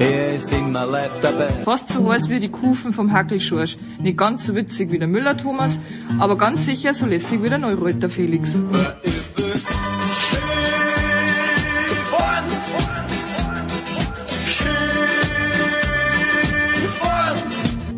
er ist immer live dabei. Fast so heiß wie die Kufen vom Hackelschorsch. Nicht ganz so witzig wie der Müller-Thomas, aber ganz sicher so lässig wie der Neureuter Felix.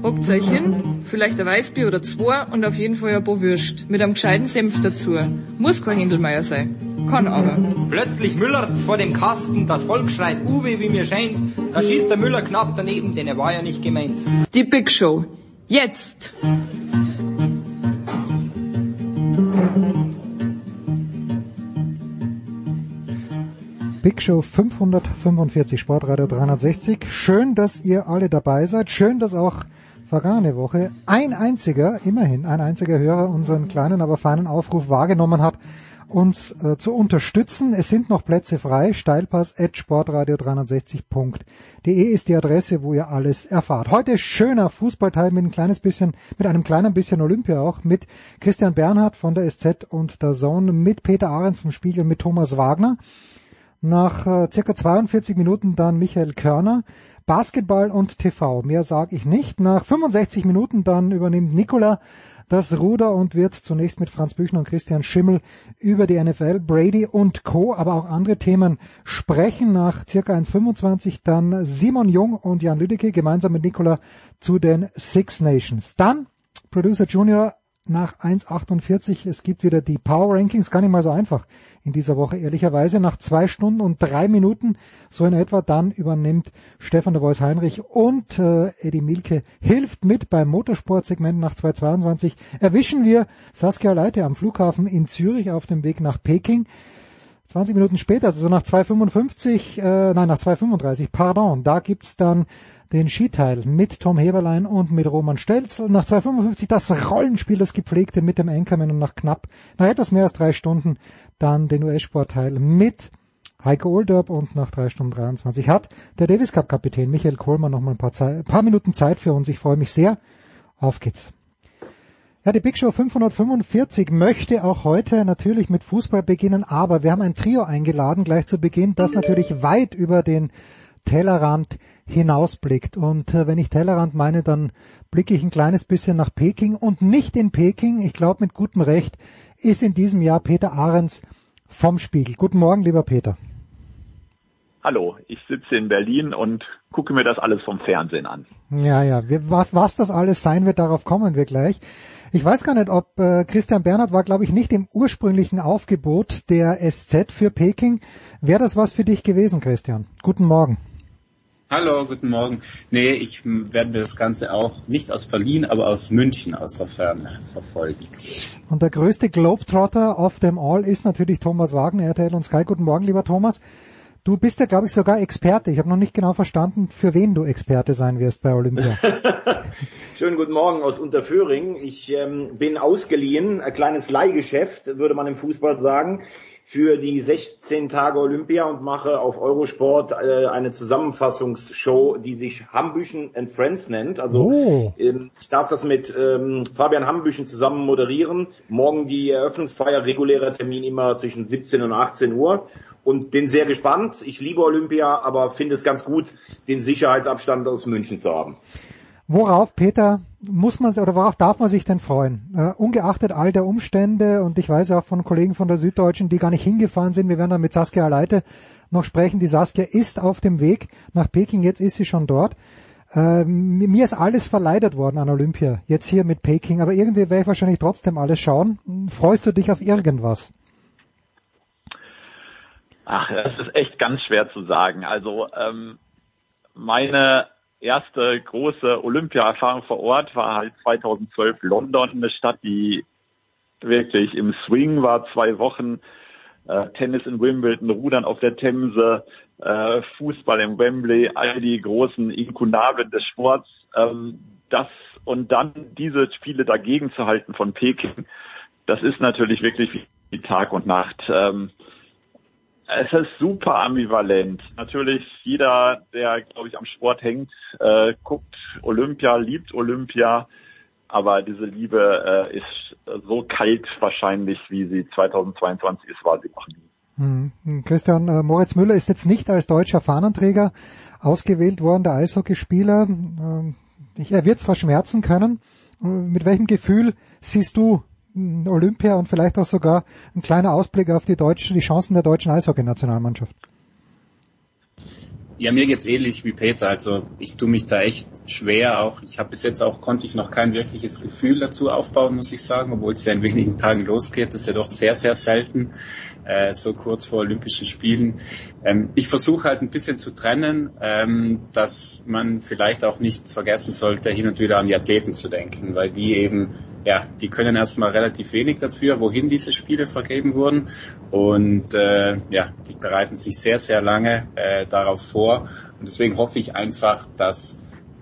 Hockt euch hin, vielleicht ein Weißbier oder zwei und auf jeden Fall ein paar Würst. Mit einem gescheiten Senf dazu. Muss kein Händelmeier sein. Kann aber. Plötzlich Müller vor dem Kasten, das Volk schreit Uwe, wie mir scheint. Da schießt der Müller knapp daneben, denn er war ja nicht gemeint. Die Big Show. Jetzt! Big Show 545 Sportradio 360. Schön, dass ihr alle dabei seid. Schön, dass auch vergangene Woche ein einziger, immerhin ein einziger Hörer unseren kleinen, aber feinen Aufruf wahrgenommen hat, uns äh, zu unterstützen. Es sind noch Plätze frei. Steilpass at sportradio360.de ist die Adresse, wo ihr alles erfahrt. Heute schöner Fußballteil mit ein kleines bisschen, mit einem kleinen bisschen Olympia auch, mit Christian Bernhard von der SZ und der Zone, mit Peter Ahrens vom Spiegel, mit Thomas Wagner. Nach äh, circa 42 Minuten dann Michael Körner. Basketball und TV, mehr sage ich nicht. Nach 65 Minuten dann übernimmt Nikola das Ruder und wird zunächst mit Franz Büchner und Christian Schimmel über die NFL, Brady und Co., aber auch andere Themen sprechen. Nach circa 1,25 dann Simon Jung und Jan Lüdecke gemeinsam mit Nikola zu den Six Nations. Dann Producer Junior nach 1,48. Es gibt wieder die Power Rankings, gar nicht mal so einfach in dieser Woche, ehrlicherweise. Nach zwei Stunden und drei Minuten, so in etwa, dann übernimmt Stefan de Vois Heinrich und äh, Eddie Milke hilft mit beim Motorsportsegment nach 2,22. Erwischen wir Saskia Leite am Flughafen in Zürich auf dem Weg nach Peking. 20 Minuten später, also so nach 2,55, äh, nein, nach 2,35, pardon, da gibt's dann den Skiteil mit Tom Heberlein und mit Roman Stelzl. Nach 2,55 das Rollenspiel, das gepflegte mit dem Anchorman und nach knapp, nach etwas mehr als drei Stunden dann den US-Sportteil mit Heike Olderb und nach drei Stunden 23 hat der Davis Cup Kapitän Michael Kohlmann noch mal ein paar, Zeit, paar Minuten Zeit für uns. Ich freue mich sehr. Auf geht's. Ja, die Big Show 545 möchte auch heute natürlich mit Fußball beginnen, aber wir haben ein Trio eingeladen gleich zu Beginn, das natürlich weit über den Tellerrand hinausblickt. Und äh, wenn ich Tellerrand meine, dann blicke ich ein kleines bisschen nach Peking und nicht in Peking. Ich glaube, mit gutem Recht ist in diesem Jahr Peter Ahrens vom Spiegel. Guten Morgen, lieber Peter. Hallo, ich sitze in Berlin und gucke mir das alles vom Fernsehen an. Ja, ja, was, was das alles sein wird, darauf kommen wir gleich. Ich weiß gar nicht, ob äh, Christian Bernhard war, glaube ich, nicht im ursprünglichen Aufgebot der SZ für Peking. Wäre das was für dich gewesen, Christian? Guten Morgen. Hallo, guten Morgen. Nee, ich werde mir das Ganze auch nicht aus Berlin, aber aus München aus der Ferne verfolgen. Und der größte Globetrotter of them all ist natürlich Thomas Wagner, RTL und Sky. Guten Morgen, lieber Thomas. Du bist ja, glaube ich, sogar Experte. Ich habe noch nicht genau verstanden, für wen du Experte sein wirst bei Olympia. Schönen guten Morgen aus Unterföhring. Ich ähm, bin ausgeliehen, ein kleines Leihgeschäft, würde man im Fußball sagen für die 16 Tage Olympia und mache auf Eurosport äh, eine Zusammenfassungsshow, die sich Hambüchen and Friends nennt. Also oh. ähm, ich darf das mit ähm, Fabian Hambüchen zusammen moderieren. Morgen die Eröffnungsfeier, regulärer Termin immer zwischen 17 und 18 Uhr und bin sehr gespannt. Ich liebe Olympia, aber finde es ganz gut, den Sicherheitsabstand aus München zu haben. Worauf, Peter, muss man oder worauf darf man sich denn freuen? Uh, ungeachtet all der Umstände und ich weiß auch von Kollegen von der Süddeutschen, die gar nicht hingefahren sind, wir werden dann mit Saskia Leite noch sprechen. Die Saskia ist auf dem Weg nach Peking, jetzt ist sie schon dort. Uh, mir ist alles verleidet worden an Olympia, jetzt hier mit Peking, aber irgendwie werde ich wahrscheinlich trotzdem alles schauen. Freust du dich auf irgendwas? Ach, das ist echt ganz schwer zu sagen. Also ähm, meine erste große Olympia-Erfahrung vor Ort war halt 2012 London, eine Stadt, die wirklich im Swing war, zwei Wochen äh, Tennis in Wimbledon, Rudern auf der Themse, äh, Fußball im Wembley, all die großen Inkunabeln des Sports. Ähm, das und dann diese Spiele dagegen zu halten von Peking, das ist natürlich wirklich wie Tag und Nacht. Ähm, es ist super ambivalent. Natürlich jeder, der, glaube ich, am Sport hängt, äh, guckt Olympia, liebt Olympia, aber diese Liebe äh, ist so kalt wahrscheinlich, wie sie 2022 ist, war sie noch nie. Hm. Christian äh, Moritz Müller ist jetzt nicht als deutscher Fahnenträger ausgewählt worden, der Eishockeyspieler. Ähm, er wird es verschmerzen können. Äh, mit welchem Gefühl siehst du Olympia und vielleicht auch sogar ein kleiner Ausblick auf die deutsche, die Chancen der deutschen Eishockey-Nationalmannschaft? Ja, mir geht's ähnlich wie Peter. Also ich tue mich da echt schwer. Auch ich habe bis jetzt auch konnte ich noch kein wirkliches Gefühl dazu aufbauen, muss ich sagen, obwohl es ja in wenigen Tagen losgeht. Das ist ja doch sehr sehr selten äh, so kurz vor Olympischen Spielen. Ähm, ich versuche halt ein bisschen zu trennen, ähm, dass man vielleicht auch nicht vergessen sollte, hin und wieder an die Athleten zu denken, weil die eben ja, die können erstmal relativ wenig dafür, wohin diese Spiele vergeben wurden. Und äh, ja, die bereiten sich sehr, sehr lange äh, darauf vor. Und deswegen hoffe ich einfach, dass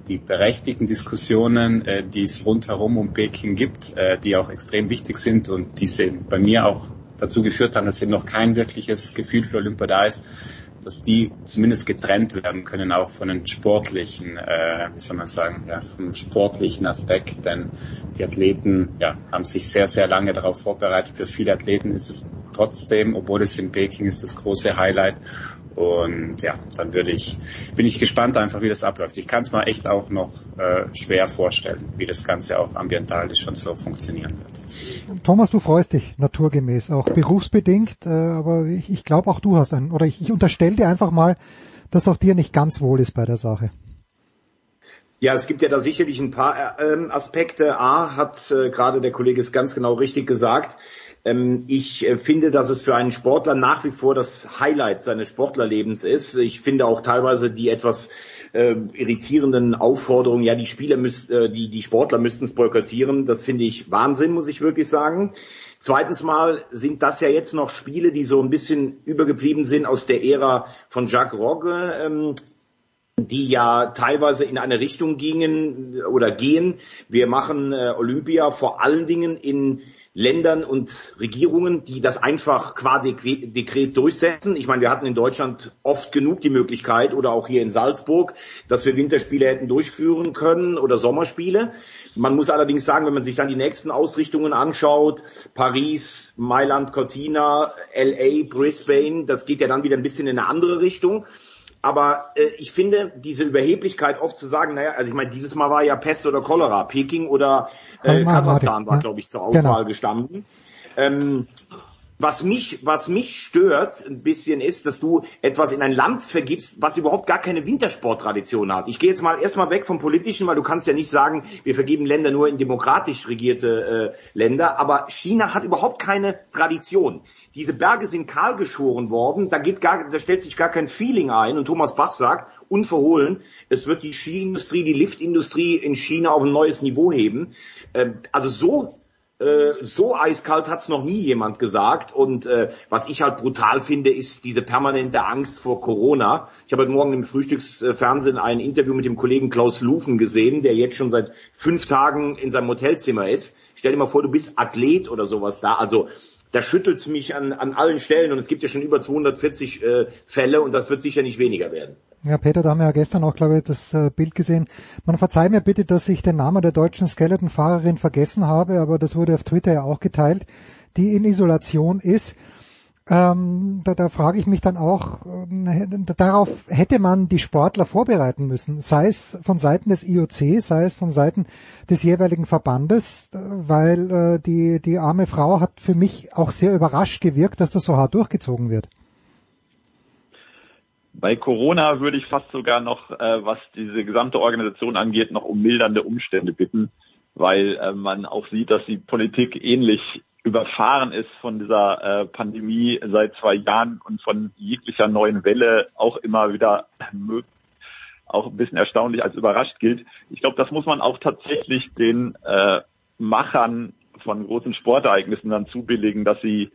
die berechtigten Diskussionen, äh, die es rundherum um Peking gibt, äh, die auch extrem wichtig sind und die bei mir auch dazu geführt haben, dass eben noch kein wirkliches Gefühl für Olympia da ist, dass die zumindest getrennt werden können, auch von den sportlichen, äh, wie soll man sagen, ja, vom sportlichen Aspekt, denn die Athleten ja, haben sich sehr, sehr lange darauf vorbereitet. Für viele Athleten ist es trotzdem, obwohl es in Peking ist, das große Highlight. Und ja, dann würde ich, bin ich gespannt einfach, wie das abläuft. Ich kann es mir echt auch noch äh, schwer vorstellen, wie das Ganze auch ambientalisch schon so funktionieren wird. Thomas, du freust dich naturgemäß, auch berufsbedingt, äh, aber ich, ich glaube auch du hast einen, oder ich, ich unterstelle dir einfach mal, dass auch dir nicht ganz wohl ist bei der Sache. Ja, es gibt ja da sicherlich ein paar äh, ähm, Aspekte. A hat äh, gerade der Kollege es ganz genau richtig gesagt. Ähm, ich äh, finde, dass es für einen Sportler nach wie vor das Highlight seines Sportlerlebens ist. Ich finde auch teilweise die etwas äh, irritierenden Aufforderungen, ja, die Spieler müssen, äh, die, die Sportler müssten es boykottieren. Das finde ich Wahnsinn, muss ich wirklich sagen. Zweitens mal sind das ja jetzt noch Spiele, die so ein bisschen übergeblieben sind aus der Ära von Jacques Rogge. Ähm, die ja teilweise in eine Richtung gingen oder gehen. Wir machen äh, Olympia vor allen Dingen in Ländern und Regierungen, die das einfach qua Dekret durchsetzen. Ich meine, wir hatten in Deutschland oft genug die Möglichkeit oder auch hier in Salzburg, dass wir Winterspiele hätten durchführen können oder Sommerspiele. Man muss allerdings sagen, wenn man sich dann die nächsten Ausrichtungen anschaut, Paris, Mailand, Cortina, LA, Brisbane, das geht ja dann wieder ein bisschen in eine andere Richtung. Aber äh, ich finde diese Überheblichkeit oft zu sagen, naja, also ich meine, dieses Mal war ja Pest oder Cholera, Peking oder äh, Kasachstan war, glaube ich, zur Auswahl genau. gestanden. Ähm, was mich, was mich stört ein bisschen ist, dass du etwas in ein Land vergibst, was überhaupt gar keine Wintersporttradition hat. Ich gehe jetzt mal erstmal weg vom Politischen, weil du kannst ja nicht sagen, wir vergeben Länder nur in demokratisch regierte äh, Länder, aber China hat überhaupt keine Tradition. Diese Berge sind kahl geschoren worden, da geht gar, da stellt sich gar kein Feeling ein und Thomas Bach sagt, unverhohlen, es wird die Skiindustrie, die Liftindustrie in China auf ein neues Niveau heben. Ähm, also so äh, so eiskalt hat's noch nie jemand gesagt. Und äh, was ich halt brutal finde, ist diese permanente Angst vor Corona. Ich habe heute Morgen im Frühstücksfernsehen ein Interview mit dem Kollegen Klaus Lufen gesehen, der jetzt schon seit fünf Tagen in seinem Hotelzimmer ist. Stell dir mal vor, du bist Athlet oder sowas da. Also da schüttelt's mich an, an allen Stellen und es gibt ja schon über 240 äh, Fälle und das wird sicher nicht weniger werden. Ja, Peter, da haben wir ja gestern auch, glaube ich, das äh, Bild gesehen. Man verzeiht mir bitte, dass ich den Namen der deutschen Skeleton-Fahrerin vergessen habe, aber das wurde auf Twitter ja auch geteilt, die in Isolation ist. Ähm, da, da frage ich mich dann auch, äh, darauf hätte man die Sportler vorbereiten müssen, sei es von Seiten des IOC, sei es von Seiten des jeweiligen Verbandes, weil äh, die, die arme Frau hat für mich auch sehr überrascht gewirkt, dass das so hart durchgezogen wird. Bei Corona würde ich fast sogar noch, äh, was diese gesamte Organisation angeht, noch um mildernde Umstände bitten, weil äh, man auch sieht, dass die Politik ähnlich überfahren ist von dieser äh, Pandemie seit zwei Jahren und von jeglicher neuen Welle auch immer wieder auch ein bisschen erstaunlich als überrascht gilt. Ich glaube, das muss man auch tatsächlich den äh, Machern von großen Sportereignissen dann zubilligen, dass sie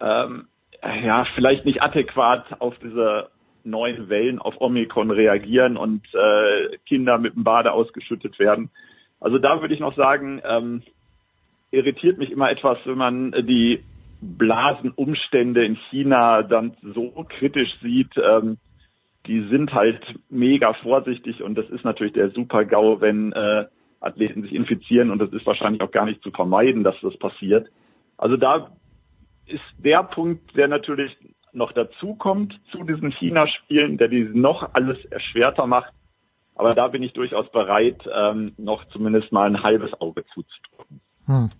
ähm, ja vielleicht nicht adäquat auf diese neuen Wellen auf Omikron reagieren und äh, Kinder mit dem Bade ausgeschüttet werden. Also da würde ich noch sagen, ähm, irritiert mich immer etwas, wenn man die Blasenumstände in China dann so kritisch sieht. Ähm, die sind halt mega vorsichtig und das ist natürlich der Super-GAU, wenn äh, Athleten sich infizieren und das ist wahrscheinlich auch gar nicht zu vermeiden, dass das passiert. Also da ist der Punkt, der natürlich noch dazukommt zu diesen China-Spielen, der die noch alles erschwerter macht. Aber da bin ich durchaus bereit, ähm, noch zumindest mal ein halbes Auge zuzudrücken. Hm.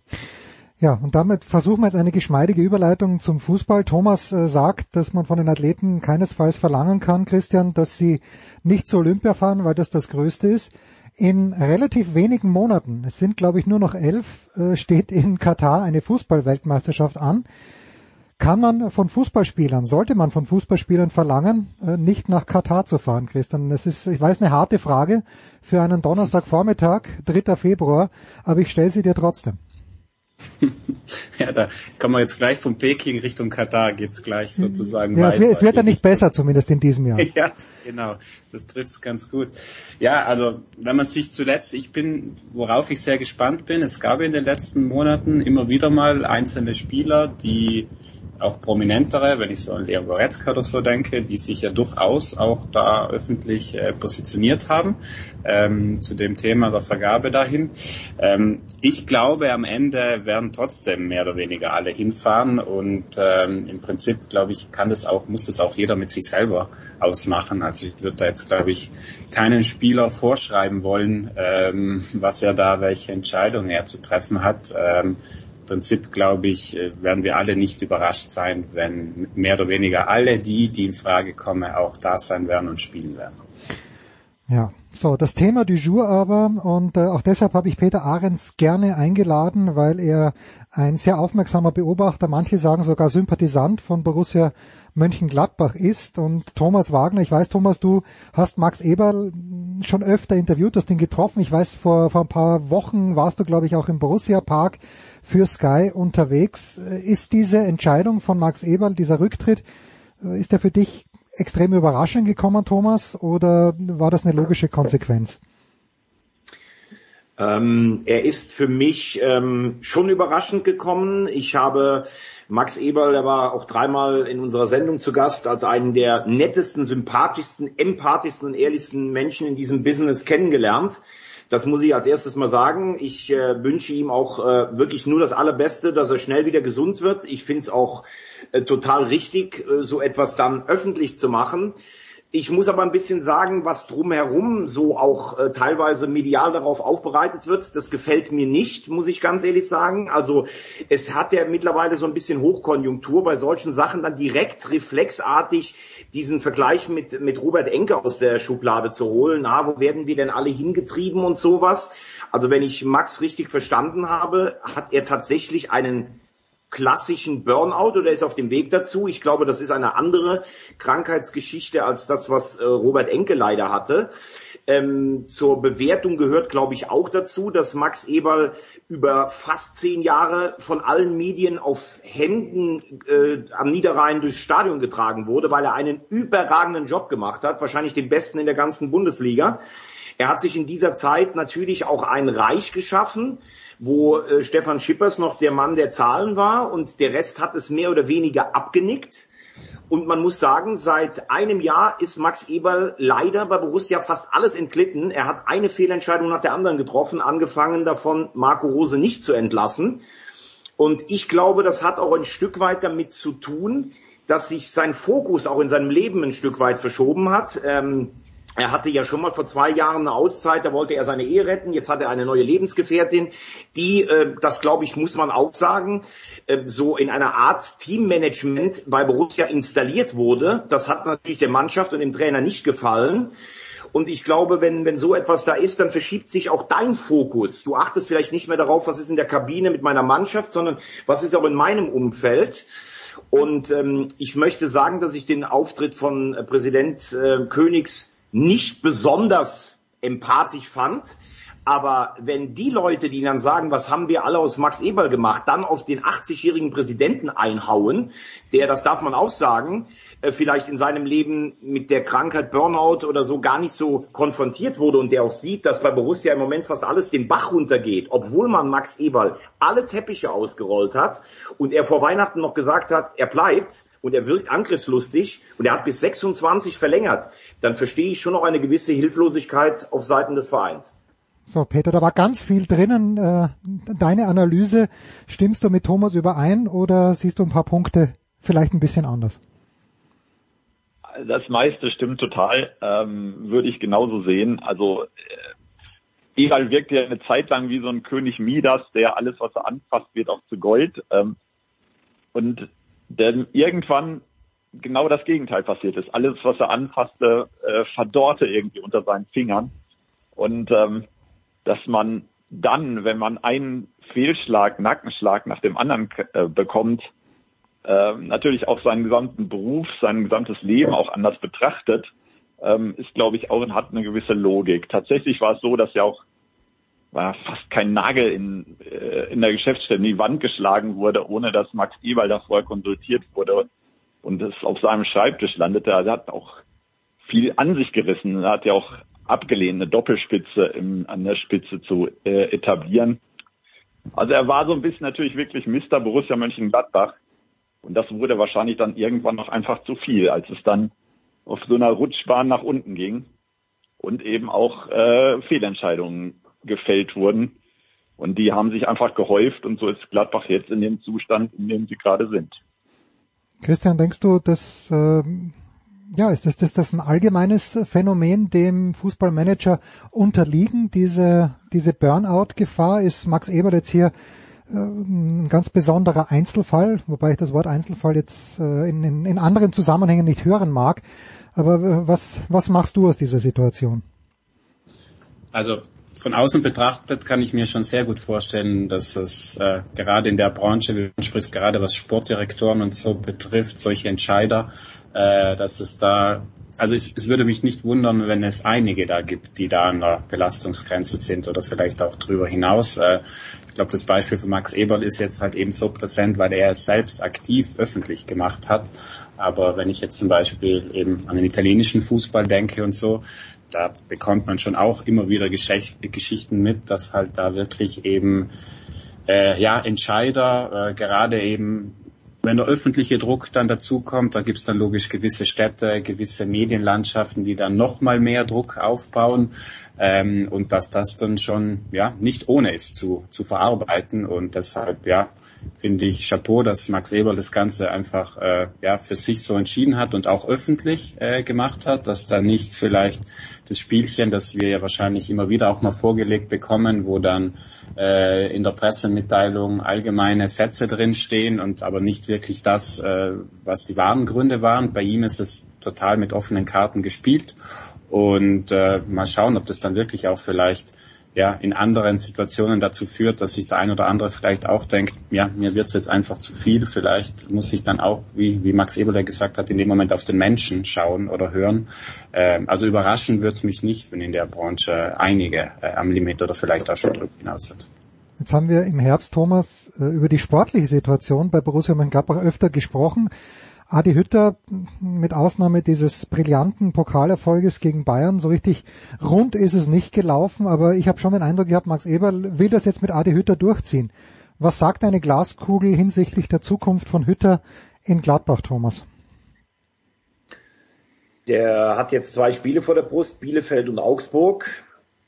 Ja, und damit versuchen wir jetzt eine geschmeidige Überleitung zum Fußball. Thomas äh, sagt, dass man von den Athleten keinesfalls verlangen kann, Christian, dass sie nicht zur Olympia fahren, weil das das Größte ist. In relativ wenigen Monaten, es sind glaube ich nur noch elf, äh, steht in Katar eine Fußballweltmeisterschaft an. Kann man von Fußballspielern, sollte man von Fußballspielern verlangen, äh, nicht nach Katar zu fahren, Christian? Das ist, ich weiß, eine harte Frage für einen Donnerstagvormittag, 3. Februar, aber ich stelle sie dir trotzdem. ja, da kommen wir jetzt gleich von Peking Richtung Katar geht's gleich sozusagen ja, weiter. Es wird, es wird ja nicht besser, zumindest in diesem Jahr. ja, genau. Das trifft's ganz gut. Ja, also wenn man sich zuletzt, ich bin, worauf ich sehr gespannt bin, es gab in den letzten Monaten immer wieder mal einzelne Spieler, die auch prominentere, wenn ich so an Leon Goretzka oder so denke, die sich ja durchaus auch da öffentlich äh, positioniert haben ähm, zu dem Thema der Vergabe dahin. Ähm, ich glaube, am Ende werden trotzdem mehr oder weniger alle hinfahren und ähm, im Prinzip, glaube ich, kann das auch, muss das auch jeder mit sich selber ausmachen. Also ich würde da jetzt, glaube ich, keinen Spieler vorschreiben wollen, ähm, was er da, welche Entscheidung er zu treffen hat. Prinzip, glaube ich, äh, werden wir alle nicht überrascht sein, wenn mehr oder weniger alle die, die in Frage kommen, auch da sein werden und spielen werden. Ja, so, das Thema du jour aber, und äh, auch deshalb habe ich Peter Ahrens gerne eingeladen, weil er ein sehr aufmerksamer Beobachter, manche sagen sogar Sympathisant von Borussia Mönchengladbach ist. Und Thomas Wagner, ich weiß, Thomas, du hast Max Eberl schon öfter interviewt, hast ihn getroffen. Ich weiß, vor, vor ein paar Wochen warst du, glaube ich, auch im Borussia Park für Sky unterwegs. Ist diese Entscheidung von Max Eberl, dieser Rücktritt, ist der für dich extrem überraschend gekommen, Thomas, oder war das eine logische Konsequenz? Ähm, er ist für mich ähm, schon überraschend gekommen. Ich habe Max Eberl, der war auch dreimal in unserer Sendung zu Gast, als einen der nettesten, sympathischsten, empathischsten und ehrlichsten Menschen in diesem Business kennengelernt. Das muss ich als erstes mal sagen. Ich äh, wünsche ihm auch äh, wirklich nur das Allerbeste, dass er schnell wieder gesund wird. Ich finde es auch äh, total richtig, äh, so etwas dann öffentlich zu machen. Ich muss aber ein bisschen sagen, was drumherum so auch äh, teilweise medial darauf aufbereitet wird, das gefällt mir nicht, muss ich ganz ehrlich sagen. Also es hat ja mittlerweile so ein bisschen Hochkonjunktur bei solchen Sachen dann direkt reflexartig diesen Vergleich mit, mit Robert Enke aus der Schublade zu holen. Na, wo werden wir denn alle hingetrieben und sowas? Also wenn ich Max richtig verstanden habe, hat er tatsächlich einen klassischen Burnout oder ist auf dem Weg dazu. Ich glaube, das ist eine andere Krankheitsgeschichte als das, was äh, Robert Enke leider hatte. Ähm, zur Bewertung gehört, glaube ich, auch dazu, dass Max Eberl über fast zehn Jahre von allen Medien auf Händen äh, am Niederrhein durchs Stadion getragen wurde, weil er einen überragenden Job gemacht hat, wahrscheinlich den besten in der ganzen Bundesliga. Er hat sich in dieser Zeit natürlich auch ein Reich geschaffen wo äh, Stefan Schippers noch der Mann der Zahlen war und der Rest hat es mehr oder weniger abgenickt. Und man muss sagen, seit einem Jahr ist Max Eberl leider bei Borussia fast alles entglitten. Er hat eine Fehlentscheidung nach der anderen getroffen, angefangen davon, Marco Rose nicht zu entlassen. Und ich glaube, das hat auch ein Stück weit damit zu tun, dass sich sein Fokus auch in seinem Leben ein Stück weit verschoben hat. Ähm, er hatte ja schon mal vor zwei Jahren eine Auszeit, da wollte er seine Ehe retten. Jetzt hat er eine neue Lebensgefährtin, die, äh, das glaube ich, muss man auch sagen, äh, so in einer Art Teammanagement bei Borussia installiert wurde. Das hat natürlich der Mannschaft und dem Trainer nicht gefallen. Und ich glaube, wenn, wenn so etwas da ist, dann verschiebt sich auch dein Fokus. Du achtest vielleicht nicht mehr darauf, was ist in der Kabine mit meiner Mannschaft, sondern was ist auch in meinem Umfeld. Und ähm, ich möchte sagen, dass ich den Auftritt von äh, Präsident äh, Königs nicht besonders empathisch fand. Aber wenn die Leute, die dann sagen, was haben wir alle aus Max Eberl gemacht, dann auf den 80-jährigen Präsidenten einhauen, der, das darf man auch sagen, äh, vielleicht in seinem Leben mit der Krankheit Burnout oder so gar nicht so konfrontiert wurde und der auch sieht, dass bei Borussia im Moment fast alles den Bach runtergeht, obwohl man Max Eberl alle Teppiche ausgerollt hat und er vor Weihnachten noch gesagt hat, er bleibt, und er wirkt angriffslustig und er hat bis 26 verlängert, dann verstehe ich schon noch eine gewisse Hilflosigkeit auf Seiten des Vereins. So, Peter, da war ganz viel drinnen. Äh, deine Analyse, stimmst du mit Thomas überein oder siehst du ein paar Punkte vielleicht ein bisschen anders? Das meiste stimmt total, ähm, würde ich genauso sehen. Also äh, Egal wirkt ja eine Zeit lang wie so ein König Midas, der alles, was er anfasst, wird auch zu Gold. Ähm, und dann irgendwann genau das Gegenteil passiert ist. Alles, was er anfasste, äh, verdorrte irgendwie unter seinen Fingern. Und ähm, dass man dann, wenn man einen Fehlschlag, Nackenschlag nach dem anderen äh, bekommt, äh, natürlich auch seinen gesamten Beruf, sein gesamtes Leben auch anders betrachtet, ähm, ist, glaube ich, auch hat eine gewisse Logik. Tatsächlich war es so, dass ja auch war fast kein Nagel in, äh, in der Geschäftsstelle in die Wand geschlagen wurde, ohne dass Max Eberl da vorher konsultiert wurde und es auf seinem Schreibtisch landete. Er hat auch viel an sich gerissen. Er hat ja auch abgelehnt, eine Doppelspitze im, an der Spitze zu äh, etablieren. Also er war so ein bisschen natürlich wirklich Mr. Borussia Mönchengladbach. Und das wurde wahrscheinlich dann irgendwann noch einfach zu viel, als es dann auf so einer Rutschbahn nach unten ging und eben auch äh, Fehlentscheidungen gefällt wurden. Und die haben sich einfach gehäuft und so ist Gladbach jetzt in dem Zustand, in dem sie gerade sind. Christian, denkst du, dass äh, ja, ist das, ist das ein allgemeines Phänomen, dem Fußballmanager unterliegen, diese, diese Burnout-Gefahr? Ist Max Eber jetzt hier äh, ein ganz besonderer Einzelfall, wobei ich das Wort Einzelfall jetzt äh, in, in, in anderen Zusammenhängen nicht hören mag. Aber äh, was, was machst du aus dieser Situation? Also von außen betrachtet kann ich mir schon sehr gut vorstellen, dass es äh, gerade in der Branche, wie man spricht, gerade was Sportdirektoren und so betrifft, solche Entscheider, äh, dass es da, also es, es würde mich nicht wundern, wenn es einige da gibt, die da an der Belastungsgrenze sind oder vielleicht auch drüber hinaus. Äh, ich glaube, das Beispiel von Max Eberl ist jetzt halt eben so präsent, weil er es selbst aktiv öffentlich gemacht hat. Aber wenn ich jetzt zum Beispiel eben an den italienischen Fußball denke und so, da bekommt man schon auch immer wieder Geschicht Geschichten mit, dass halt da wirklich eben äh, ja Entscheider äh, gerade eben wenn der öffentliche Druck dann dazukommt, da gibt es dann logisch gewisse Städte, gewisse Medienlandschaften, die dann nochmal mehr Druck aufbauen ähm, und dass das dann schon ja nicht ohne ist zu, zu verarbeiten und deshalb ja finde ich Chapeau, dass Max Eberl das Ganze einfach äh, ja für sich so entschieden hat und auch öffentlich äh, gemacht hat, dass da nicht vielleicht das Spielchen, das wir ja wahrscheinlich immer wieder auch mal vorgelegt bekommen, wo dann äh, in der Pressemitteilung allgemeine Sätze drinstehen und aber nicht wirklich das, äh, was die wahren Gründe waren. Bei ihm ist es total mit offenen Karten gespielt und äh, mal schauen, ob das dann wirklich auch vielleicht ja, in anderen Situationen dazu führt, dass sich der ein oder andere vielleicht auch denkt, ja, mir wird's jetzt einfach zu viel, vielleicht muss ich dann auch, wie, wie Max Eberle gesagt hat, in dem Moment auf den Menschen schauen oder hören. Ähm, also überraschen wird's mich nicht, wenn in der Branche einige äh, am Limit oder vielleicht auch schon drüber hinaus sind. Jetzt haben wir im Herbst, Thomas, äh, über die sportliche Situation bei Borussia Mönchengladbach öfter gesprochen. Adi Hütter, mit Ausnahme dieses brillanten Pokalerfolges gegen Bayern, so richtig rund ist es nicht gelaufen, aber ich habe schon den Eindruck gehabt, Max Eberl will das jetzt mit Adi Hütter durchziehen. Was sagt eine Glaskugel hinsichtlich der Zukunft von Hütter in Gladbach, Thomas? Der hat jetzt zwei Spiele vor der Brust, Bielefeld und Augsburg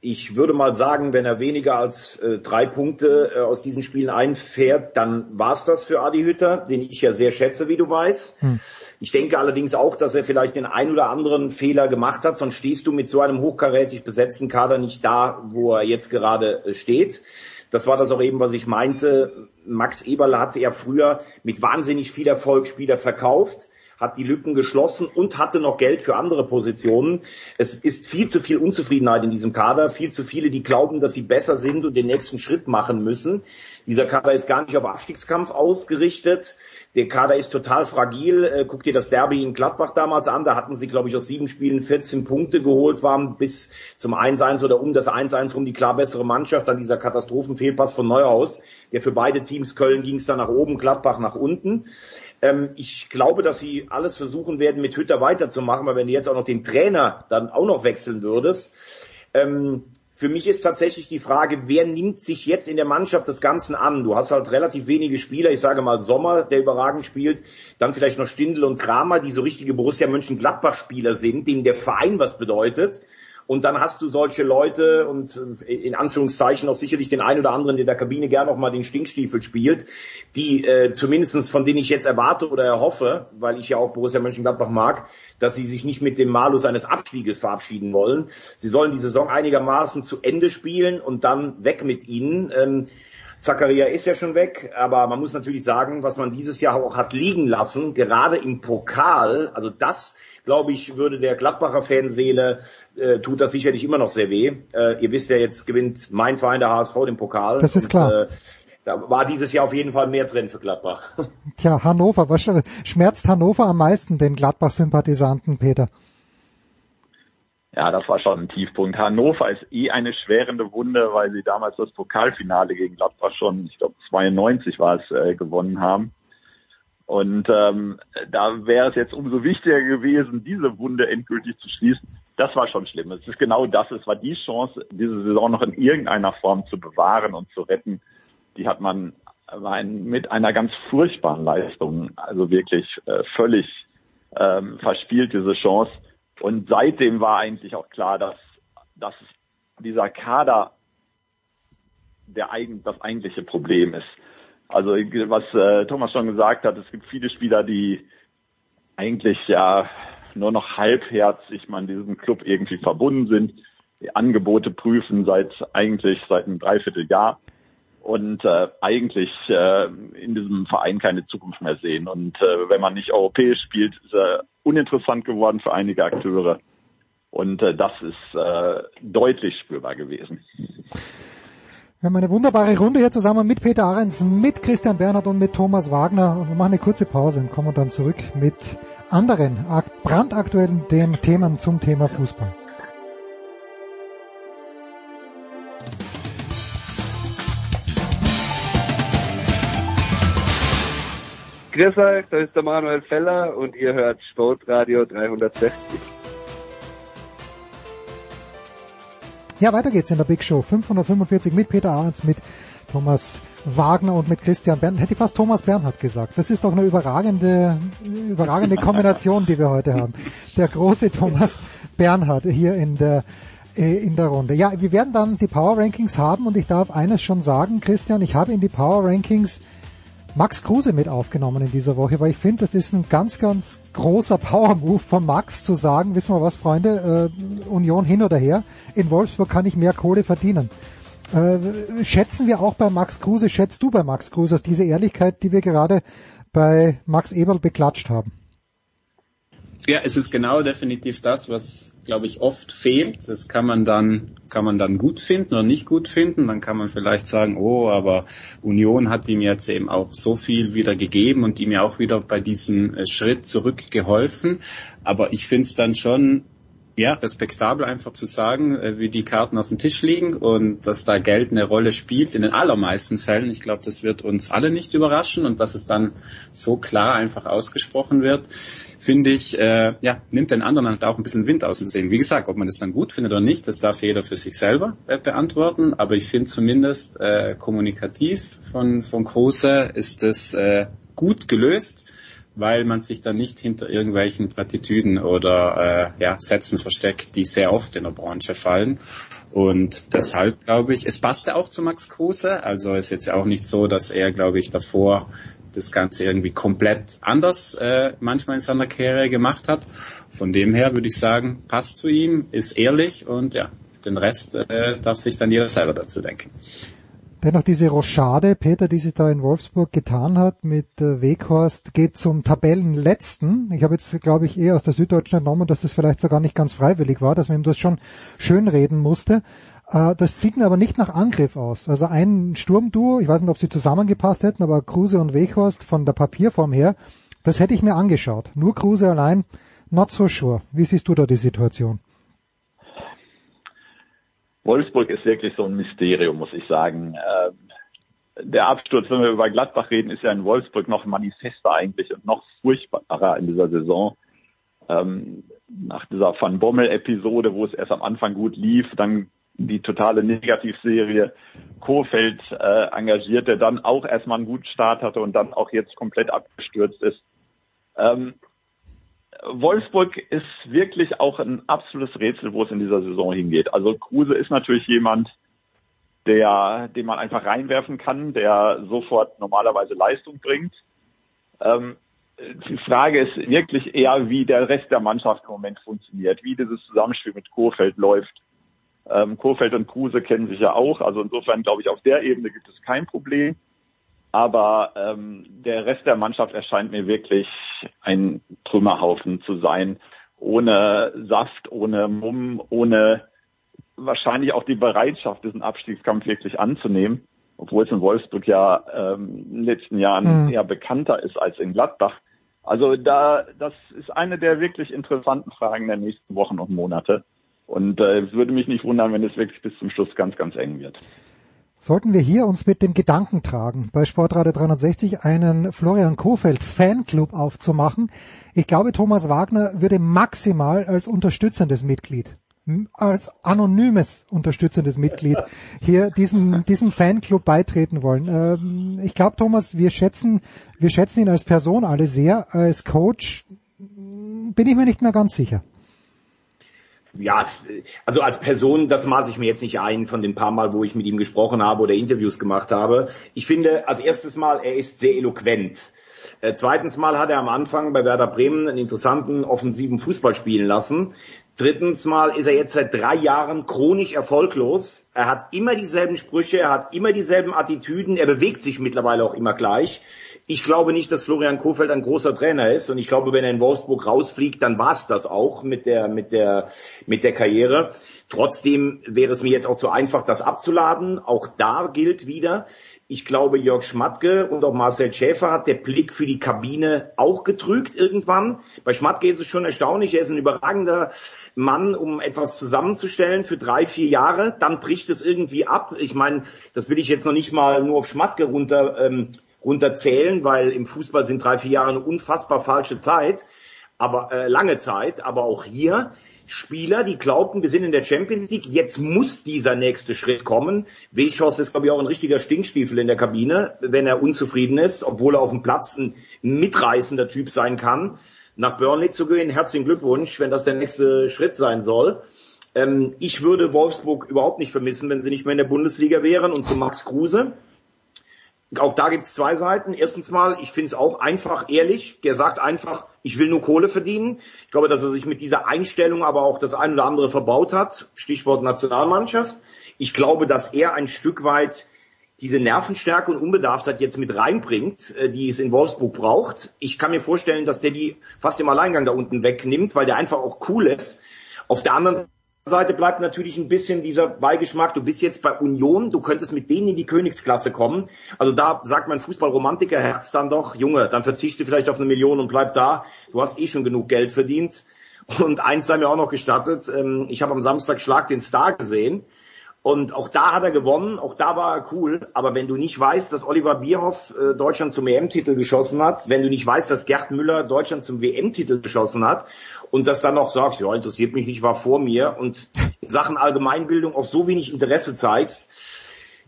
ich würde mal sagen, wenn er weniger als äh, drei Punkte äh, aus diesen Spielen einfährt, dann war's das für Adi Hütter, den ich ja sehr schätze, wie du weißt. Hm. Ich denke allerdings auch, dass er vielleicht den ein oder anderen Fehler gemacht hat, sonst stehst du mit so einem hochkarätig besetzten Kader nicht da, wo er jetzt gerade äh, steht. Das war das auch eben, was ich meinte. Max Eberle hatte ja früher mit wahnsinnig viel Erfolg Spieler verkauft hat die Lücken geschlossen und hatte noch Geld für andere Positionen. Es ist viel zu viel Unzufriedenheit in diesem Kader, viel zu viele, die glauben, dass sie besser sind und den nächsten Schritt machen müssen. Dieser Kader ist gar nicht auf Abstiegskampf ausgerichtet. Der Kader ist total fragil. Äh, guck dir das Derby in Gladbach damals an. Da hatten sie, glaube ich, aus sieben Spielen 14 Punkte geholt, waren bis zum 1-1 oder um das 1-1 rum die klar bessere Mannschaft. Dann dieser Katastrophenfehlpass von Neuhaus, der für beide Teams, Köln ging es dann nach oben, Gladbach nach unten. Ähm, ich glaube, dass sie alles versuchen werden, mit Hütter weiterzumachen, weil wenn du jetzt auch noch den Trainer dann auch noch wechseln würdest, ähm, für mich ist tatsächlich die Frage, wer nimmt sich jetzt in der Mannschaft des Ganzen an? Du hast halt relativ wenige Spieler, ich sage mal Sommer, der überragend spielt, dann vielleicht noch Stindl und Kramer, die so richtige Borussia Mönchengladbach-Spieler sind, denen der Verein was bedeutet. Und dann hast du solche Leute und äh, in Anführungszeichen auch sicherlich den einen oder anderen, der in der Kabine gern noch mal den Stinkstiefel spielt, die äh, zumindestens von denen ich jetzt erwarte oder erhoffe, weil ich ja auch Borussia Mönchengladbach mag, dass sie sich nicht mit dem Malus eines Abstieges verabschieden wollen. Sie sollen die Saison einigermaßen zu Ende spielen und dann weg mit ihnen. Ähm, Zakaria ist ja schon weg, aber man muss natürlich sagen, was man dieses Jahr auch hat liegen lassen, gerade im Pokal, also das glaube ich, würde der Gladbacher Fanseele, äh, tut das sicherlich immer noch sehr weh. Äh, ihr wisst ja, jetzt gewinnt mein Verein, der HSV, den Pokal. Das ist klar. Und, äh, da war dieses Jahr auf jeden Fall mehr drin für Gladbach. Tja, Hannover, was schmerzt Hannover am meisten den Gladbach-Sympathisanten, Peter? Ja, das war schon ein Tiefpunkt. Hannover ist eh eine schwerende Wunde, weil sie damals das Pokalfinale gegen Gladbach schon, ich glaube 92 war es, äh, gewonnen haben. Und ähm, da wäre es jetzt umso wichtiger gewesen, diese Wunde endgültig zu schließen. Das war schon schlimm. Es ist genau das. Es war die Chance, diese Saison noch in irgendeiner Form zu bewahren und zu retten. Die hat man mit einer ganz furchtbaren Leistung, also wirklich äh, völlig ähm, verspielt, diese Chance. Und seitdem war eigentlich auch klar, dass, dass dieser Kader der, das eigentliche Problem ist. Also was äh, Thomas schon gesagt hat, es gibt viele Spieler, die eigentlich ja nur noch halbherzig man diesem Club irgendwie verbunden sind, die Angebote prüfen seit eigentlich seit einem Dreivierteljahr und äh, eigentlich äh, in diesem Verein keine Zukunft mehr sehen. Und äh, wenn man nicht europäisch spielt, ist er uninteressant geworden für einige Akteure. Und äh, das ist äh, deutlich spürbar gewesen. Wir haben eine wunderbare Runde hier zusammen mit Peter Ahrens, mit Christian Bernhard und mit Thomas Wagner. Und wir machen eine kurze Pause und kommen dann zurück mit anderen brandaktuellen Themen zum Thema Fußball. Grüß euch, da ist der Manuel Feller und ihr hört Sportradio 360. Ja, weiter geht's in der Big Show 545 mit Peter Ahrens, mit Thomas Wagner und mit Christian Bernhard. Hätte ich fast Thomas Bernhard gesagt. Das ist doch eine überragende, überragende Kombination, die wir heute haben. Der große Thomas Bernhard hier in der, äh, in der Runde. Ja, wir werden dann die Power Rankings haben und ich darf eines schon sagen, Christian, ich habe in die Power Rankings Max Kruse mit aufgenommen in dieser Woche, weil ich finde, das ist ein ganz, ganz großer Power-Move von Max zu sagen, wissen wir was, Freunde, äh, Union hin oder her, in Wolfsburg kann ich mehr Kohle verdienen. Äh, schätzen wir auch bei Max Kruse, schätzt du bei Max Kruse diese Ehrlichkeit, die wir gerade bei Max Eberl beklatscht haben? Ja, es ist genau definitiv das, was, glaube ich, oft fehlt. Das kann man dann, kann man dann gut finden oder nicht gut finden. Dann kann man vielleicht sagen, oh, aber Union hat ihm jetzt eben auch so viel wieder gegeben und ihm ja auch wieder bei diesem äh, Schritt zurückgeholfen. Aber ich finde es dann schon ja, respektabel einfach zu sagen, äh, wie die Karten auf dem Tisch liegen und dass da Geld eine Rolle spielt in den allermeisten Fällen. Ich glaube, das wird uns alle nicht überraschen und dass es dann so klar einfach ausgesprochen wird, finde ich, äh, ja, nimmt den anderen halt auch ein bisschen Wind aus dem Segen. Wie gesagt, ob man das dann gut findet oder nicht, das darf jeder für sich selber äh, beantworten, aber ich finde zumindest äh, kommunikativ von, von Kruse ist es äh, gut gelöst weil man sich dann nicht hinter irgendwelchen Plattitüden oder äh, ja, Sätzen versteckt, die sehr oft in der Branche fallen. Und deshalb glaube ich, es passte auch zu Max Kruse. Also ist jetzt auch nicht so, dass er, glaube ich, davor das Ganze irgendwie komplett anders äh, manchmal in seiner Karriere gemacht hat. Von dem her würde ich sagen, passt zu ihm, ist ehrlich und ja, den Rest äh, darf sich dann jeder selber dazu denken. Dennoch diese Rochade, Peter, die sich da in Wolfsburg getan hat mit äh, Weghorst, geht zum Tabellenletzten. Ich habe jetzt, glaube ich, eher aus der Süddeutschen entnommen, dass das vielleicht sogar nicht ganz freiwillig war, dass man ihm das schon schönreden musste. Äh, das sieht mir aber nicht nach Angriff aus. Also ein Sturmduo, ich weiß nicht, ob sie zusammengepasst hätten, aber Kruse und Weghorst von der Papierform her, das hätte ich mir angeschaut. Nur Kruse allein, not so sure. Wie siehst du da die Situation? Wolfsburg ist wirklich so ein Mysterium, muss ich sagen. Ähm, der Absturz, wenn wir über Gladbach reden, ist ja in Wolfsburg noch manifester eigentlich und noch furchtbarer in dieser Saison. Ähm, nach dieser Van Bommel-Episode, wo es erst am Anfang gut lief, dann die totale Negativserie Kofeld äh, engagiert, der dann auch erstmal einen guten Start hatte und dann auch jetzt komplett abgestürzt ist. Ähm, Wolfsburg ist wirklich auch ein absolutes Rätsel, wo es in dieser Saison hingeht. Also Kruse ist natürlich jemand, der, den man einfach reinwerfen kann, der sofort normalerweise Leistung bringt. Ähm, die Frage ist wirklich eher, wie der Rest der Mannschaft im Moment funktioniert, wie dieses Zusammenspiel mit Kurfeld läuft. Ähm, Kurfeld und Kruse kennen sich ja auch, also insofern glaube ich, auf der Ebene gibt es kein Problem. Aber ähm, der Rest der Mannschaft erscheint mir wirklich ein Trümmerhaufen zu sein, ohne Saft, ohne Mumm, ohne wahrscheinlich auch die Bereitschaft, diesen Abstiegskampf wirklich anzunehmen, obwohl es in Wolfsburg ja ähm, in den letzten Jahren mhm. eher bekannter ist als in Gladbach. Also da, das ist eine der wirklich interessanten Fragen der nächsten Wochen und Monate. Und äh, es würde mich nicht wundern, wenn es wirklich bis zum Schluss ganz, ganz eng wird. Sollten wir hier uns mit dem Gedanken tragen, bei Sportradio 360 einen Florian Kofeld Fanclub aufzumachen, ich glaube, Thomas Wagner würde maximal als unterstützendes Mitglied, als anonymes unterstützendes Mitglied hier diesem, diesem Fanclub beitreten wollen. Ähm, ich glaube, Thomas, wir schätzen, wir schätzen ihn als Person alle sehr, als Coach bin ich mir nicht mehr ganz sicher ja, also als Person, das maße ich mir jetzt nicht ein von den paar Mal, wo ich mit ihm gesprochen habe oder Interviews gemacht habe. Ich finde, als erstes Mal, er ist sehr eloquent. Äh, zweitens Mal hat er am Anfang bei Werder Bremen einen interessanten offensiven Fußball spielen lassen. Drittens Mal ist er jetzt seit drei Jahren chronisch erfolglos. Er hat immer dieselben Sprüche, er hat immer dieselben Attitüden, er bewegt sich mittlerweile auch immer gleich. Ich glaube nicht, dass Florian Kofeld ein großer Trainer ist und ich glaube, wenn er in Wolfsburg rausfliegt, dann war's das auch mit der mit der mit der Karriere. Trotzdem wäre es mir jetzt auch zu einfach, das abzuladen. Auch da gilt wieder, ich glaube, Jörg Schmatke und auch Marcel Schäfer hat der Blick für die Kabine auch getrügt irgendwann. Bei Schmatke ist es schon erstaunlich. Er ist ein überragender Mann, um etwas zusammenzustellen für drei, vier Jahre. Dann bricht es irgendwie ab. Ich meine, das will ich jetzt noch nicht mal nur auf Schmatke runter ähm, runterzählen, weil im Fußball sind drei, vier Jahre eine unfassbar falsche Zeit, aber äh, lange Zeit. Aber auch hier Spieler, die glaubten, wir sind in der Champions League, jetzt muss dieser nächste Schritt kommen. Weschhaus ist, glaube ich, auch ein richtiger Stinkstiefel in der Kabine, wenn er unzufrieden ist, obwohl er auf dem Platz ein mitreißender Typ sein kann. Nach Burnley zu gehen, herzlichen Glückwunsch, wenn das der nächste Schritt sein soll. Ähm, ich würde Wolfsburg überhaupt nicht vermissen, wenn sie nicht mehr in der Bundesliga wären. Und zu Max Kruse, auch da gibt es zwei Seiten. Erstens mal, ich finde es auch einfach ehrlich. Der sagt einfach, ich will nur Kohle verdienen. Ich glaube, dass er sich mit dieser Einstellung aber auch das ein oder andere verbaut hat. Stichwort Nationalmannschaft. Ich glaube, dass er ein Stück weit diese Nervenstärke und Unbedarftheit jetzt mit reinbringt, äh, die es in Wolfsburg braucht. Ich kann mir vorstellen, dass der die fast im Alleingang da unten wegnimmt, weil der einfach auch cool ist. Auf der anderen Seite bleibt natürlich ein bisschen dieser Beigeschmack, du bist jetzt bei Union, du könntest mit denen in die Königsklasse kommen. Also da sagt mein Fußballromantiker Herz dann doch, Junge, dann verzichte vielleicht auf eine Million und bleib da. Du hast eh schon genug Geld verdient. Und eins sei mir auch noch gestattet, ähm, ich habe am Samstag Schlag den Star gesehen. Und auch da hat er gewonnen, auch da war er cool. Aber wenn du nicht weißt, dass Oliver Bierhoff äh, Deutschland zum EM-Titel geschossen hat, wenn du nicht weißt, dass Gerd Müller Deutschland zum WM-Titel geschossen hat und das dann noch sagst, ja, interessiert mich nicht, war vor mir und in Sachen Allgemeinbildung auch so wenig Interesse zeigst,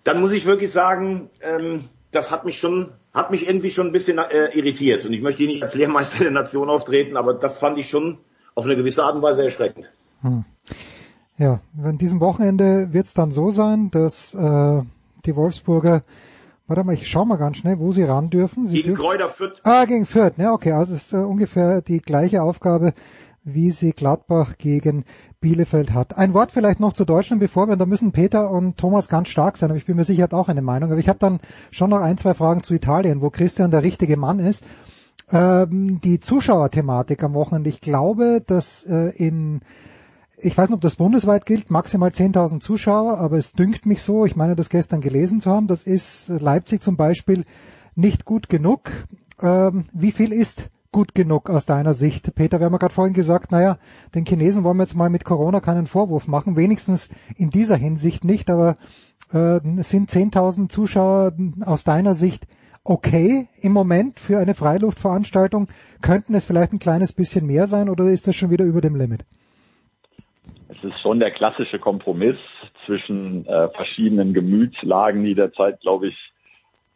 dann muss ich wirklich sagen, ähm, das hat mich schon, hat mich irgendwie schon ein bisschen äh, irritiert. Und ich möchte hier nicht als Lehrmeister der Nation auftreten, aber das fand ich schon auf eine gewisse Art und Weise erschreckend. Hm. Ja, an diesem Wochenende wird es dann so sein, dass äh, die Wolfsburger, warte mal, ich schau mal ganz schnell, wo sie ran dürfen. Sie gegen dürfen, Kräuter Fürth. Ah, gegen Fürth, ne, okay, also ist äh, ungefähr die gleiche Aufgabe wie sie Gladbach gegen Bielefeld hat. Ein Wort vielleicht noch zu Deutschland, bevor wir, da müssen Peter und Thomas ganz stark sein, aber ich bin mir sicher, hat auch eine Meinung. Aber ich habe dann schon noch ein, zwei Fragen zu Italien, wo Christian der richtige Mann ist. Ähm, die Zuschauerthematik am Wochenende. Ich glaube, dass äh, in ich weiß nicht, ob das bundesweit gilt, maximal 10.000 Zuschauer, aber es dünkt mich so, ich meine das gestern gelesen zu haben, das ist Leipzig zum Beispiel nicht gut genug. Ähm, wie viel ist gut genug aus deiner Sicht? Peter, wir haben ja gerade vorhin gesagt, naja, den Chinesen wollen wir jetzt mal mit Corona keinen Vorwurf machen, wenigstens in dieser Hinsicht nicht, aber äh, sind 10.000 Zuschauer aus deiner Sicht okay im Moment für eine Freiluftveranstaltung? Könnten es vielleicht ein kleines bisschen mehr sein oder ist das schon wieder über dem Limit? Es ist schon der klassische Kompromiss zwischen äh, verschiedenen Gemütslagen, die derzeit, glaube ich,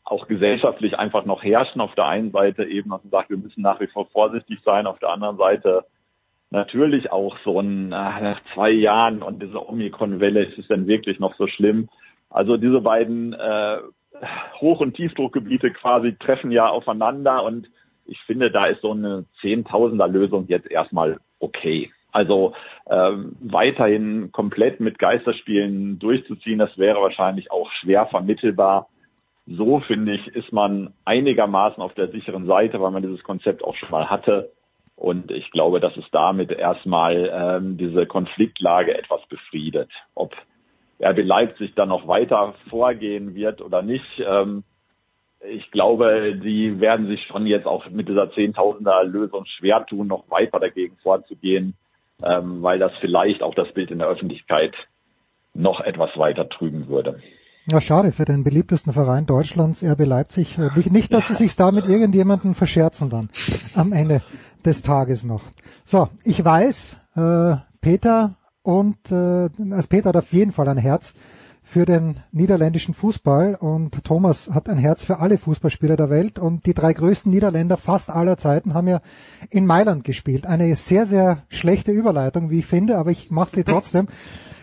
auch gesellschaftlich einfach noch herrschen. Auf der einen Seite eben, dass man sagt, wir müssen nach wie vor vorsichtig sein. Auf der anderen Seite natürlich auch so ein, äh, nach zwei Jahren und diese Omikron-Welle, ist es denn wirklich noch so schlimm? Also diese beiden äh, Hoch- und Tiefdruckgebiete quasi treffen ja aufeinander und ich finde, da ist so eine Zehntausender-Lösung jetzt erstmal okay. Also ähm, weiterhin komplett mit Geisterspielen durchzuziehen, das wäre wahrscheinlich auch schwer vermittelbar. So finde ich, ist man einigermaßen auf der sicheren Seite, weil man dieses Konzept auch schon mal hatte. Und ich glaube, dass es damit erstmal ähm, diese Konfliktlage etwas befriedet. Ob RB Leipzig dann noch weiter vorgehen wird oder nicht, ähm, ich glaube, die werden sich schon jetzt auch mit dieser Zehntausender Lösung schwer tun, noch weiter dagegen vorzugehen ähm, weil das vielleicht auch das Bild in der Öffentlichkeit noch etwas weiter trüben würde. Ja, schade für den beliebtesten Verein Deutschlands, RB Leipzig. Äh, nicht, nicht dass sie sich da mit irgendjemandem verscherzen dann am Ende des Tages noch. So, ich weiß, äh, Peter und äh, also Peter hat auf jeden Fall ein Herz für den niederländischen Fußball und Thomas hat ein Herz für alle Fußballspieler der Welt und die drei größten Niederländer fast aller Zeiten haben ja in Mailand gespielt. Eine sehr, sehr schlechte Überleitung, wie ich finde, aber ich mache sie trotzdem.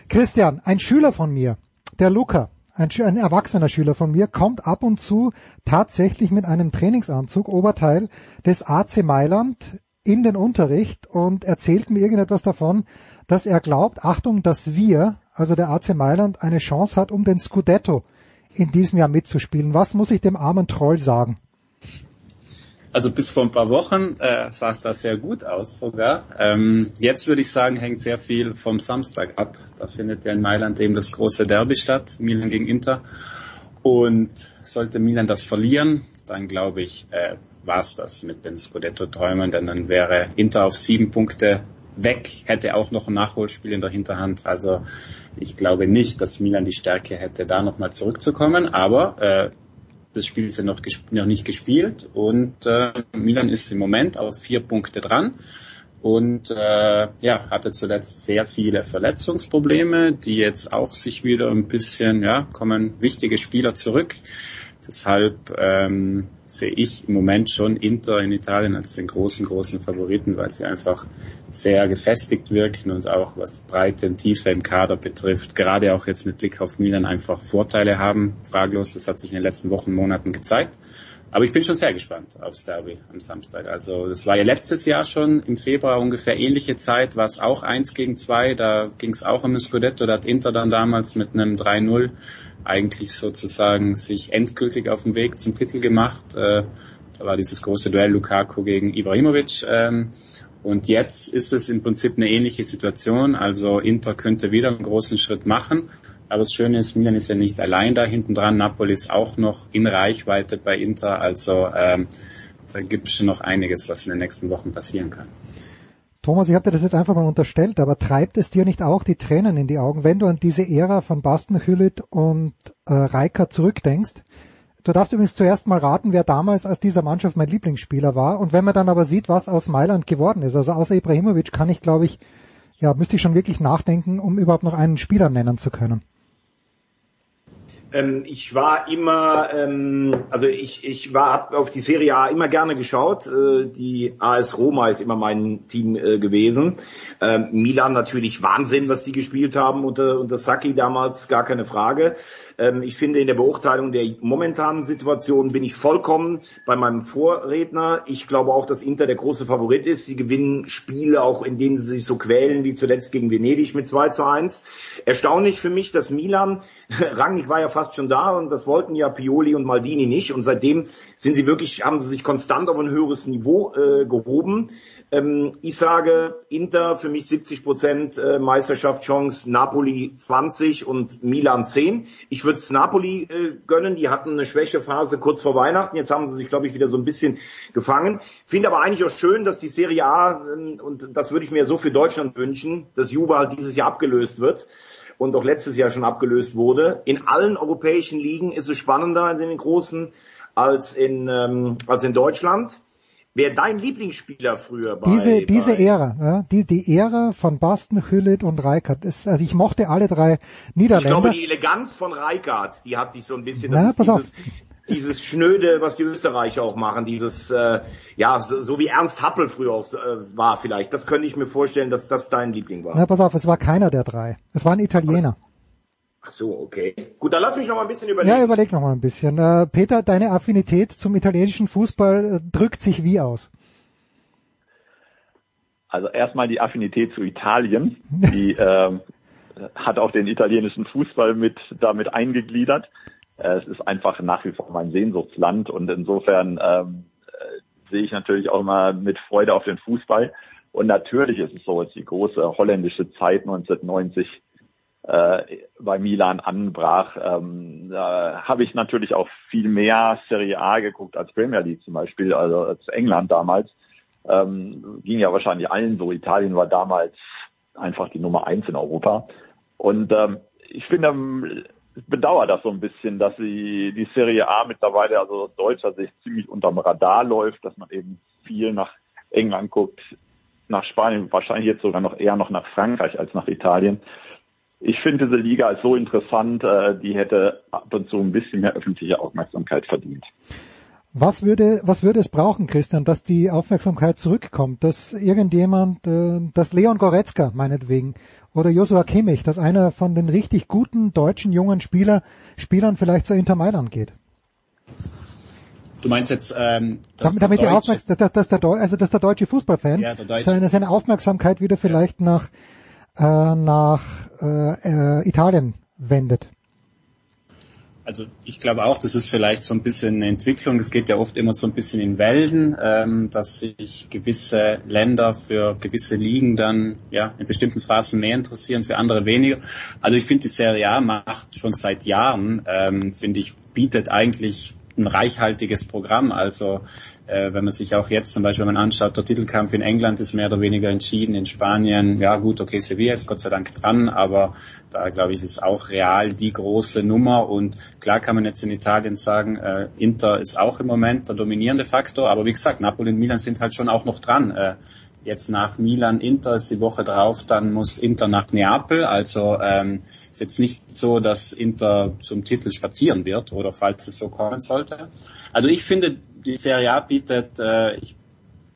Christian, ein Schüler von mir, der Luca, ein, ein erwachsener Schüler von mir, kommt ab und zu tatsächlich mit einem Trainingsanzug, Oberteil des AC Mailand in den Unterricht und erzählt mir irgendetwas davon, dass er glaubt, Achtung, dass wir also der AC Mailand, eine Chance hat, um den Scudetto in diesem Jahr mitzuspielen. Was muss ich dem armen Troll sagen? Also bis vor ein paar Wochen äh, sah es da sehr gut aus sogar. Ähm, jetzt würde ich sagen, hängt sehr viel vom Samstag ab. Da findet ja in Mailand eben das große Derby statt, Milan gegen Inter. Und sollte Milan das verlieren, dann glaube ich, äh, war es das mit den Scudetto-Träumen, denn dann wäre Inter auf sieben Punkte weg, hätte auch noch ein Nachholspiel in der Hinterhand. Also ich glaube nicht, dass Milan die Stärke hätte, da nochmal zurückzukommen. Aber äh, das Spiel ist ja noch, noch nicht gespielt und äh, Milan ist im Moment auf vier Punkte dran und äh, ja hatte zuletzt sehr viele Verletzungsprobleme, die jetzt auch sich wieder ein bisschen ja kommen wichtige Spieler zurück. Deshalb ähm, sehe ich im Moment schon Inter in Italien als den großen, großen Favoriten, weil sie einfach sehr gefestigt wirken und auch was Breite und Tiefe im Kader betrifft, gerade auch jetzt mit Blick auf Milan einfach Vorteile haben. Fraglos, das hat sich in den letzten Wochen, Monaten gezeigt. Aber ich bin schon sehr gespannt aufs Derby am Samstag. Also das war ja letztes Jahr schon im Februar ungefähr ähnliche Zeit, war es auch eins gegen zwei, da ging es auch um ein Scudetto, da hat Inter dann damals mit einem 3-0 eigentlich sozusagen sich endgültig auf den Weg zum Titel gemacht. Äh, da war dieses große Duell Lukaku gegen Ibrahimovic. Ähm, und jetzt ist es im Prinzip eine ähnliche Situation. Also Inter könnte wieder einen großen Schritt machen. Aber das Schöne ist, Milan ist ja nicht allein da hinten dran. Napoli ist auch noch in Reichweite bei Inter. Also ähm, da gibt es schon noch einiges, was in den nächsten Wochen passieren kann. Thomas, ich habe dir das jetzt einfach mal unterstellt, aber treibt es dir nicht auch die Tränen in die Augen, wenn du an diese Ära von Basten Hüllit und äh, Reika zurückdenkst? Du darfst übrigens zuerst mal raten, wer damals aus dieser Mannschaft mein Lieblingsspieler war. Und wenn man dann aber sieht, was aus Mailand geworden ist, also außer Ibrahimovic kann ich, glaube ich, ja, müsste ich schon wirklich nachdenken, um überhaupt noch einen Spieler nennen zu können. Ähm, ich war immer, ähm, also ich, ich war hab auf die Serie A immer gerne geschaut. Äh, die AS Roma ist immer mein Team äh, gewesen. Ähm, Milan natürlich Wahnsinn, was die gespielt haben unter, unter Sacchi damals, gar keine Frage. Ähm, ich finde, in der Beurteilung der momentanen Situation bin ich vollkommen bei meinem Vorredner. Ich glaube auch, dass Inter der große Favorit ist. Sie gewinnen Spiele, auch in denen sie sich so quälen, wie zuletzt gegen Venedig mit 2 zu 1. Erstaunlich für mich, dass Milan, Rangnick war ja fast schon da und das wollten ja Pioli und Maldini nicht. Und seitdem sind sie wirklich, haben sie sich konstant auf ein höheres Niveau äh, gehoben. Ähm, ich sage Inter für mich 70 Prozent äh, Meisterschaftschance, Napoli 20 und Milan 10. Ich würde es Napoli äh, gönnen. Die hatten eine Schwächephase kurz vor Weihnachten. Jetzt haben sie sich, glaube ich, wieder so ein bisschen gefangen. Finde aber eigentlich auch schön, dass die Serie A, äh, und das würde ich mir so für Deutschland wünschen, dass Juve halt dieses Jahr abgelöst wird und auch letztes Jahr schon abgelöst wurde. In allen europäischen Ligen ist es spannender als in den großen als in, ähm, als in Deutschland. Wer dein Lieblingsspieler früher bei diese diese bei, Ära, ja, die die Ära von Basten, Hüllet und Reikert ist, also ich mochte alle drei Niederländer. Ich glaube, die Eleganz von Reikart, die hat sich so ein bisschen, Na, das pass ist auf. dieses, dieses Schnöde, was die Österreicher auch machen, dieses, äh, ja, so, so wie Ernst Happel früher auch äh, war vielleicht. Das könnte ich mir vorstellen, dass das dein Liebling war. Na, pass auf, es war keiner der drei. Es war ein Italiener. Ach so, okay. Gut, dann lass mich noch mal ein bisschen überlegen. Ja, überleg noch mal ein bisschen. Äh, Peter, deine Affinität zum italienischen Fußball äh, drückt sich wie aus? Also erstmal die Affinität zu Italien, die ähm, hat auch den italienischen Fußball mit damit eingegliedert. Äh, es ist einfach nach wie vor mein Sehnsuchtsland und insofern ähm, äh, sehe ich natürlich auch immer mit Freude auf den Fußball. Und natürlich ist es so, als die große holländische Zeit 1990 äh, bei Milan anbrach, ähm, da habe ich natürlich auch viel mehr Serie A geguckt als Premier League zum Beispiel, also als England damals. Ähm, ging ja wahrscheinlich allen so. Italien war damals einfach die Nummer eins in Europa. Und ähm, ich finde, ähm, bedauere das so ein bisschen, dass sie die Serie A mittlerweile, also aus deutscher Sicht, ziemlich unterm Radar läuft, dass man eben viel nach England guckt, nach Spanien, wahrscheinlich jetzt sogar noch eher noch nach Frankreich als nach Italien. Ich finde diese Liga als so interessant, äh, die hätte ab und zu ein bisschen mehr öffentliche Aufmerksamkeit verdient. Was würde, was würde es brauchen, Christian, dass die Aufmerksamkeit zurückkommt, dass irgendjemand, äh, dass Leon Goretzka meinetwegen oder Joshua Kimmich, dass einer von den richtig guten deutschen jungen Spieler, Spielern vielleicht zu Inter Mailand geht? Du meinst jetzt, ähm, dass damit, damit die der Deutsche, Aufmerksamkeit, dass, dass der, Deu- also dass der deutsche Fußballfan Ja, der Deutsche. seine, seine Aufmerksamkeit wieder vielleicht nach äh, nach äh, äh, Italien wendet. Also ich glaube auch, das ist vielleicht so ein bisschen eine Entwicklung. Es geht ja oft immer so ein bisschen in Wellen, ähm, dass sich gewisse Länder für gewisse Ligen dann ja in bestimmten Phasen mehr interessieren, für andere weniger. Also ich finde, die Serie A macht schon seit Jahren, ähm, finde ich, bietet eigentlich ein reichhaltiges Programm. Also äh, wenn man sich auch jetzt zum Beispiel wenn man anschaut, der Titelkampf in England ist mehr oder weniger entschieden, in Spanien, ja gut, okay, Sevilla ist Gott sei Dank dran, aber da glaube ich ist auch Real die große Nummer und klar kann man jetzt in Italien sagen, äh, Inter ist auch im Moment der dominierende Faktor, aber wie gesagt, Napoli und Milan sind halt schon auch noch dran. Äh, jetzt nach Milan Inter ist die Woche drauf, dann muss Inter nach Neapel. Also ähm, ist jetzt nicht so, dass Inter zum Titel spazieren wird oder falls es so kommen sollte. Also ich finde, die Serie A bietet, äh, ich,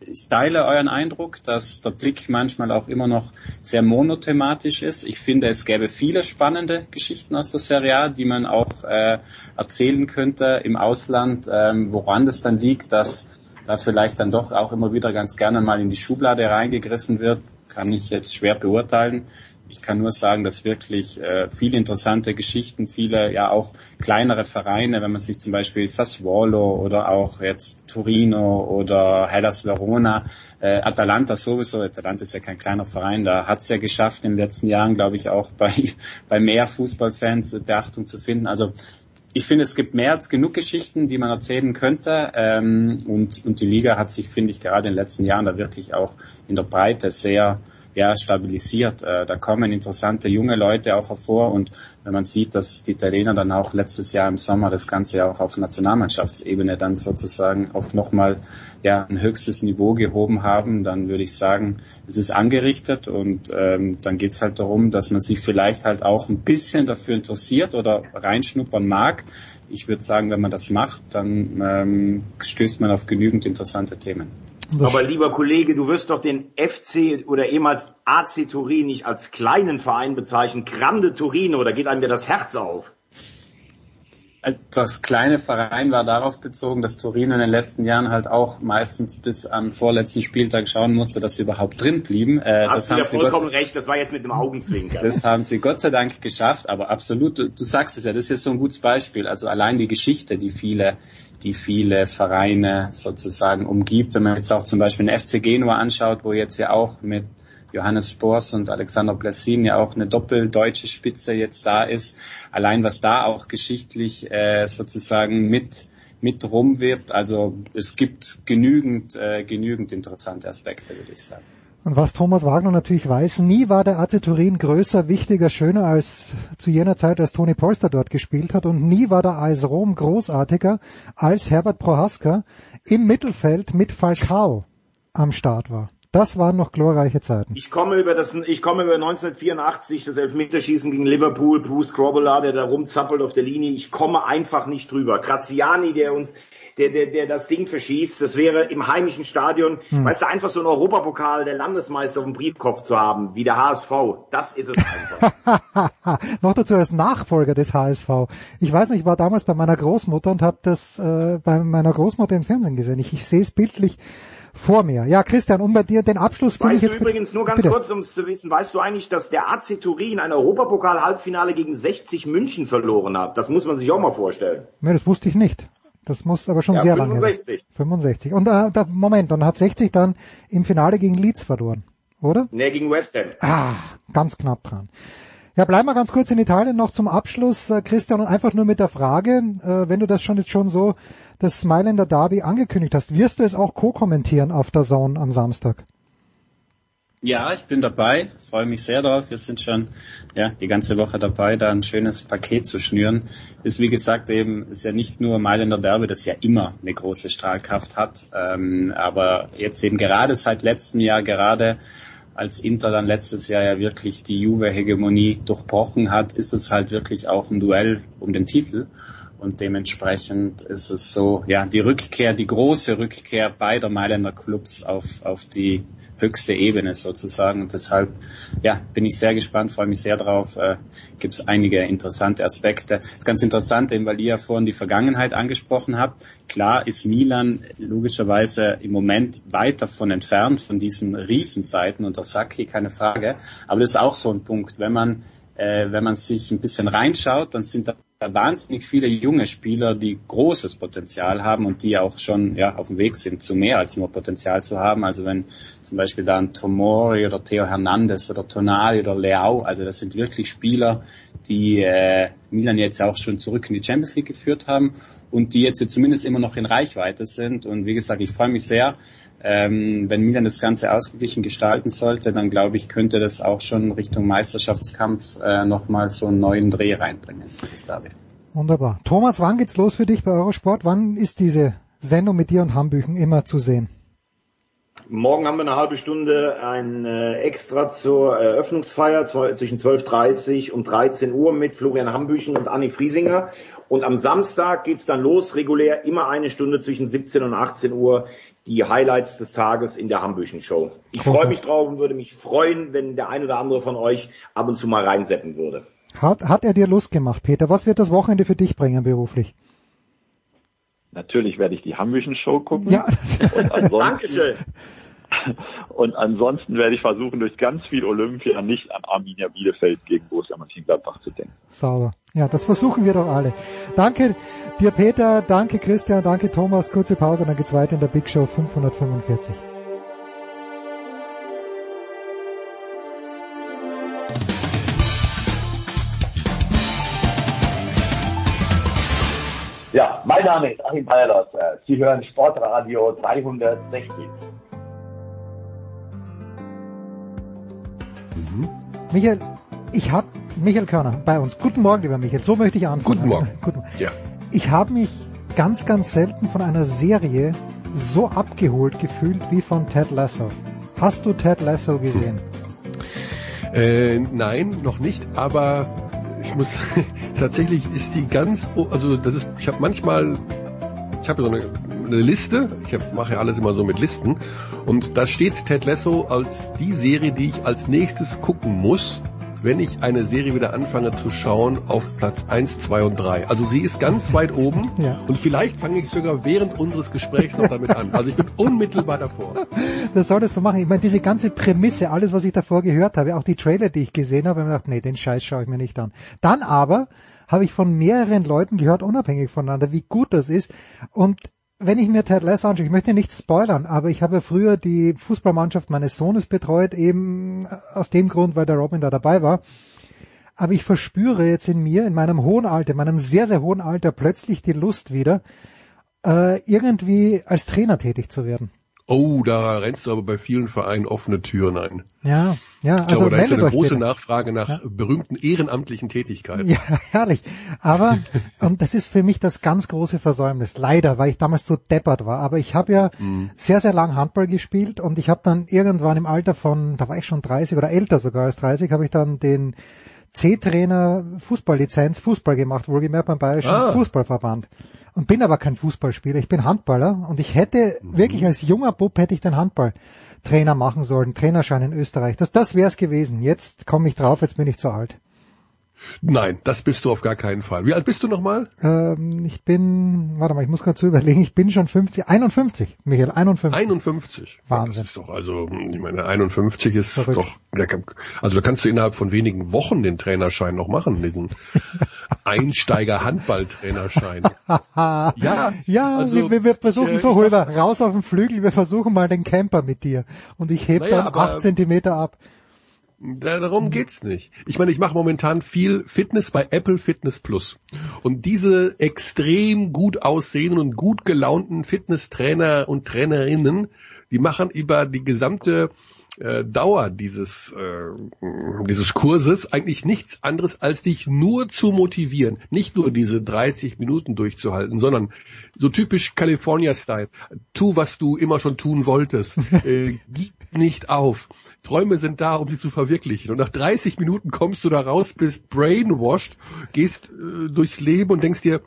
ich teile euren Eindruck, dass der Blick manchmal auch immer noch sehr monothematisch ist. Ich finde, es gäbe viele spannende Geschichten aus der Serie A, die man auch äh, erzählen könnte im Ausland, ähm, woran das dann liegt, dass da vielleicht dann doch auch immer wieder ganz gerne mal in die Schublade reingegriffen wird, kann ich jetzt schwer beurteilen. Ich kann nur sagen, dass wirklich äh, viele interessante Geschichten, viele ja auch kleinere Vereine, wenn man sich zum Beispiel Sassuolo oder auch jetzt Torino oder Hellas Verona, äh, Atalanta sowieso, Atalanta ist ja kein kleiner Verein, da hat es ja geschafft in den letzten Jahren, glaube ich, auch bei, bei mehr Fußballfans Beachtung zu finden. Also ich finde, es gibt mehr als genug Geschichten, die man erzählen könnte. Ähm, und, und die Liga hat sich, finde ich, gerade in den letzten Jahren da wirklich auch in der Breite sehr, ja, stabilisiert. Äh, da kommen interessante junge Leute auch hervor und wenn man sieht, dass die Italiener dann auch letztes Jahr im Sommer das Ganze auch auf Nationalmannschaftsebene dann sozusagen auf nochmal ja, ein höchstes Niveau gehoben haben, dann würde ich sagen, es ist angerichtet und ähm, dann geht's halt darum, dass man sich vielleicht halt auch ein bisschen dafür interessiert oder reinschnuppern mag. Ich würde sagen, wenn man das macht, dann ähm, stößt man auf genügend interessante Themen. Aber lieber Kollege, du wirst doch den FC oder ehemals AC Turin nicht als kleinen Verein bezeichnen. Grande Torino, da geht einem ja das Herz auf. Das kleine Verein war darauf bezogen, dass Turin in den letzten Jahren halt auch meistens bis am vorletzten Spieltag schauen musste, dass sie überhaupt drin blieben. Äh, Hast das du ja vollkommen Gott, recht, das war jetzt mit dem Augenzwinkern. Das haben sie Gott sei Dank geschafft, aber absolut, du, du sagst es ja, das ist so ein gutes Beispiel. Also allein die Geschichte, die viele die viele Vereine sozusagen umgibt. Wenn man jetzt auch zum Beispiel den FC Genua anschaut, wo jetzt ja auch mit Johannes Spors und Alexander Blessin ja auch eine doppeldeutsche Spitze jetzt da ist. Allein was da auch geschichtlich äh, sozusagen mit mit rumwirbt. Also es gibt genügend äh, genügend interessante Aspekte, würde ich sagen. Und was Thomas Wagner natürlich weiß, nie war der AC Turin größer, wichtiger, schöner als zu jener Zeit, als Toni Polster dort gespielt hat. Und nie war der AS Rom großartiger, als Herbert Prohaska im Mittelfeld mit Falcao am Start war. Das waren noch glorreiche Zeiten. Ich komme über das, ich komme über 1984, das Elfmeterschießen gegen Liverpool, Bruce Grobbelaar, der da rumzappelt auf der Linie. Ich komme einfach nicht drüber. Graziani, der uns der, der, der das Ding verschießt. Das wäre im heimischen Stadion, hm. weißt du, einfach so ein Europapokal der Landesmeister auf dem Briefkopf zu haben, wie der HSV. Das ist es einfach. Noch dazu als Nachfolger des HSV. Ich weiß nicht, ich war damals bei meiner Großmutter und habe das äh, bei meiner Großmutter im Fernsehen gesehen. Ich, ich sehe es bildlich vor mir. Ja, Christian, um bei dir den Abschluss weißt ich jetzt... übrigens nur ganz bitte. kurz, um es zu wissen, weißt du eigentlich, dass der AC Turin ein Europapokal-Halbfinale gegen 60 München verloren hat? Das muss man sich auch mal vorstellen. Nee, das wusste ich nicht. Das muss aber schon ja, sehr 65. lange 65. Und äh, da, Moment, und hat 60 dann im Finale gegen Leeds verloren, oder? Nee, gegen West Ham. Ah, ganz knapp dran. Ja, bleiben wir ganz kurz in Italien noch zum Abschluss, äh, Christian, und einfach nur mit der Frage, äh, wenn du das schon jetzt schon so, das Mailänder Derby angekündigt hast, wirst du es auch co-kommentieren auf der Zone am Samstag? Ja, ich bin dabei, freue mich sehr drauf. Wir sind schon ja, die ganze Woche dabei, da ein schönes Paket zu schnüren. Ist wie gesagt eben, ist ja nicht nur Mailänder Derby, das ja immer eine große Strahlkraft hat, ähm, aber jetzt eben gerade seit letztem Jahr, gerade als Inter dann letztes Jahr ja wirklich die Juve-Hegemonie durchbrochen hat, ist es halt wirklich auch ein Duell um den Titel. Und dementsprechend ist es so, ja, die Rückkehr, die große Rückkehr beider Mailänder Clubs auf, auf die höchste Ebene sozusagen. Und deshalb, ja, bin ich sehr gespannt, freue mich sehr drauf. Äh, Gibt es einige interessante Aspekte. Das ist ganz interessant, eben weil ihr ja vorhin die Vergangenheit angesprochen habt. Klar ist Milan logischerweise im Moment weit davon entfernt, von diesen Riesenzeiten unter Sacchi, keine Frage. Aber das ist auch so ein Punkt, wenn man äh, wenn man sich ein bisschen reinschaut, dann sind da wahnsinnig viele junge Spieler, die großes Potenzial haben und die auch schon ja, auf dem Weg sind, zu mehr als nur Potenzial zu haben. Also wenn zum Beispiel da ein Tomori oder Theo Hernandez oder Tonali oder Leao, also das sind wirklich Spieler, die äh, Milan jetzt auch schon zurück in die Champions League geführt haben und die jetzt zumindest immer noch in Reichweite sind. Und wie gesagt, ich freue mich sehr, ähm, wenn Milan das Ganze ausgeglichen gestalten sollte, dann glaube ich, könnte das auch schon Richtung Meisterschaftskampf äh, nochmal so einen neuen Dreh reinbringen, dieses Derby. Wunderbar. Thomas, wann geht's los für dich bei Eurosport? Wann ist diese Sendung mit dir und Hambüchen immer zu sehen? Morgen haben wir eine halbe Stunde ein äh, Extra zur Eröffnungsfeier zwischen 12.30 und 13 Uhr mit Florian Hambüchen und Anni Friesinger. Und am Samstag geht's dann los, regulär immer eine Stunde zwischen 17 und 18 Uhr die Highlights des Tages in der Hambüchen Show. Ich freue mich drauf und würde mich freuen, wenn der ein oder andere von euch ab und zu mal reinsetzen würde. Hat, hat er dir Lust gemacht, Peter? Was wird das Wochenende für dich bringen beruflich? Natürlich werde ich die Hambüchen Show gucken. Ja. Dankeschön. Und ansonsten werde ich versuchen, durch ganz viel Olympia nicht an Arminia Bielefeld gegen Borussia Mönchengladbach zu denken. Sauber. Ja, das versuchen wir doch alle. Danke dir, Peter. Danke, Christian. Danke, Thomas. Kurze Pause, dann geht's weiter in der Big Show 545. Ja, mein Name ist Achim Bayerlos. Sie hören Sportradio 360. Michael, ich habe Michael Körner bei uns. Guten Morgen, lieber Michael. So möchte ich anfangen. Guten Morgen. Guten Morgen. Ja. Ich habe mich ganz, ganz selten von einer Serie so abgeholt gefühlt wie von Ted Lasso. Hast du Ted Lasso gesehen? Äh, nein, noch nicht, aber ich muss tatsächlich ist die ganz also das ist ich habe manchmal ich habe so eine, eine Liste, ich mache ja alles immer so mit Listen und da steht Ted Lasso als die Serie, die ich als nächstes gucken muss, wenn ich eine Serie wieder anfange zu schauen auf Platz 1, 2 und 3. Also sie ist ganz weit oben Ja. und vielleicht fange ich sogar während unseres Gesprächs noch damit an. Also ich bin unmittelbar davor. Das solltest du machen. Ich meine, diese ganze Prämisse, alles, was ich davor gehört habe, auch die Trailer, die ich gesehen habe, habe ich mir gedacht, nee, den Scheiß schaue ich mir nicht an. Dann aber habe ich von mehreren Leuten gehört, unabhängig voneinander, wie gut das ist. Und wenn ich mir Ted Lasso anschaue, ich möchte nicht spoilern, aber ich habe früher die Fußballmannschaft meines Sohnes betreut, eben aus dem Grund, weil der Robin da dabei war. Aber ich verspüre jetzt in mir, in meinem hohen Alter, in meinem sehr, sehr hohen Alter, plötzlich die Lust wieder, äh, irgendwie als Trainer tätig zu werden. Oh, da rennst du aber bei vielen Vereinen offene Türen ein. Ja, ja, Ich also glaube, da ist eine große bitte. Nachfrage nach berühmten ehrenamtlichen Tätigkeiten. Ja, herrlich. Aber, und das ist für mich das ganz große Versäumnis. Leider, weil ich damals so deppert war. Aber ich habe ja Mhm. sehr, sehr lang Handball gespielt und ich habe dann irgendwann im Alter von, da war ich schon 30 oder älter sogar als 30, habe ich dann den C-Trainer Fußballlizenz Fußball gemacht, wohlgemerkt beim Bayerischen Ah. Fußballverband. Und bin aber kein Fußballspieler, ich bin Handballer und ich hätte Mhm. wirklich als junger Bub hätte ich den Handballtrainer machen sollen, Trainerschein in Österreich. Das, das wäre es gewesen. Jetzt komme ich drauf, jetzt bin ich zu alt. Nein, das bist du auf gar keinen Fall. Wie alt bist du nochmal? Ähm, ich bin, warte mal, ich muss gerade zu überlegen, ich bin schon 50, 51, Michael, 51. 51. Wahnsinn. Das ist doch also, ich meine, 51 ist Verrückt. doch, also da kannst du innerhalb von wenigen Wochen den Trainerschein noch machen, diesen Einsteiger-Handball-Trainerschein. ja, Ja, also, wir, wir, wir versuchen äh, so rüber, raus auf den Flügel, wir versuchen mal den Camper mit dir. Und ich heb Naja, dann acht Zentimeter ab. Da, darum geht's nicht. Ich meine, ich mache momentan viel Fitness bei Apple Fitness Plus. Und diese extrem gut aussehenden und gut gelaunten Fitnesstrainer und Trainerinnen, die machen über die gesamte äh, Dauer dieses, äh, dieses Kurses eigentlich nichts anderes, als dich nur zu motivieren. Nicht nur diese 30 Minuten durchzuhalten, sondern so typisch California-Style. Tu, was du immer schon tun wolltest. äh, gib nicht auf. Träume sind da, um sie zu verwirklichen. Und nach 30 Minuten kommst du da raus, bist brainwashed, gehst äh, durchs Leben und denkst dir,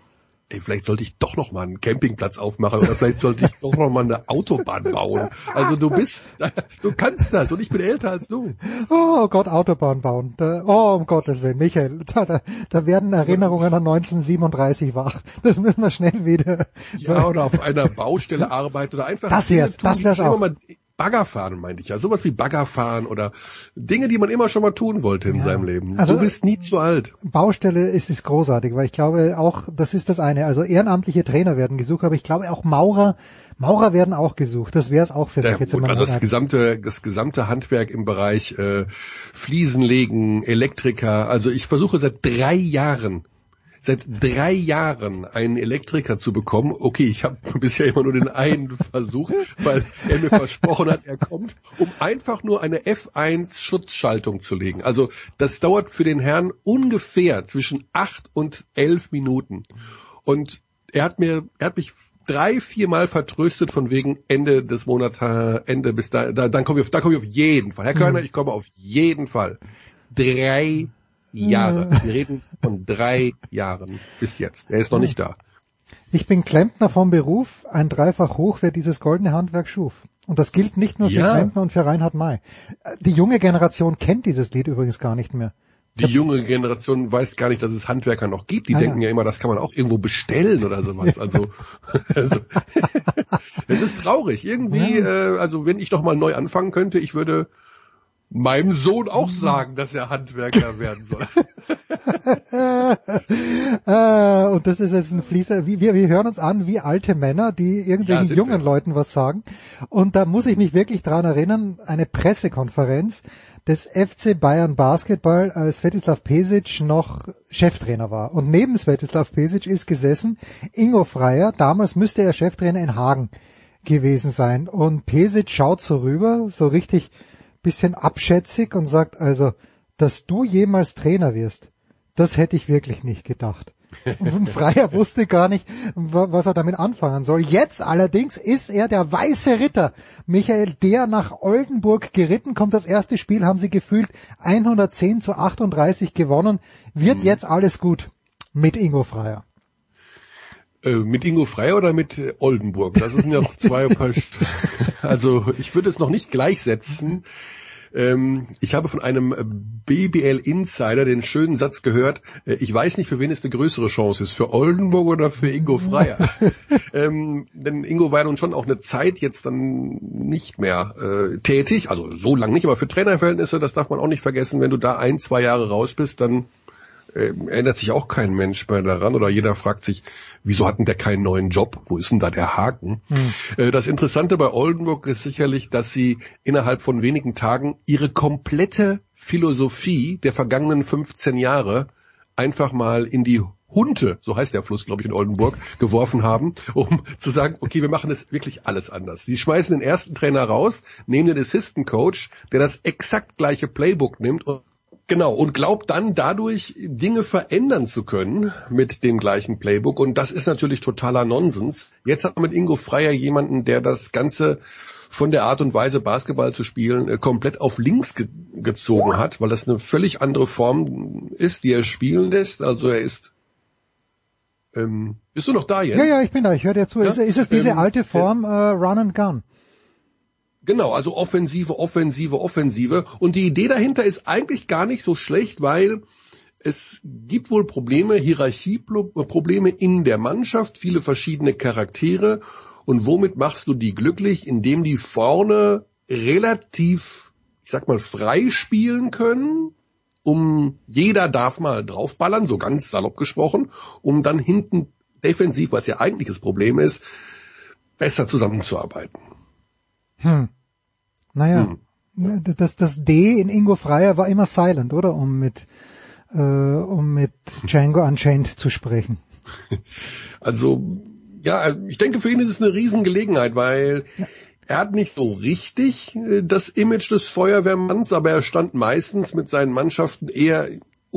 ey, vielleicht sollte ich doch noch mal einen Campingplatz aufmachen oder vielleicht sollte ich doch noch mal eine Autobahn bauen. Also du bist, du kannst das und ich bin älter als du. Oh Gott, Autobahn bauen. Da, oh, um Gottes Willen, Michael, da, da, da werden Erinnerungen an 1937 wach. Das müssen wir schnell wieder. Ja, oder auf einer Baustelle arbeiten oder einfach Das wär's, tun, das wär's auch. Mal Bagger fahren, meinte ich ja. Sowas wie Bagger fahren oder Dinge, die man immer schon mal tun wollte in Ja. seinem Leben. Also- du bist nie zu alt. Baustelle ist es großartig, weil ich glaube auch, das ist das eine. Also ehrenamtliche Trainer werden gesucht, aber ich glaube auch Maurer, Maurer werden auch gesucht. Das wäre es auch für mich Ja, jetzt meinem also das gesamte, das gesamte Handwerk im Bereich äh, Fliesenlegen, Elektriker. Also ich versuche seit drei Jahren, seit drei Jahren einen Elektriker zu bekommen. Okay, ich habe bisher immer nur den einen versucht, weil er mir versprochen hat, er kommt, um einfach nur eine F1 Schutzschaltung zu legen. Also das dauert für den Herrn ungefähr zwischen acht und elf Minuten. Und er hat mir, er hat mich drei, viermal vertröstet von wegen Ende des Monats, Ende bis da, da dann komme ich auf, da komme ich auf jeden Fall. Herr Körner, ich komme auf jeden Fall. Drei Jahre. Wir reden von drei Jahren bis jetzt. Er ist noch nicht da. Ich bin Klempner vom Beruf, ein Dreifach hoch, wer dieses goldene Handwerk schuf. Und das gilt nicht nur für Ja. Klempner und für Reinhard May. Die junge Generation kennt dieses Lied übrigens gar nicht mehr. Die junge Generation weiß gar nicht, dass es Handwerker noch gibt. Die Ah, denken ja. ja immer, das kann man auch irgendwo bestellen oder sowas. Also, also es ist traurig. Irgendwie, äh, also wenn ich noch mal neu anfangen könnte, ich würde meinem Sohn auch sagen, dass er Handwerker werden soll. äh, und das ist jetzt ein Fließer. Wir, wir hören uns an wie alte Männer, die Ja, irgendwelchen sind jungen wir. Leuten was sagen. Und da muss ich mich wirklich dran erinnern, eine Pressekonferenz des FC Bayern Basketball, als Svetislav Pesic noch Cheftrainer war. Und neben Svetislav Pesic ist gesessen Ingo Freier. Damals müsste er Cheftrainer in Hagen gewesen sein. Und Pesic schaut so rüber, so richtig bisschen abschätzig und sagt also, dass du jemals Trainer wirst, das hätte ich wirklich nicht gedacht. Und Freier wusste gar nicht, was er damit anfangen soll. Jetzt allerdings ist er der weiße Ritter. Michael, der nach Oldenburg geritten kommt. Das erste Spiel haben sie gefühlt 110 zu 38 gewonnen. Wird jetzt alles gut mit Ingo Freier? Äh, mit Ingo Freier oder mit Oldenburg? Das sind ja zwei Also ich würde es noch nicht gleichsetzen. Ähm, ich habe von einem BBL Insider den schönen Satz gehört, äh, ich weiß nicht, für wen es eine größere Chance ist, für Oldenburg oder für Ingo Freier. ähm, denn Ingo war ja nun schon auch eine Zeit jetzt dann nicht mehr äh, tätig, also so lang nicht, aber für Trainerverhältnisse, das darf man auch nicht vergessen, wenn du da ein, zwei Jahre raus bist, dann äh, erinnert sich auch kein Mensch mehr daran oder jeder fragt sich, wieso hatten der keinen neuen Job? Wo ist denn da der Haken? Hm. Äh, das Interessante bei Oldenburg ist sicherlich, dass sie innerhalb von wenigen Tagen ihre komplette Philosophie der vergangenen 15 Jahre einfach mal in die Hunte, so heißt der Fluss, glaube ich, in Oldenburg, geworfen haben, um zu sagen, okay, wir machen das wirklich alles anders. Sie schmeißen den ersten Trainer raus, nehmen den Assistant Coach, der das exakt gleiche Playbook nimmt und Genau, und glaubt dann dadurch Dinge verändern zu können mit dem gleichen Playbook. Und das ist natürlich totaler Nonsens. Jetzt hat man mit Ingo Freier jemanden, der das Ganze von der Art und Weise, Basketball zu spielen, äh, komplett auf links ge gezogen hat, weil das eine völlig andere Form ist, die er spielen lässt. Also er ist ähm, bist du noch da jetzt? Ja, ja, ich bin da, ich höre dir zu. Ja? Ist, ist, es diese ähm, alte Form äh, Run and Gun? Genau, also Offensive, Offensive, Offensive. Und die Idee dahinter ist eigentlich gar nicht so schlecht, weil es gibt wohl Probleme, Hierarchieprobleme in der Mannschaft, viele verschiedene Charaktere. Und womit machst du die glücklich? Indem die vorne relativ, ich sag mal, frei spielen können, um jeder darf mal draufballern, so ganz salopp gesprochen, um dann hinten defensiv, was ja eigentlich das Problem ist, besser zusammenzuarbeiten. Hm. Naja, hm. das, das D in Ingo Freier war immer silent, oder? Um mit, äh, um mit Django Unchained zu sprechen. Also, ja, ich denke, für ihn ist es eine Riesengelegenheit, weil ja. er hat nicht so richtig äh, das Image des Feuerwehrmanns, aber er stand meistens mit seinen Mannschaften eher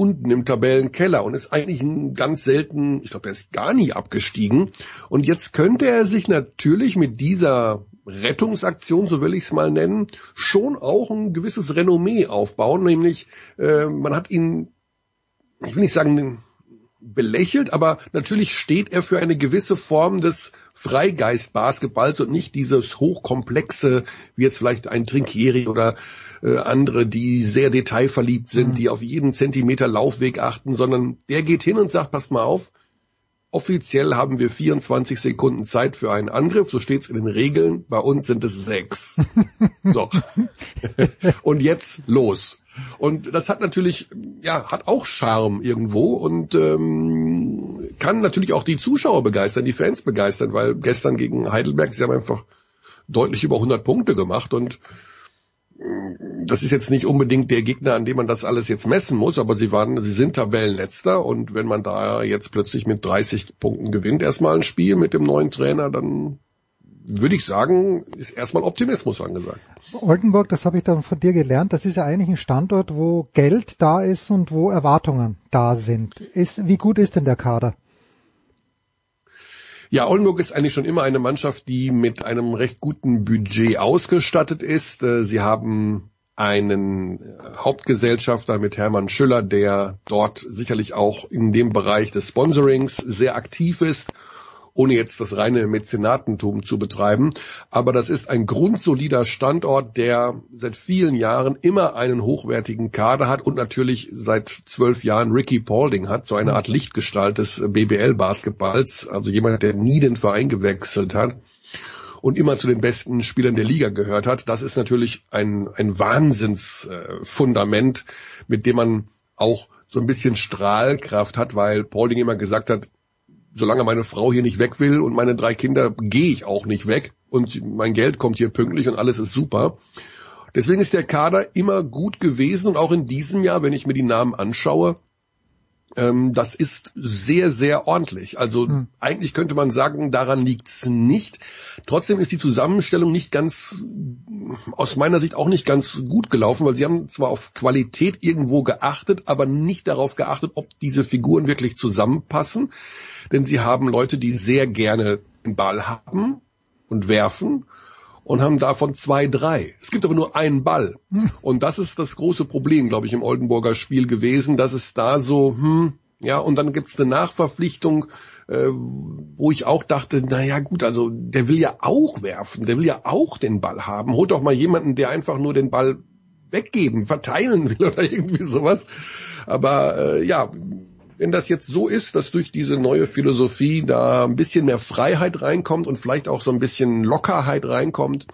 unten im Tabellenkeller und ist eigentlich ein ganz selten, ich glaube, er ist gar nie abgestiegen. Und jetzt könnte er sich natürlich mit dieser Rettungsaktion, so will ich es mal nennen, schon auch ein gewisses Renommee aufbauen, nämlich äh, man hat ihn, ich will nicht sagen belächelt, aber natürlich steht er für eine gewisse Form des Freigeist-Basketballs und nicht dieses hochkomplexe, wie jetzt vielleicht ein Trinkieri oder äh, andere, die sehr detailverliebt sind, mhm. die auf jeden Zentimeter Laufweg achten, sondern der geht hin und sagt, passt mal auf, Offiziell haben wir 24 Sekunden Zeit für einen Angriff, so steht es in den Regeln. Bei uns sind es sechs. so. und jetzt los. Und das hat natürlich, ja, hat auch Charme irgendwo und ähm, kann natürlich auch die Zuschauer begeistern, die Fans begeistern, weil gestern gegen Heidelberg, sie haben einfach deutlich über 100 Punkte gemacht und das ist jetzt nicht unbedingt der Gegner, an dem man das alles jetzt messen muss, aber sie waren, sie sind Tabellenletzter und wenn man da jetzt plötzlich mit 30 Punkten gewinnt, erstmal ein Spiel mit dem neuen Trainer, dann würde ich sagen, ist erstmal Optimismus angesagt. Oldenburg, das habe ich dann von dir gelernt, das ist ja eigentlich ein Standort, wo Geld da ist und wo Erwartungen da sind. Ist, wie gut ist denn der Kader? Ja, Oldenburg ist eigentlich schon immer eine Mannschaft, die mit einem recht guten Budget ausgestattet ist. Äh, sie haben einen Hauptgesellschafter mit Hermann Schüller, der dort sicherlich auch in dem Bereich des Sponsorings sehr aktiv ist ohne jetzt das reine Mäzenatentum zu betreiben. Aber das ist ein grundsolider Standort, der seit vielen Jahren immer einen hochwertigen Kader hat und natürlich seit zwölf Jahren Ricky Paulding hat, so eine Art Lichtgestalt des BBL-Basketballs, also jemand, der nie den Verein gewechselt hat und immer zu den besten Spielern der Liga gehört hat. Das ist natürlich ein, ein Wahnsinnsfundament, mit dem man auch so ein bisschen Strahlkraft hat, weil Paulding immer gesagt hat, solange meine Frau hier nicht weg will und meine drei Kinder, gehe ich auch nicht weg und mein Geld kommt hier pünktlich und alles ist super. Deswegen ist der Kader immer gut gewesen und auch in diesem Jahr, wenn ich mir die Namen anschaue, ähm, das ist sehr, sehr ordentlich. Also hm. eigentlich könnte man sagen, daran liegt's nicht. Trotzdem ist die Zusammenstellung nicht ganz aus meiner Sicht auch nicht ganz gut gelaufen, weil sie haben zwar auf Qualität irgendwo geachtet, aber nicht darauf geachtet, ob diese Figuren wirklich zusammenpassen. Denn sie haben Leute, die sehr gerne den Ball haben und werfen und haben davon zwei, drei. Es gibt aber nur einen Ball. Und das ist das große Problem, glaube ich, im Oldenburger Spiel gewesen, dass es da so, hm, ja, und dann gibt's eine Nachverpflichtung, äh, wo ich auch dachte, na ja gut, also der will ja auch werfen, der will ja auch den Ball haben. Holt doch mal jemanden, der einfach nur den Ball weggeben, verteilen will oder irgendwie sowas. Aber äh, ja, wenn das jetzt so ist, dass durch diese neue Philosophie da ein bisschen mehr Freiheit reinkommt und vielleicht auch so ein bisschen Lockerheit reinkommt,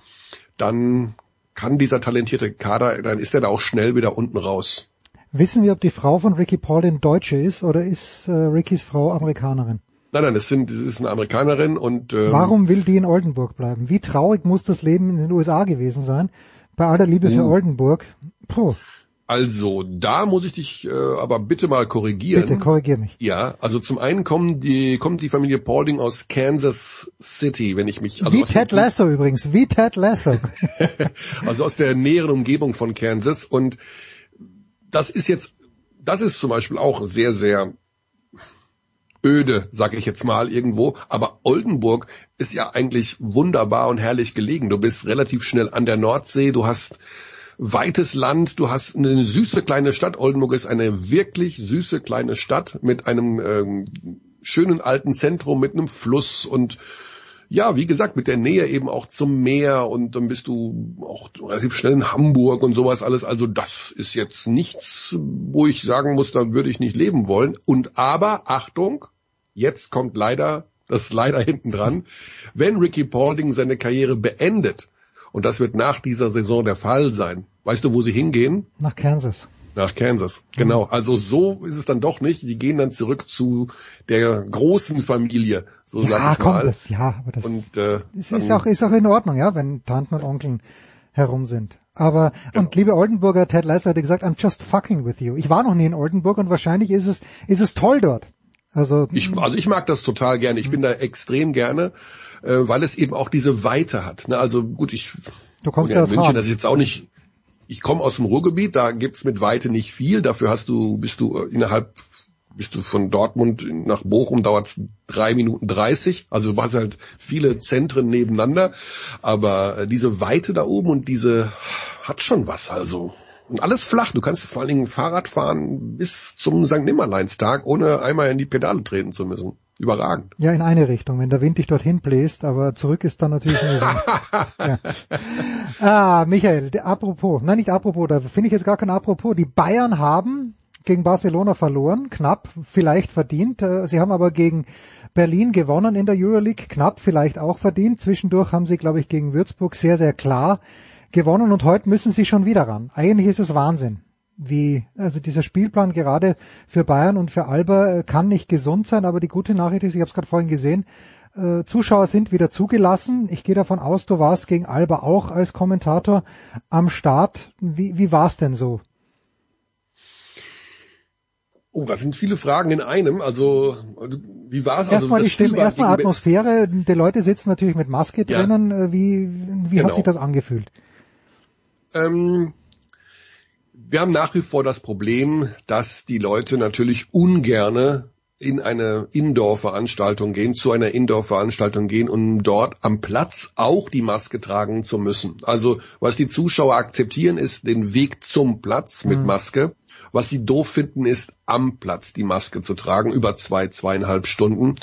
dann kann dieser talentierte Kader, dann ist er da auch schnell wieder unten raus. Wissen wir, ob die Frau von Ricky Paulin Deutsche ist oder ist äh, Rickys Frau Amerikanerin? Nein, nein, das, sind, das ist eine Amerikanerin und ähm, Warum will die in Oldenburg bleiben? Wie traurig muss das Leben in den USA gewesen sein? Bei aller Liebe für. Oldenburg. Puh, Also da muss ich dich äh, aber bitte mal korrigieren. bitte korrigier mich. Ja, also zum einen kommen die, kommt die Familie Paulding aus Kansas City, wenn ich mich also wie Ted Lasso übrigens, wie Ted Lasso. also aus der näheren Umgebung von Kansas und das ist jetzt, das ist zum Beispiel auch sehr, sehr öde, sag ich jetzt mal irgendwo. Aber Oldenburg ist ja eigentlich wunderbar und herrlich gelegen. Du bist relativ schnell an der Nordsee, du hast weites Land, du hast eine süße kleine Stadt. Oldenburg ist eine wirklich süße kleine Stadt mit einem ähm, schönen alten Zentrum, mit einem Fluss und ja, wie gesagt, mit der Nähe eben auch zum Meer und dann bist du auch relativ schnell in Hamburg und sowas alles. Also das ist jetzt nichts, wo ich sagen muss, da würde ich nicht leben wollen. Und aber, Achtung, jetzt kommt leider das leider hinten dran. Wenn Ricky Paulding seine Karriere beendet, und das wird nach dieser Saison der Fall sein, weißt du, wo sie hingehen? Nach Kansas. Nach Kansas, genau. Also so ist es dann doch nicht. Sie gehen dann zurück zu der großen Familie, so ja, sag ich komm, mal. das, ja, aber das Und äh, es ist auch, ist auch in Ordnung, ja, wenn Tanten und Onkeln herum sind. Aber, und liebe Oldenburger, Ted Lasso hatte gesagt, I'm just fucking with you. Ich war noch nie in Oldenburg und wahrscheinlich ist es, ist es toll dort. Also, Ich, also ich mag das total gerne. Ich bin da extrem gerne, äh, weil es eben auch diese Weite hat. Ne? Also gut, ich Du kommst ja aus München, Hagen. das ist jetzt auch nicht. Ich komme aus dem Ruhrgebiet, da gibt's mit Weite nicht viel. Dafür hast du, bist du äh, innerhalb, bist du von Dortmund nach Bochum dauert's drei Minuten dreißig. Also du hast halt viele Zentren nebeneinander. Aber äh, diese Weite da oben und diese hat schon was. Also und alles flach. Du kannst vor allen Dingen Fahrrad fahren bis zum St. Nimmerleinstag, ohne einmal in die Pedale treten zu müssen. Überragend. Ja, in eine Richtung, wenn der Wind dich dorthin bläst, aber zurück ist dann natürlich ja. Ah, Michael, apropos, nein, nicht apropos, da finde ich jetzt gar kein apropos. Die Bayern haben gegen Barcelona verloren, knapp, vielleicht verdient. Äh, Sie haben aber gegen Berlin gewonnen in der Euroleague, knapp, vielleicht auch verdient. Zwischendurch haben sie, glaube ich, gegen Würzburg sehr, sehr klar gewonnen und heute müssen sie schon wieder ran. Eigentlich ist es Wahnsinn wie, also dieser Spielplan gerade für Bayern und für Alba äh, kann nicht gesund sein, aber die gute Nachricht ist, ich habe es gerade vorhin gesehen, äh, Zuschauer sind wieder zugelassen. Ich gehe davon aus, du warst gegen Alba auch als Kommentator am Start. Wie, wie war es denn so? Oh, das sind viele Fragen in einem. Also, wie war es? Also, erstmal die das Spiel Stimme, erstmal Atmosphäre. Die Leute sitzen natürlich mit Maske Ja. drinnen. Äh, Wie, wie Genau. hat sich das angefühlt? Ähm, wir haben nach wie vor das Problem, dass die Leute natürlich ungerne in eine Indoor-Veranstaltung gehen, zu einer Indoor-Veranstaltung gehen, um dort am Platz auch die Maske tragen zu müssen. Also was die Zuschauer akzeptieren, ist den Weg zum Platz mit Mhm. Maske. Was sie doof finden, ist am Platz die Maske zu tragen, über zwei, zweieinhalb Stunden.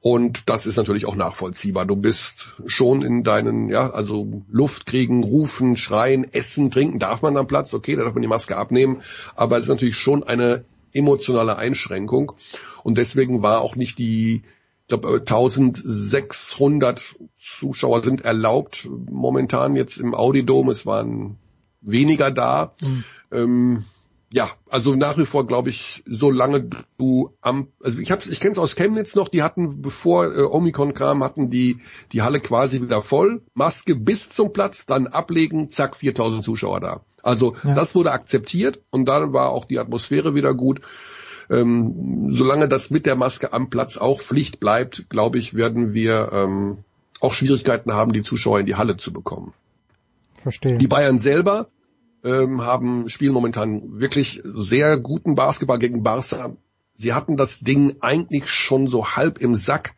Und das ist natürlich auch nachvollziehbar. Du bist schon in deinen, ja, also Luft kriegen, rufen, schreien, essen, trinken darf man am Platz. Okay, da darf man die Maske abnehmen. Aber es ist natürlich schon eine emotionale Einschränkung. Und deswegen war auch nicht die, ich glaube, 1600 Zuschauer sind erlaubt momentan jetzt im Audidom. Es waren weniger da. Ähm, ja, also nach wie vor glaube ich, solange du am, also ich hab's, ich kenne es aus Chemnitz noch, die hatten, bevor äh, Omikron kam, hatten die die Halle quasi wieder voll, Maske bis zum Platz, dann ablegen, zack, 4000 Zuschauer da. Also Ja. das wurde akzeptiert und dann war auch die Atmosphäre wieder gut. Ähm, solange das mit der Maske am Platz auch Pflicht bleibt, glaube ich, werden wir ähm, auch Schwierigkeiten haben, die Zuschauer in die Halle zu bekommen. Verstehe. Die Bayern selber ähm, haben spielen momentan wirklich sehr guten Basketball gegen Barca. Sie hatten das Ding eigentlich schon so halb im Sack.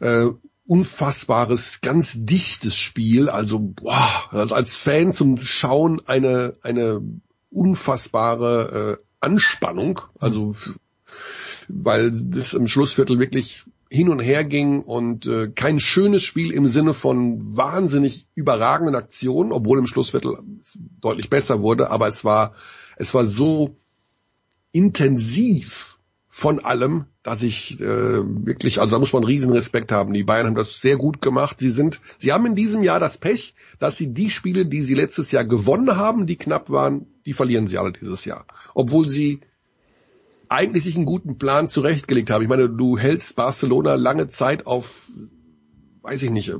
Äh, unfassbares, ganz dichtes Spiel. Also boah, also als Fan zum Schauen eine eine unfassbare äh, Anspannung. Also weil das im Schlussviertel wirklich hin und her ging und äh, kein schönes Spiel im Sinne von wahnsinnig überragenden Aktionen, obwohl im Schlussviertel deutlich besser wurde, aber es war es war so intensiv von allem, dass ich äh, wirklich, also da muss man riesen Respekt haben. Die Bayern haben das sehr gut gemacht. Sie sind, sie haben in diesem Jahr das Pech, dass sie die Spiele, die sie letztes Jahr gewonnen haben, die knapp waren, die verlieren sie alle dieses Jahr, obwohl sie eigentlich sich einen guten Plan zurechtgelegt haben. Ich meine, du hältst Barcelona lange Zeit auf, weiß ich nicht,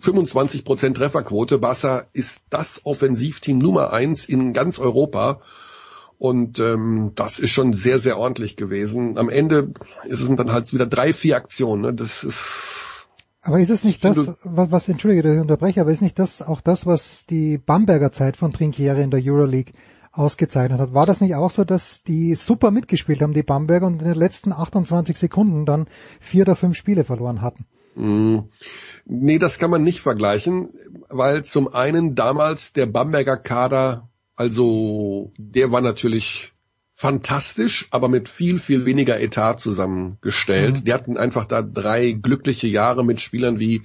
25 Prozent Trefferquote. Barca ist das Offensivteam Nummer eins in ganz Europa. Und ähm, das ist schon sehr, sehr ordentlich gewesen. Am Ende ist es dann halt wieder drei, vier Aktionen. Ne? Das ist aber ist es nicht das, was, was entschuldige, dass ich unterbreche, aber ist nicht das auch das, was die Bamberger Zeit von Trinkieri in der Euroleague ausgezeichnet hat. War das nicht auch so, dass die super mitgespielt haben, die Bamberger, und in den letzten 28 Sekunden dann vier oder fünf Spiele verloren hatten? Mm, nee, das kann man nicht vergleichen, weil zum einen damals der Bamberger Kader, also der war natürlich fantastisch, aber mit viel, viel weniger Etat zusammengestellt. Mhm. Die hatten einfach da drei glückliche Jahre mit Spielern wie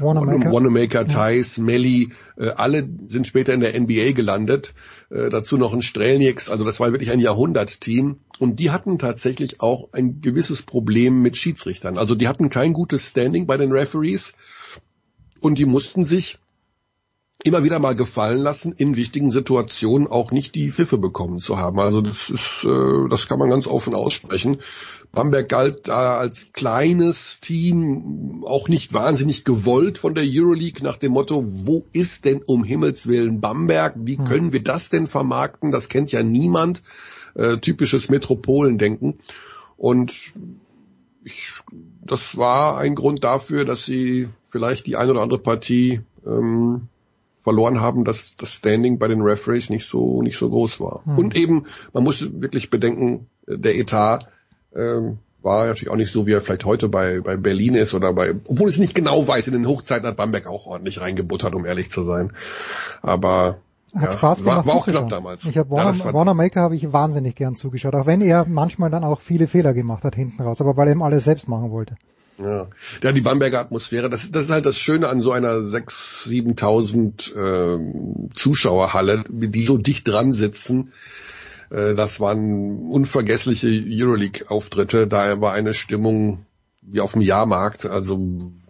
Wanamaker, Wanamaker Thais, ja. Melli, äh, alle sind später in der NBA gelandet. Äh, dazu noch ein Strelnieks, also das war wirklich ein Jahrhundertteam. Und die hatten tatsächlich auch ein gewisses Problem mit Schiedsrichtern. Also die hatten kein gutes Standing bei den Referees und die mussten sich immer wieder mal gefallen lassen, in wichtigen Situationen auch nicht die Pfiffe bekommen zu haben. Also das ist, äh, das kann man ganz offen aussprechen. Bamberg galt da als kleines Team, auch nicht wahnsinnig gewollt von der Euroleague nach dem Motto, wo ist denn um Himmels Willen Bamberg? Wie hm. können wir das denn vermarkten? Das kennt ja niemand. Äh, typisches Metropolendenken. Und ich, das war ein Grund dafür, dass sie vielleicht die ein oder andere Partie ähm, verloren haben, dass das Standing bei den Referees nicht so nicht so groß war. Hm. Und eben, man muss wirklich bedenken, der Etat ähm, war natürlich auch nicht so, wie er vielleicht heute bei, bei Berlin ist oder bei, obwohl es nicht genau weiß, in den Hochzeiten hat Bamberg auch ordentlich reingebuttert, um ehrlich zu sein. Aber hat ja, Spaß gemacht. War, war auch knapp damals. Ich habe Warner, ja, Warner Maker habe ich wahnsinnig gern zugeschaut, auch wenn er manchmal dann auch viele Fehler gemacht hat hinten raus, aber weil er eben alles selbst machen wollte. Ja, ja die Bamberger Atmosphäre, das, das ist halt das Schöne an so einer 6.000, 7.000 äh, Zuschauerhalle, die so dicht dran sitzen. Äh, das waren unvergessliche Euroleague-Auftritte, da war eine Stimmung wie auf dem Jahrmarkt, also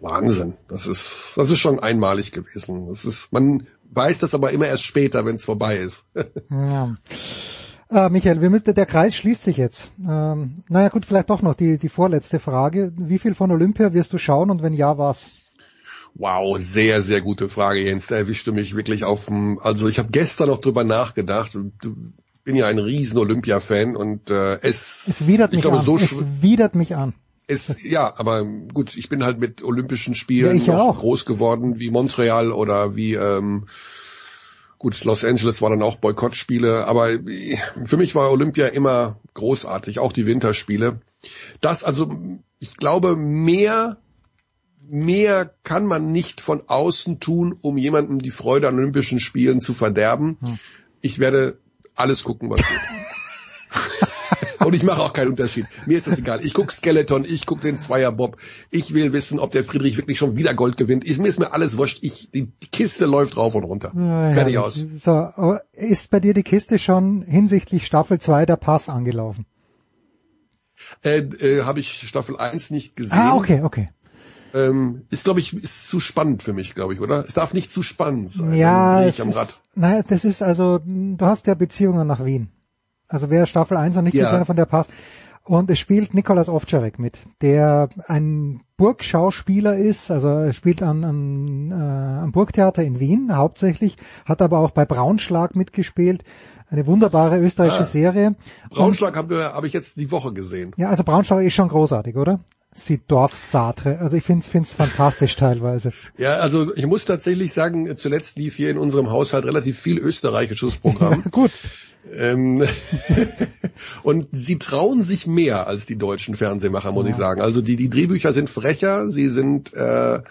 Wahnsinn. Das ist, das ist schon einmalig gewesen. Das ist, man weiß das aber immer erst später, wenn es vorbei ist. ja. Äh, Michael, wir müssen, der Kreis schließt sich jetzt. Ähm, naja gut, vielleicht doch noch die, die vorletzte Frage. Wie viel von Olympia wirst du schauen und wenn ja, was? Wow, sehr, sehr gute Frage, Jens. Da erwischte du mich wirklich auf dem, also ich habe gestern noch drüber nachgedacht. Du bin ja ein riesen Olympia-Fan und äh, es, es widert mich glaube, an. So es widert mich an. Es, ja, aber gut, ich bin halt mit Olympischen Spielen ja, groß geworden, wie Montreal oder wie ähm, Gut, Los Angeles war dann auch Boykottspiele, aber für mich war Olympia immer großartig, auch die Winterspiele. Das also, ich glaube, mehr, mehr kann man nicht von außen tun, um jemandem die Freude an Olympischen Spielen zu verderben. Hm. Ich werde alles gucken, was geht. Und ich mache auch keinen Unterschied. Mir ist das egal. Ich guck Skeleton, ich guck den Zweierbob. Ich will wissen, ob der Friedrich wirklich schon wieder Gold gewinnt. Ich, mir ist mir alles wurscht. Ich, die, Kiste läuft rauf und runter. Ja, Fertig ja. aus. So, ist bei dir die Kiste schon hinsichtlich Staffel 2 der Pass angelaufen? Äh, äh, Habe ich Staffel 1 nicht gesehen. Ah, okay, okay. Ähm, ist, glaube ich, ist zu spannend für mich, glaube ich, oder? Es darf nicht zu spannend sein. Ja, es ist, nein, das ist also, du hast ja Beziehungen nach Wien. Also wer Staffel 1 noch nicht ja. gesehen hat von der Pass. Und es spielt Nikolas Ovcharek mit, der ein Burgschauspieler ist, also er spielt an, an, äh, am Burgtheater in Wien hauptsächlich, hat aber auch bei Braunschlag mitgespielt. Eine wunderbare österreichische ah, Serie. Braunschlag habe hab ich jetzt die Woche gesehen. Ja, also Braunschlag ist schon großartig, oder? sie Dorfsatre. Also ich finde es fantastisch teilweise. Ja, also ich muss tatsächlich sagen, zuletzt lief hier in unserem Haushalt relativ viel österreichisches Programm. Gut. Ähm, und sie trauen sich mehr als die deutschen Fernsehmacher, muss Ja. ich sagen. Also die, die Drehbücher sind frecher, sie sind äh, äh,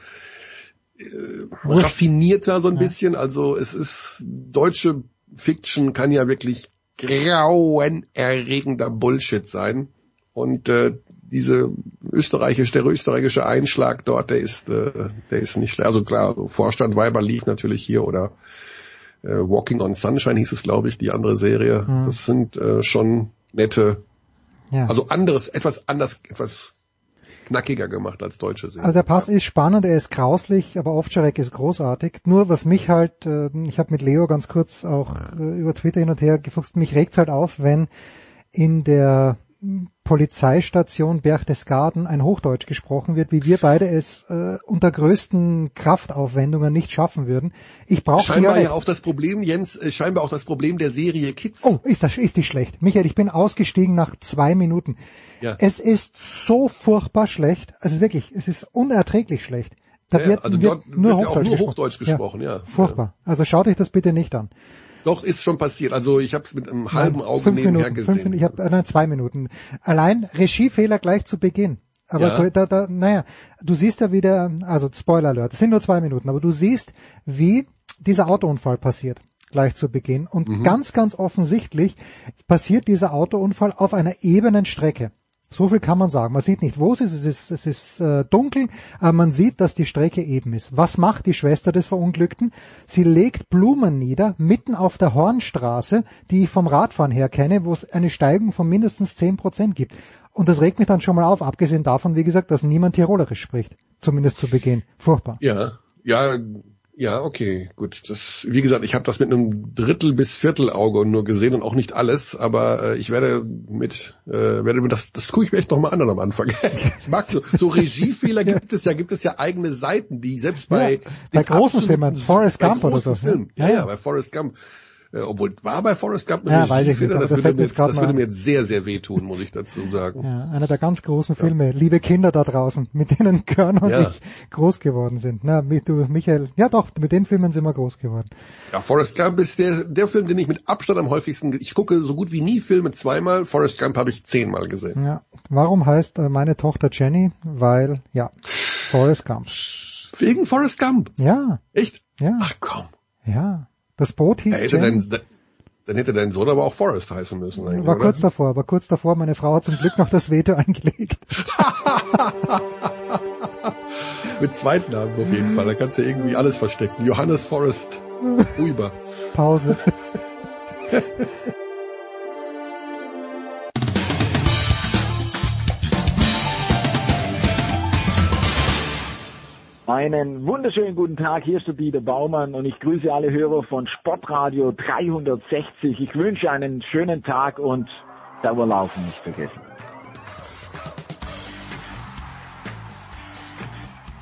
raffinierter so ein bisschen. Also es ist deutsche Fiction kann ja wirklich grauenerregender Bullshit sein. Und äh, diese österreichische, der österreichische Einschlag dort, der ist, äh, der ist nicht schlecht. Also klar, so Vorstand Weiber lief natürlich hier oder äh, Walking on Sunshine hieß es, glaube ich, die andere Serie. Mhm. Das sind äh, schon nette, Ja. also anderes, etwas anders, etwas knackiger gemacht als deutsche Serien. Also der Pass ist spannend, er ist grauslich, aber Ovtcharek ist großartig. Nur was mich halt, äh, ich habe mit Leo ganz kurz auch äh, über Twitter hin und her gefuchst, mich regt's halt auf, wenn in der Polizeistation Berchtesgaden ein Hochdeutsch gesprochen wird, wie wir beide es äh, unter größten Kraftaufwendungen nicht schaffen würden. Ich brauche scheinbar ja auch das Problem, Jens, äh, scheinbar auch das Problem der Serie Kids. Oh, ist das ist die schlecht. Michael, ich bin ausgestiegen nach zwei Minuten. Ja. Es ist so furchtbar schlecht. Also wirklich, es ist unerträglich schlecht. Da Ja, wird, also wird dort nur wird ja auch Hochdeutsch nur gesprochen. Hochdeutsch gesprochen, ja. Furchtbar. Also schaut euch das bitte nicht an. Doch, ist schon passiert. Also ich habe es mit einem halben Auge fünf nebenher Minuten, gesehen. Fünf, Minuten, ich habe nein, zwei Minuten. Allein Regiefehler gleich zu Beginn. Aber Ja. da, da, naja, du siehst ja wieder, also Spoiler Alert, es sind nur zwei Minuten, aber du siehst, wie dieser Autounfall passiert gleich zu Beginn. Und Mhm. ganz, ganz offensichtlich passiert dieser Autounfall auf einer ebenen Strecke. So viel kann man sagen. Man sieht nicht, wo es ist. Es ist, es ist äh, dunkel, aber man sieht, dass die Strecke eben ist. Was macht die Schwester des Verunglückten? Sie legt Blumen nieder, mitten auf der Hornstraße, die ich vom Radfahren her kenne, wo es eine Steigung von mindestens 10 Prozent gibt. Und das regt mich dann schon mal auf, abgesehen davon, wie gesagt, dass niemand Tirolerisch spricht. Zumindest zu Beginn. Furchtbar. Ja, ja, ja, okay, gut. Das, wie gesagt, ich habe das mit einem Drittel bis Viertelauge nur gesehen und auch nicht alles, aber äh, ich werde mit, äh, werde mir das, das gucke ich mir echt nochmal an am Anfang. ich mag so, so Regiefehler gibt es ja, gibt es ja eigene Seiten, die selbst bei Ja, bei den großen Filmen, Forrest Gump oder so, Ja, ja, ja. bei Forrest Gump. Äh, obwohl, war bei Forrest Gump Ja, weiß ich nicht, Regiefehler? aber Das, das würde mir jetzt, das würde mir jetzt sehr, sehr wehtun, muss ich dazu sagen. Ja, einer der ganz großen Filme. Liebe Kinder da draußen, mit denen Körner und Ja. ich groß geworden sind. Na, mit du, Michael, ja doch, mit den Filmen sind wir groß geworden. Ja, Forrest Gump ist der, der Film, den ich mit Abstand am häufigsten, ich gucke so gut wie nie Filme zweimal, Forrest Gump habe ich zehnmal gesehen. Ja. Warum heißt äh, meine Tochter Jenny? Weil, ja, Forrest Gump. Wegen Forrest Gump? Ja, Echt? ja, Ach komm. ja. Das Boot hieß hätte dein, dann hätte dein Sohn aber auch Forrest heißen müssen eigentlich, War oder? kurz davor, war kurz davor. Meine Frau hat zum Glück noch das Veto eingelegt. Mit Zweitnamen auf jeden Fall, da kannst du irgendwie alles verstecken. Johannes Forrest Huber. Pause. Einen wunderschönen guten Tag, hier ist der Dieter Baumann und ich grüße alle Hörer von Sportradio 360. Ich wünsche einen schönen Tag und Dauerlaufen nicht vergessen.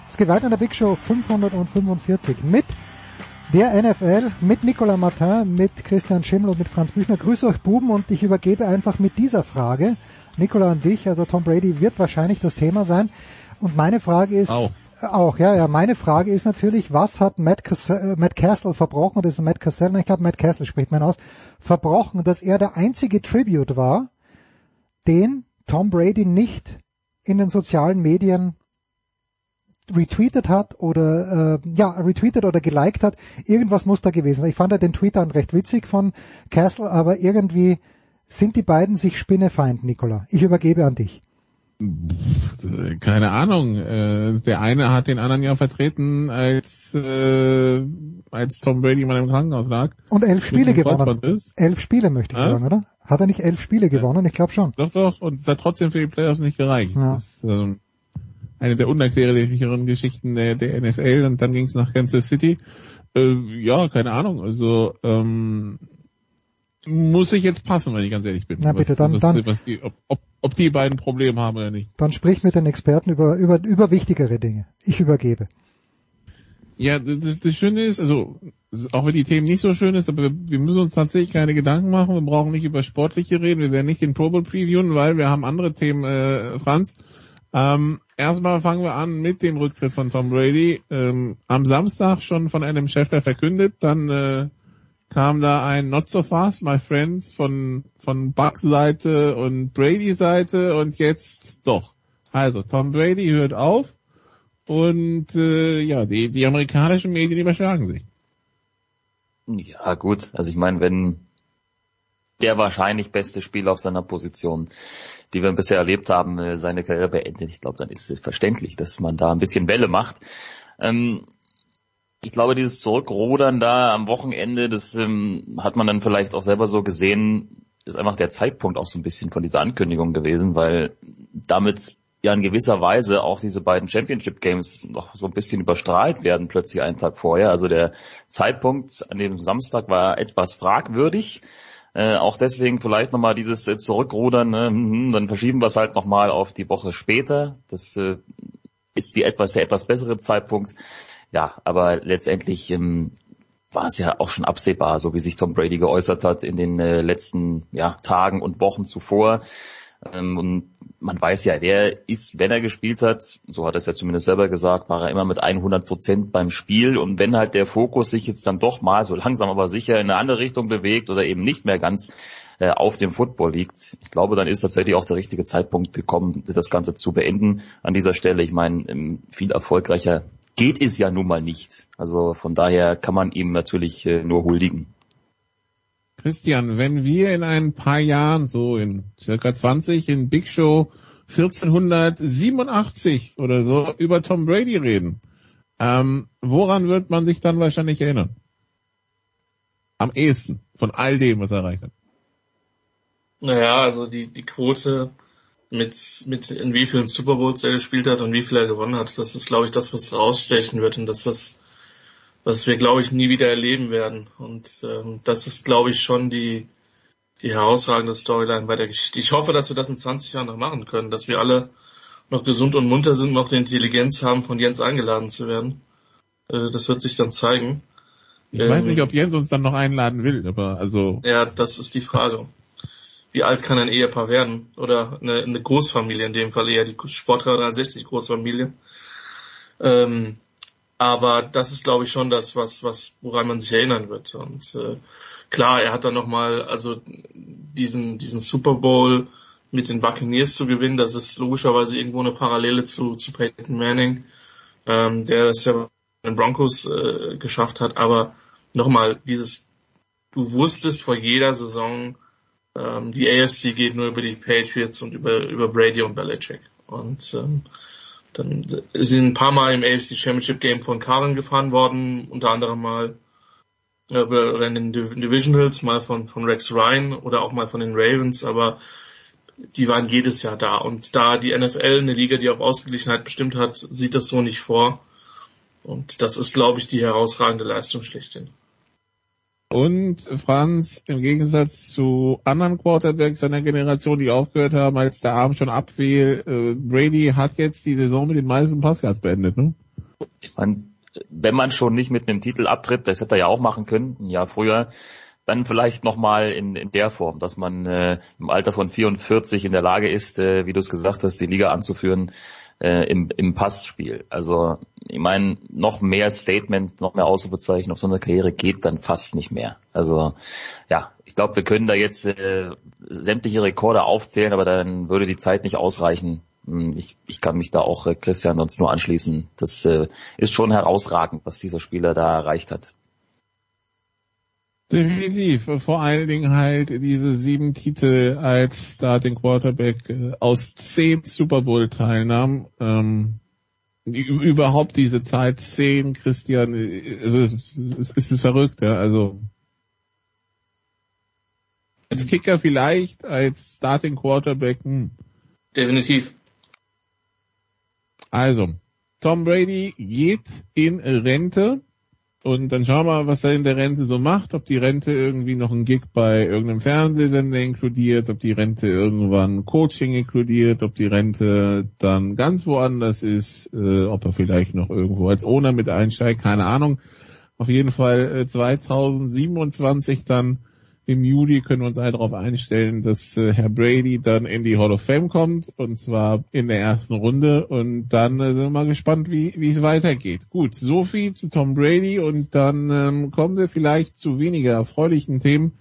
Es geht weiter in der Big Show 545 mit der NFL, mit Nicolas Martin, mit Christian Schimmel und mit Franz Büchner. Grüße euch Buben und ich übergebe einfach mit dieser Frage, Nicolas an dich, also Tom Brady wird wahrscheinlich das Thema sein. Und meine Frage ist, Au. Auch, ja, ja, meine Frage ist natürlich, was hat Matt, Cass- äh, Matt Castle verbrochen, das ist Matt Castle, ich glaube Matt Castle spricht man aus, verbrochen, dass er der einzige Tribute war, den Tom Brady nicht in den sozialen Medien retweetet hat oder äh, ja retweetet oder geliked hat, irgendwas muss da gewesen sein. Ich fand ja den Tweet dann recht witzig von Castle, aber irgendwie sind die beiden sich Spinnefeind, Nicola. Ich übergebe an dich. Keine Ahnung. Äh, der eine hat den anderen ja vertreten, als äh, als Tom Brady mal im Krankenhaus lag. Und elf Spiele gewonnen. Elf Spiele möchte ich Was? sagen, oder? Hat er nicht elf Spiele gewonnen? Ich glaube schon. Doch, doch. Und es hat trotzdem für die Playoffs nicht gereicht. Ja. Das ist ähm, eine der unerklärlicheren Geschichten der, der NFL. Und dann ging es nach Kansas City. Äh, ja, keine Ahnung. Also ähm, muss ich jetzt passen, wenn ich ganz ehrlich bin. Na bitte, was, dann- was, dann- was die, ob, ob, ob die beiden Probleme haben oder nicht. Dann sprich mit den Experten über, über, über wichtigere Dinge. Ich übergebe. Ja, das, das, Schöne ist, also auch wenn die Themen nicht so schön ist, aber wir, wir müssen uns tatsächlich keine Gedanken machen. Wir brauchen nicht über Sportliche reden. Wir werden nicht den Pro Bowl previewen, weil wir haben andere Themen, äh, Franz. Ähm, erstmal fangen wir an mit dem Rücktritt von Tom Brady. Ähm, am Samstag schon von einem Schäfer verkündet, dann äh, kam da ein Not so fast, my friends, von, von Bucks Seite und Brady Seite und jetzt doch. Also, Tom Brady hört auf und äh, ja, die, die amerikanischen Medien überschlagen sich. Ja, gut. Also ich meine, wenn der wahrscheinlich beste Spieler auf seiner Position, die wir bisher erlebt haben, äh, seine Karriere beendet, ich glaube, dann ist es verständlich, dass man da ein bisschen Welle macht. Ähm, ich glaube, dieses Zurückrudern da am Wochenende, das ähm, hat man dann vielleicht auch selber so gesehen, ist einfach der Zeitpunkt auch so ein bisschen von dieser Ankündigung gewesen, weil damit ja in gewisser Weise auch diese beiden Championship Games noch so ein bisschen überstrahlt werden plötzlich einen Tag vorher. Also der Zeitpunkt an dem Samstag war etwas fragwürdig. Äh, auch deswegen vielleicht nochmal dieses äh, Zurückrudern, ne? mhm, dann verschieben wir es halt nochmal auf die Woche später. Das äh, ist die etwas, der etwas bessere Zeitpunkt. Ja, aber letztendlich ähm, war es ja auch schon absehbar, so wie sich Tom Brady geäußert hat in den äh, letzten ja, Tagen und Wochen zuvor. Ähm, und man weiß ja, der ist, wenn er gespielt hat, so hat er es ja zumindest selber gesagt, war er immer mit 100 Prozent beim Spiel. Und wenn halt der Fokus sich jetzt dann doch mal so langsam aber sicher in eine andere Richtung bewegt oder eben nicht mehr ganz äh, auf dem Football liegt, ich glaube, dann ist tatsächlich auch der richtige Zeitpunkt gekommen, das Ganze zu beenden an dieser Stelle. Ich meine, ähm, viel erfolgreicher geht es ja nun mal nicht. Also von daher kann man ihm natürlich äh, nur huldigen. Christian, wenn wir in ein paar Jahren, so in circa 20, in Big Show 1487 oder so über Tom Brady reden, ähm, woran wird man sich dann wahrscheinlich erinnern? Am ehesten von all dem, was er erreicht hat. Naja, also die, die Quote mit, mit in wie vielen Super Bowls er gespielt hat und wie viel er gewonnen hat, das ist, glaube ich, das, was rausstechen wird und das, was, was wir, glaube ich, nie wieder erleben werden. Und ähm, das ist, glaube ich, schon die, die herausragende Storyline bei der Geschichte. Ich hoffe, dass wir das in 20 Jahren noch machen können, dass wir alle noch gesund und munter sind, noch die Intelligenz haben, von Jens eingeladen zu werden. Äh, das wird sich dann zeigen. Ich ähm, weiß nicht, ob Jens uns dann noch einladen will, aber also. Ja, das ist die Frage wie alt kann ein Ehepaar werden? Oder eine, eine Großfamilie, in dem Fall eher die Sportler 63 Großfamilie. Ähm, aber das ist, glaube ich, schon das, was, was, woran man sich erinnern wird. Und äh, klar, er hat dann nochmal, also diesen, diesen Super Bowl mit den Buccaneers zu gewinnen, das ist logischerweise irgendwo eine Parallele zu, zu Peyton Manning, ähm, der das ja bei den Broncos äh, geschafft hat. Aber nochmal, dieses, du wusstest vor jeder Saison, ähm, die AFC geht nur über die Patriots und über, über Brady und Belichick. Und ähm, dann sind ein paar Mal im AFC Championship Game von Karen gefahren worden, unter anderem mal äh, oder in den Divisionals, mal von, von Rex Ryan oder auch mal von den Ravens, aber die waren jedes Jahr da. Und da die NFL, eine Liga, die auf Ausgeglichenheit bestimmt hat, sieht das so nicht vor. Und das ist, glaube ich, die herausragende Leistung schlechthin. Und Franz, im Gegensatz zu anderen Quarterbacks seiner Generation, die aufgehört haben, als der Arm schon abfiel, äh, Brady hat jetzt die Saison mit den meisten Pascals beendet, ne? Ich meine, wenn man schon nicht mit einem Titel abtritt, das hätte er ja auch machen können, ein Jahr früher, dann vielleicht nochmal in, in der Form, dass man äh, im Alter von 44 in der Lage ist, äh, wie du es gesagt hast, die Liga anzuführen äh, im, im Passspiel. Also ich meine, noch mehr Statement, noch mehr Ausrufezeichen auf so eine Karriere geht dann fast nicht mehr. Also ja, ich glaube, wir können da jetzt äh, sämtliche Rekorde aufzählen, aber dann würde die Zeit nicht ausreichen. Hm, ich, ich kann mich da auch äh, Christian sonst nur anschließen. Das äh, ist schon herausragend, was dieser Spieler da erreicht hat. Definitiv. Vor allen Dingen halt diese sieben Titel als Starting Quarterback äh, aus zehn Super Bowl Teilnahmen. Ähm, überhaupt diese Zeit zehn, Christian, äh, also es, es ist verrückt, ja. Also als Kicker vielleicht, als Starting Quarterback. Hm. Definitiv. Also, Tom Brady geht in Rente. Und dann schauen wir mal, was er in der Rente so macht, ob die Rente irgendwie noch einen Gig bei irgendeinem Fernsehsender inkludiert, ob die Rente irgendwann Coaching inkludiert, ob die Rente dann ganz woanders ist, äh, ob er vielleicht noch irgendwo als Owner mit einsteigt, keine Ahnung. Auf jeden Fall äh, 2027 dann Im Juli können wir uns alle darauf einstellen, dass äh, Herr Brady dann in die Hall of Fame kommt und zwar in der ersten Runde. Und dann äh, sind wir mal gespannt, wie wie es weitergeht. Gut, so viel zu Tom Brady. Und dann ähm, kommen wir vielleicht zu weniger erfreulichen Themen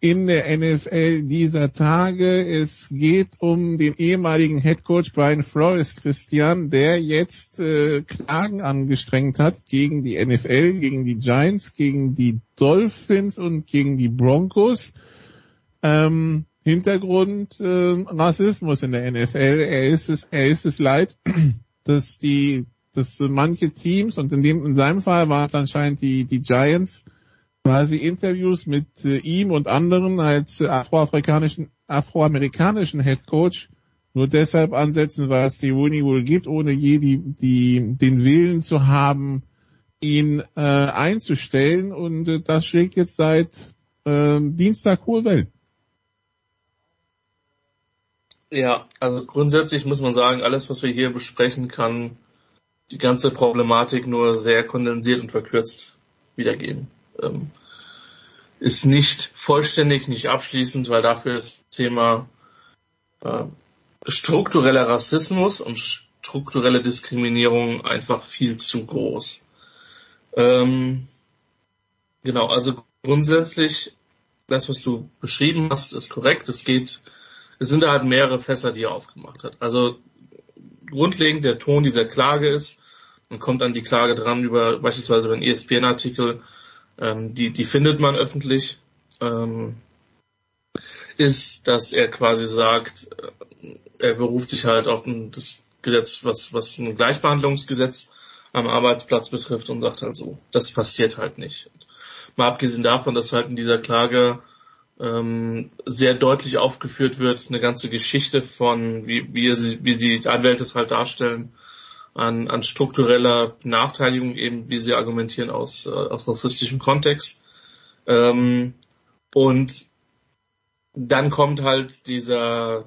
in der NFL dieser Tage. Es geht um den ehemaligen Head Coach Brian Flores Christian, der jetzt äh, Klagen angestrengt hat gegen die NFL, gegen die Giants, gegen die Dolphins und gegen die Broncos. Ähm, Hintergrund äh, Rassismus in der NFL. Er ist es, er ist es leid, dass die, dass manche Teams und in dem in seinem Fall war es anscheinend die die Giants quasi Interviews mit äh, ihm und anderen als äh, afroamerikanischen Head Coach nur deshalb ansetzen, weil es die Rooney wohl gibt, ohne je die, die, den Willen zu haben, ihn äh, einzustellen. Und äh, das schlägt jetzt seit äh, Dienstag hohe Wellen. Ja, also grundsätzlich muss man sagen, alles, was wir hier besprechen, kann die ganze Problematik nur sehr kondensiert und verkürzt wiedergeben ähm, ist nicht vollständig, nicht abschließend, weil dafür das Thema äh, struktureller Rassismus und strukturelle Diskriminierung einfach viel zu groß. Ähm, genau, also grundsätzlich, das, was du beschrieben hast, ist korrekt. Es geht, es sind halt mehrere Fässer, die er aufgemacht hat. Also grundlegend der Ton dieser Klage ist, und kommt an die Klage dran über beispielsweise über einen ESPN-Artikel, ähm, die, die findet man öffentlich, ähm, ist, dass er quasi sagt, äh, er beruft sich halt auf das Gesetz, was, was ein Gleichbehandlungsgesetz am Arbeitsplatz betrifft und sagt halt so, das passiert halt nicht. Mal abgesehen davon, dass halt in dieser Klage ähm, sehr deutlich aufgeführt wird, eine ganze Geschichte von, wie, wie, sie, wie die Anwälte es halt darstellen, an, an struktureller Benachteiligung, eben wie sie argumentieren aus, äh, aus rassistischem Kontext. Ähm, und dann kommt halt dieser,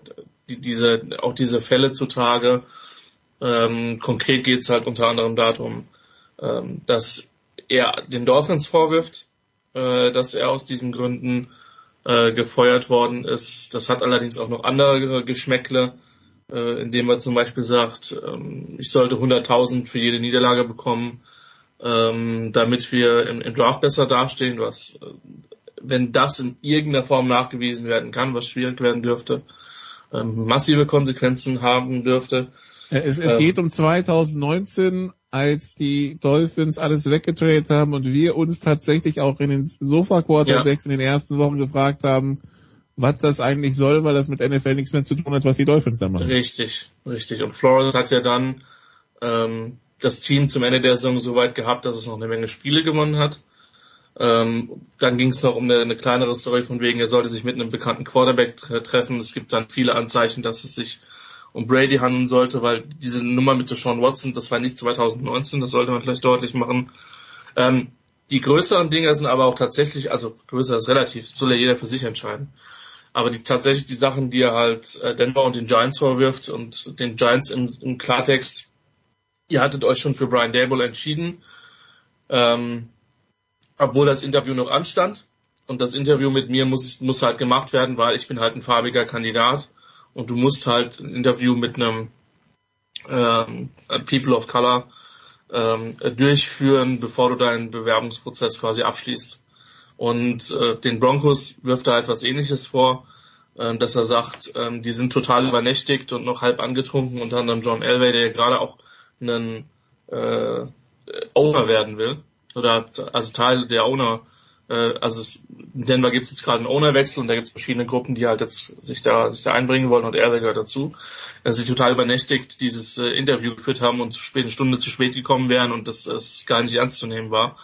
die, diese, auch diese Fälle zutage. Ähm, konkret geht es halt unter anderem darum, ähm, dass er den Dolphins vorwirft, äh, dass er aus diesen Gründen äh, gefeuert worden ist. Das hat allerdings auch noch andere Geschmäckle äh, indem er zum Beispiel sagt, ähm, ich sollte 100.000 für jede Niederlage bekommen, ähm, damit wir im, im Draft besser dastehen, was, äh, wenn das in irgendeiner Form nachgewiesen werden kann, was schwierig werden dürfte, ähm, massive Konsequenzen haben dürfte. Äh, es, es ähm, geht um 2019, als die Dolphins alles weggetradet haben und wir uns tatsächlich auch in den Sofa-Quarterbacks ja. in den ersten Wochen gefragt haben, was das eigentlich soll, weil das mit NFL nichts mehr zu tun hat, was die Dolphins da machen. Richtig, richtig. Und Florence hat ja dann ähm, das Team zum Ende der Saison so weit gehabt, dass es noch eine Menge Spiele gewonnen hat. Ähm, dann ging es noch um eine, eine, kleinere Story von wegen, er sollte sich mit einem bekannten Quarterback tre treffen. Es gibt dann viele Anzeichen, dass es sich um Brady handeln sollte, weil diese Nummer mit Sean Watson, das war nicht 2019, das sollte man vielleicht deutlich machen. Ähm, die größeren Dinge sind aber auch tatsächlich, also größer ist relativ, soll ja jeder für sich entscheiden. Aber die, tatsächlich die Sachen, die er halt äh, Denver und den Giants vorwirft und den Giants im, im Klartext, ihr hattet euch schon für Brian Dable entschieden, ähm, obwohl das Interview noch anstand. Und das Interview mit mir muss, muss halt gemacht werden, weil ich bin halt ein farbiger Kandidat und du musst halt ein Interview mit einem ähm, People of Color ähm, durchführen, bevor du deinen Bewerbungsprozess quasi abschließt. Und äh, den Broncos wirft er etwas ähnliches vor, äh, dass er sagt, äh, die sind total übernächtigt und noch halb angetrunken, unter anderem John Elway, der gerade auch einen äh, Owner werden will. Oder also Teil der Owner, äh, also es, in Denver gibt es jetzt gerade einen Ownerwechsel und da gibt es verschiedene Gruppen, die halt jetzt sich da sich da einbringen wollen und Elway gehört dazu. Dass sie total übernächtigt dieses äh, Interview geführt haben und zu spät, eine Stunde zu spät gekommen wären und das, das gar nicht ernst zu nehmen war.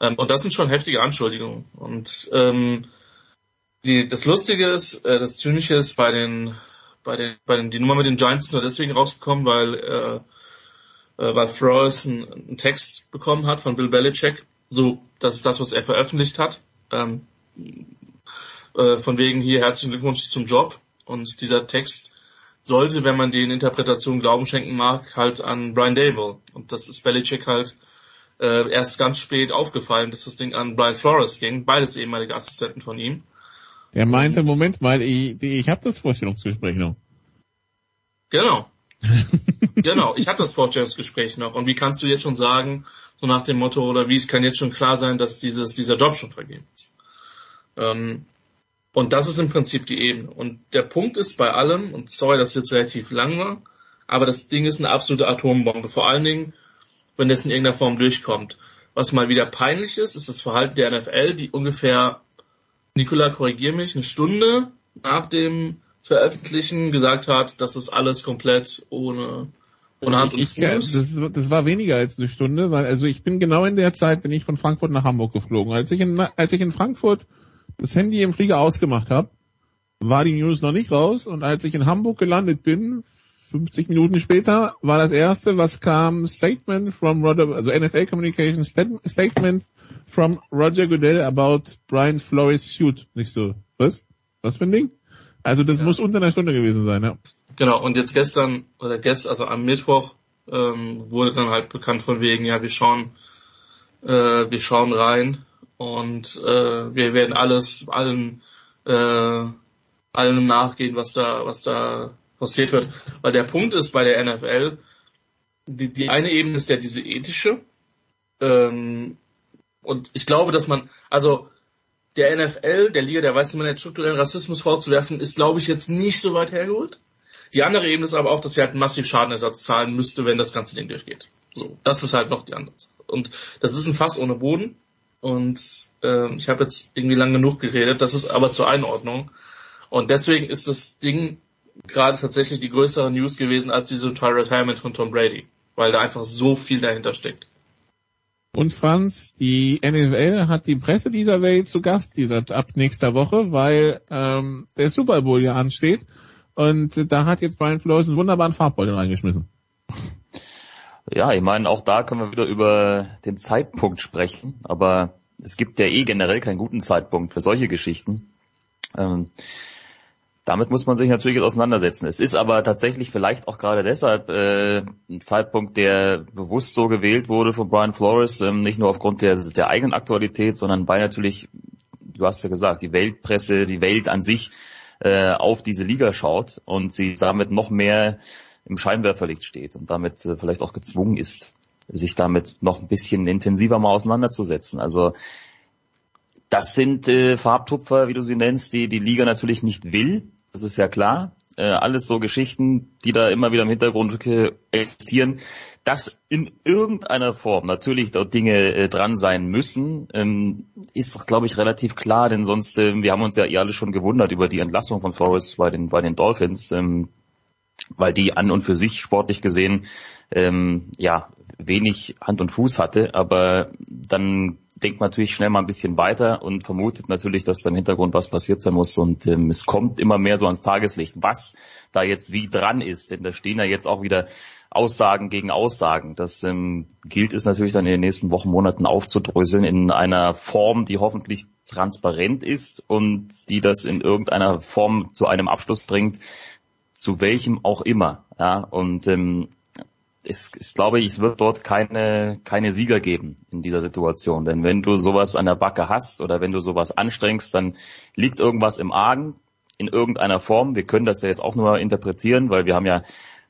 Ähm, und das sind schon heftige Anschuldigungen. Und ähm, die, das Lustige ist, äh, das Zynische ist bei den, bei den, bei den, die Nummer mit den Giants ist nur deswegen rausgekommen, weil, äh, äh, weil Flores einen, einen Text bekommen hat von Bill Belichick. So, das ist das, was er veröffentlicht hat. Ähm, äh, von wegen hier herzlichen Glückwunsch zum Job. Und dieser Text sollte, wenn man den Interpretationen Glauben schenken mag, halt an Brian Dable. Und das ist Belichick halt äh, erst ganz spät aufgefallen, dass das Ding an Brian Flores ging, beides ehemalige Assistenten von ihm. Der meinte, Moment mal, ich, ich habe das Vorstellungsgespräch noch. Genau. genau, ich habe das Vorstellungsgespräch noch. Und wie kannst du jetzt schon sagen, so nach dem Motto, oder wie es kann jetzt schon klar sein, dass dieses, dieser Job schon vergeben ist? Ähm, und das ist im Prinzip die Ebene. Und der Punkt ist bei allem, und sorry, dass es jetzt relativ lang war, aber das Ding ist eine absolute Atombombe. Vor allen Dingen, wenn das in irgendeiner Form durchkommt. Was mal wieder peinlich ist, ist das Verhalten der NFL, die ungefähr, Nikola, korrigier mich, eine Stunde nach dem Veröffentlichen gesagt hat, dass das alles komplett ohne, ohne Hand und Fuß. das, das war weniger als eine Stunde, weil also ich bin genau in der Zeit, bin ich von Frankfurt nach Hamburg geflogen. Als ich in, als ich in Frankfurt das Handy im Flieger ausgemacht habe, war die News noch nicht raus und als ich in Hamburg gelandet bin, 50 Minuten später, war das erste, was kam, Statement from Roger, also NFL Communication Statement from Roger Goodell about Brian Flores shoot. Nicht so, was? Was für ein Ding? Also das ja. muss unter einer Stunde gewesen sein, ja. Genau, und jetzt gestern, oder gestern, also am Mittwoch, ähm, wurde dann halt bekannt von wegen, ja, wir schauen, äh, wir schauen rein und äh, wir werden alles, allen, äh, allem nachgehen, was da, was da passiert wird. Weil der Punkt ist bei der NFL, die, die eine Ebene ist ja diese ethische. Ähm, und ich glaube, dass man, also der NFL, der Liga, der weiß, man jetzt strukturellen Rassismus vorzuwerfen, ist, glaube ich, jetzt nicht so weit hergeholt. Die andere Ebene ist aber auch, dass sie halt massiv Schadenersatz zahlen müsste, wenn das ganze Ding durchgeht. So, das ist halt noch die andere Sache. Und das ist ein Fass ohne Boden. Und äh, ich habe jetzt irgendwie lang genug geredet. Das ist aber zur Einordnung. Und deswegen ist das Ding gerade tatsächlich die größere News gewesen als diese Retirement von Tom Brady, weil da einfach so viel dahinter steckt. Und Franz, die NFL hat die Presse dieser Welt zu Gast dieser ab nächster Woche, weil ähm, der Super Bowl ja ansteht. Und da hat jetzt Brian Flores einen wunderbaren Farbbeutel reingeschmissen. Ja, ich meine, auch da können wir wieder über den Zeitpunkt sprechen, aber es gibt ja eh generell keinen guten Zeitpunkt für solche Geschichten. Ähm, damit muss man sich natürlich auseinandersetzen. Es ist aber tatsächlich vielleicht auch gerade deshalb äh, ein Zeitpunkt, der bewusst so gewählt wurde von Brian Flores, ähm, nicht nur aufgrund der, der eigenen Aktualität, sondern weil natürlich, du hast ja gesagt, die Weltpresse, die Welt an sich äh, auf diese Liga schaut und sie damit noch mehr im Scheinwerferlicht steht und damit äh, vielleicht auch gezwungen ist, sich damit noch ein bisschen intensiver mal auseinanderzusetzen. Also das sind äh, Farbtupfer, wie du sie nennst, die die Liga natürlich nicht will das ist ja klar. Äh, alles so Geschichten, die da immer wieder im Hintergrund existieren. Dass in irgendeiner Form natürlich dort Dinge äh, dran sein müssen, ähm, ist glaube ich, relativ klar, denn sonst, äh, wir haben uns ja eh alle schon gewundert über die Entlassung von Forrest bei den, bei den Dolphins, ähm, weil die an und für sich sportlich gesehen ähm, ja wenig Hand und Fuß hatte, aber dann denkt man natürlich schnell mal ein bisschen weiter und vermutet natürlich, dass da im Hintergrund was passiert sein muss und ähm, es kommt immer mehr so ans Tageslicht, was da jetzt wie dran ist, denn da stehen ja jetzt auch wieder Aussagen gegen Aussagen. Das ähm, gilt es natürlich dann in den nächsten Wochen, Monaten aufzudröseln in einer Form, die hoffentlich transparent ist und die das in irgendeiner Form zu einem Abschluss bringt, zu welchem auch immer. Ja, und ähm, es, es glaube ich, es wird dort keine, keine Sieger geben in dieser Situation. Denn wenn du sowas an der Backe hast oder wenn du sowas anstrengst, dann liegt irgendwas im Argen in irgendeiner Form. Wir können das ja jetzt auch nur interpretieren, weil wir haben ja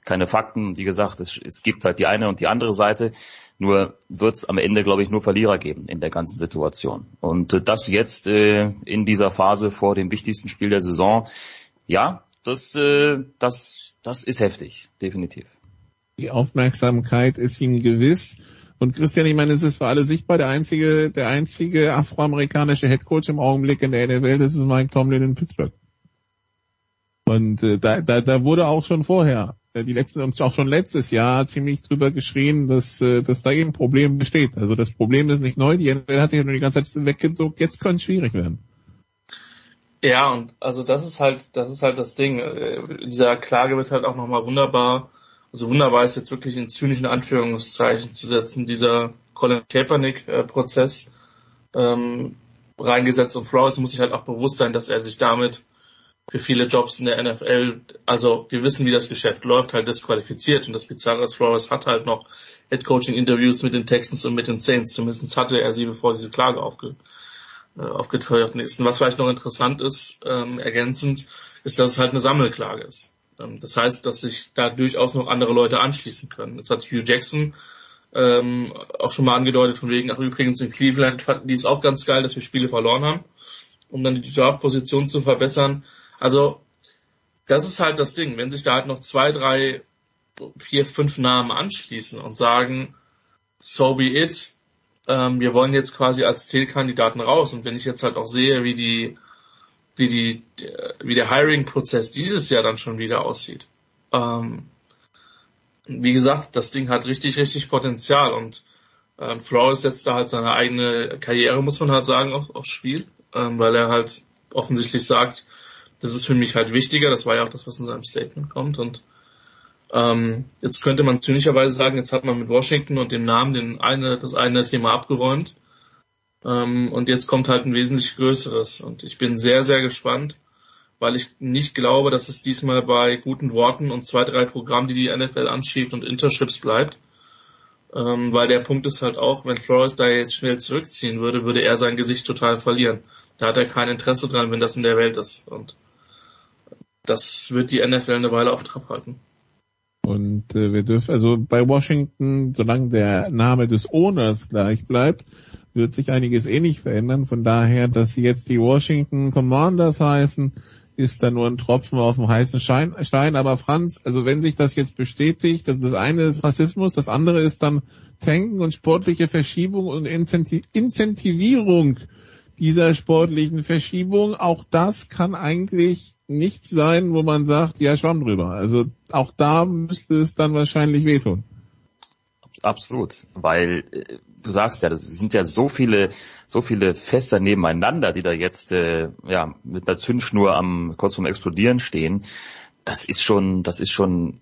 keine Fakten. Wie gesagt, es, es gibt halt die eine und die andere Seite. Nur wird es am Ende, glaube ich, nur Verlierer geben in der ganzen Situation. Und äh, das jetzt äh, in dieser Phase vor dem wichtigsten Spiel der Saison, ja, das, äh, das, das ist heftig, definitiv. Die Aufmerksamkeit ist ihm gewiss. Und Christian, ich meine, es ist für alle sichtbar, der einzige, der einzige afroamerikanische Headcoach im Augenblick in der NFL, das ist Mike Tomlin in Pittsburgh. Und äh, da, da, da wurde auch schon vorher, äh, die letzten uns auch schon letztes Jahr ziemlich drüber geschrien, dass, äh, dass da eben ein Problem besteht. Also das Problem ist nicht neu, die NFL hat sich ja nur die ganze Zeit weggeduckt, jetzt könnte es schwierig werden. Ja, und also das ist halt, das ist halt das Ding. Äh, dieser Klage wird halt auch nochmal wunderbar also wunderbar ist jetzt wirklich in zynischen Anführungszeichen zu setzen, dieser Colin Kaepernick-Prozess ähm, reingesetzt und Flores muss sich halt auch bewusst sein, dass er sich damit für viele Jobs in der NFL, also wir wissen, wie das Geschäft läuft, halt disqualifiziert und das Bizarre ist, Flores hat halt noch Head Coaching Interviews mit den Texans und mit den Saints, zumindest hatte er sie, bevor diese Klage aufge, äh, aufgeteuerten ist. Und was vielleicht noch interessant ist, ähm, ergänzend, ist, dass es halt eine Sammelklage ist. Ähm, das heißt, dass sich da durchaus noch andere Leute anschließen können. Jetzt hat Hugh Jackson ähm, auch schon mal angedeutet von wegen, ach übrigens in Cleveland fanden die es auch ganz geil, dass wir Spiele verloren haben, um dann die Draft-Position zu verbessern. Also das ist halt das Ding, wenn sich da halt noch zwei, drei, vier, fünf Namen anschließen und sagen, so be it, ähm, wir wollen jetzt quasi als Zielkandidaten raus. Und wenn ich jetzt halt auch sehe, wie die, wie die, wie der Hiring-Prozess dieses Jahr dann schon wieder aussieht, ähm, wie gesagt, das Ding hat richtig, richtig Potenzial und ähm, Flores setzt da halt seine eigene Karriere, muss man halt sagen, auf, aufs Spiel, ähm, weil er halt offensichtlich sagt, das ist für mich halt wichtiger, das war ja auch das, was in seinem Statement kommt. Und ähm, jetzt könnte man zynischerweise sagen, jetzt hat man mit Washington und dem Namen den eine, das eine Thema abgeräumt ähm, und jetzt kommt halt ein wesentlich größeres und ich bin sehr, sehr gespannt, weil ich nicht glaube, dass es diesmal bei guten Worten und zwei, drei Programmen, die die NFL anschiebt und Internships bleibt. Ähm, weil der Punkt ist halt auch, wenn Flores da jetzt schnell zurückziehen würde, würde er sein Gesicht total verlieren. Da hat er kein Interesse dran, wenn das in der Welt ist. Und das wird die NFL eine Weile auf Trab halten. Und äh, wir dürfen, also bei Washington, solange der Name des Owners gleich bleibt, wird sich einiges eh nicht verändern. Von daher, dass sie jetzt die Washington Commanders heißen, ist da nur ein Tropfen auf dem heißen Stein. Aber Franz, also wenn sich das jetzt bestätigt, dass das eine ist Rassismus, das andere ist dann Tanken und sportliche Verschiebung und Incentivierung dieser sportlichen Verschiebung, auch das kann eigentlich nichts sein, wo man sagt, ja, schwamm drüber. Also auch da müsste es dann wahrscheinlich wehtun. Absolut, weil äh, du sagst ja, das sind ja so viele, so viele Fässer nebeneinander, die da jetzt äh, ja mit der Zündschnur am kurz vorm Explodieren stehen. Das ist schon, das ist schon,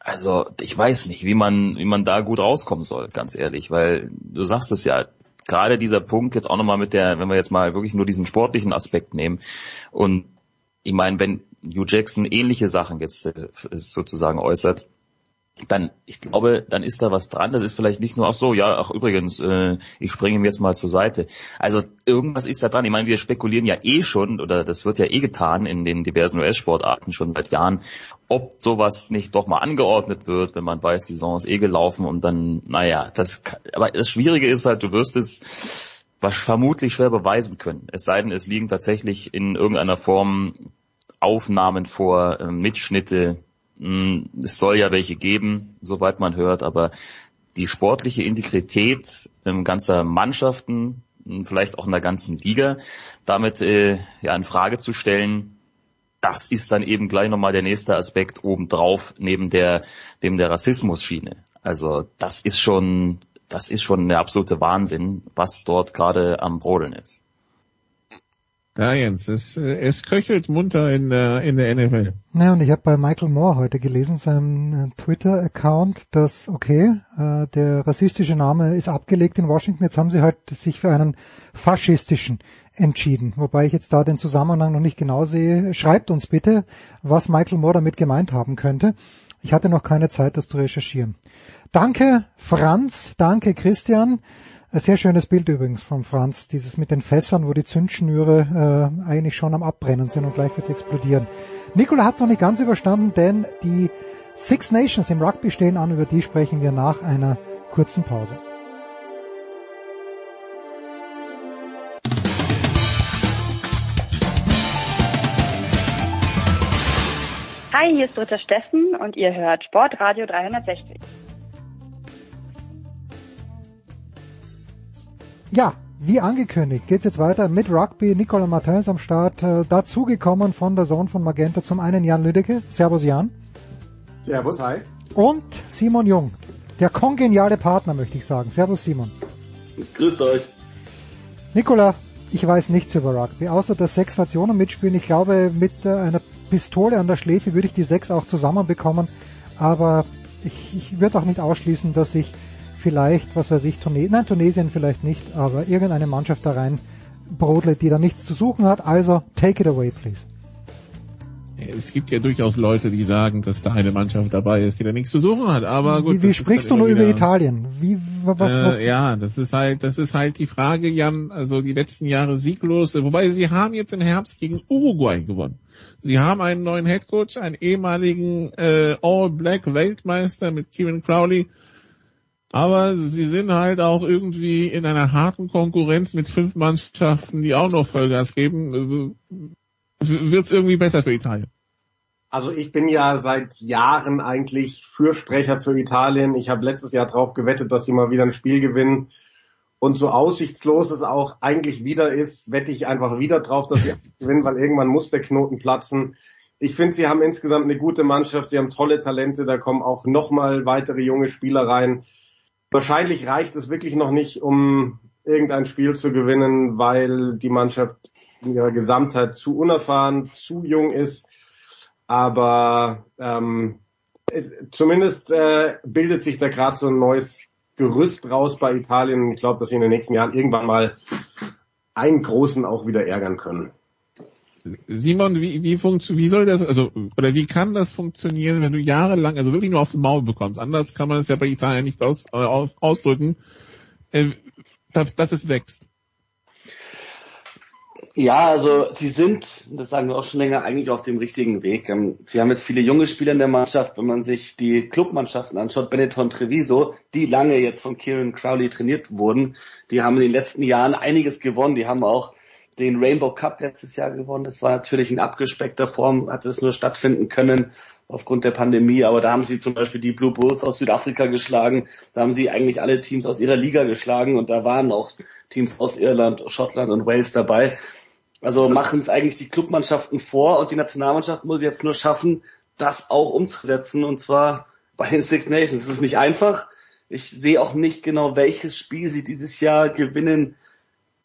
also ich weiß nicht, wie man, wie man da gut rauskommen soll, ganz ehrlich, weil du sagst es ja, gerade dieser Punkt jetzt auch nochmal mit der, wenn wir jetzt mal wirklich nur diesen sportlichen Aspekt nehmen und ich meine, wenn Hugh Jackson ähnliche Sachen jetzt äh, sozusagen äußert, dann, ich glaube, dann ist da was dran. Das ist vielleicht nicht nur, ach so, ja, ach übrigens, äh, ich springe ihm jetzt mal zur Seite. Also irgendwas ist da dran. Ich meine, wir spekulieren ja eh schon, oder das wird ja eh getan in den diversen US-Sportarten schon seit Jahren, ob sowas nicht doch mal angeordnet wird, wenn man weiß, die Saison ist eh gelaufen und dann, naja, das, aber das Schwierige ist halt, du wirst es was vermutlich schwer beweisen können. Es sei denn, es liegen tatsächlich in irgendeiner Form Aufnahmen vor, äh, Mitschnitte, es soll ja welche geben, soweit man hört, aber die sportliche Integrität ganzer Mannschaften, hm, vielleicht auch in der ganzen Liga, damit äh, ja in Frage zu stellen, das ist dann eben gleich nochmal der nächste Aspekt obendrauf neben der neben der Rassismus-Schiene. Also das ist schon das ist schon der absolute Wahnsinn, was dort gerade am Brodeln ist. Ja, Jens, es, äh, es köchelt munter in der, in der NFL. Na, und ich habe bei Michael Moore heute gelesen, seinem äh, Twitter-Account, dass, okay, äh, der rassistische Name ist abgelegt in Washington, jetzt haben sie halt sich für einen faschistischen entschieden. Wobei ich jetzt da den Zusammenhang noch nicht genau sehe. Schreibt uns bitte, was Michael Moore damit gemeint haben könnte. Ich hatte noch keine Zeit, das zu recherchieren. Danke, Franz. Danke, Christian. Ein sehr schönes Bild übrigens von Franz, dieses mit den Fässern, wo die Zündschnüre äh, eigentlich schon am Abbrennen sind und gleich wird explodieren. Nikola hat es noch nicht ganz überstanden, denn die Six Nations im Rugby stehen an, über die sprechen wir nach einer kurzen Pause. Hi, hier ist Dritter Steffen und ihr hört Sportradio 360. Ja, wie angekündigt, geht's jetzt weiter mit Rugby. Nicolas Martin ist am Start. Äh, dazugekommen von der Sohn von Magenta zum einen Jan Lüdecke. Servus Jan. Servus, hi. Und Simon Jung. Der kongeniale Partner, möchte ich sagen. Servus Simon. Grüßt euch. Nicola, ich weiß nichts über Rugby, außer dass sechs Nationen mitspielen. Ich glaube, mit äh, einer Pistole an der Schläfe würde ich die sechs auch zusammenbekommen. Aber ich, ich würde auch nicht ausschließen, dass ich vielleicht, was weiß ich, Tunesien, nein, Tunesien vielleicht nicht, aber irgendeine Mannschaft da rein brodelt, die da nichts zu suchen hat. Also, take it away, please. es gibt ja durchaus Leute, die sagen, dass da eine Mannschaft dabei ist, die da nichts zu suchen hat. Aber gut. Wie, wie sprichst du nur über Italien? Wie was, äh, was? Ja, das ist halt, das ist halt die Frage, Jan. Also die letzten Jahre sieglos. Wobei sie haben jetzt im Herbst gegen Uruguay gewonnen. Sie haben einen neuen Headcoach, einen ehemaligen äh, All-Black-Weltmeister mit Kieran Crowley. Aber sie sind halt auch irgendwie in einer harten Konkurrenz mit fünf Mannschaften, die auch noch Vollgas geben. Wird es irgendwie besser für Italien? Also ich bin ja seit Jahren eigentlich Fürsprecher für Italien. Ich habe letztes Jahr drauf gewettet, dass sie mal wieder ein Spiel gewinnen. Und so aussichtslos es auch eigentlich wieder ist, wette ich einfach wieder drauf, dass sie gewinnen, weil irgendwann muss der Knoten platzen. Ich finde, sie haben insgesamt eine gute Mannschaft, sie haben tolle Talente, da kommen auch nochmal weitere junge Spieler rein. Wahrscheinlich reicht es wirklich noch nicht, um irgendein Spiel zu gewinnen, weil die Mannschaft in ihrer Gesamtheit zu unerfahren, zu jung ist. Aber ähm, es, zumindest äh, bildet sich da gerade so ein neues Gerüst raus bei Italien. Ich glaube, dass sie in den nächsten Jahren irgendwann mal einen Großen auch wieder ärgern können. Simon, wie, wie, funkt, wie soll das, also, oder wie kann das funktionieren, wenn du jahrelang, also wirklich nur auf den Maul bekommst? Anders kann man es ja bei Italien nicht aus, äh, aus, ausdrücken, äh, dass, dass es wächst. Ja, also sie sind, das sagen wir auch schon länger, eigentlich auf dem richtigen Weg. Ähm, sie haben jetzt viele junge Spieler in der Mannschaft. Wenn man sich die Clubmannschaften anschaut, Benetton Treviso, die lange jetzt von Kieran Crowley trainiert wurden, die haben in den letzten Jahren einiges gewonnen. Die haben auch den Rainbow Cup letztes Jahr gewonnen. Das war natürlich in abgespeckter Form, hat es nur stattfinden können aufgrund der Pandemie. Aber da haben sie zum Beispiel die Blue Bulls aus Südafrika geschlagen. Da haben sie eigentlich alle Teams aus ihrer Liga geschlagen und da waren auch Teams aus Irland, Schottland und Wales dabei. Also machen es eigentlich die Clubmannschaften vor und die Nationalmannschaft muss jetzt nur schaffen, das auch umzusetzen und zwar bei den Six Nations. Es ist nicht einfach. Ich sehe auch nicht genau, welches Spiel sie dieses Jahr gewinnen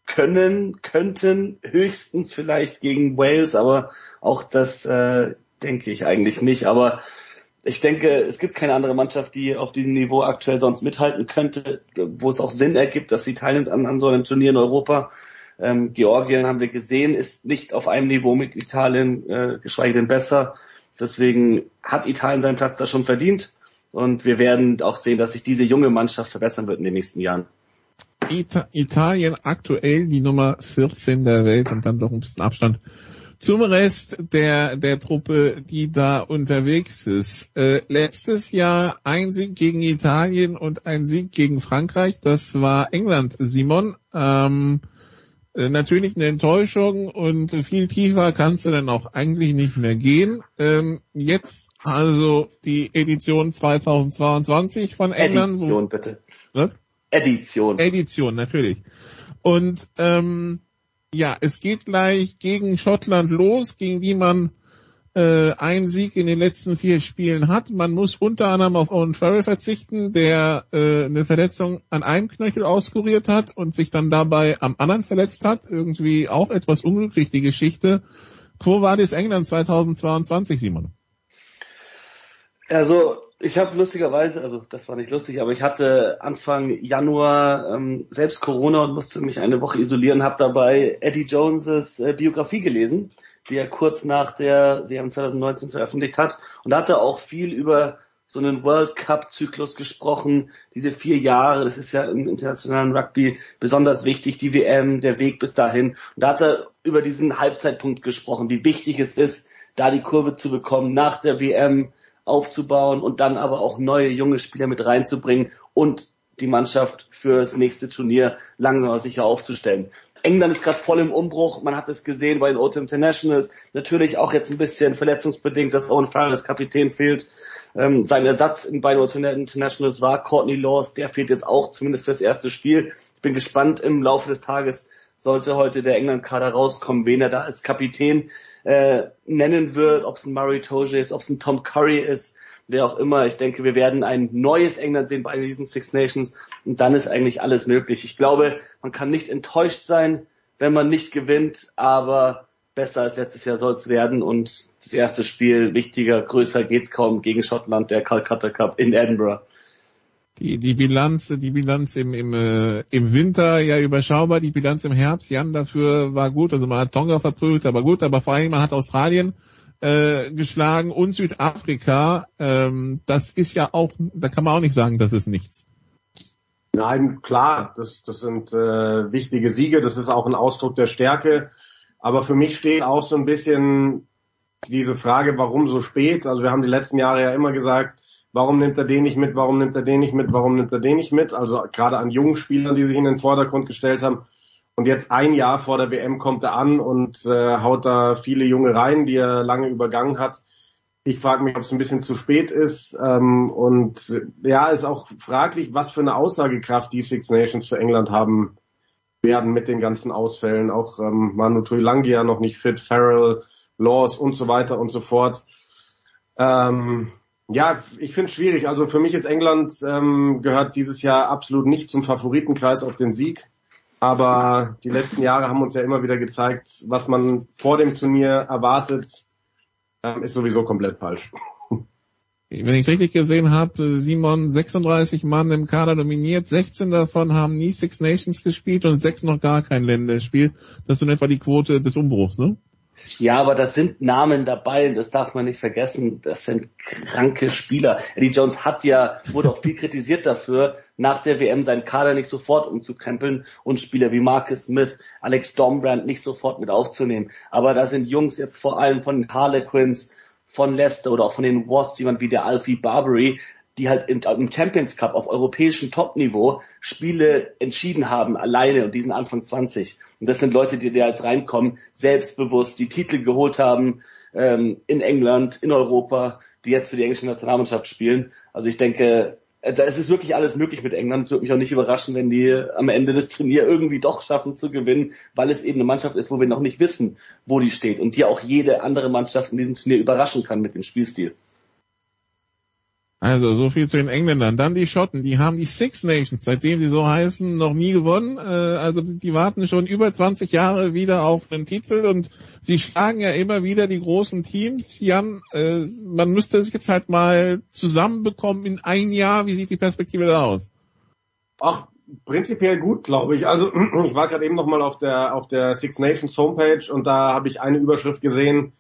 können, könnten, höchstens vielleicht gegen Wales, aber auch das äh, denke ich eigentlich nicht. Aber ich denke, es gibt keine andere Mannschaft, die auf diesem Niveau aktuell sonst mithalten könnte, wo es auch Sinn ergibt, dass sie teilnimmt an, an so einem Turnier in Europa. Ähm, Georgien haben wir gesehen, ist nicht auf einem Niveau mit Italien, äh, geschweige denn besser. Deswegen hat Italien seinen Platz da schon verdient. Und wir werden auch sehen, dass sich diese junge Mannschaft verbessern wird in den nächsten Jahren. Ita Italien aktuell die Nummer 14 der Welt und dann doch ein bisschen Abstand zum Rest der, der Truppe, die da unterwegs ist. Äh, letztes Jahr ein Sieg gegen Italien und ein Sieg gegen Frankreich. Das war England, Simon. Ähm, äh, natürlich eine Enttäuschung und viel tiefer kannst du dann auch eigentlich nicht mehr gehen. Ähm, jetzt also die Edition 2022 von England. Edition bitte. Was? Edition. Edition, natürlich. Und ähm, ja, es geht gleich gegen Schottland los, gegen die man äh, einen Sieg in den letzten vier Spielen hat. Man muss unter anderem auf Owen Farrell verzichten, der äh, eine Verletzung an einem Knöchel auskuriert hat und sich dann dabei am anderen verletzt hat. Irgendwie auch etwas unglücklich die Geschichte. Quo Vadis England 2022, Simon? Also ich habe lustigerweise, also das war nicht lustig, aber ich hatte Anfang Januar ähm, selbst Corona und musste mich eine Woche isolieren, habe dabei Eddie Joneses äh, Biografie gelesen, die er kurz nach der WM 2019 veröffentlicht hat. Und da hat er auch viel über so einen World Cup Zyklus gesprochen, diese vier Jahre, das ist ja im internationalen Rugby besonders wichtig, die WM, der Weg bis dahin. Und da hat er über diesen Halbzeitpunkt gesprochen, wie wichtig es ist, da die Kurve zu bekommen nach der WM, aufzubauen und dann aber auch neue junge Spieler mit reinzubringen und die Mannschaft fürs nächste Turnier langsam aber sicher aufzustellen. England ist gerade voll im Umbruch. Man hat es gesehen bei den Autumn Internationals. Natürlich auch jetzt ein bisschen verletzungsbedingt, dass Owen Farrell als Kapitän fehlt. Ähm, sein Ersatz in beiden Autumn Internationals war Courtney Laws. Der fehlt jetzt auch, zumindest fürs erste Spiel. Ich bin gespannt im Laufe des Tages, sollte heute der England-Kader rauskommen, wen er da als Kapitän äh, nennen wird, ob es ein Murray Toge ist, ob es ein Tom Curry ist, wer auch immer. Ich denke, wir werden ein neues England sehen bei diesen Six Nations und dann ist eigentlich alles möglich. Ich glaube, man kann nicht enttäuscht sein, wenn man nicht gewinnt, aber besser als letztes Jahr soll es werden und das erste Spiel wichtiger, größer geht's kaum gegen Schottland, der Calcutta Cup in Edinburgh die, die Bilanz, die Bilanz im, im, äh, im Winter ja überschaubar, die Bilanz im Herbst, Jan, dafür war gut, also man hat Tonga verprügelt, aber gut, aber vor allem man hat Australien äh, geschlagen und Südafrika. Ähm, das ist ja auch, da kann man auch nicht sagen, das ist nichts. Nein, klar, das, das sind äh, wichtige Siege, das ist auch ein Ausdruck der Stärke. Aber für mich steht auch so ein bisschen diese Frage, warum so spät? Also wir haben die letzten Jahre ja immer gesagt, warum nimmt er den nicht mit, warum nimmt er den nicht mit, warum nimmt er den nicht mit? Also gerade an jungen Spielern, die sich in den Vordergrund gestellt haben. Und jetzt ein Jahr vor der WM kommt er an und äh, haut da viele Junge rein, die er lange übergangen hat. Ich frage mich, ob es ein bisschen zu spät ist. Ähm, und ja, ist auch fraglich, was für eine Aussagekraft die Six Nations für England haben werden mit den ganzen Ausfällen. Auch ähm, Manu Tuilangia noch nicht fit, Farrell, Laws und so weiter und so fort. Ähm, ja, ich finde es schwierig. Also für mich ist England ähm, gehört dieses Jahr absolut nicht zum Favoritenkreis auf den Sieg. Aber die letzten Jahre haben uns ja immer wieder gezeigt, was man vor dem Turnier erwartet, ähm, ist sowieso komplett falsch. Wenn ich es richtig gesehen habe, Simon 36 Mann im Kader dominiert, 16 davon haben nie Six Nations gespielt und sechs noch gar kein Länderspiel. Das ist in etwa die Quote des Umbruchs, ne? Ja, aber das sind Namen dabei, das darf man nicht vergessen. Das sind kranke Spieler. Eddie Jones hat ja, wurde auch viel kritisiert dafür, nach der WM seinen Kader nicht sofort umzukrempeln und Spieler wie Marcus Smith, Alex Dombrand nicht sofort mit aufzunehmen. Aber da sind Jungs jetzt vor allem von den Harlequins, von Leicester oder auch von den Wasps, jemand wie der Alfie Barbary, die halt im, Champions Cup auf europäischem Topniveau Spiele entschieden haben, alleine und diesen Anfang 20. Und das sind Leute, die da jetzt reinkommen, selbstbewusst, die Titel geholt haben ähm, in England, in Europa, die jetzt für die englische Nationalmannschaft spielen. Also ich denke, äh, da ist es wirklich alles möglich mit England. Es würde mich auch nicht überraschen, wenn die am Ende des Turniers irgendwie doch schaffen zu gewinnen, weil es eben eine Mannschaft ist, wo wir noch nicht wissen, wo die steht und die auch jede andere Mannschaft in diesem Turnier überraschen kann mit dem Spielstil. Also so viel zu den Engländern. Dann die Schotten, die haben die Six Nations, seitdem sie so heißen, noch nie gewonnen. Äh, also die warten schon über 20 Jahre wieder auf einen Titel und sie schlagen ja immer wieder die großen Teams. Jan, äh, man müsste sich jetzt halt mal zusammenbekommen in ein Jahr. Wie sieht die Perspektive da aus? Ach, prinzipiell gut, glaube ich. Also ich war gerade eben noch mal auf der auf der Six Nations Homepage und da habe ich eine Überschrift gesehen,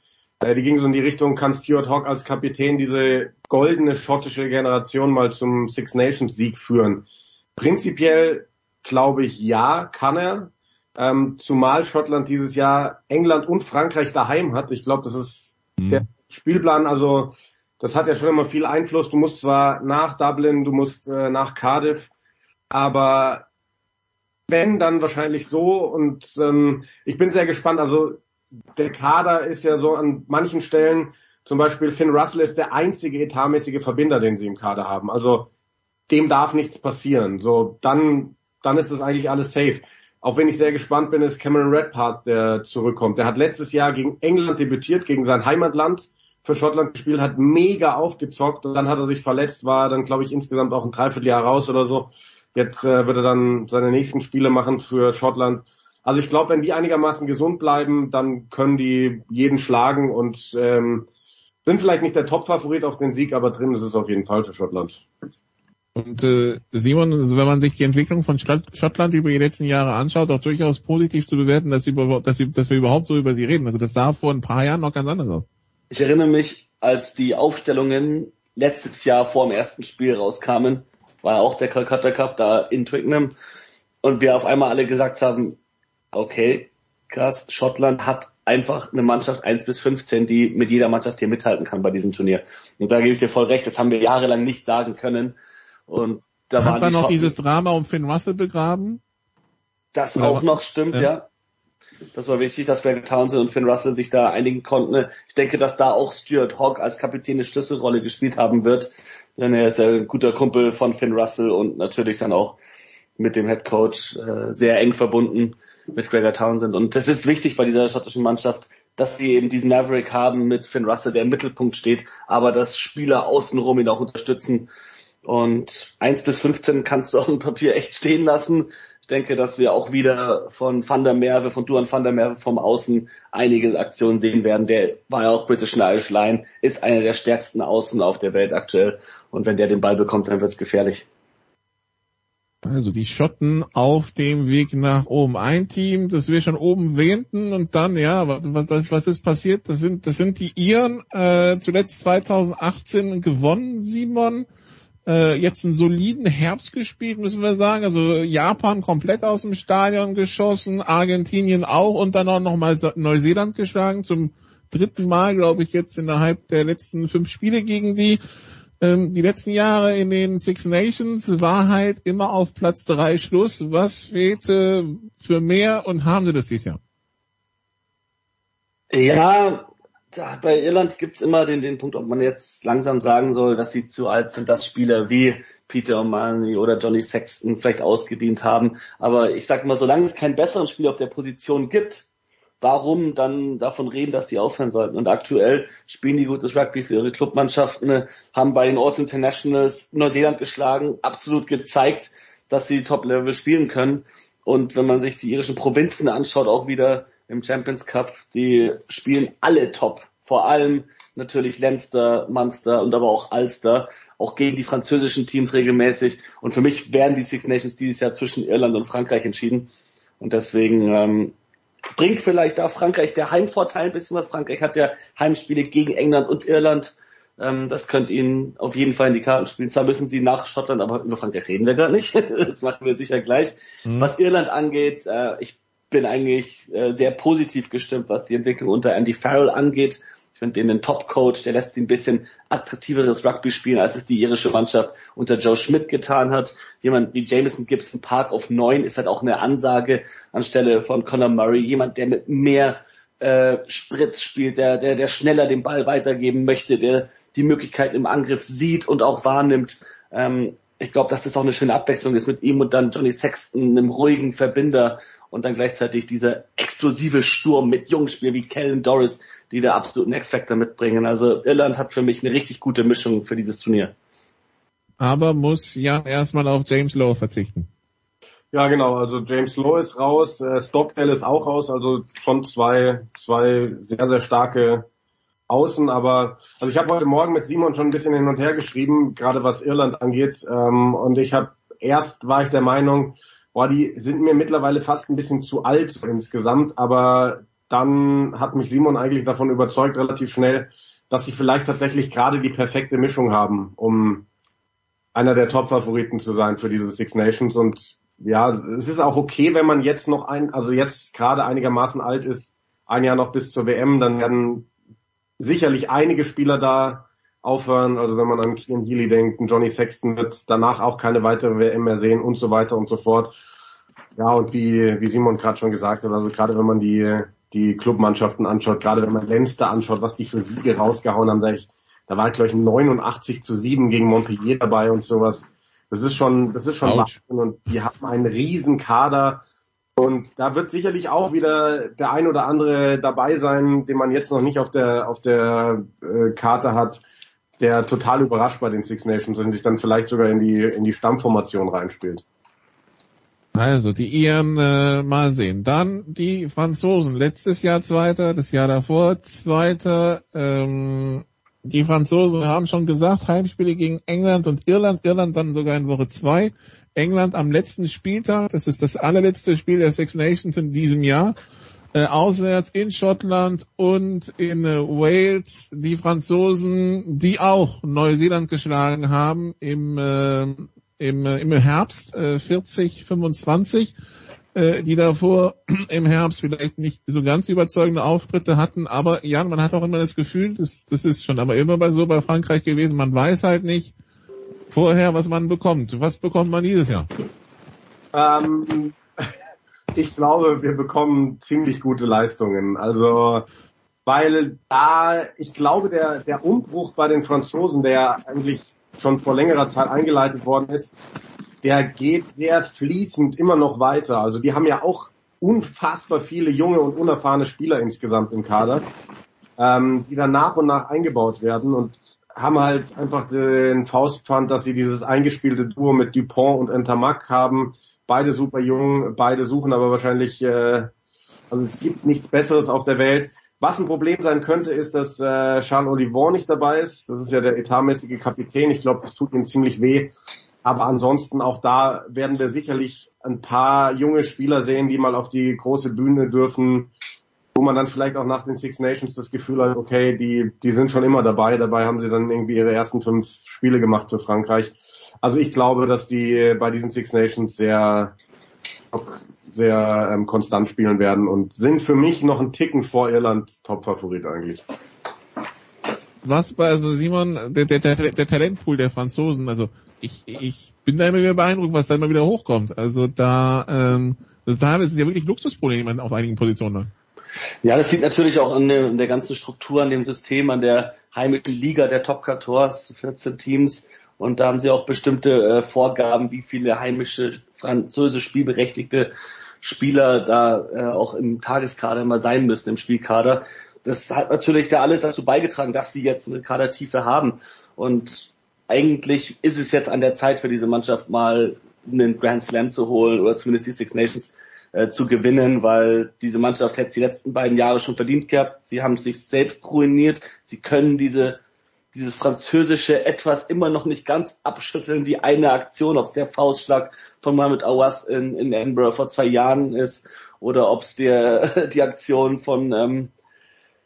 die ging so in die Richtung, kann Stuart Hawk als Kapitän diese goldene schottische Generation mal zum Six Nations Sieg führen? Prinzipiell glaube ich ja, kann er. Ähm, zumal Schottland dieses Jahr England und Frankreich daheim hat. Ich glaube, das ist mhm. der Spielplan. Also das hat ja schon immer viel Einfluss. Du musst zwar nach Dublin, du musst äh, nach Cardiff, aber wenn, dann wahrscheinlich so. Und ähm, ich bin sehr gespannt. Also der Kader ist ja so an manchen Stellen, zum Beispiel Finn Russell ist der einzige etatmäßige Verbinder, den sie im Kader haben. Also dem darf nichts passieren. So, dann, dann ist das eigentlich alles safe. Auch wenn ich sehr gespannt bin, ist Cameron Redpath, der zurückkommt. Der hat letztes Jahr gegen England debütiert, gegen sein Heimatland für Schottland gespielt, hat mega aufgezockt und dann hat er sich verletzt, war dann, glaube ich, insgesamt auch ein Dreivierteljahr raus oder so. Jetzt äh, wird er dann seine nächsten Spiele machen für Schottland. Also ich glaube, wenn die einigermaßen gesund bleiben, dann können die jeden schlagen und ähm, sind vielleicht nicht der Top-Favorit auf den Sieg, aber drin ist es auf jeden Fall für Schottland. Und äh, Simon, also wenn man sich die Entwicklung von Schottland über die letzten Jahre anschaut, auch durchaus positiv zu bewerten, dass, sie, dass, sie, dass wir überhaupt so über sie reden. Also das sah vor ein paar Jahren noch ganz anders aus. Ich erinnere mich, als die Aufstellungen letztes Jahr vor dem ersten Spiel rauskamen, war auch der Calcutta Cup da in Twickenham und wir auf einmal alle gesagt haben, okay, krass, Schottland hat einfach eine Mannschaft 1 bis 15, die mit jeder Mannschaft hier mithalten kann bei diesem Turnier. Und da gebe ich dir voll recht, das haben wir jahrelang nicht sagen können. Und da Hat dann noch Schotten, dieses Drama um Finn Russell begraben? Das Oder auch noch stimmt, ja. ja. Das war wichtig, dass Greg Townsend und Finn Russell sich da einigen konnten. Ich denke, dass da auch Stuart Hawk als Kapitän eine Schlüsselrolle gespielt haben wird. Denn er ist ja ein guter Kumpel von Finn Russell und natürlich dann auch mit dem Head Coach äh, sehr eng verbunden mit Gregor Townsend. Und das ist wichtig bei dieser schottischen Mannschaft, dass sie eben diesen Maverick haben mit Finn Russell, der im Mittelpunkt steht, aber dass Spieler außenrum ihn auch unterstützen. Und 1 bis 15 kannst du auf dem Papier echt stehen lassen. Ich denke, dass wir auch wieder von Van der Merwe, von Duan Van der Merwe vom Außen einige Aktionen sehen werden. Der war ja auch British and Irish Line, ist einer der stärksten Außen auf der Welt aktuell. Und wenn der den Ball bekommt, dann wird's gefährlich. Also die Schotten auf dem Weg nach oben. Ein Team, das wir schon oben wähnten und dann, ja, was, was, was ist passiert? Das sind, das sind die Iren, äh, zuletzt 2018 gewonnen, Simon. Äh, jetzt einen soliden Herbst gespielt, müssen wir sagen. Also Japan komplett aus dem Stadion geschossen, Argentinien auch und dann auch nochmal Neuseeland geschlagen. Zum dritten Mal, glaube ich, jetzt innerhalb der letzten fünf Spiele gegen die ähm, die letzten Jahre in den Six Nations war halt immer auf Platz drei Schluss. Was fehlte für mehr und haben sie das dieses Jahr? Ja, bei Irland gibt's immer den, den Punkt, ob man jetzt langsam sagen soll, dass sie zu alt sind, dass Spieler wie Peter O'Malley oder Johnny Sexton vielleicht ausgedient haben. Aber ich sag mal, solange es keinen besseren Spieler auf der Position gibt, warum dann davon reden, dass die aufhören sollten. Und aktuell spielen die gutes Rugby für ihre Clubmannschaften, haben bei den Orts Internationals Neuseeland geschlagen, absolut gezeigt, dass sie Top-Level spielen können. Und wenn man sich die irischen Provinzen anschaut, auch wieder im Champions Cup, die spielen alle top. Vor allem natürlich Leinster, Munster und aber auch Ulster, auch gegen die französischen Teams regelmäßig. Und für mich werden die Six Nations dieses Jahr zwischen Irland und Frankreich entschieden. Und deswegen ähm, bringt vielleicht da Frankreich der Heimvorteil ein bisschen was. Frankreich hat ja Heimspiele gegen England und Irland. Ähm, das könnte ihnen auf jeden Fall in die Karten spielen. Zwar müssen sie nach Schottland, aber über Frankreich reden wir gar nicht. das machen wir sicher gleich. Mhm. Was Irland angeht, äh, ich bin eigentlich äh, sehr positiv gestimmt, was die Entwicklung unter Andy Farrell angeht. Ich finde den Top-Coach, der lässt sie ein bisschen attraktiveres Rugby spielen, als es die irische Mannschaft unter Joe Schmidt getan hat. Jemand wie Jameson Gibson Park auf neun ist halt auch eine Ansage anstelle von Conor Murray. Jemand, der mit mehr äh, Spritz spielt, der, der, der schneller den Ball weitergeben möchte, der die Möglichkeiten im Angriff sieht und auch wahrnimmt. Ähm, ich glaube, dass das auch eine schöne Abwechslung ist mit ihm und dann Johnny Sexton, einem ruhigen Verbinder und dann gleichzeitig dieser explosive Sturm mit Jungspiel wie Kellen Doris, die da absoluten X-Factor mitbringen. Also Irland hat für mich eine richtig gute Mischung für dieses Turnier. Aber muss Jan erstmal auf James Lowe verzichten. Ja, genau. Also James Lowe ist raus, äh, Stockdale ist auch raus. Also schon zwei, zwei sehr, sehr starke Außen. Aber also ich habe heute Morgen mit Simon schon ein bisschen hin und her geschrieben, gerade was Irland angeht. Ähm, und ich habe erst war ich der Meinung, boah, die sind mir mittlerweile fast ein bisschen zu alt insgesamt. Aber dann hat mich Simon eigentlich davon überzeugt, relativ schnell, dass sie vielleicht tatsächlich gerade die perfekte Mischung haben, um einer der Top-Favoriten zu sein für diese Six Nations. Und ja, es ist auch okay, wenn man jetzt noch ein, also jetzt gerade einigermaßen alt ist, ein Jahr noch bis zur WM, dann werden sicherlich einige Spieler da aufhören. Also wenn man an Kian Healy denkt, Johnny Sexton wird danach auch keine weitere WM mehr sehen und so weiter und so fort. Ja, und wie, wie Simon gerade schon gesagt hat, also gerade wenn man die die Clubmannschaften anschaut, gerade wenn man Leinster anschaut, was die für Siege rausgehauen haben, sag ich, da war glaube ich 89 zu 7 gegen Montpellier dabei und sowas. Das ist schon, das ist schon Wahnsinn und die haben einen riesen Kader und da wird sicherlich auch wieder der ein oder andere dabei sein, den man jetzt noch nicht auf der auf der äh, Karte hat, der total überrascht bei den Six Nations und sich dann vielleicht sogar in die in die Stammformation reinspielt. Also die Iren äh, mal sehen. Dann die Franzosen. Letztes Jahr Zweiter, das Jahr davor Zweiter. Ähm, die Franzosen haben schon gesagt, Heimspiele gegen England und Irland. Irland dann sogar in Woche zwei. England am letzten Spieltag. Das ist das allerletzte Spiel der Six Nations in diesem Jahr. Äh, auswärts in Schottland und in äh, Wales. Die Franzosen, die auch Neuseeland geschlagen haben im äh, im, äh, im Herbst äh, 40, 25, äh, die davor im Herbst vielleicht nicht so ganz überzeugende Auftritte hatten. Aber ja, man hat auch immer das Gefühl, das, das ist schon aber immer bei so bei Frankreich gewesen, man weiß halt nicht vorher, was man bekommt. Was bekommt man dieses Jahr? Ähm, ich glaube, wir bekommen ziemlich gute Leistungen. Also weil da, ich glaube, der, der Umbruch bei den Franzosen, der eigentlich schon vor längerer Zeit eingeleitet worden ist, der geht sehr fließend immer noch weiter. Also die haben ja auch unfassbar viele junge und unerfahrene Spieler insgesamt im Kader, ähm, die dann nach und nach eingebaut werden und haben halt einfach den Faustpfand, dass sie dieses eingespielte Duo mit Dupont und Entamac haben. Beide super jung, beide suchen aber wahrscheinlich, äh, also es gibt nichts Besseres auf der Welt. Was ein Problem sein könnte, ist, dass äh, Charles Olivon nicht dabei ist. Das ist ja der etatmäßige Kapitän. Ich glaube, das tut ihm ziemlich weh, Aber ansonsten auch da werden wir sicherlich ein paar junge Spieler sehen, die mal auf die große Bühne dürfen, wo man dann vielleicht auch nach den Six Nations das Gefühl hat, okay, die, die sind schon immer dabei. Dabei haben sie dann irgendwie ihre ersten fünf Spiele gemacht für Frankreich. Also ich glaube, dass die bei diesen Six Nations sehr, sehr ähm, konstant spielen werden und sind für mich noch ein Ticken vor Irland Top-Favorit eigentlich was bei, also Simon, der, der, der, Talentpool der Franzosen, also ich, ich bin da immer wieder beeindruckt, was da immer wieder hochkommt. Also da, ähm, also da ist ja wirklich Luxusprobleme auf einigen Positionen. Ja, das liegt natürlich auch an der, an der ganzen Struktur, an dem System, an der heimischen Liga der Top 14, 14 Teams. Und da haben sie auch bestimmte äh, Vorgaben, wie viele heimische französisch spielberechtigte Spieler da äh, auch im Tageskader immer sein müssen, im Spielkader das hat natürlich da alles dazu beigetragen, dass sie jetzt eine Kadertiefe haben. Und eigentlich ist es jetzt an der Zeit für diese Mannschaft mal einen Grand Slam zu holen oder zumindest die Six Nations äh, zu gewinnen, weil diese Mannschaft hätte die letzten beiden Jahre schon verdient gehabt. Sie haben sich selbst ruiniert. Sie können diese dieses französische etwas immer noch nicht ganz abschütteln. Die eine Aktion, ob es der Faustschlag von Mohamed Awas in, in Edinburgh vor zwei Jahren ist oder ob es der die Aktion von ähm,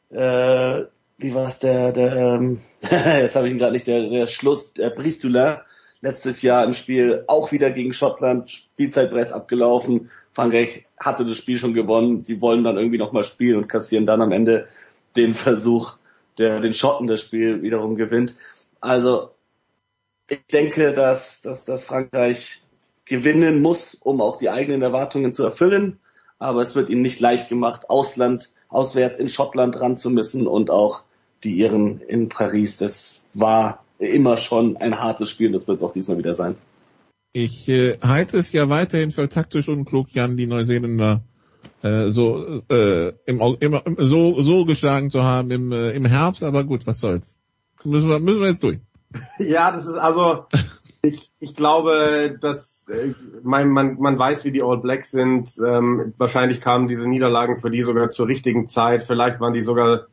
äh, wie war es der, der ähm, jetzt habe ich ihn gerade nicht, der, der Schluss, der Bristolin, letztes Jahr im Spiel auch wieder gegen Schottland, Spielzeit bereits abgelaufen. Frankreich hatte das Spiel schon gewonnen. Sie wollen dann irgendwie nochmal spielen und kassieren dann am Ende den Versuch, der den Schotten das Spiel wiederum gewinnt. Also ich denke, dass, dass, dass Frankreich gewinnen muss, um auch die eigenen Erwartungen zu erfüllen. Aber es wird ihnen nicht leicht gemacht. Ausland auswärts in Schottland ran zu müssen und auch die Iren in Paris. Das war immer schon ein hartes Spiel, das wird es auch diesmal wieder sein. Ich äh, halte es ja weiterhin für taktisch unklug, Jan, die Neuseeländer äh, so äh, im, im, so so geschlagen zu haben im, äh, im Herbst, aber gut, was soll's. Müssen wir müssen wir jetzt durch. Ja, das ist also ich, ich glaube, dass äh, man, man, man weiß, wie die All Blacks sind. Ähm, wahrscheinlich kamen diese Niederlagen für die sogar zur richtigen Zeit. Vielleicht waren die sogar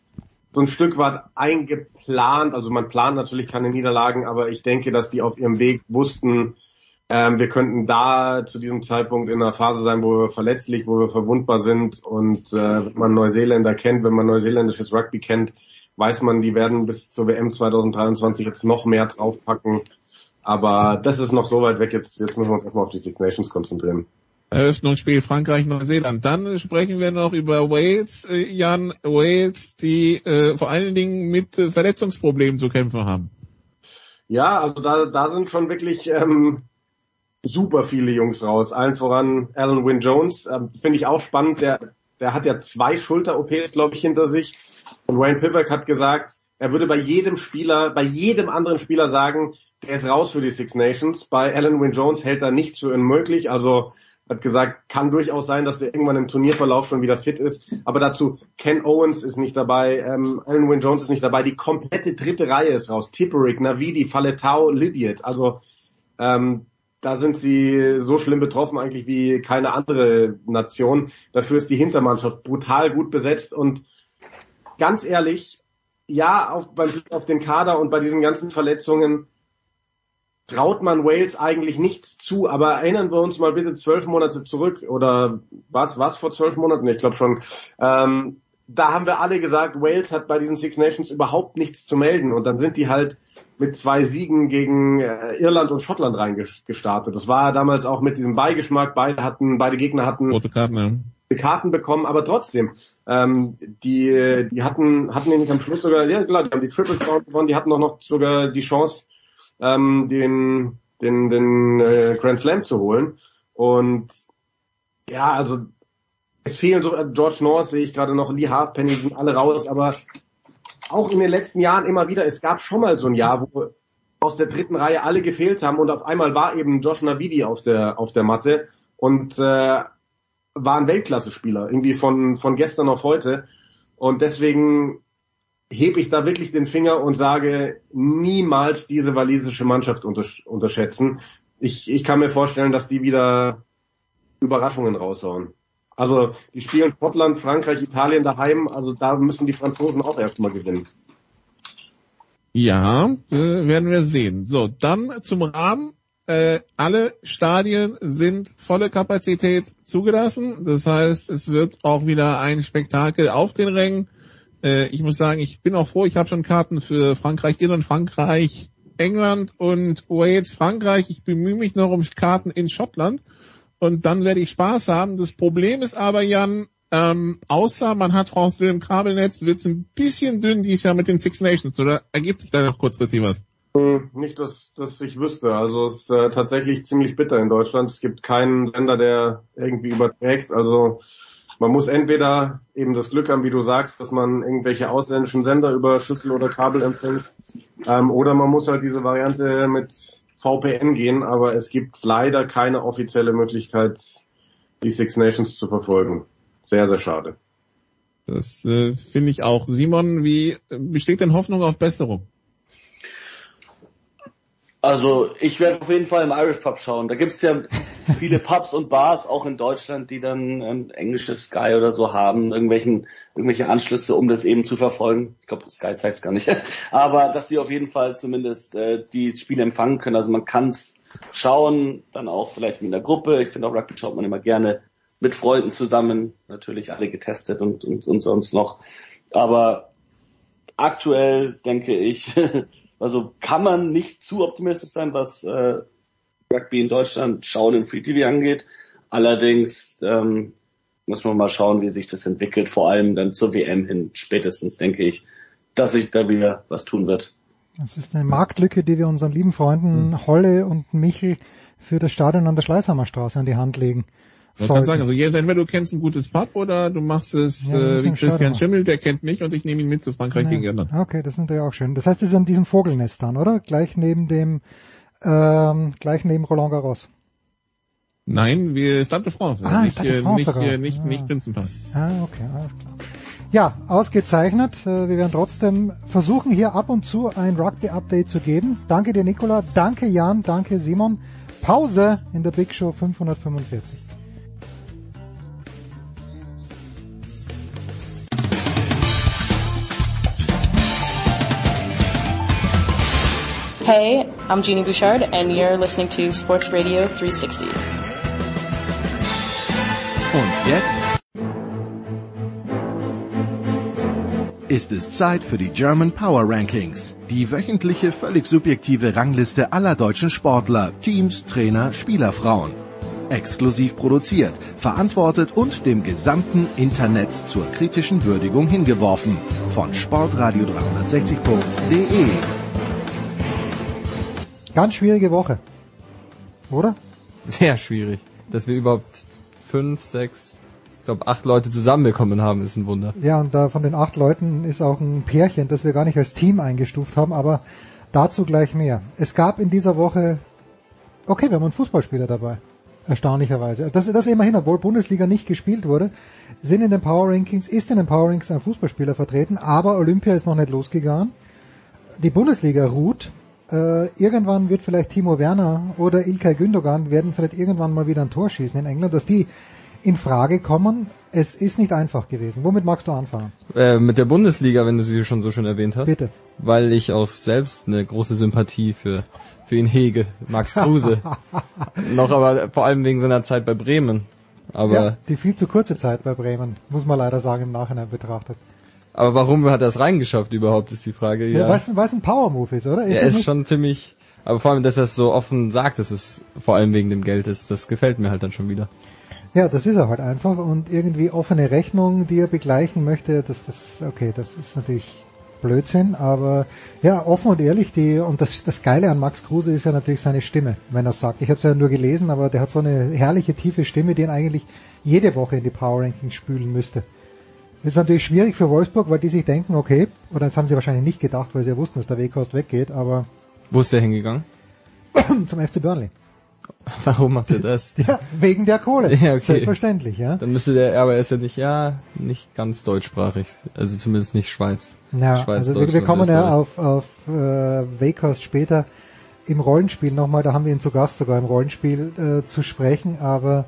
so ein Stück weit eingeplant. Also man plant natürlich keine Niederlagen, aber ich denke, dass die auf ihrem Weg wussten, ähm, wir könnten da zu diesem Zeitpunkt in einer Phase sein, wo wir verletzlich, wo wir verwundbar sind. Und äh, wenn man Neuseeländer kennt, wenn man neuseeländisches Rugby kennt, weiß man, die werden bis zur WM 2023 jetzt noch mehr draufpacken. Aber das ist noch so weit weg, jetzt, jetzt müssen wir uns erstmal auf die Six Nations konzentrieren. Eröffnungsspiel Frankreich, Neuseeland. Dann sprechen wir noch über Wales, äh, Jan, Wales, die äh, vor allen Dingen mit äh, Verletzungsproblemen zu kämpfen haben. Ja, also da, da sind schon wirklich ähm, super viele Jungs raus. Allen voran Alan Wynne Jones, ähm, finde ich auch spannend. Der, der hat ja zwei Schulter-OPs, glaube ich, hinter sich. Und Wayne Pivac hat gesagt, er würde bei jedem Spieler, bei jedem anderen Spieler sagen, der ist raus für die Six Nations. Bei Alan Wynne Jones hält er nichts für unmöglich. Also hat gesagt, kann durchaus sein, dass der irgendwann im Turnierverlauf schon wieder fit ist. Aber dazu, Ken Owens ist nicht dabei, ähm, Alan Wynne Jones ist nicht dabei, die komplette dritte Reihe ist raus. Tipperick, Navidi, Faletau, Lydiot. Also ähm, da sind sie so schlimm betroffen eigentlich wie keine andere Nation. Dafür ist die Hintermannschaft brutal gut besetzt und ganz ehrlich, ja, auf, beim Blick auf den Kader und bei diesen ganzen Verletzungen traut man Wales eigentlich nichts zu, aber erinnern wir uns mal bitte zwölf Monate zurück oder was was vor zwölf Monaten? Ich glaube schon. Ähm, da haben wir alle gesagt, Wales hat bei diesen Six Nations überhaupt nichts zu melden und dann sind die halt mit zwei Siegen gegen äh, Irland und Schottland reingestartet. Das war damals auch mit diesem Beigeschmack. Beide hatten, beide Gegner hatten rote Karten, ja. Karten bekommen, aber trotzdem, ähm, die, die hatten, hatten nämlich am Schluss sogar, ja klar, die haben die Triple Crown gewonnen, die hatten auch noch sogar die Chance, ähm, den, den, den äh, Grand Slam zu holen. Und ja, also es fehlen so George North sehe ich gerade noch, Lee Halfpenny sind alle raus, aber auch in den letzten Jahren immer wieder, es gab schon mal so ein Jahr, wo aus der dritten Reihe alle gefehlt haben und auf einmal war eben Josh Navidi auf der auf der Matte und äh, war ein Weltklasse-Spieler, irgendwie von von gestern auf heute und deswegen hebe ich da wirklich den Finger und sage, niemals diese walisische Mannschaft untersch unterschätzen. Ich, ich kann mir vorstellen, dass die wieder Überraschungen raushauen. Also die spielen Schottland, Frankreich, Italien daheim, also da müssen die Franzosen auch erstmal gewinnen. Ja, äh, werden wir sehen. So, dann zum Rahmen. äh, alle Stadien sind volle Kapazität zugelassen. Das heißt, es wird auch wieder ein Spektakel auf den Rängen. Äh, ich muss sagen, ich bin auch froh, ich habe schon Karten für Frankreich, Irland, Frankreich, England und Wales, Frankreich. Ich bemühe mich noch um Karten in Schottland und dann werde ich Spaß haben. Das Problem ist aber, Jan, ähm, außer man hat France 2 im Kabelnetz, wird es ein bisschen dünn dieses Jahr mit den Six Nations, oder ergibt sich da noch kurzfristig was? Hm, Nicht, dass, dass ich wüsste. Also es ist äh, tatsächlich ziemlich bitter in Deutschland. Es gibt keinen Sender, der irgendwie überträgt. Also man muss entweder eben das Glück haben, wie du sagst, dass man irgendwelche ausländischen Sender über Schüssel oder Kabel empfängt, ähm, oder man muss halt diese Variante mit VPN gehen, aber es gibt leider keine offizielle Möglichkeit, die Six Nations zu verfolgen. Sehr, sehr schade. Das äh, finde ich auch. Simon, wie besteht denn Hoffnung auf Besserung? Also ich werde auf jeden Fall im Irish Pub schauen. Da gibt's ja viele Pubs und Bars auch in Deutschland, die dann ein englisches Sky oder so haben, irgendwelchen, irgendwelche Anschlüsse, um das eben zu verfolgen. Ich glaube, Sky zeigt's gar nicht. Aber dass sie auf jeden Fall zumindest äh, die Spiele empfangen können. Also man kann's schauen, dann auch vielleicht mit einer Gruppe. Ich finde auch Rugby schaut man immer gerne mit Freunden zusammen, natürlich alle getestet und, und, und sonst noch. Aber aktuell denke ich, also kann man nicht zu optimistisch sein, was äh, Rugby in Deutschland schauen im Free TV angeht. Allerdings ähm, muss man mal schauen, wie sich das entwickelt, vor allem dann zur WM hin, spätestens denke ich, dass sich da wieder was tun wird. Das ist eine Marktlücke, die wir unseren lieben Freunden Holle und Michel für das Stadion an der Schleißhammerstraße an die Hand legen. Man kann sagen, also jetzt entweder du kennst ein gutes Pub oder du machst es Ja, äh, wie Christian. Schimmel, der kennt mich und ich nehme ihn mit zu Frankreich Ja. gegen Irland. Okay, das ist natürlich auch schön. Das heißt, es ist an diesem Vogelnest dann, oder? Gleich neben dem, ähm, gleich neben Roland Garros. Nein, wir Stade de France. Ah, nicht, Stade de France nicht, nicht, nicht Prinzenpark. Ah, okay, alles klar. Ja, ausgezeichnet. Äh, Wir werden trotzdem versuchen, hier ab und zu ein Rugby-Update zu geben. Danke dir, Nicola. Danke, Jan. Danke, Simon. Pause in der Big Show 545. Hey, I'm Jeannie Bouchard, and you're listening to Sports Radio 360. Und jetzt ist es Zeit für die German Power Rankings, die wöchentliche völlig subjektive Rangliste aller deutschen Sportler, Teams, Trainer, Spielerfrauen. Exklusiv produziert, verantwortet und dem gesamten Internet zur kritischen Würdigung hingeworfen von sportradio360.de. Ganz schwierige Woche. Oder? Sehr schwierig. Dass wir überhaupt fünf, sechs, ich glaube acht Leute zusammenbekommen haben, ist ein Wunder. Ja, und da von den acht Leuten ist auch ein Pärchen, das wir gar nicht als Team eingestuft haben, aber dazu gleich mehr. Es gab in dieser Woche, okay, wir haben einen Fußballspieler dabei. Erstaunlicherweise. Das, das immerhin, obwohl Bundesliga nicht gespielt wurde, sind in den Power Rankings, ist in den Power Rankings ein Fußballspieler vertreten, aber Olympia ist noch nicht losgegangen. Die Bundesliga ruht. Äh, irgendwann wird vielleicht Timo Werner oder Ilkay Gündogan werden vielleicht irgendwann mal wieder ein Tor schießen in England, dass die in Frage kommen. Es ist nicht einfach gewesen. Womit magst du anfangen? Äh, mit der Bundesliga, wenn du sie schon so schön erwähnt hast. Bitte. Weil ich auch selbst eine große Sympathie für, für ihn hege. Max Kruse. Noch aber vor allem wegen seiner Zeit bei Bremen. Aber, ja, die viel zu kurze Zeit bei Bremen, muss man leider sagen, im Nachhinein betrachtet. Aber warum hat er es reingeschafft überhaupt, ist die Frage. Ja. Ja, Weil es ein Power-Move ist, oder? er das ist schon ziemlich, aber vor allem, dass er es so offen sagt, dass es vor allem wegen dem Geld ist, das gefällt mir halt dann schon wieder. Ja, das ist er halt einfach und irgendwie offene Rechnung, die er begleichen möchte, das, das, okay, das ist natürlich Blödsinn, aber ja, offen und ehrlich, die, und das, das Geile an Max Kruse ist ja natürlich seine Stimme, wenn er sagt. Ich habe es ja nur gelesen, aber der hat so eine herrliche, tiefe Stimme, die ihn eigentlich jede Woche in die Power Rankings spülen müsste. Das ist natürlich schwierig für Wolfsburg, weil die sich denken, okay, oder das haben sie wahrscheinlich nicht gedacht, weil sie ja wussten, dass der Weghorst weggeht, aber Wo ist der hingegangen? zum FC Burnley. Warum macht er das? Ja, wegen der Kohle. Ja, okay. Selbstverständlich, ja. Dann müsste der, aber er ist ja nicht, ja, nicht ganz deutschsprachig. Also zumindest nicht Schweiz. Ja, Schweiz, also wir, wir kommen ja auf, auf äh, Wakehorst später im Rollenspiel nochmal, da haben wir ihn zu Gast sogar im Rollenspiel äh, zu sprechen, aber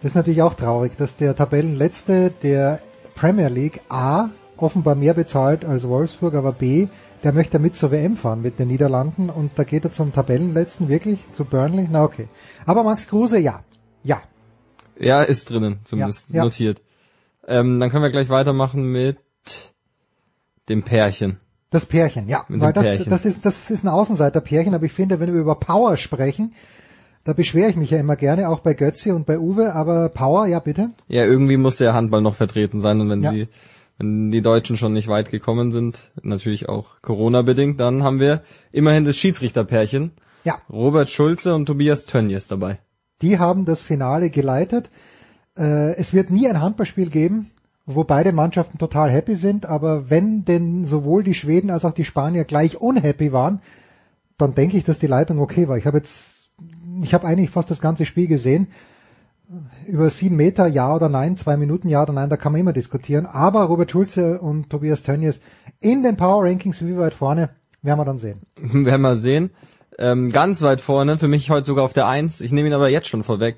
das ist natürlich auch traurig, dass der Tabellenletzte der Premier League A offenbar mehr bezahlt als Wolfsburg, aber B, der möchte mit zur WM fahren mit den Niederlanden und da geht er zum Tabellenletzten wirklich, zu Burnley, na okay. Aber Max Kruse, ja, ja. Ja, ist drinnen, zumindest Ja, ja. notiert. Ähm, dann können wir gleich weitermachen mit dem Pärchen. Das Pärchen, ja. Mit Weil das, Pärchen. das ist, das ist ein Außenseiterpärchen, aber ich finde, wenn wir über Power sprechen, da beschwere ich mich ja immer gerne, auch bei Götze und bei Uwe, aber Power, ja bitte. Ja, irgendwie muss der Handball noch vertreten sein und wenn Ja. sie, wenn die Deutschen schon nicht weit gekommen sind, natürlich auch Corona-bedingt, dann haben wir immerhin das Schiedsrichterpärchen. Ja. Robert Schulze und Tobias Tönnies dabei. Die haben das Finale geleitet. Äh, es wird nie ein Handballspiel geben, wo beide Mannschaften total happy sind, aber wenn denn sowohl die Schweden als auch die Spanier gleich unhappy waren, dann denke ich, dass die Leitung okay war. Ich habe jetzt, ich habe eigentlich fast das ganze Spiel gesehen. Über sieben Meter, ja oder nein, zwei Minuten, ja oder nein, da kann man immer diskutieren. Aber Robert Schulze und Tobias Tönnies in den Power Rankings wie weit vorne, werden wir dann sehen. Werden wir sehen. Ähm, ganz weit vorne, für mich heute sogar auf der Eins. Ich nehme ihn aber jetzt schon vorweg.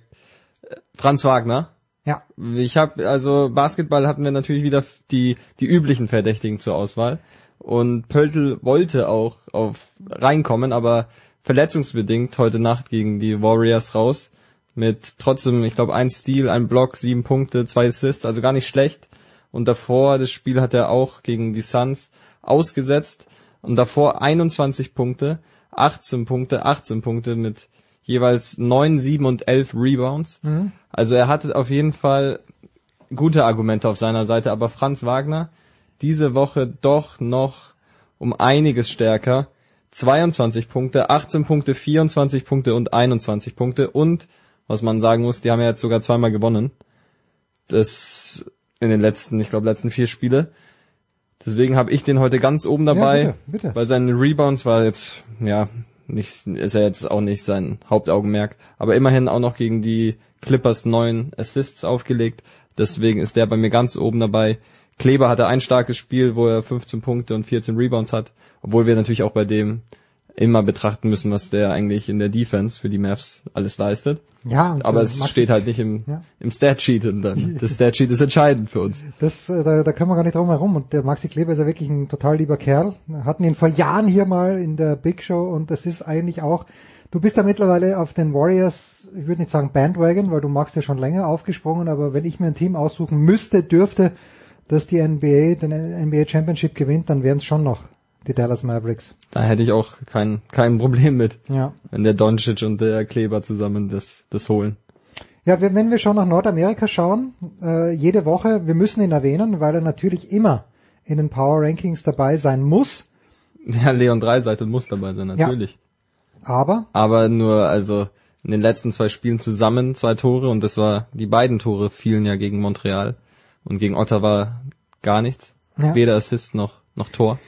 Äh, Franz Wagner. Ja. Ich habe also Basketball hatten wir natürlich wieder die die üblichen Verdächtigen zur Auswahl und Pöltl wollte auch auf reinkommen, aber verletzungsbedingt heute Nacht gegen die Warriors raus mit trotzdem, ich glaube, ein Steal, ein Block, sieben Punkte, zwei Assists, also gar nicht schlecht. Und davor das Spiel hat er auch gegen die Suns ausgesetzt und davor 21 Punkte, 18 Punkte, 18 Punkte mit jeweils 9, 7 und 11 Rebounds. Mhm. Also er hatte auf jeden Fall gute Argumente auf seiner Seite, aber Franz Wagner diese Woche doch noch um einiges stärker. 22 Punkte, 18 Punkte, 24 Punkte und 21 Punkte und was man sagen muss, die haben ja jetzt sogar zweimal gewonnen. Das in den letzten, ich glaube, letzten vier Spiele. Deswegen habe ich den heute ganz oben dabei. bitte, bitte. Weil seine Rebounds war jetzt, ja, nicht, ist ja jetzt auch nicht sein Hauptaugenmerk. Aber immerhin auch noch gegen die Clippers neun Assists aufgelegt. Deswegen ist der bei mir ganz oben dabei. Kleber hatte ein starkes Spiel, wo er 15 Punkte und 14 Rebounds hat. Obwohl wir natürlich auch bei dem immer betrachten müssen, was der eigentlich in der Defense für die Mavs alles leistet. Ja, und, aber äh, es steht halt nicht im, Ja. im Statsheet und dann. Das Statsheet ist entscheidend für uns. Das, äh, da, da können wir gar nicht drum herum. Und der Maxi Kleber ist ja wirklich ein total lieber Kerl. Wir hatten ihn vor Jahren hier mal in der Big Show und das ist eigentlich auch, du bist ja mittlerweile auf den Warriors, ich würde nicht sagen Bandwagon, weil du magst ja schon länger aufgesprungen, aber wenn ich mir ein Team aussuchen müsste, dürfte, dass die NBA den NBA Championship gewinnt, dann wären es schon noch die Dallas Mavericks. Da hätte ich auch kein, kein Problem mit. Ja. Wenn der Doncic und der Kleber zusammen das, das holen. Ja, wenn wir schon nach Nordamerika schauen, äh, jede Woche, wir müssen ihn erwähnen, weil er natürlich immer in den Power Rankings dabei sein muss. Ja, Leon Dreiseitel muss dabei sein, natürlich. Aber Aber nur, also, in den letzten zwei Spielen zusammen zwei Tore und das war, die beiden Tore fielen ja gegen Montreal und gegen Ottawa gar nichts. Ja. Weder Assist noch, noch Tor.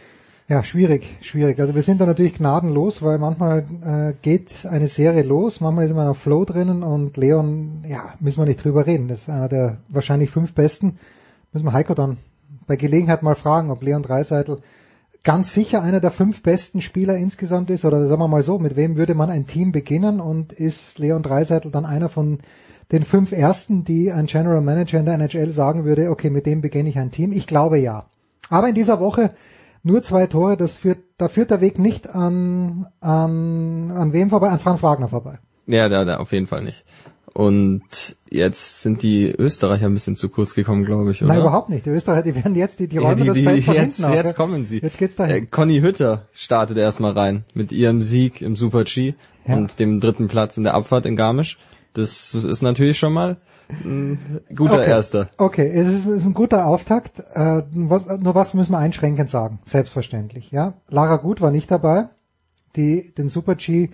Ja, schwierig, schwierig. Also wir sind da natürlich gnadenlos, weil manchmal äh, geht eine Serie los, manchmal ist man auf Flow drinnen und Leon, ja, müssen wir nicht drüber reden. Das ist einer der wahrscheinlich fünf besten. Müssen wir Heiko dann bei Gelegenheit mal fragen, ob Leon Dreiseitel ganz sicher einer der fünf besten Spieler insgesamt ist oder sagen wir mal so, mit wem würde man ein Team beginnen und ist Leon Dreiseitel dann einer von den fünf ersten, die ein General Manager in der NHL sagen würde, okay, mit dem beginne ich ein Team? Ich glaube ja. Aber in dieser Woche nur zwei Tore, das führt, da führt der Weg nicht an, an, an wem vorbei? An Franz Wagner vorbei. Ja, da, da auf jeden Fall nicht. Und jetzt sind die Österreicher ein bisschen zu kurz gekommen, glaube ich, oder? Nein, überhaupt nicht. Die Österreicher, die werden jetzt, die, die räumen ja, die, das die, Feld von jetzt, hinten auf, jetzt ja. kommen sie. Jetzt geht's dahin. Äh, Conny Hütter startet erstmal rein mit ihrem Sieg im Super G Ja. und dem dritten Platz in der Abfahrt in Garmisch. Das ist natürlich schon mal ein guter okay. Erster. Okay, es ist, ist ein guter Auftakt. Äh, was, nur was müssen wir einschränkend sagen? Selbstverständlich, ja. Lara Gut war nicht dabei. Die, den Super G.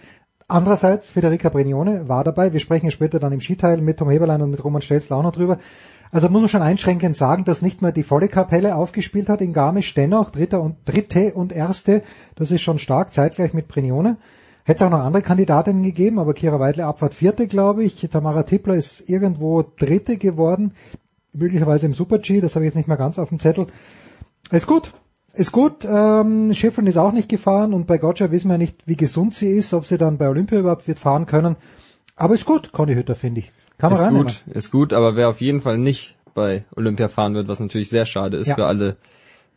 Andererseits, Federica Brignone war dabei. Wir sprechen ja später dann im Skiteil mit Tom Heberlein und mit Roman Stelzler auch noch drüber. Also muss man schon einschränkend sagen, dass nicht mehr die volle Kapelle aufgespielt hat in Garmisch, dennoch Dritter und Dritte und Erste, das ist schon stark, zeitgleich mit Brignone. Hätte es auch noch andere Kandidatinnen gegeben, aber Kira Weidle Abfahrt Vierte, glaube ich. Tamara Tippler ist irgendwo Dritte geworden, möglicherweise im Super-G, das habe ich jetzt nicht mehr ganz auf dem Zettel. Ist gut, ist gut. Ähm, Schiffrin ist auch nicht gefahren und bei Gotcha wissen wir nicht, wie gesund sie ist, ob sie dann bei Olympia überhaupt wird fahren können. Aber ist gut, Conny Hütter, finde ich. Kann man ist reinnehmen. gut, ist gut, aber wer auf jeden Fall nicht bei Olympia fahren wird, was natürlich sehr schade ist Ja. für alle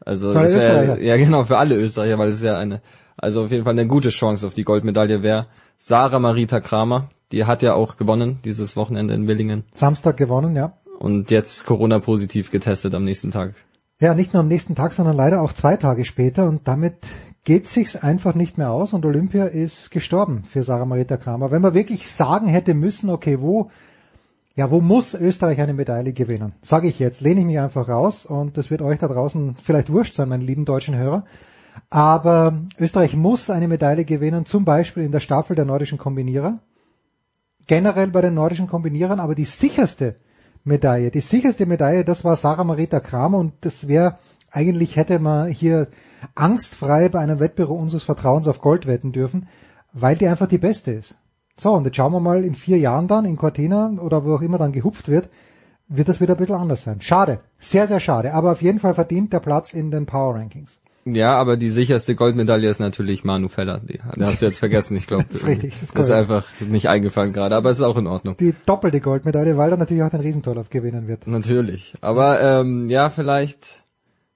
Also Für alle Österreicher. ja genau für alle Österreicher, weil es ja eine also auf jeden Fall eine gute Chance auf die Goldmedaille wäre. Sarah Marita Kramer, die hat ja auch gewonnen dieses Wochenende in Willingen Samstag gewonnen, ja. und jetzt Corona positiv getestet am nächsten Tag. Ja, nicht nur am nächsten Tag, sondern leider auch zwei Tage später und damit geht sich's einfach nicht mehr aus und Olympia ist gestorben für Sarah Marita Kramer. Wenn man wirklich sagen hätte müssen, okay, wo, ja, wo muss Österreich eine Medaille gewinnen? Sage ich jetzt, lehne ich mich einfach raus und das wird euch da draußen vielleicht wurscht sein, meine lieben deutschen Hörer. Aber Österreich muss eine Medaille gewinnen, zum Beispiel in der Staffel der nordischen Kombinierer. Generell bei den nordischen Kombinierern, aber die sicherste Medaille, die sicherste Medaille, das war Sarah Marita Kramer und das wäre, eigentlich hätte man hier angstfrei bei einem Wettbewerb unseres Vertrauens auf Gold wetten dürfen, weil die einfach die beste ist. So, und jetzt schauen wir mal in vier Jahren dann in Cortina oder wo auch immer dann gehupft wird, wird das wieder ein bisschen anders sein. Schade. Sehr, sehr schade. Aber auf jeden Fall verdient der Platz in den Power Rankings. Ja, aber die sicherste Goldmedaille ist natürlich Manu Feller. Die, hast du jetzt vergessen, ich glaube. Das ist richtig, das ist ist einfach nicht eingefallen gerade, aber es ist auch in Ordnung. Die doppelte Goldmedaille, weil er natürlich auch den Riesentorlauf gewinnen wird. Natürlich. Aber ähm, ja, vielleicht,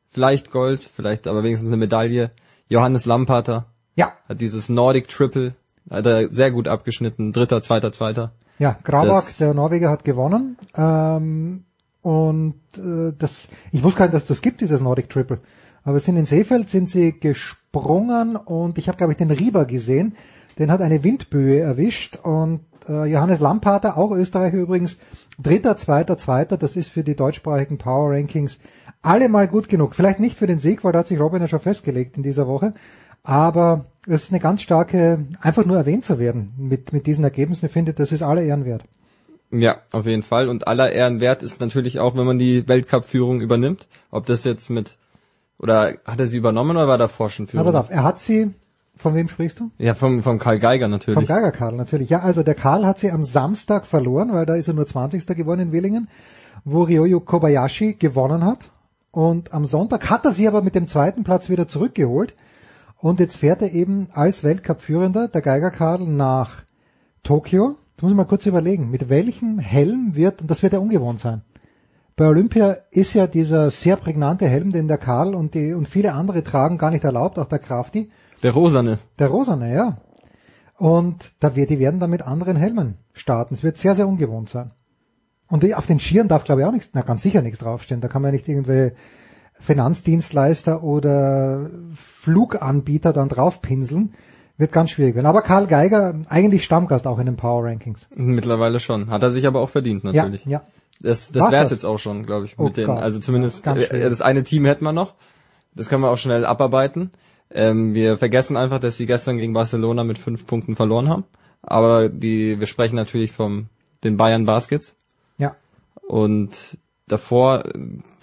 vielleicht Gold, vielleicht aber wenigstens eine Medaille. Johannes Lampater Ja. hat dieses Nordic Triple, hat er sehr gut abgeschnitten. Dritter, zweiter, zweiter. Ja, Grabak, Das- der Norweger, hat gewonnen. Ähm, und äh, das, ich wusste gar nicht, dass das gibt, dieses Nordic Triple. Aber sind in Seefeld sind sie gesprungen und ich habe, glaube ich, den Rieber gesehen. Den hat eine Windböe erwischt und äh, Johannes Lampater, auch Österreicher übrigens, dritter, zweiter, zweiter, das ist für die deutschsprachigen Power Rankings alle mal gut genug. Vielleicht nicht für den Sieg, weil da hat sich Robin ja schon festgelegt in dieser Woche. Aber es ist eine ganz starke, einfach nur erwähnt zu werden mit, mit diesen Ergebnissen. Ich finde, das ist alle Ehren wert. Ja, auf jeden Fall. Und aller Ehren wert ist natürlich auch, wenn man die Weltcup-Führung übernimmt. Ob das jetzt mit, oder hat er sie übernommen oder war davor schon Na, Führung? pass auf, er hat sie, von wem sprichst du? Ja, vom, vom Karl Geiger natürlich. Vom Geiger Karl natürlich. Ja, also der Karl hat sie am Samstag verloren, weil da ist er nur 20. geworden in Willingen, wo Ryoyo Kobayashi gewonnen hat. Und am Sonntag hat er sie aber mit dem zweiten Platz wieder zurückgeholt. Und jetzt fährt er eben als Weltcup-Führender, der Geiger Karl, nach Tokio. Jetzt muss ich mal kurz überlegen, mit welchem Helm wird, und das wird ja ungewohnt sein. Bei Olympia ist ja dieser sehr prägnante Helm, den der Karl und die, und viele andere tragen, gar nicht erlaubt, auch der Krafti. Der Rosane. Der Rosane, ja. Und da wird, die werden dann mit anderen Helmen starten. Es wird sehr, sehr ungewohnt sein. Und die, auf den Skiern darf, glaube ich, auch nichts, na ganz sicher nichts draufstehen. Da kann man ja nicht irgendwelche Finanzdienstleister oder Fluganbieter dann draufpinseln. Wird ganz schwierig werden. Aber Karl Geiger, eigentlich Stammgast auch in den Power Rankings. Mittlerweile schon. Hat er sich aber auch verdient natürlich. Ja, ja. Das, das wäre das? jetzt auch schon, glaube ich, Oh mit den, Gott. also zumindest äh, das eine Team hätten wir noch. Das können wir auch schnell abarbeiten. Ähm, wir vergessen einfach, dass sie gestern gegen Barcelona mit fünf Punkten verloren haben. Aber die, wir sprechen natürlich vom den Bayern Baskets. Ja. Und davor äh,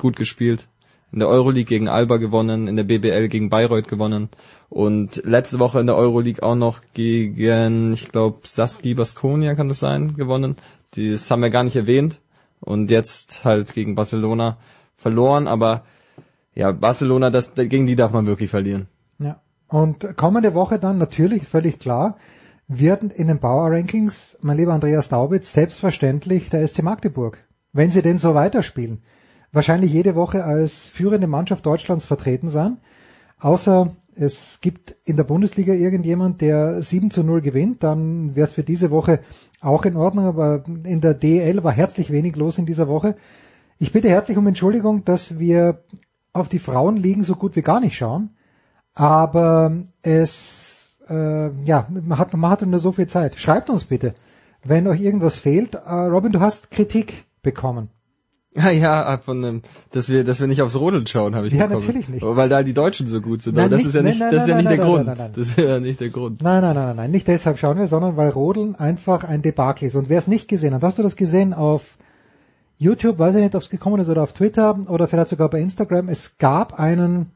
gut gespielt. In der Euroleague gegen Alba gewonnen, in der BBL gegen Bayreuth gewonnen und letzte Woche in der Euroleague auch noch gegen, ich glaube, Saski Baskonia kann das sein, gewonnen. Das haben wir gar nicht erwähnt und jetzt halt gegen Barcelona verloren, aber ja, Barcelona, das, gegen die darf man wirklich verlieren. Ja. Und kommende Woche dann natürlich völlig klar, werden in den Power Rankings, mein lieber Andreas Daubitz, selbstverständlich der SC Magdeburg. Wenn sie denn so weiterspielen. Wahrscheinlich jede Woche als führende Mannschaft Deutschlands vertreten sein. Außer es gibt in der Bundesliga irgendjemand, der 7 zu 0 gewinnt, dann wäre es für diese Woche auch in Ordnung, aber in der DL war herzlich wenig los in dieser Woche. Ich bitte herzlich um Entschuldigung, dass wir auf die Frauenligen so gut wie gar nicht schauen, aber es, äh, ja, man hat, man hat nur so viel Zeit. Schreibt uns bitte, wenn euch irgendwas fehlt. Äh, Robin, du hast Kritik bekommen. Ja, ja, von dem, dass wir, dass wir nicht aufs Rodeln schauen, habe ich Ja, bekommen. natürlich nicht. Weil da die Deutschen so gut sind. Nein, Aber das ist ja nein, nicht, nein, das ist ja nicht nein, der nein, Grund. nein, nein, nein. Das ist ja nicht der Grund. Nein, nein, nein, nein, nein, nicht deshalb schauen wir, sondern weil Rodeln einfach ein Debakel ist. Und wer es nicht gesehen hat, hast du das gesehen auf YouTube, weiß ich nicht, ob es gekommen ist oder auf Twitter oder vielleicht sogar bei Instagram. Es gab einen,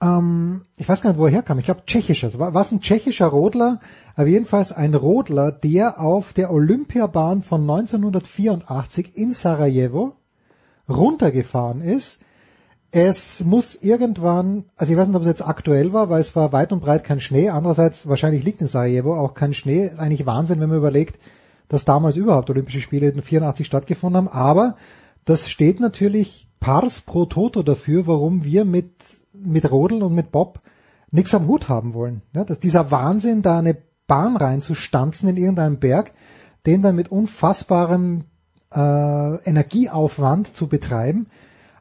ähm, ich weiß gar nicht, wo er herkam. Ich glaube tschechischer. War was ein tschechischer Rodler? Aber jedenfalls ein Rodler, der auf der Olympiabahn von 1984 in Sarajevo runtergefahren ist. Es muss irgendwann, also ich weiß nicht, ob es jetzt aktuell war, weil es war weit und breit kein Schnee. Andererseits, wahrscheinlich liegt in Sarajevo auch kein Schnee. Ist eigentlich Wahnsinn, wenn man überlegt, dass damals überhaupt Olympische Spiele in 84 stattgefunden haben. Aber das steht natürlich Pars pro Toto dafür, warum wir mit, mit Rodel und mit Bob nichts am Hut haben wollen. Ja, dass dieser Wahnsinn, da eine Bahn reinzustanzen in irgendeinen Berg, den dann mit unfassbarem äh, Energieaufwand zu betreiben.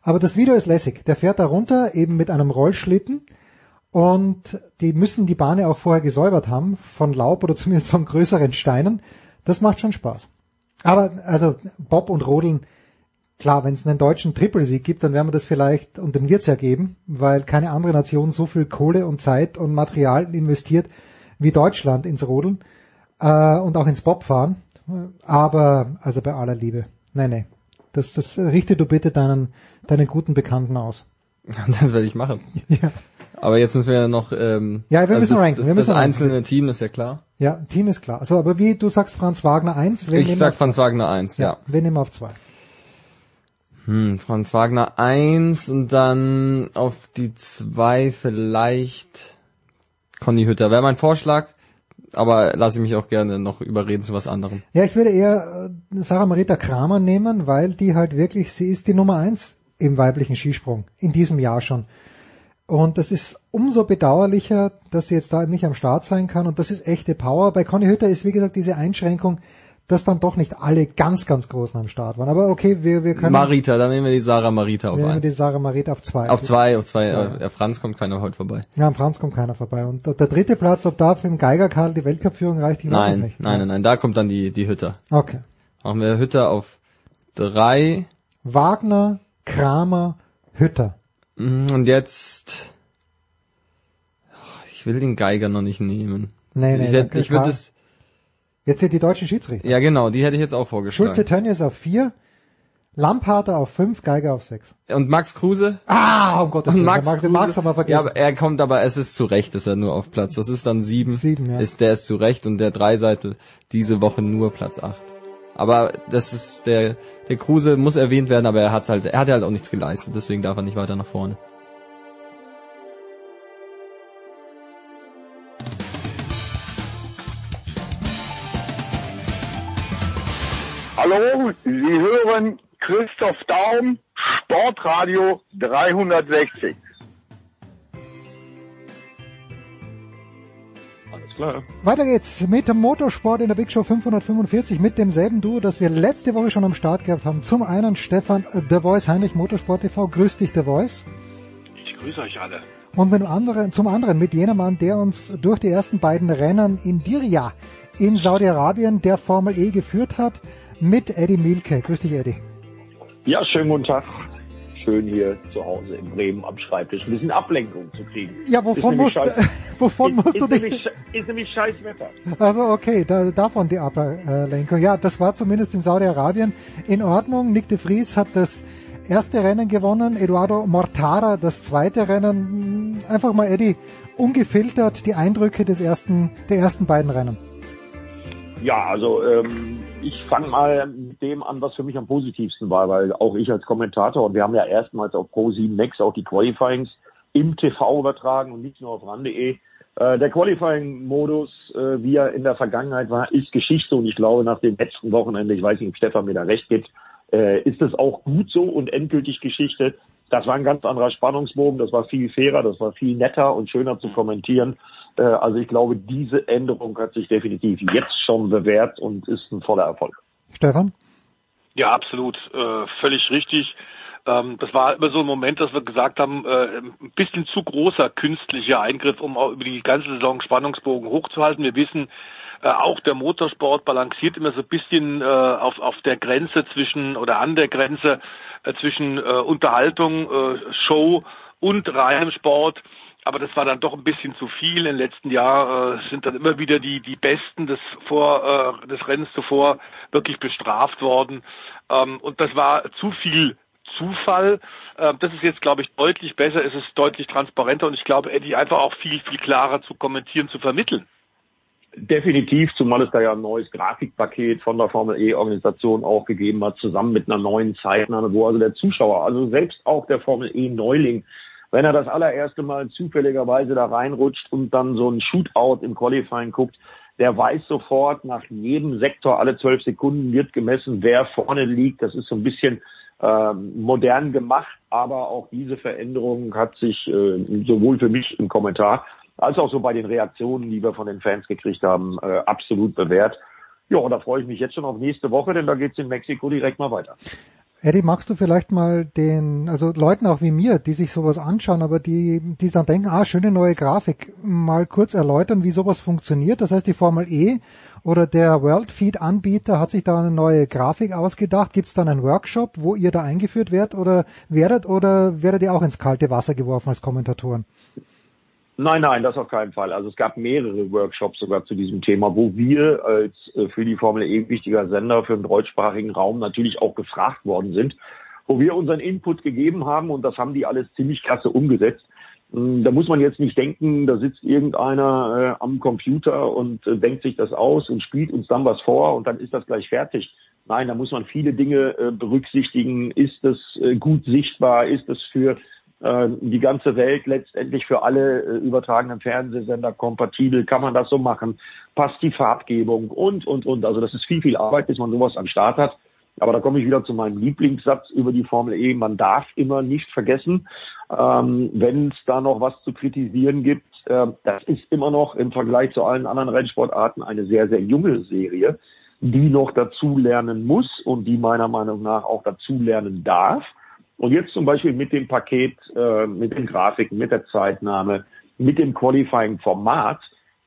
Aber das Video ist lässig. Der fährt da runter, eben mit einem Rollschlitten. Und die müssen die Bahn ja auch vorher gesäubert haben, von Laub oder zumindest von größeren Steinen. Das macht schon Spaß. Aber also Bob und Rodeln, klar, wenn es einen deutschen Triple-Sieg gibt, dann werden wir das vielleicht, und den wird's ja geben, weil keine andere Nation so viel Kohle und Zeit und Material investiert wie Deutschland ins Rodeln äh, und auch ins Bobfahren. Aber, also bei aller Liebe, nein, nein. Das, das richte du bitte deinen, deinen guten Bekannten aus. Das werde ich machen. Ja. Aber jetzt müssen wir ja noch ähm, Ja, wir müssen das, ranken, Das, wir müssen das ranken. einzelne Team ist ja klar. Ja, Team ist klar. So, aber wie du sagst Franz Wagner 1, wen Ich nehmen sag Franz zwei? Wagner 1, ja. Nehmen wir auf 2? Hm, Franz Wagner 1 und dann auf die 2 vielleicht Conny Hütter. Wäre mein Vorschlag, aber lasse ich mich auch gerne noch überreden zu was anderem. Ja, ich würde eher äh, Sarah Marita Kramer nehmen, weil die halt wirklich, sie ist die Nummer eins im weiblichen Skisprung in diesem Jahr schon. Und das ist umso bedauerlicher, dass sie jetzt da eben nicht am Start sein kann. Und das ist echte Power. Bei Conny Hütter ist, wie gesagt, diese Einschränkung, dass dann doch nicht alle ganz, ganz Großen am Start waren. Aber okay, wir, wir können... Marita, dann nehmen wir die Sarah Marita auf wir nehmen 1. die Sarah Marita auf zwei. Auf 2, auf 2. Zwei. Äh, Franz kommt keiner heute vorbei. Ja, am Franz kommt keiner vorbei. Und der dritte Platz, ob da für den Geigerkarl die Weltcupführung reicht, ich weiß es Nein, nicht. nein, nein, nein, da kommt dann die, die Hütter. Okay. Machen wir Hütter auf 3. Wagner, Kramer, Hütter. Und jetzt, ich will den Geiger noch nicht nehmen. Nee, nee, ich hätte, ich würde es, Jetzt sind die deutschen Schiedsrichter. ja genau, die hätte ich jetzt auch vorgeschlagen. Schulze Tönnies auf vier, Lampharter auf fünf, Geiger auf sechs. Und Max Kruse? Ah, um Gottes Willen, Max Max, Kruse, Max haben wir ja, vergessen. aber er kommt, aber es ist zu Recht, ist er nur auf Platz. Das ist dann sieben. Sieben, ja. Ist, der ist zu Recht und der Dreiseitel diese Woche nur Platz acht. Aber das ist der, der Kruse muss erwähnt werden, aber er hat's halt, er hat halt auch nichts geleistet, deswegen darf er nicht weiter nach vorne. Hallo, Sie hören Christoph Daum, Sportradio 360. Alles klar. Weiter geht's mit dem Motorsport in der Big Show 545 mit demselben Duo, das wir letzte Woche schon am Start gehabt haben. Zum einen Stefan äh, The Voice Heinrich Motorsport TV. Grüß dich, The Voice. Ich grüße euch alle. Und mit dem anderen, zum anderen mit jenem Mann, der uns durch die ersten beiden Rennen in Diriyah in Saudi-Arabien der Formel E geführt hat, mit Eddie Mielke. Grüß dich, Eddie. Ja, schönen guten Tag. Schön hier zu Hause in Bremen am Schreibtisch ein bisschen Ablenkung zu kriegen. Ja, wovon musst, scheiß- wovon ist, musst du ist dich... nämlich, ist nämlich scheiß Wetter. Also okay, da, davon die Ablenkung. Ja, das war zumindest in Saudi-Arabien in Ordnung. Nick de Vries hat das erste Rennen gewonnen, Eduardo Mortara das zweite Rennen. Einfach mal, Eddie, ungefiltert die Eindrücke des ersten, der ersten beiden Rennen. Ja, also ähm, ich fange mal mit dem an, was für mich am positivsten war, weil auch ich als Kommentator und wir haben ja erstmals auf Pro7 Max auch die Qualifyings im TV übertragen und nicht nur auf RAN.de. Äh, der Qualifying-Modus, äh, wie er in der Vergangenheit war, ist Geschichte und ich glaube nach dem letzten Wochenende, ich weiß nicht, ob Stefan mir da recht gibt, äh, ist es auch gut so und endgültig Geschichte. Das war ein ganz anderer Spannungsbogen, das war viel fairer, das war viel netter und schöner zu kommentieren. Äh, also ich glaube, diese Änderung hat sich definitiv jetzt schon bewährt und ist ein voller Erfolg. Stefan? Ja, absolut. Äh, völlig richtig. Ähm, das war immer so ein Moment, dass wir gesagt haben, äh, ein bisschen zu großer künstlicher Eingriff, um auch über die ganze Saison Spannungsbogen hochzuhalten. Wir wissen, äh, auch der Motorsport balanciert immer so ein bisschen äh, auf, auf der Grenze zwischen oder an der Grenze äh, zwischen äh, Unterhaltung, äh, Show und reinem Sport. Aber das war dann doch ein bisschen zu viel. Im letzten Jahr äh, sind dann immer wieder die die Besten des vor äh, des Rennens zuvor wirklich bestraft worden. Ähm, und das war zu viel Zufall. Äh, das ist jetzt, glaube ich, deutlich besser. Es ist deutlich transparenter und ich glaube, Eddie einfach auch viel viel klarer zu kommentieren, zu vermitteln. Definitiv, zumal es da ja ein neues Grafikpaket von der Formel E-Organisation auch gegeben hat, zusammen mit einer neuen Zeitnahme, wo also der Zuschauer, also selbst auch der Formel E-Neuling, wenn er das allererste Mal zufälligerweise da reinrutscht und dann so ein Shootout im Qualifying guckt, der weiß sofort, nach jedem Sektor alle zwölf Sekunden wird gemessen, wer vorne liegt. Das ist so ein bisschen ähm, modern gemacht, aber auch diese Veränderung hat sich äh, sowohl für mich im Kommentar als auch so bei den Reaktionen, die wir von den Fans gekriegt haben, äh, absolut bewährt. Ja, und da freue ich mich jetzt schon auf nächste Woche, denn da geht's in Mexiko direkt mal weiter. Eddie, magst du vielleicht mal den, also Leuten auch wie mir, die sich sowas anschauen, aber die, die dann denken, ah, schöne neue Grafik, mal kurz erläutern, wie sowas funktioniert? Das heißt, die Formel E oder der World Feed Anbieter hat sich da eine neue Grafik ausgedacht. Gibt es dann einen Workshop, wo ihr da eingeführt werdet oder werdet oder werdet ihr auch ins kalte Wasser geworfen als Kommentatoren? Nein, nein, das auf keinen Fall. Also es gab mehrere Workshops sogar zu diesem Thema, wo wir als äh, für die Formel E wichtiger Sender für den deutschsprachigen Raum natürlich auch gefragt worden sind, wo wir unseren Input gegeben haben und das haben die alles ziemlich klasse umgesetzt. Hm, da muss man jetzt nicht denken, da sitzt irgendeiner äh, am Computer und äh, denkt sich das aus und spielt uns dann was vor und dann ist das gleich fertig. Nein, da muss man viele Dinge äh, berücksichtigen. Ist es äh, gut sichtbar? Ist es für die ganze Welt letztendlich für alle äh, übertragenen Fernsehsender kompatibel, kann man das so machen, passt die Farbgebung und, und, und. Also das ist viel, viel Arbeit, bis man sowas am Start hat. Aber da komme ich wieder zu meinem Lieblingssatz über die Formel E. Man darf immer nicht vergessen, ähm, wenn es da noch was zu kritisieren gibt, äh, das ist immer noch im Vergleich zu allen anderen Rennsportarten eine sehr, sehr junge Serie, die noch dazu lernen muss und die meiner Meinung nach auch dazu lernen darf. Und jetzt zum Beispiel mit dem Paket, äh, mit den Grafiken, mit der Zeitnahme, mit dem Qualifying-Format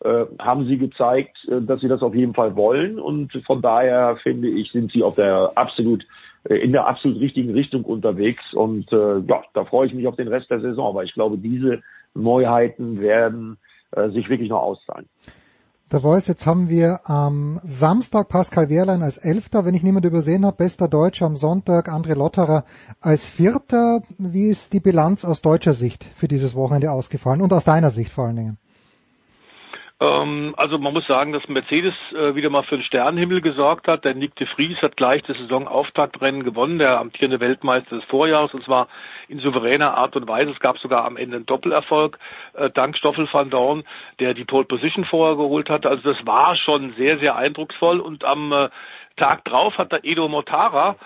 äh, haben sie gezeigt, äh, dass sie das auf jeden Fall wollen. Und von daher finde ich, sind sie auf der absolut äh, in der absolut richtigen Richtung unterwegs. Und äh, ja, da freue ich mich auf den Rest der Saison, weil ich glaube, diese Neuheiten werden äh, sich wirklich noch auszahlen. Der Voice, jetzt haben wir am Samstag Pascal Wehrlein als Elfter, wenn ich niemand übersehen habe, bester Deutscher, am Sonntag André Lotterer als Vierter. Wie ist die Bilanz aus deutscher Sicht für dieses Wochenende ausgefallen und aus deiner Sicht vor allen Dingen? Ähm, also man muss sagen, dass Mercedes äh, wieder mal für den Sternenhimmel gesorgt hat. Der Nick de Vries hat gleich das Saisonauftaktrennen gewonnen, der amtierende Weltmeister des Vorjahres, und zwar in souveräner Art und Weise. Es gab sogar am Ende einen Doppelerfolg, äh, dank Stoffel van Dorn, der die Pole Position vorher geholt hatte. Also das war schon sehr, sehr eindrucksvoll. Und am äh, Tag drauf hat der Edo Motara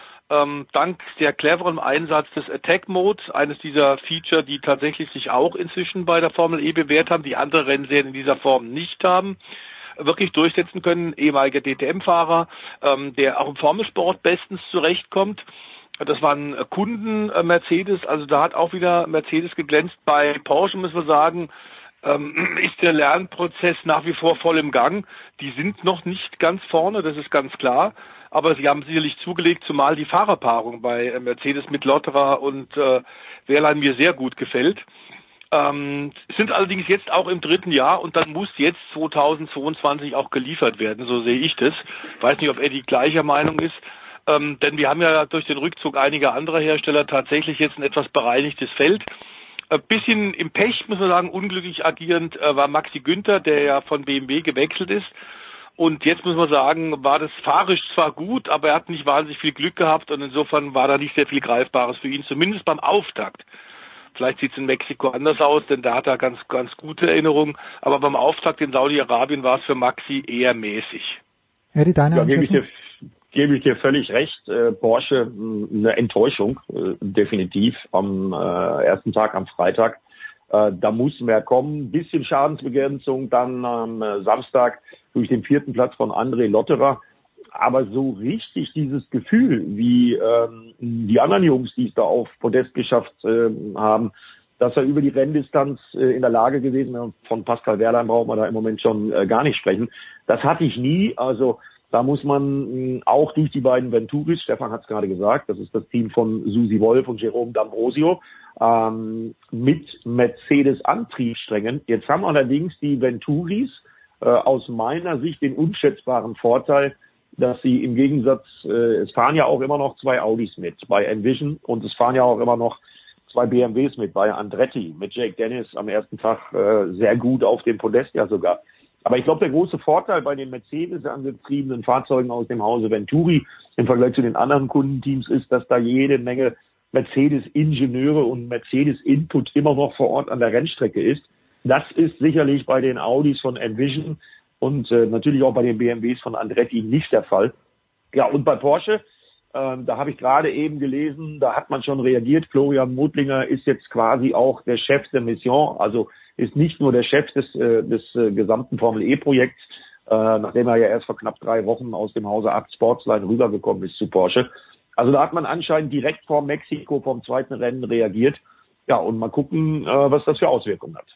ähm, dank sehr cleveren Einsatz des Attack Modes, eines dieser Feature, die tatsächlich sich auch inzwischen bei der Formel E bewährt haben, die andere Rennserien in dieser Form nicht haben wirklich durchsetzen können, ehemaliger DTM-Fahrer, ähm, der auch im Formelsport bestens zurechtkommt. Das waren Kunden äh, Mercedes, also da hat auch wieder Mercedes geglänzt. Bei Porsche müssen wir sagen, ähm, ist der Lernprozess nach wie vor voll im Gang. Die sind noch nicht ganz vorne, das ist ganz klar aber sie haben sicherlich zugelegt, zumal die Fahrerpaarung bei äh, Mercedes mit Lotterer und äh, Wehrlein mir sehr gut gefällt. Ähm, sind allerdings jetzt auch im dritten Jahr und dann muss jetzt 2022 auch geliefert werden, so sehe ich das. Weiß nicht, ob Eddie gleicher Meinung ist. Ähm, denn wir haben ja durch den Rückzug einiger anderer Hersteller tatsächlich jetzt ein etwas bereinigtes Feld. Ein bisschen im Pech, muss man sagen, unglücklich agierend äh, war Maxi Günther, der ja von BMW gewechselt ist und jetzt muss man sagen, war das fahrisch zwar gut, aber er hat nicht wahnsinnig viel Glück gehabt und insofern war da nicht sehr viel Greifbares für ihn, zumindest beim Auftakt. Vielleicht sieht es in Mexiko anders aus, denn da hat er ganz, ganz gute Erinnerungen. Aber beim Auftakt in Saudi-Arabien war es für Maxi eher mäßig. Eddie, deine ja, gebe ich, dir, gebe ich dir völlig recht. Äh, Porsche eine Enttäuschung, äh, definitiv am äh, ersten Tag, am Freitag. Äh, da muss mehr kommen. Bisschen Schadensbegrenzung dann am äh, Samstag durch den vierten Platz von André Lotterer. Aber so richtig dieses Gefühl, wie ähm, die anderen Jungs, die es da auf Podest geschafft äh, haben, dass er über die Renndistanz äh, in der Lage gewesen ist, von Pascal Wehrlein braucht man da im Moment schon äh, gar nicht sprechen. Das hatte ich nie. Also da muss man mh, auch durch die beiden Venturis, Stefan hat es gerade gesagt, das ist das Team von Susi Wolf und Jerome D'Ambrosio, ähm, mit Mercedes-Antriebssträngen. Jetzt haben allerdings die Venturis äh, aus meiner Sicht den unschätzbaren Vorteil, dass sie im Gegensatz, äh, es fahren ja auch immer noch zwei Audis mit bei Envision und es fahren ja auch immer noch zwei BMWs mit bei Andretti, mit Jake Dennis am ersten Tag äh, sehr gut auf dem Podest ja sogar. Aber ich glaube, der große Vorteil bei den Mercedes angetriebenen Fahrzeugen aus dem Hause Venturi im Vergleich zu den anderen Kundenteams ist, dass da jede Menge Mercedes-Ingenieure und Mercedes-Input immer noch vor Ort an der Rennstrecke ist. Das ist sicherlich bei den Audis von Envision und äh, natürlich auch bei den BMWs von Andretti nicht der Fall. Ja, und bei Porsche Ähm, da habe ich gerade eben gelesen, da hat man schon reagiert. Florian Mutlinger ist jetzt quasi auch der Chef der Mission, also ist nicht nur der Chef des, äh, des äh, gesamten Formel E-Projekts, äh, nachdem er ja erst vor knapp drei Wochen aus dem Hause Abt Sportsline rübergekommen ist zu Porsche. Also da hat man anscheinend direkt vor Mexiko vom zweiten Rennen reagiert. Ja, und mal gucken, äh, was das für Auswirkungen hat.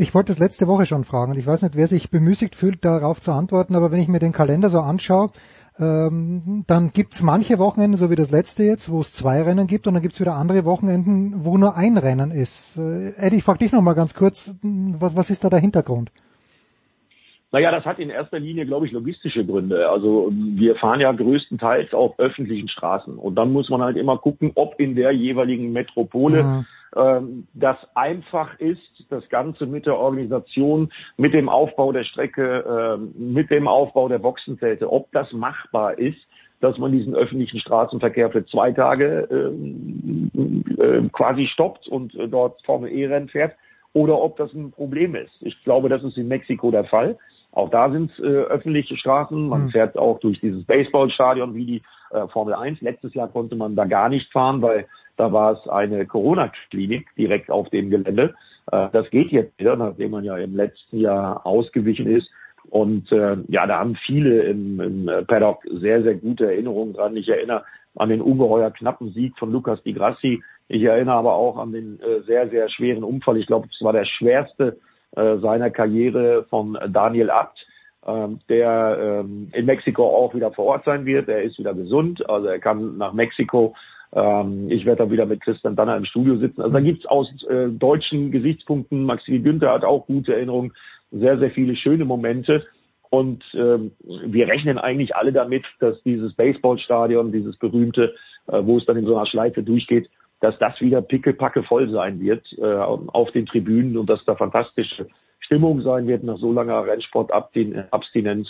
Ich wollte das letzte Woche schon fragen ich weiß nicht, wer sich bemüßigt fühlt, darauf zu antworten, aber wenn ich mir den Kalender so anschaue, ähm, dann gibt's manche Wochenenden, so wie das letzte jetzt, wo es zwei Rennen gibt und dann gibt's wieder andere Wochenenden, wo nur ein Rennen ist. Äh, Eddie, ich frage dich nochmal ganz kurz, was, was ist da der Hintergrund? Naja, das hat in erster Linie, glaube ich, logistische Gründe. Also wir fahren ja größtenteils auf öffentlichen Straßen und dann muss man halt immer gucken, ob in der jeweiligen Metropole mhm. ähm, das einfach ist, das Ganze mit der Organisation, mit dem Aufbau der Strecke, äh, mit dem Aufbau der Boxenzelte, ob das machbar ist dass man diesen öffentlichen Straßenverkehr für zwei Tage äh, äh, quasi stoppt und äh, dort Formel E-Rennen fährt oder ob das ein Problem ist. Ich glaube, das ist in Mexiko der Fall. Auch da sind es äh, öffentliche Straßen. Man mhm. fährt auch durch dieses Baseballstadion wie die äh, Formel 1. Letztes Jahr konnte man da gar nicht fahren, weil da war es eine Corona-Klinik direkt auf dem Gelände. Äh, das geht jetzt wieder, nachdem man ja im letzten Jahr ausgewichen ist. Und äh, ja, da haben viele im, im Paddock sehr, sehr gute Erinnerungen dran. Ich erinnere an den ungeheuer knappen Sieg von Lucas Di Grassi. Ich erinnere aber auch an den äh, sehr, sehr schweren Unfall. Ich glaube, es war der schwerste äh, seiner Karriere von Daniel Abt, ähm, der ähm, in Mexiko auch wieder vor Ort sein wird. Er ist wieder gesund, also er kann nach Mexiko. Ähm, ich werde dann wieder mit Christian Danner im Studio sitzen. Also da gibt's aus äh, deutschen Gesichtspunkten, Maxi Günther hat auch gute Erinnerungen, sehr, sehr viele schöne Momente. Und ähm, wir rechnen eigentlich alle damit, dass dieses Baseballstadion, dieses berühmte, äh, wo es dann in so einer Schleife durchgeht, dass das wieder pickelpacke voll sein wird äh, auf den Tribünen und dass da fantastische Stimmung sein wird nach so langer Rennsportabstinenz.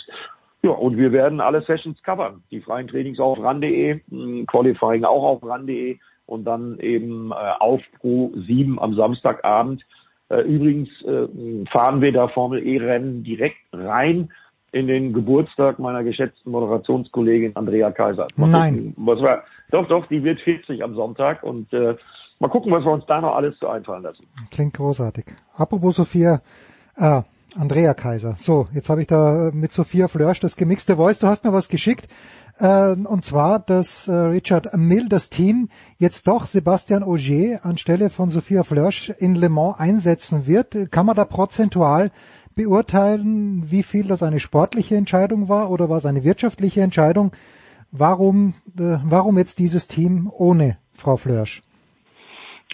Ja, und wir werden alle Sessions covern. Die freien Trainings auf ran.de, Qualifying auch auf ran.de und dann eben äh, auf Pro 7 am Samstagabend. Äh, übrigens äh, fahren wir da Formel E-Rennen direkt rein in den Geburtstag meiner geschätzten Moderationskollegin Andrea Kaiser. Mal Nein. Gucken, was wir, doch, doch, die wird 40 am Sonntag und äh, mal gucken, was wir uns da noch alles so einfallen lassen. Klingt großartig. Apropos Sophia, äh, Andrea Kaiser. So, jetzt habe ich da mit Sophia Flörsch das gemixte Voice. Du hast mir was geschickt. Äh, und zwar, dass äh, Richard Mill das Team jetzt doch Sebastian Auger anstelle von Sophia Flörsch in Le Mans einsetzen wird. Kann man da prozentual beurteilen, wie viel das eine sportliche Entscheidung war oder war es eine wirtschaftliche Entscheidung? Warum, äh, warum jetzt dieses Team ohne Frau Flörsch?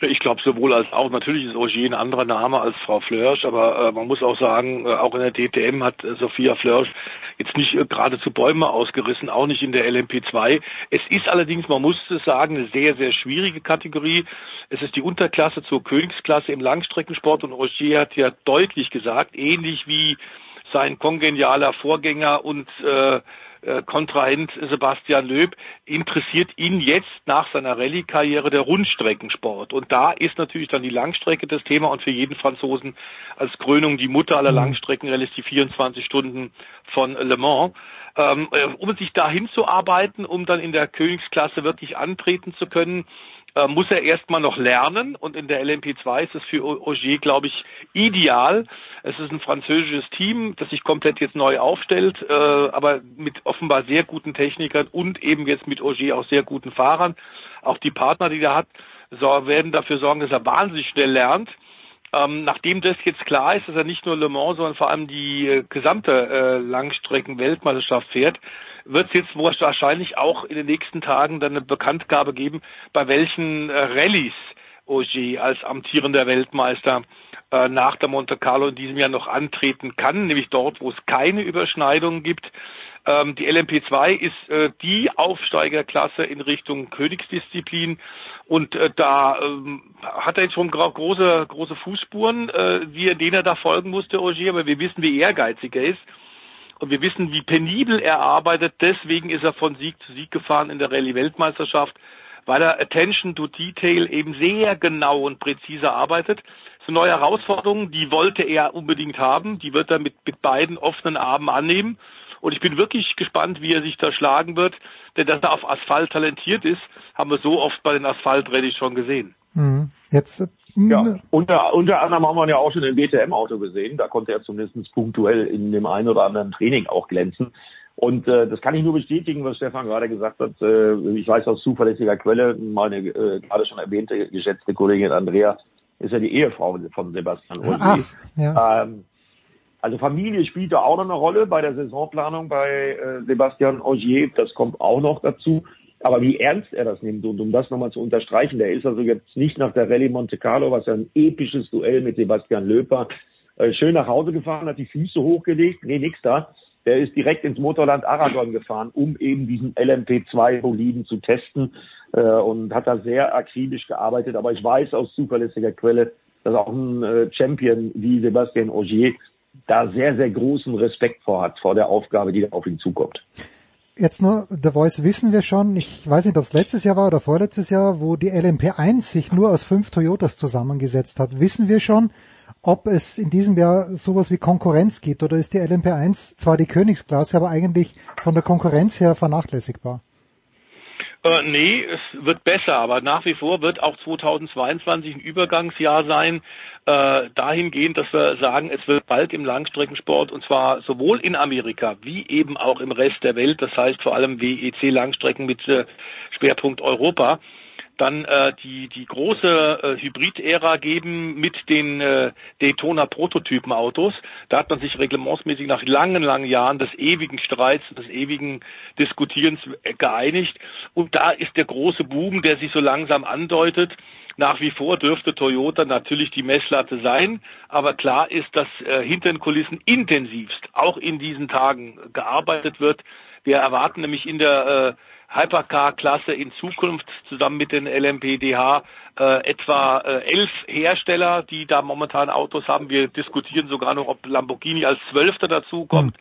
Ich glaube sowohl als auch. Natürlich ist Augier ein anderer Name als Frau Flörsch, aber äh, man muss auch sagen, äh, auch in der DTM hat äh, Sophia Flörsch jetzt nicht äh, geradezu Bäume ausgerissen, auch nicht in der LMP2. Es ist allerdings, man muss es sagen, eine sehr, sehr schwierige Kategorie. Es ist die Unterklasse zur Königsklasse im Langstreckensport und Augier hat ja deutlich gesagt, ähnlich wie sein kongenialer Vorgänger und äh, äh, Kontrahent Sebastian Löb interessiert ihn jetzt nach seiner Rallye-Karriere der Rundstreckensport. Und da ist natürlich dann die Langstrecke das Thema und für jeden Franzosen als Krönung die Mutter aller mhm. Langstreckenrallyes die 24 Stunden von Le Mans. Ähm, äh, um sich dahin zu arbeiten, um dann in der Königsklasse wirklich antreten zu können, äh, muss er erstmal noch lernen und in der LMP2 ist es für Auger, glaube ich, ideal. Es ist ein französisches Team, das sich komplett jetzt neu aufstellt, äh, aber mit offenbar sehr guten Technikern und eben jetzt mit Auger auch sehr guten Fahrern. Auch die Partner, die er hat, so, werden dafür sorgen, dass er wahnsinnig schnell lernt. Ähm, nachdem das jetzt klar ist, dass er nicht nur Le Mans, sondern vor allem die äh, gesamte äh, Langstrecken-Weltmeisterschaft fährt, wird es jetzt wahrscheinlich auch in den nächsten Tagen dann eine Bekanntgabe geben, bei welchen äh, Rallyes Ogier als amtierender Weltmeister äh, nach der Monte Carlo in diesem Jahr noch antreten kann, nämlich dort, wo es keine Überschneidungen gibt. Ähm, die LMP2 ist äh, die Aufsteigerklasse in Richtung Königsdisziplin und äh, da ähm, hat er jetzt schon große, große Fußspuren, äh, wie, denen er da folgen musste, Ogier, aber wir wissen, wie ehrgeizig er ist. Und wir wissen, wie penibel er arbeitet. Deswegen ist er von Sieg zu Sieg gefahren in der Rallye-Weltmeisterschaft, weil er Attention to Detail eben sehr genau und präzise arbeitet. Eine neue Herausforderung, die wollte er unbedingt haben. Die wird er mit, mit beiden offenen Armen annehmen. Und ich bin wirklich gespannt, wie er sich da schlagen wird. Denn dass er auf Asphalt talentiert ist, haben wir so oft bei den Asphalt-Rallys schon gesehen. Mhm. Jetzt Ja, unter, unter anderem haben wir ihn ja auch schon im DTM-Auto gesehen. Da konnte er zumindest punktuell in dem einen oder anderen Training auch glänzen. Und äh, das kann ich nur bestätigen, was Stefan gerade gesagt hat. Äh, ich weiß aus zuverlässiger Quelle, meine äh, gerade schon erwähnte geschätzte Kollegin Andrea ist ja die Ehefrau von Sebastian Ogier. Ach, ja. Ähm, also Familie spielt da auch noch eine Rolle bei der Saisonplanung bei äh, Sebastian Ogier. Das kommt auch noch dazu. Aber wie ernst er das nimmt und um das nochmal zu unterstreichen, der ist also jetzt nicht nach der Rallye Monte Carlo, was ja ein episches Duell mit Sebastian Löper, äh, schön nach Hause gefahren, hat die Füße hochgelegt, nee, nix da. Der ist direkt ins Motorland Aragon gefahren, um eben diesen LMP2-Boliden zu testen äh, und hat da sehr akribisch gearbeitet. Aber ich weiß aus zuverlässiger Quelle, dass auch ein äh, Champion wie Sebastian Ogier da sehr, sehr großen Respekt vor hat, vor der Aufgabe, die da auf ihn zukommt. Jetzt nur, The Voice wissen wir schon, ich weiß nicht, ob es letztes Jahr war oder vorletztes Jahr, wo die LMP1 sich nur aus fünf Toyotas zusammengesetzt hat. Wissen wir schon, ob es in diesem Jahr sowas wie Konkurrenz gibt oder ist die LMP1 zwar die Königsklasse, aber eigentlich von der Konkurrenz her vernachlässigbar? Äh, nee, es wird besser, aber nach wie vor wird auch 2022 ein Übergangsjahr sein, äh, dahingehend, dass wir sagen, es wird bald im Langstreckensport und zwar sowohl in Amerika wie eben auch im Rest der Welt, das heißt vor allem WEC Langstrecken mit äh, Schwerpunkt Europa, dann äh, die die große äh, Hybrid-Ära geben mit den äh, Daytona Prototypen-Autos. Da hat man sich reglementsmäßig nach langen, langen Jahren des ewigen Streits, des ewigen Diskutierens geeinigt. Und da ist der große Boom, der sich so langsam andeutet. Nach wie vor dürfte Toyota natürlich die Messlatte sein, aber klar ist, dass äh, hinter den Kulissen intensivst auch in diesen Tagen gearbeitet wird. Wir erwarten nämlich in der äh, Hypercar-Klasse in Zukunft zusammen mit den LMPDH äh, etwa äh, elf Hersteller, die da momentan Autos haben. Wir diskutieren sogar noch, ob Lamborghini als Zwölfter dazukommt.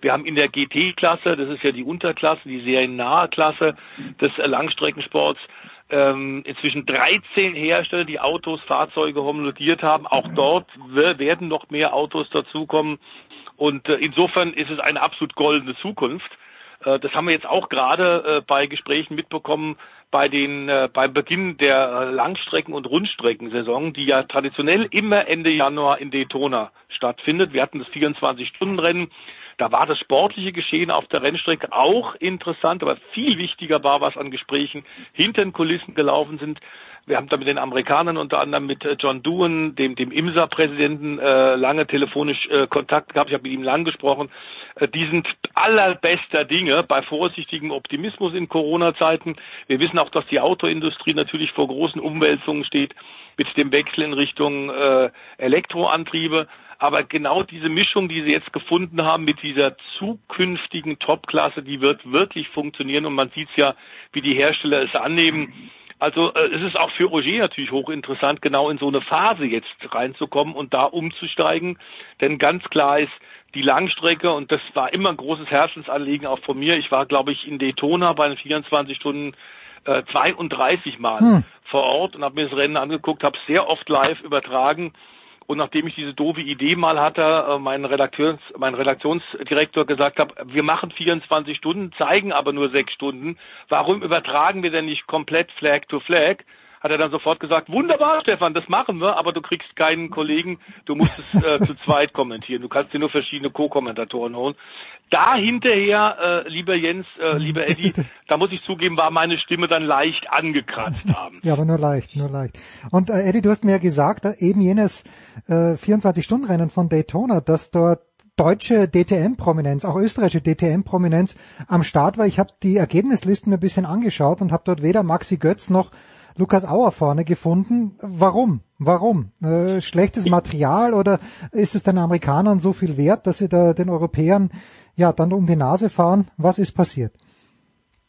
Wir haben in der GT-Klasse, das ist ja die Unterklasse, die seriennahe Klasse des Langstreckensports, ähm, inzwischen 13 Hersteller, die Autos, Fahrzeuge homologiert haben. Auch dort werden noch mehr Autos dazukommen. Und äh, insofern ist es eine absolut goldene Zukunft. Äh, das haben wir jetzt auch gerade äh, bei Gesprächen mitbekommen bei den äh, beim Beginn der Langstrecken- und Rundstreckensaison, die ja traditionell immer Ende Januar in Daytona stattfindet. Wir hatten das 24-Stunden-Rennen. Da war das sportliche Geschehen auf der Rennstrecke auch interessant, aber viel wichtiger war, was an Gesprächen hinter den Kulissen gelaufen sind. Wir haben da mit den Amerikanern unter anderem mit äh, John Doohan, dem, dem IMSA-Präsidenten, äh, lange telefonisch äh, Kontakt gehabt. Ich habe mit ihm lang gesprochen. Äh, die sind allerbester Dinge bei vorsichtigem Optimismus in Corona-Zeiten. Wir wissen auch, dass die Autoindustrie natürlich vor großen Umwälzungen steht mit dem Wechsel in Richtung äh, Elektroantriebe. Aber genau diese Mischung, die sie jetzt gefunden haben mit dieser zukünftigen Topklasse, die wird wirklich funktionieren. Und man sieht ja, wie die Hersteller es annehmen. Also äh, es ist auch für Roger natürlich hochinteressant, genau in so eine Phase jetzt reinzukommen und da umzusteigen. Denn ganz klar ist, die Langstrecke, und das war immer ein großes Herzensanliegen auch von mir, ich war, glaube ich, in Daytona bei den 24 Stunden äh, 32 Mal hm. vor Ort und habe mir das Rennen angeguckt, habe sehr oft live übertragen und nachdem ich diese doofe Idee mal hatte, äh, mein, Redaktions, mein Redaktionsdirektor gesagt habe, wir machen 24 Stunden, zeigen aber nur sechs Stunden. Warum übertragen wir denn nicht komplett Flag to Flag? Hat er dann sofort gesagt, wunderbar, Stefan, das machen wir, aber du kriegst keinen Kollegen, du musst es äh, zu zweit kommentieren. Du kannst dir nur verschiedene Co-Kommentatoren holen. Da hinterher, äh, lieber Jens, äh, lieber Eddie, da muss ich zugeben, war meine Stimme dann leicht angekratzt haben. Ja, aber nur leicht, nur leicht. Und äh, Eddie, du hast mir ja gesagt, äh, eben jenes äh, 24-Stunden-Rennen von Daytona, dass dort deutsche DTM-Prominenz, auch österreichische DTM-Prominenz am Start war. Ich habe die Ergebnislisten mir ein bisschen angeschaut und habe dort weder Maxi Götz noch Lukas Auer vorne gefunden. Warum? Warum? Äh, schlechtes Material oder ist es den Amerikanern so viel wert, dass sie da den Europäern ja dann um die Nase fahren? Was ist passiert?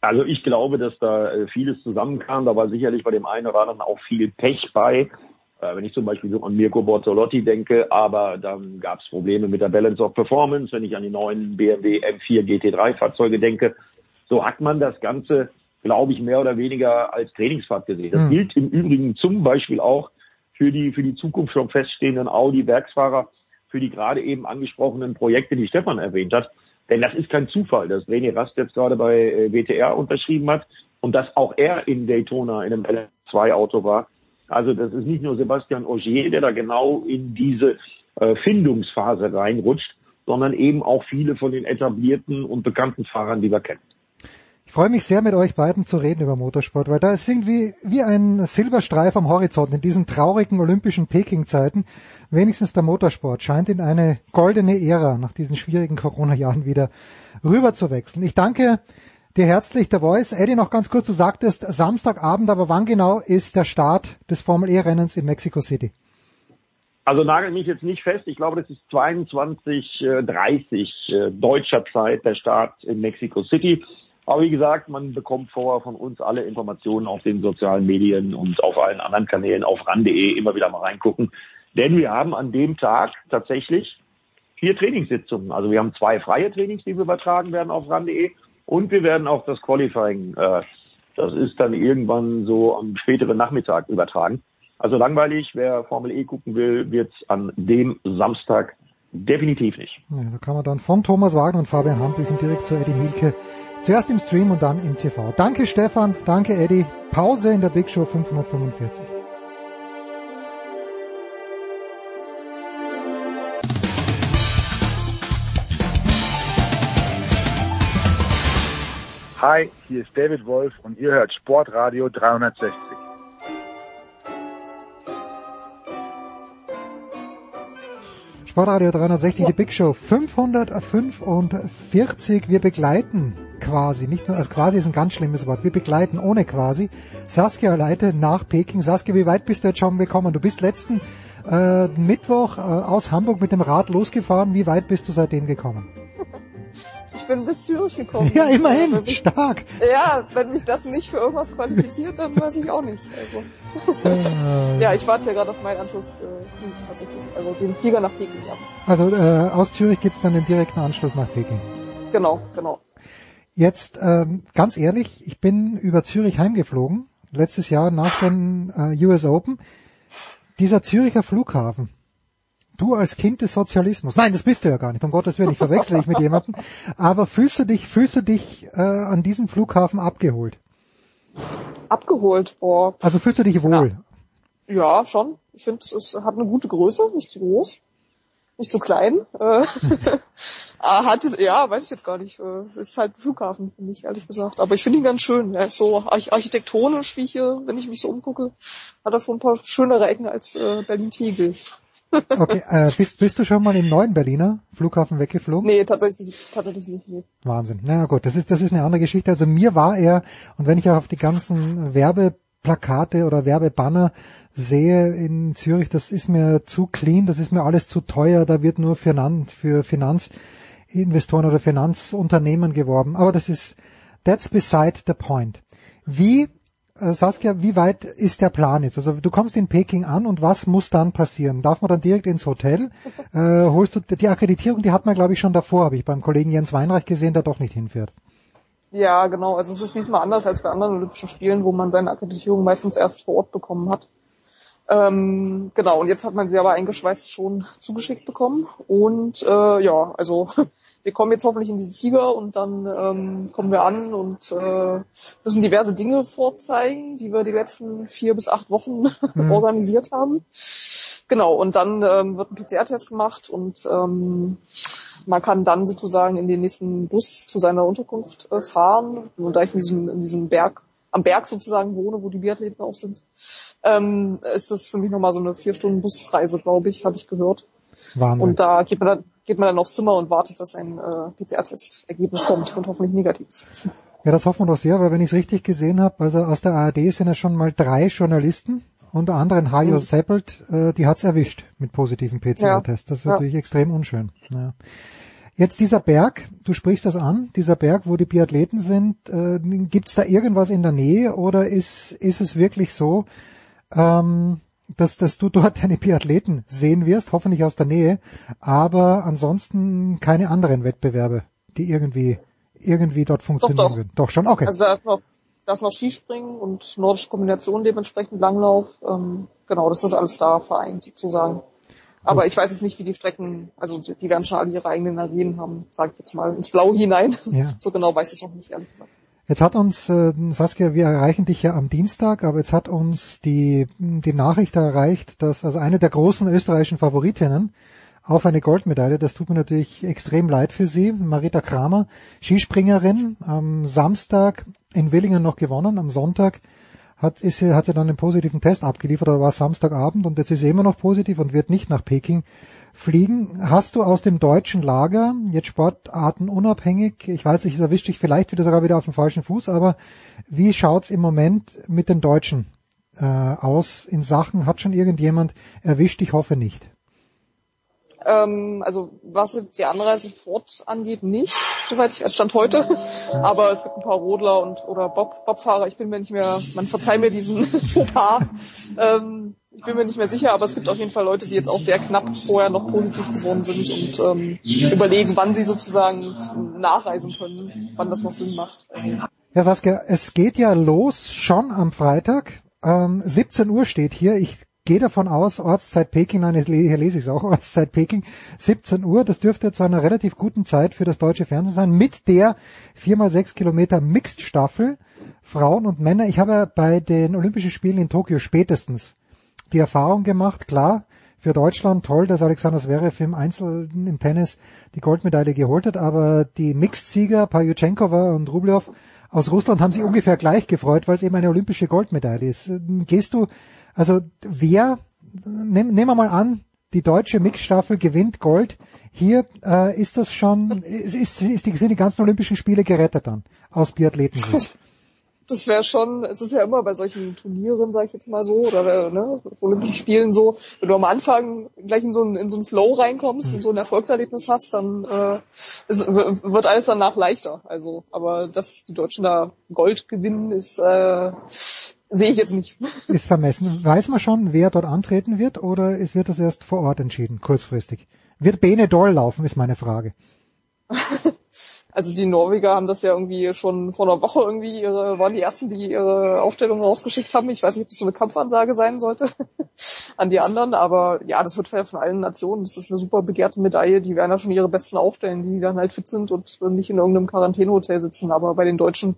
Also ich glaube, dass da äh, vieles zusammenkam. Da war sicherlich bei dem einen oder anderen auch viel Pech bei. Äh, wenn ich zum Beispiel so an Mirko Bortolotti denke, aber dann gab es Probleme mit der Balance of Performance. Wenn ich an die neuen BMW M4 GT3 Fahrzeuge denke, so hat man das Ganze glaube ich, mehr oder weniger als Trainingsfahrt gesehen. Das mhm. gilt im Übrigen zum Beispiel auch für die, für die Zukunft schon feststehenden Audi-Werksfahrer, für die gerade eben angesprochenen Projekte, die Stefan erwähnt hat. Denn das ist kein Zufall, dass René Rast jetzt gerade bei äh, WTR unterschrieben hat und dass auch er in Daytona in einem L2-Auto war. Also das ist nicht nur Sebastian Ogier, der da genau in diese äh, Findungsphase reinrutscht, sondern eben auch viele von den etablierten und bekannten Fahrern, die wir kennen. Ich freue mich sehr, mit euch beiden zu reden über Motorsport, weil da ist irgendwie wie ein Silberstreif am Horizont in diesen traurigen olympischen Peking-Zeiten. Wenigstens der Motorsport scheint in eine goldene Ära nach diesen schwierigen Corona-Jahren wieder rüber zu wechseln. Ich danke dir herzlich, der Voice. Eddie, noch ganz kurz, du sagtest Samstagabend, aber wann genau ist der Start des Formel-E-Rennens in Mexico City? Also nagel mich jetzt nicht fest. Ich glaube, das ist 22.30 äh, deutscher Zeit der Start in Mexico City. Aber wie gesagt, man bekommt vorher von uns alle Informationen auf den sozialen Medien und auf allen anderen Kanälen auf ran.de immer wieder mal reingucken. Denn wir haben an dem Tag tatsächlich vier Trainingssitzungen. Also wir haben zwei freie Trainings, die wir übertragen werden auf ran.de und wir werden auch das Qualifying, äh, das ist dann irgendwann so am späteren Nachmittag übertragen. Also langweilig, wer Formel E gucken will, wird's an dem Samstag definitiv nicht. Ja, da kann man dann von Thomas Wagner und Fabian Hampüchen direkt zu Eddie Mielke zuerst im Stream und dann im TV. Danke Stefan, danke Eddie. Pause in der Big Show 545. Hi, hier ist David Wolf und ihr hört Sportradio 360. Sportradio 360, die Big Show 545. Wir begleiten quasi, nicht nur, also quasi ist ein ganz schlimmes Wort, wir begleiten ohne quasi Saskia Leite nach Peking. Saskia, wie weit bist du jetzt schon gekommen? Du bist letzten äh, Mittwoch äh, aus Hamburg mit dem Rad losgefahren. Wie weit bist du seitdem gekommen? Ich bin bis Zürich gekommen. Ja, immerhin, mich, stark. Ja, wenn mich das nicht für irgendwas qualifiziert, dann weiß ich auch nicht. Also. ja, ich warte ja gerade auf meinen Anschluss äh, tatsächlich. Also den Flieger nach Peking, ja. Also äh, aus Zürich gibt's dann den direkten Anschluss nach Peking. Genau, genau. Jetzt ähm, ganz ehrlich, ich bin über Zürich heimgeflogen, letztes Jahr nach den äh, US Open. Dieser Züricher Flughafen, Du als Kind des Sozialismus. Nein, das bist du ja gar nicht. Um Gottes Willen, ich verwechsel dich mit jemandem. Aber fühlst du dich, fühlst du dich äh, an diesem Flughafen abgeholt? Abgeholt, boah. Also fühlst du dich wohl? Ja, ja schon. Ich finde, es hat eine gute Größe, nicht zu groß, nicht zu klein. Äh, hat, ja, weiß ich jetzt gar nicht. Äh, ist halt ein Flughafen, finde ich, ehrlich gesagt. Aber ich finde ihn ganz schön. Er ist so architektonisch, wie hier, wenn ich mich so umgucke, hat er schon ein paar schönere Ecken als äh, Berlin-Tegel. Okay, äh, bist, bist du schon mal im neuen Berliner Flughafen weggeflogen? Nee, tatsächlich, tatsächlich nicht. Nee. Wahnsinn. Na naja, gut, das ist, das ist eine andere Geschichte. Also mir war er, und wenn ich auch auf die ganzen Werbeplakate oder Werbebanner sehe in Zürich, das ist mir zu clean, das ist mir alles zu teuer, da wird nur für, für Finanzinvestoren oder Finanzunternehmen geworben. Aber das ist, that's beside the point. Wie äh, Saskia, wie weit ist der Plan jetzt? Also du kommst in Peking an und was muss dann passieren? Darf man dann direkt ins Hotel? Äh, holst du die Akkreditierung, die hat man glaube ich schon davor, habe ich beim Kollegen Jens Weinreich gesehen, der doch nicht hinfährt. Ja, genau. Also es ist diesmal anders als bei anderen Olympischen Spielen, wo man seine Akkreditierung meistens erst vor Ort bekommen hat. Ähm, genau, und jetzt hat man sie aber eingeschweißt schon zugeschickt bekommen. Und äh, ja, also wir kommen jetzt hoffentlich in diesen Flieger und dann ähm, kommen wir an und äh, müssen diverse Dinge vorzeigen, die wir die letzten vier bis acht Wochen mhm. organisiert haben. Genau, und dann ähm, wird ein PCR-Test gemacht und ähm, man kann dann sozusagen in den nächsten Bus zu seiner Unterkunft äh, fahren. Und da ich in diesem, in diesem Berg, am Berg sozusagen wohne, wo die Biathleten auch sind, ähm, ist das für mich nochmal so eine vier Stunden Busreise, glaube ich, habe ich gehört. Wahnsinn. Und da geht man dann, geht man dann aufs Zimmer und wartet, dass ein äh, PCR-Test-Ergebnis kommt und hoffentlich negativ ist. Ja, das hoffen wir doch sehr, weil wenn ich es richtig gesehen habe, also aus der ARD sind ja schon mal drei Journalisten, unter anderem Hajo mhm. Seppelt, äh, die hat's erwischt mit positiven PCR-Tests. Das ist ja. natürlich extrem unschön. Ja. Jetzt dieser Berg, du sprichst das an, dieser Berg, wo die Biathleten sind, äh, gibt's da irgendwas in der Nähe oder ist, ist es wirklich so, ähm, dass, dass du dort deine Biathleten sehen wirst, hoffentlich aus der Nähe, aber ansonsten keine anderen Wettbewerbe, die irgendwie, irgendwie dort funktionieren doch, doch. würden. Doch schon, okay. Also da ist noch, da ist noch Skispringen und nordische Kombination dementsprechend Langlauf. Ähm, genau, das ist alles da vereint sozusagen. Aber ich weiß jetzt nicht, wie die Strecken, also die werden schon alle ihre eigenen Arenen haben, sage ich jetzt mal ins Blaue hinein. Ja. So genau weiß ich es noch nicht, ehrlich gesagt. Jetzt hat uns, äh, Saskia, wir erreichen dich ja am Dienstag, aber jetzt hat uns die, die Nachricht erreicht, dass also eine der großen österreichischen Favoritinnen auf eine Goldmedaille, das tut mir natürlich extrem leid für sie, Marita Kramer, Skispringerin, am Samstag in Willingen noch gewonnen, am Sonntag hat, ist sie, hat sie dann einen positiven Test abgeliefert, aber war Samstagabend und jetzt ist sie immer noch positiv und wird nicht nach Peking fliegen. Hast du aus dem deutschen Lager, jetzt Sportarten unabhängig, ich weiß nicht, es erwischt dich vielleicht wieder sogar wieder auf dem falschen Fuß, aber wie schaut's im Moment mit den Deutschen äh, aus in Sachen, hat schon irgendjemand erwischt, ich hoffe nicht. Ähm, also was jetzt die Anreise fort angeht, nicht, soweit ich, es stand heute. Aber es gibt ein paar Rodler und oder Bob, Bobfahrer, ich bin mir nicht mehr, man verzeih mir diesen Fauxpas. Ähm, ich bin mir nicht mehr sicher, aber es gibt auf jeden Fall Leute, die jetzt auch sehr knapp vorher noch positiv geworden sind und ähm, überlegen, wann sie sozusagen nachreisen können, wann das noch Sinn macht. Ja, Saskia, es geht ja los schon am Freitag. Ähm, 17 Uhr steht hier. Ich gehe davon aus, Ortszeit Peking, nein, hier lese ich es auch, Ortszeit Peking, 17 Uhr. Das dürfte zu einer relativ guten Zeit für das deutsche Fernsehen sein, mit der 4x6 Kilometer Mixed Staffel, Frauen und Männer. Ich habe bei den Olympischen Spielen in Tokio spätestens die Erfahrung gemacht, klar, für Deutschland toll, dass Alexander Zverev im Einzel im Tennis die Goldmedaille geholt hat, aber die Mixed-Sieger Pajuchenkova und Rublev aus Russland haben sich ungefähr gleich gefreut, weil es eben eine olympische Goldmedaille ist. Gehst du, also wer, nehm, nehmen wir mal an, die deutsche Mixstaffel gewinnt Gold. Hier äh, ist das schon, ist, ist, ist die, sind die ganzen Olympischen Spiele gerettet dann aus Biathleten. Das wäre schon, es ist ja immer bei solchen Turnieren, sag ich jetzt mal so, oder ne, Olympischen Spielen so, wenn du am Anfang gleich in so einen, in so einen Flow reinkommst Mhm. und so ein Erfolgserlebnis hast, dann äh, es wird alles danach leichter. Also, aber dass die Deutschen da Gold gewinnen, ist äh, sehe ich jetzt nicht. ist vermessen. Weiß man schon, wer dort antreten wird oder es wird das erst vor Ort entschieden, kurzfristig? Wird Bene Doll laufen, ist meine Frage. Also die Norweger haben das ja irgendwie schon vor einer Woche irgendwie ihre, waren die ersten, die ihre Aufstellung rausgeschickt haben. Ich weiß nicht, ob das so eine Kampfansage sein sollte an die anderen, aber ja, das wird von allen Nationen. Das ist eine super begehrte Medaille. Die werden ja schon ihre besten aufstellen, die dann halt fit sind und nicht in irgendeinem Quarantänehotel sitzen. Aber bei den Deutschen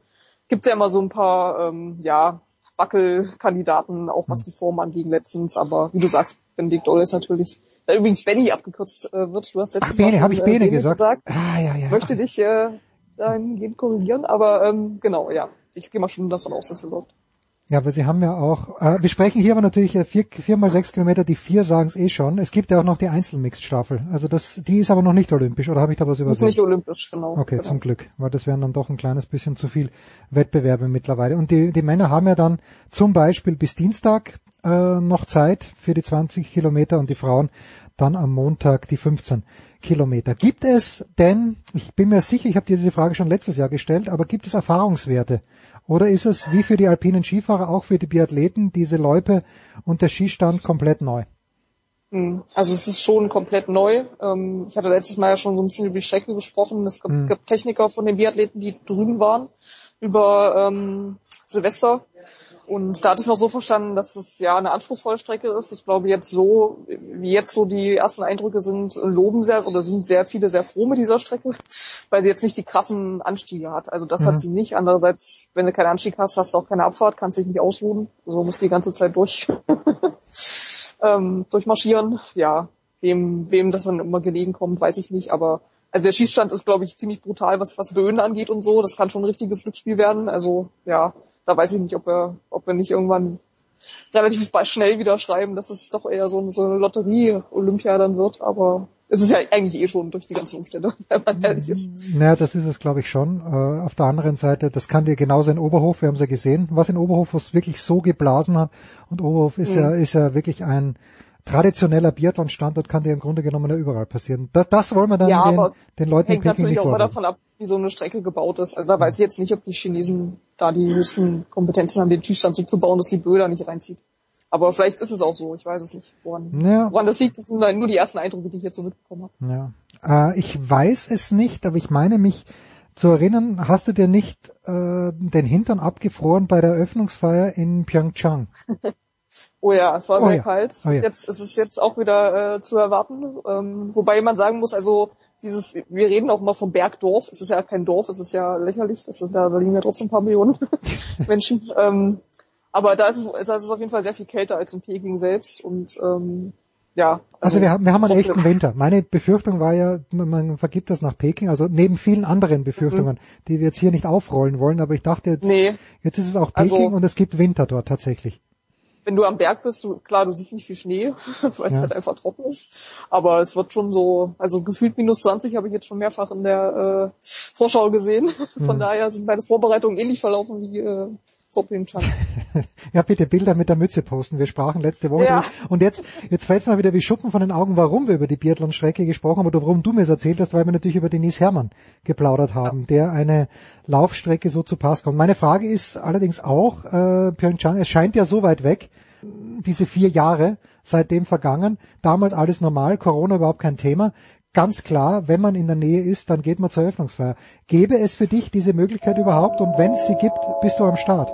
gibt's ja immer so ein paar, ähm, ja, Wackelkandidaten, auch was die Form angeht letztens. Aber wie du sagst, Benedikt Oll ist natürlich, äh, übrigens Benny abgekürzt äh, wird. Du hast letztes Ach, Bene, Mal habe ich schon, äh, Bene gesagt? Ah, ja, ja. Möchte dich äh, dahingehend korrigieren, aber ähm, genau, ja. Ich gehe mal schon davon aus, dass er läuft. Ja, aber Sie haben ja auch, äh, wir sprechen hier aber natürlich äh, vier, vier mal sechs Kilometer, die vier sagen es eh schon. Es gibt ja auch noch die Einzelmixed-Staffel. Also das, die ist aber noch nicht olympisch, oder habe ich da was Das ist übersehen? nicht olympisch, genau. Okay, genau. zum Glück, weil das wären dann doch ein kleines bisschen zu viel Wettbewerbe mittlerweile. Und die, die Männer haben ja dann zum Beispiel bis Dienstag äh, noch Zeit für die 20 Kilometer und die Frauen dann am Montag die 15 Kilometer. Gibt es denn, ich bin mir sicher, ich habe dir diese Frage schon letztes Jahr gestellt, aber gibt es Erfahrungswerte? Oder ist es wie für die alpinen Skifahrer, auch für die Biathleten, diese Loipe und der Skistand komplett neu? Hm, Also es ist schon komplett neu. Ähm, Ich hatte letztes Mal ja schon so ein bisschen über die Strecke gesprochen. Es gab, Mhm. Techniker von den Biathleten, die drüben waren über ähm, Silvester. Und da hatte ich noch so verstanden, dass es ja eine anspruchsvolle Strecke ist. Ich glaube jetzt so, wie jetzt so die ersten Eindrücke sind, loben sehr oder sind sehr viele sehr froh mit dieser Strecke, weil sie jetzt nicht die krassen Anstiege hat. Also das Mhm. hat sie nicht. Andererseits, wenn du keinen Anstieg hast, hast du auch keine Abfahrt, kannst dich nicht ausruhen. So musst die ganze Zeit durch. ähm, durchmarschieren. Ja, wem, wem das dann immer gelegen kommt, weiß ich nicht. Aber also der Schießstand ist, glaube ich, ziemlich brutal, was, was Böen angeht und so. Das kann schon ein richtiges Glücksspiel werden. Also ja, da weiß ich nicht, ob wir, ob wir nicht irgendwann relativ schnell wieder schreiben, dass es doch eher so, so eine Lotterie-Olympia dann wird. Aber es ist ja eigentlich eh schon durch die ganzen Umstände, wenn man ehrlich ist. Naja, das ist es, glaube ich, schon. Äh, auf der anderen Seite, das kann dir genauso in Oberhof, wir haben es ja gesehen, was in Oberhof was wirklich so geblasen hat. Und Oberhof ist Mhm. ja, ist ja wirklich ein traditioneller Biathlon-Standort, kann dir im Grunde genommen ja überall passieren. Das, das wollen wir dann Ja, den, den Leuten in Hängt Peking natürlich auch immer vorwerfen. davon ab, wie so eine Strecke gebaut ist. Also da weiß ich jetzt nicht, ob die Chinesen da die höchsten Kompetenzen haben, den Tiefstand so zu bauen, dass die Böe da nicht reinzieht. Aber vielleicht ist es auch so, ich weiß es nicht, woran, Ja. woran das liegt. Das sind nur die ersten Eindrücke, die ich jetzt so mitbekommen habe. Ja. Äh, ich weiß es nicht, aber ich meine mich zu erinnern, hast du dir nicht äh, den Hintern abgefroren bei der Eröffnungsfeier in Pyeongchang? Oh ja, es war Oh sehr ja. kalt. Oh ja. Jetzt ist es jetzt auch wieder äh, zu erwarten. Ähm, wobei man sagen muss, also dieses, wir reden auch immer vom Bergdorf. Es ist ja kein Dorf, es ist ja lächerlich. Das sind da, da liegen ja trotzdem ein paar Millionen Menschen. Ähm, aber da ist es, da ist es auf jeden Fall sehr viel kälter als in Peking selbst. Und ähm, ja. Also wir haben, wir haben einen echten Winter. Meine Befürchtung war ja, man, vergibt das nach Peking, also neben vielen anderen Befürchtungen, die wir jetzt hier nicht aufrollen wollen, aber ich dachte, jetzt, Mhm. Nee. jetzt ist es auch Also- Peking und es gibt Winter dort tatsächlich. Wenn du am Berg bist, du, klar, du siehst nicht viel Schnee, weil es Ja. halt einfach trocken ist. Aber es wird schon so, also gefühlt minus 20 habe ich jetzt schon mehrfach in der äh, Vorschau gesehen. Von Mhm. daher sind meine Vorbereitungen ähnlich verlaufen wie äh, vor Pyeongchang. Ja, bitte Bilder mit der Mütze posten. Wir sprachen letzte Woche. Ja. Und jetzt, jetzt fällt es mal wieder wie Schuppen von den Augen, warum wir über die Biathlon-Strecke gesprochen haben oder warum du mir es erzählt hast, weil wir natürlich über Denise Herrmann geplaudert haben, der eine Laufstrecke so zu Pass kommt. Meine Frage ist allerdings auch, äh, Pyeongchang, es scheint ja so weit weg, diese vier Jahre seitdem vergangen, damals alles normal, Corona überhaupt kein Thema. Ganz klar, wenn man in der Nähe ist, dann geht man zur Eröffnungsfeier. Gäbe es für dich diese Möglichkeit überhaupt? Und wenn es sie gibt, bist du am Start?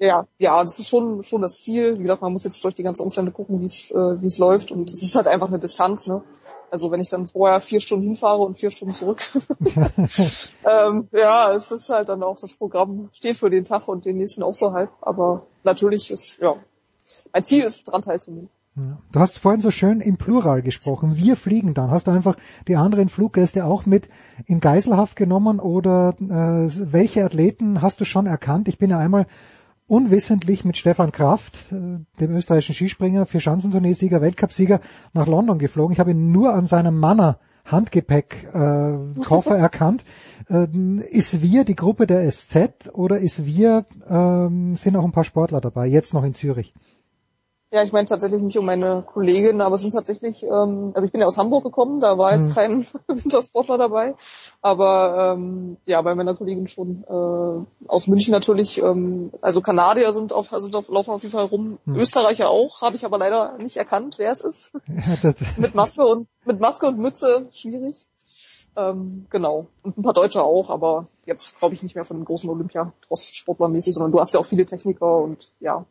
Ja, ja, das ist schon schon das Ziel. Wie gesagt, man muss jetzt durch die ganzen Umstände gucken, wie es äh, wie es läuft und es ist halt einfach eine Distanz. Ne? Also wenn ich dann vorher vier Stunden hinfahre und vier Stunden zurück, ähm, ja, es ist halt dann auch das Programm steht für den Tag und den nächsten auch so halb. Aber natürlich ist ja mein Ziel ist dran teilzunehmen. Ja. Du hast vorhin so schön im Plural gesprochen. Wir fliegen dann. Hast du einfach die anderen Fluggäste auch mit in Geiselhaft genommen oder äh, welche Athleten hast du schon erkannt? Ich bin ja einmal unwissentlich mit Stefan Kraft, äh, dem österreichischen Skispringer, vier Schanzentournee-Sieger, Weltcupsieger, nach London geflogen. Ich habe ihn nur an seinem Manner Handgepäck-Koffer äh, Koffer erkannt. Ähm, ist wir die Gruppe der SZ oder ist wir ähm, sind auch ein paar Sportler dabei, jetzt noch in Zürich? Ja, ich meine tatsächlich nicht um meine Kollegin, aber es sind tatsächlich, ähm, also ich bin ja aus Hamburg gekommen, da war jetzt Hm. kein Wintersportler dabei, aber ähm, ja, bei meiner Kollegin schon äh, aus München natürlich, ähm, also Kanadier sind auf, sind auf, laufen auf jeden Fall rum, Hm. Österreicher auch, habe ich aber leider nicht erkannt, wer es ist. Ja, mit Maske und mit Maske und Mütze schwierig. Ähm, genau. Und ein paar Deutsche auch, aber jetzt glaube ich nicht mehr von den großen Olympia-Sportlermäßig, sondern du hast ja auch viele Techniker und ja,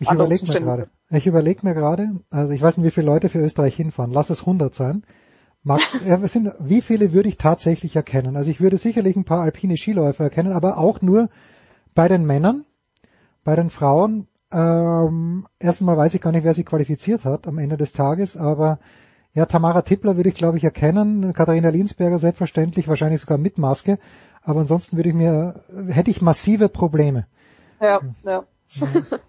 Ich überlege mir gerade. Ich überlege mir gerade, also ich weiß nicht, wie viele Leute für Österreich hinfahren. Lass es 100 sein. Mag, es sind, wie viele würde ich tatsächlich erkennen? Also ich würde sicherlich ein paar alpine Skiläufer erkennen, aber auch nur bei den Männern, bei den Frauen. Ähm, erstmal weiß ich gar nicht, wer sich qualifiziert hat am Ende des Tages, aber ja, Tamara Tippler würde ich, glaube ich, erkennen. Katharina Linsberger selbstverständlich, wahrscheinlich sogar mit Maske. Aber ansonsten würde ich mir, hätte ich massive Probleme. Ja, ja.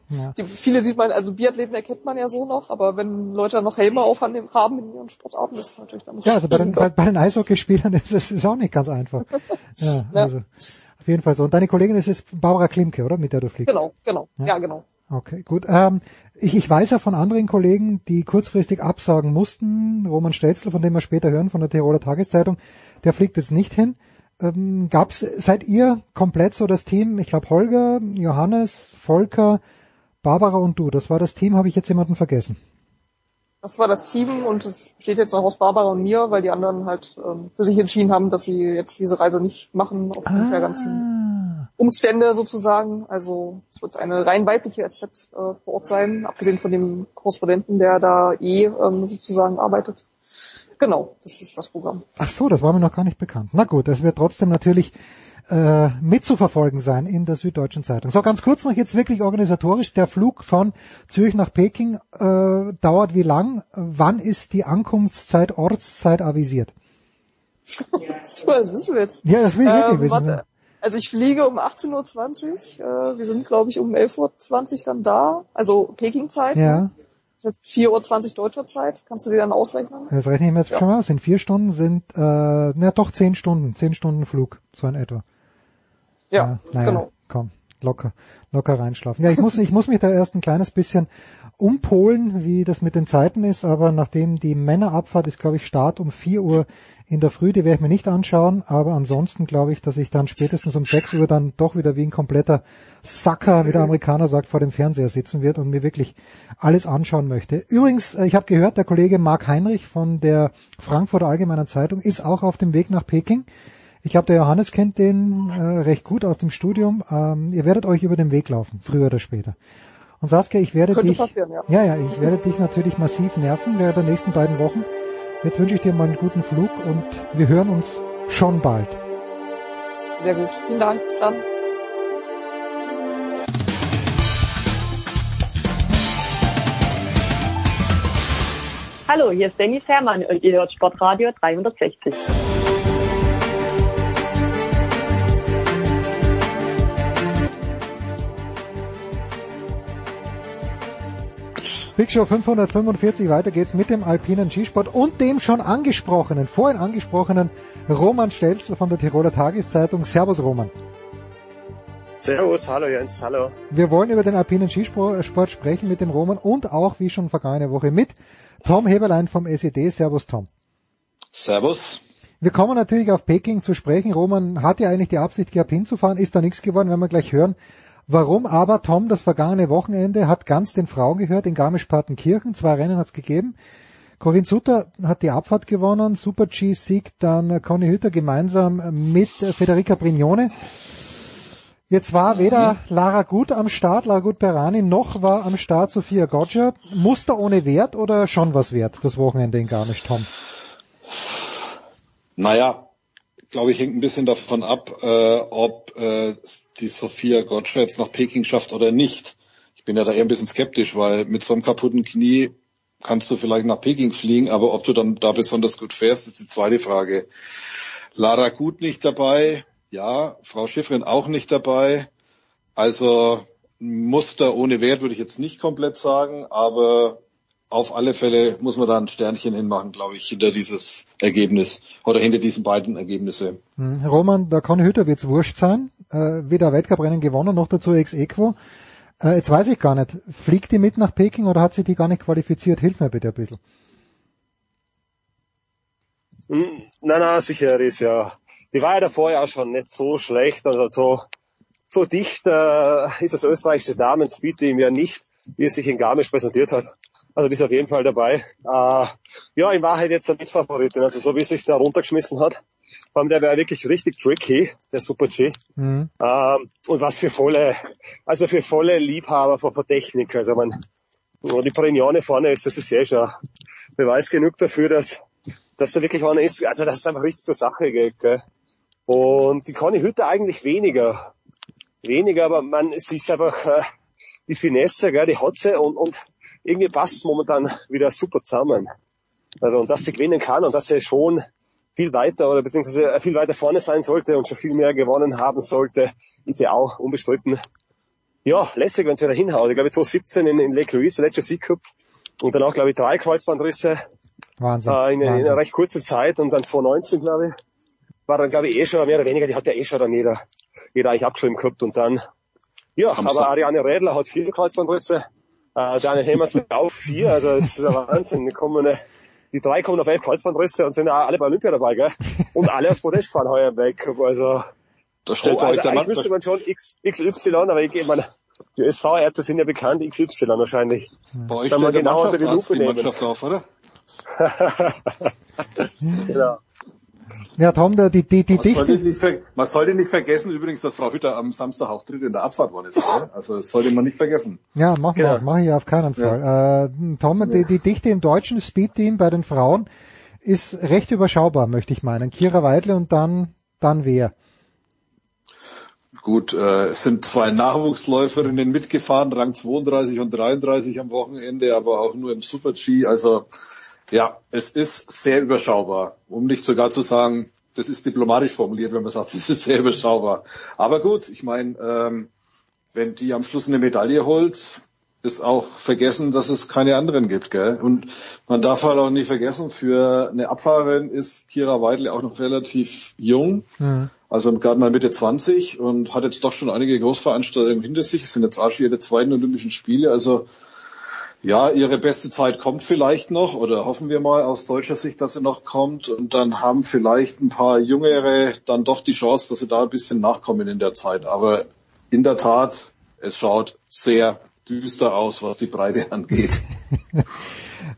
Ja. Die, viele sieht man, also Biathleten erkennt man ja so noch, aber wenn Leute dann noch Helme aufhaben haben in ihren Sportarten, das ist natürlich dann Ja, also bei den, bei, bei den Eishockeyspielern ist es ist auch nicht ganz einfach. Ja, Ja. also auf jeden Fall so. Und deine Kollegin ist es Barbara Klimke, oder? Mit der du fliegst. Genau, genau, Ja. ja, genau. Okay, gut. Ähm, ich, ich weiß ja von anderen Kollegen, die kurzfristig absagen mussten. Roman Stelzl, von dem wir später hören, von der Tiroler Tageszeitung, der fliegt jetzt nicht hin. Ähm, gab's, seid ihr komplett so das Team? Ich glaube Holger, Johannes, Volker, Barbara und du. Das war das Team. Habe ich jetzt jemanden vergessen? Das war das Team und es besteht jetzt noch aus Barbara und mir, weil die anderen halt ähm, für sich entschieden haben, dass sie jetzt diese Reise nicht machen aufgrund der ganzen Umstände sozusagen. Also es wird eine rein weibliche SZ äh, vor Ort sein, abgesehen von dem Korrespondenten, der da eh ähm, sozusagen arbeitet. Genau, das ist das Programm. Ach so, das war mir noch gar nicht bekannt. Na gut, es wird trotzdem natürlich äh, mitzuverfolgen sein in der Süddeutschen Zeitung. So, ganz kurz noch jetzt wirklich organisatorisch. Der Flug von Zürich nach Peking äh, dauert wie lang? Wann ist die Ankunftszeit, Ortszeit avisiert? So, das wissen wir jetzt. Ja, das will ich wirklich wissen. warte. Also ich fliege um 18.20 Uhr. Äh, wir sind, glaube ich, um 11.20 Uhr dann da. Also Peking-Zeit. Ja, Jetzt 4.20 Uhr deutscher Zeit. Kannst du dir dann ausrechnen? das rechne ich mir jetzt schon mal aus. Sind vier Stunden, sind, äh, na doch, zehn Stunden. Zehn Stunden Flug, so in etwa. Ja, naja, genau. komm, locker, locker reinschlafen. Ja, ich muss, ich muss mich da erst ein kleines bisschen umpolen, wie das mit den Zeiten ist, aber nachdem die Männerabfahrt ist, glaube ich, Start um 4 Uhr in der Früh, die werde ich mir nicht anschauen, aber ansonsten glaube ich, dass ich dann spätestens um 6 Uhr dann doch wieder wie ein kompletter Sacker, wie der Amerikaner sagt, vor dem Fernseher sitzen wird und mir wirklich alles anschauen möchte. Übrigens, äh, ich habe gehört, der Kollege Marc Heinrich von der Frankfurter Allgemeinen Zeitung ist auch auf dem Weg nach Peking. Ich glaube, der Johannes kennt den äh, recht gut aus dem Studium. Ähm, ihr werdet euch über den Weg laufen, früher oder später. Und Saskia, ich werde Könnte dich, passieren, ja. ja, ja, ich werde dich natürlich massiv nerven während der nächsten beiden Wochen. Jetzt wünsche ich dir mal einen guten Flug und wir hören uns schon bald. Sehr gut. Vielen Dank. Bis dann. Hallo, hier ist Dennis Herrmann und ihr hört Sportradio 360. Big Show 545, weiter geht's mit dem alpinen Skisport und dem schon angesprochenen, vorhin angesprochenen Roman Stelzl von der Tiroler Tageszeitung. Servus Roman. Servus, hallo Jens, hallo. Wir wollen über den alpinen Skisport Sport sprechen mit dem Roman und auch, wie schon vergangene Woche, mit Tom Heberlein vom SED. Servus Tom. Servus. Wir kommen natürlich auf Peking zu sprechen. Roman hat ja eigentlich die Absicht gehabt hinzufahren, ist da nichts geworden, werden wir gleich hören. Warum aber, Tom, das vergangene Wochenende hat ganz den Frauen gehört in Garmisch-Partenkirchen. Zwei Rennen hat es gegeben. Corinne Sutter hat die Abfahrt gewonnen. Super G siegt dann Conny Hütter gemeinsam mit Federica Brignone. Jetzt war weder Lara Gut am Start, Lara Gut Perani, noch war am Start Sophia Goggia. Muster ohne Wert oder schon was wert, das Wochenende in Garmisch, Tom? Naja, glaube ich, hängt ein bisschen davon ab, äh, ob äh, die Sophia Gotcha nach Peking schafft oder nicht. Ich bin ja da eher ein bisschen skeptisch, weil mit so einem kaputten Knie kannst du vielleicht nach Peking fliegen, aber ob du dann da besonders gut fährst, ist die zweite Frage. Lara Gut nicht dabei, ja, Frau Schiffrin auch nicht dabei. Also Muster ohne Wert würde ich jetzt nicht komplett sagen, aber auf alle Fälle muss man da ein Sternchen hinmachen, glaube ich, hinter dieses Ergebnis oder hinter diesen beiden Ergebnisse. Hm, Roman, der Conny Hütter wird's wurscht sein. Äh, weder Weltcuprennen gewonnen, noch dazu ex equo. Äh, jetzt weiß ich gar nicht, fliegt die mit nach Peking oder hat sie die gar nicht qualifiziert? Hilf mir bitte ein bisschen. Hm, Na, na, sicher ist ja. Die war ja davor ja schon nicht so schlecht, also so, so dicht äh, ist das österreichische Damen-Speed-Team ja nicht, wie es sich in Garmisch präsentiert hat. Also die ist auf jeden Fall dabei. Äh, ja, in Wahrheit jetzt eine Mitfavoritin, also so wie es sich da runtergeschmissen hat. Vor allem der wäre wirklich richtig tricky, der Super G. Mhm. Ähm, und was für volle, also für volle Liebhaber von, von Technik. Also man, die Perignone vorne ist, das ist ja schon Beweis genug dafür, dass, dass da wirklich einer ist, also dass es einfach richtig zur Sache geht. Gell? Und die Conny Hütte eigentlich weniger. Weniger, aber man, es ist einfach äh, die Finesse, gell, die hat sie und, und irgendwie passt es momentan wieder super zusammen. Also und dass sie gewinnen kann und dass sie schon viel weiter oder beziehungsweise viel weiter vorne sein sollte und schon viel mehr gewonnen haben sollte, ist ja auch unbestritten. Ja, lässig, wenn sie da hinhaut. Ich glaube 2017 in, in Lake Louise, der letzte Sieg gehabt. Und dann auch, glaube ich, drei Kreuzbandrisse Wahnsinn. äh, in, in Wahnsinn. einer recht kurzen Zeit und dann 2019, glaube ich, war dann, glaube ich, eh schon mehr oder weniger, die hat ja eh schon dann jeder, jeder eigentlich abgeschrieben gehabt und dann, ja, Am aber Sa- Ariane Rädler hat vier Kreuzbandrisse, äh, Daniel Hemmers mit auch vier, also das ist ein Wahnsinn. Die, kommen, äh, die drei kommen auf elf Kreuzbandrisse und sind auch alle bei Olympia dabei, gell? Und alle aufs Podest fahren heuer Weltcup, also. Da stellt oh, euch also der eigentlich Mann, müsste man schon X, XY, aber ich, ich meine, die SV-Ärzte sind ja bekannt, XY wahrscheinlich. bei euch man stellt der genau unter die Lupe die nehmen. Mannschaft auf, oder? genau. Ja, Tom, der, die, die, die Man sollte, Dichte, nicht, ver- man sollte nicht vergessen übrigens, dass Frau Hütter am Samstag auch dritt in der Abfahrt worden ist. Gell? Also das sollte man nicht vergessen. ja, machen wir, Genau. mache ich auf keinen Fall. Äh, Tom, die, die Dichte im deutschen Speed-Team bei den Frauen ist recht überschaubar, möchte ich meinen. Kira Weidle und dann, dann wer? Gut, äh, es sind zwei Nachwuchsläuferinnen mitgefahren, Rang 32 und 33 am Wochenende, aber auch nur im Super-G. Also ja, es ist sehr überschaubar. Um nicht sogar zu sagen, das ist diplomatisch formuliert, wenn man sagt, es ist sehr überschaubar. Aber gut, ich meine, ähm, wenn die am Schluss eine Medaille holt, ist auch vergessen, dass es keine anderen gibt. Gell? Und man darf halt auch nicht vergessen, für eine Abfahrerin ist Kira Weidle auch noch relativ jung. Mhm. Also gerade mal Mitte 20 und hat jetzt doch schon einige Großveranstaltungen hinter sich. Es sind jetzt auch schon ihre zweiten Olympischen Spiele. Also ja, ihre beste Zeit kommt vielleicht noch oder hoffen wir mal aus deutscher Sicht, dass sie noch kommt. Und dann haben vielleicht ein paar Jüngere dann doch die Chance, dass sie da ein bisschen nachkommen in der Zeit. Aber in der Tat, es schaut sehr düster aus, was die Breite angeht.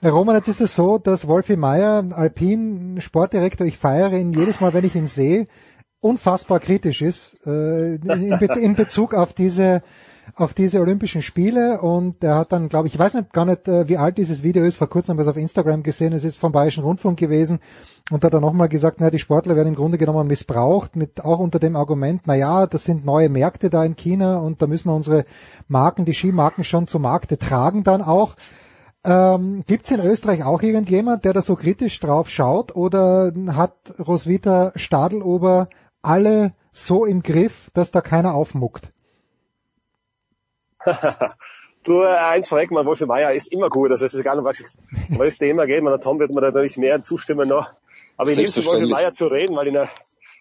Roman, jetzt ist es so, dass Wolfi Meier, Alpin Sportdirektor, ich feiere ihn jedes Mal, wenn ich ihn sehe, unfassbar kritisch ist äh, in Bezug auf diese auf diese Olympischen Spiele und er hat dann, glaube ich, ich weiß nicht gar nicht, äh, wie alt dieses Video ist, vor kurzem haben wir es auf Instagram gesehen, es ist vom Bayerischen Rundfunk gewesen und hat dann nochmal gesagt, na, die Sportler werden im Grunde genommen missbraucht, mit auch unter dem Argument, na ja, das sind neue Märkte da in China und da müssen wir unsere Marken, die Skimarken schon zu Markte tragen dann auch. Ähm, Gibt es in Österreich auch irgendjemand, der da so kritisch drauf schaut oder hat Roswitha Stadelober alle so im Griff, dass da keiner aufmuckt? Du, äh, eins vorweg, man, Wolfi Meier ist immer gut. Also es ist egal, um was, ich, um was das Thema geht. Man, Tom wird mir natürlich mehr zustimmen noch. Aber ich liebe es, Wolfi Meier zu reden, weil ich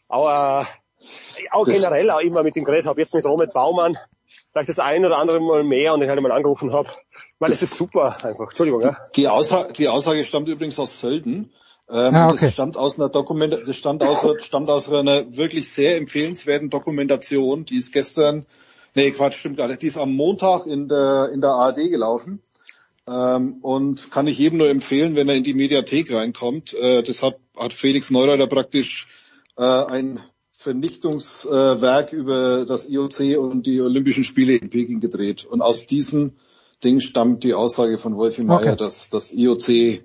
auch, äh, auch generell auch immer mit ihm geredet habe. Jetzt mit Robert Baumann vielleicht das ein oder andere Mal mehr und ich halt mal angerufen habe. Weil es ist super einfach. Entschuldigung, ja. Die Aussage, die Aussage stammt übrigens aus Sölden. Ähm, ah, okay. Das stammt aus einer Dokument, das stammt aus, stammt aus einer wirklich sehr empfehlenswerten Dokumentation, die ist gestern, nee, Quatsch, stimmt gar nicht, die ist am Montag in der, in der ARD gelaufen. Ähm, und kann ich jedem nur empfehlen, wenn er in die Mediathek reinkommt. Äh, das hat, hat Felix Neureiter praktisch äh, ein Vernichtungswerk über das IOC und die Olympischen Spiele in Peking gedreht. Und aus diesem Ding stammt die Aussage von Wolfi Meyer, okay. dass das IOC,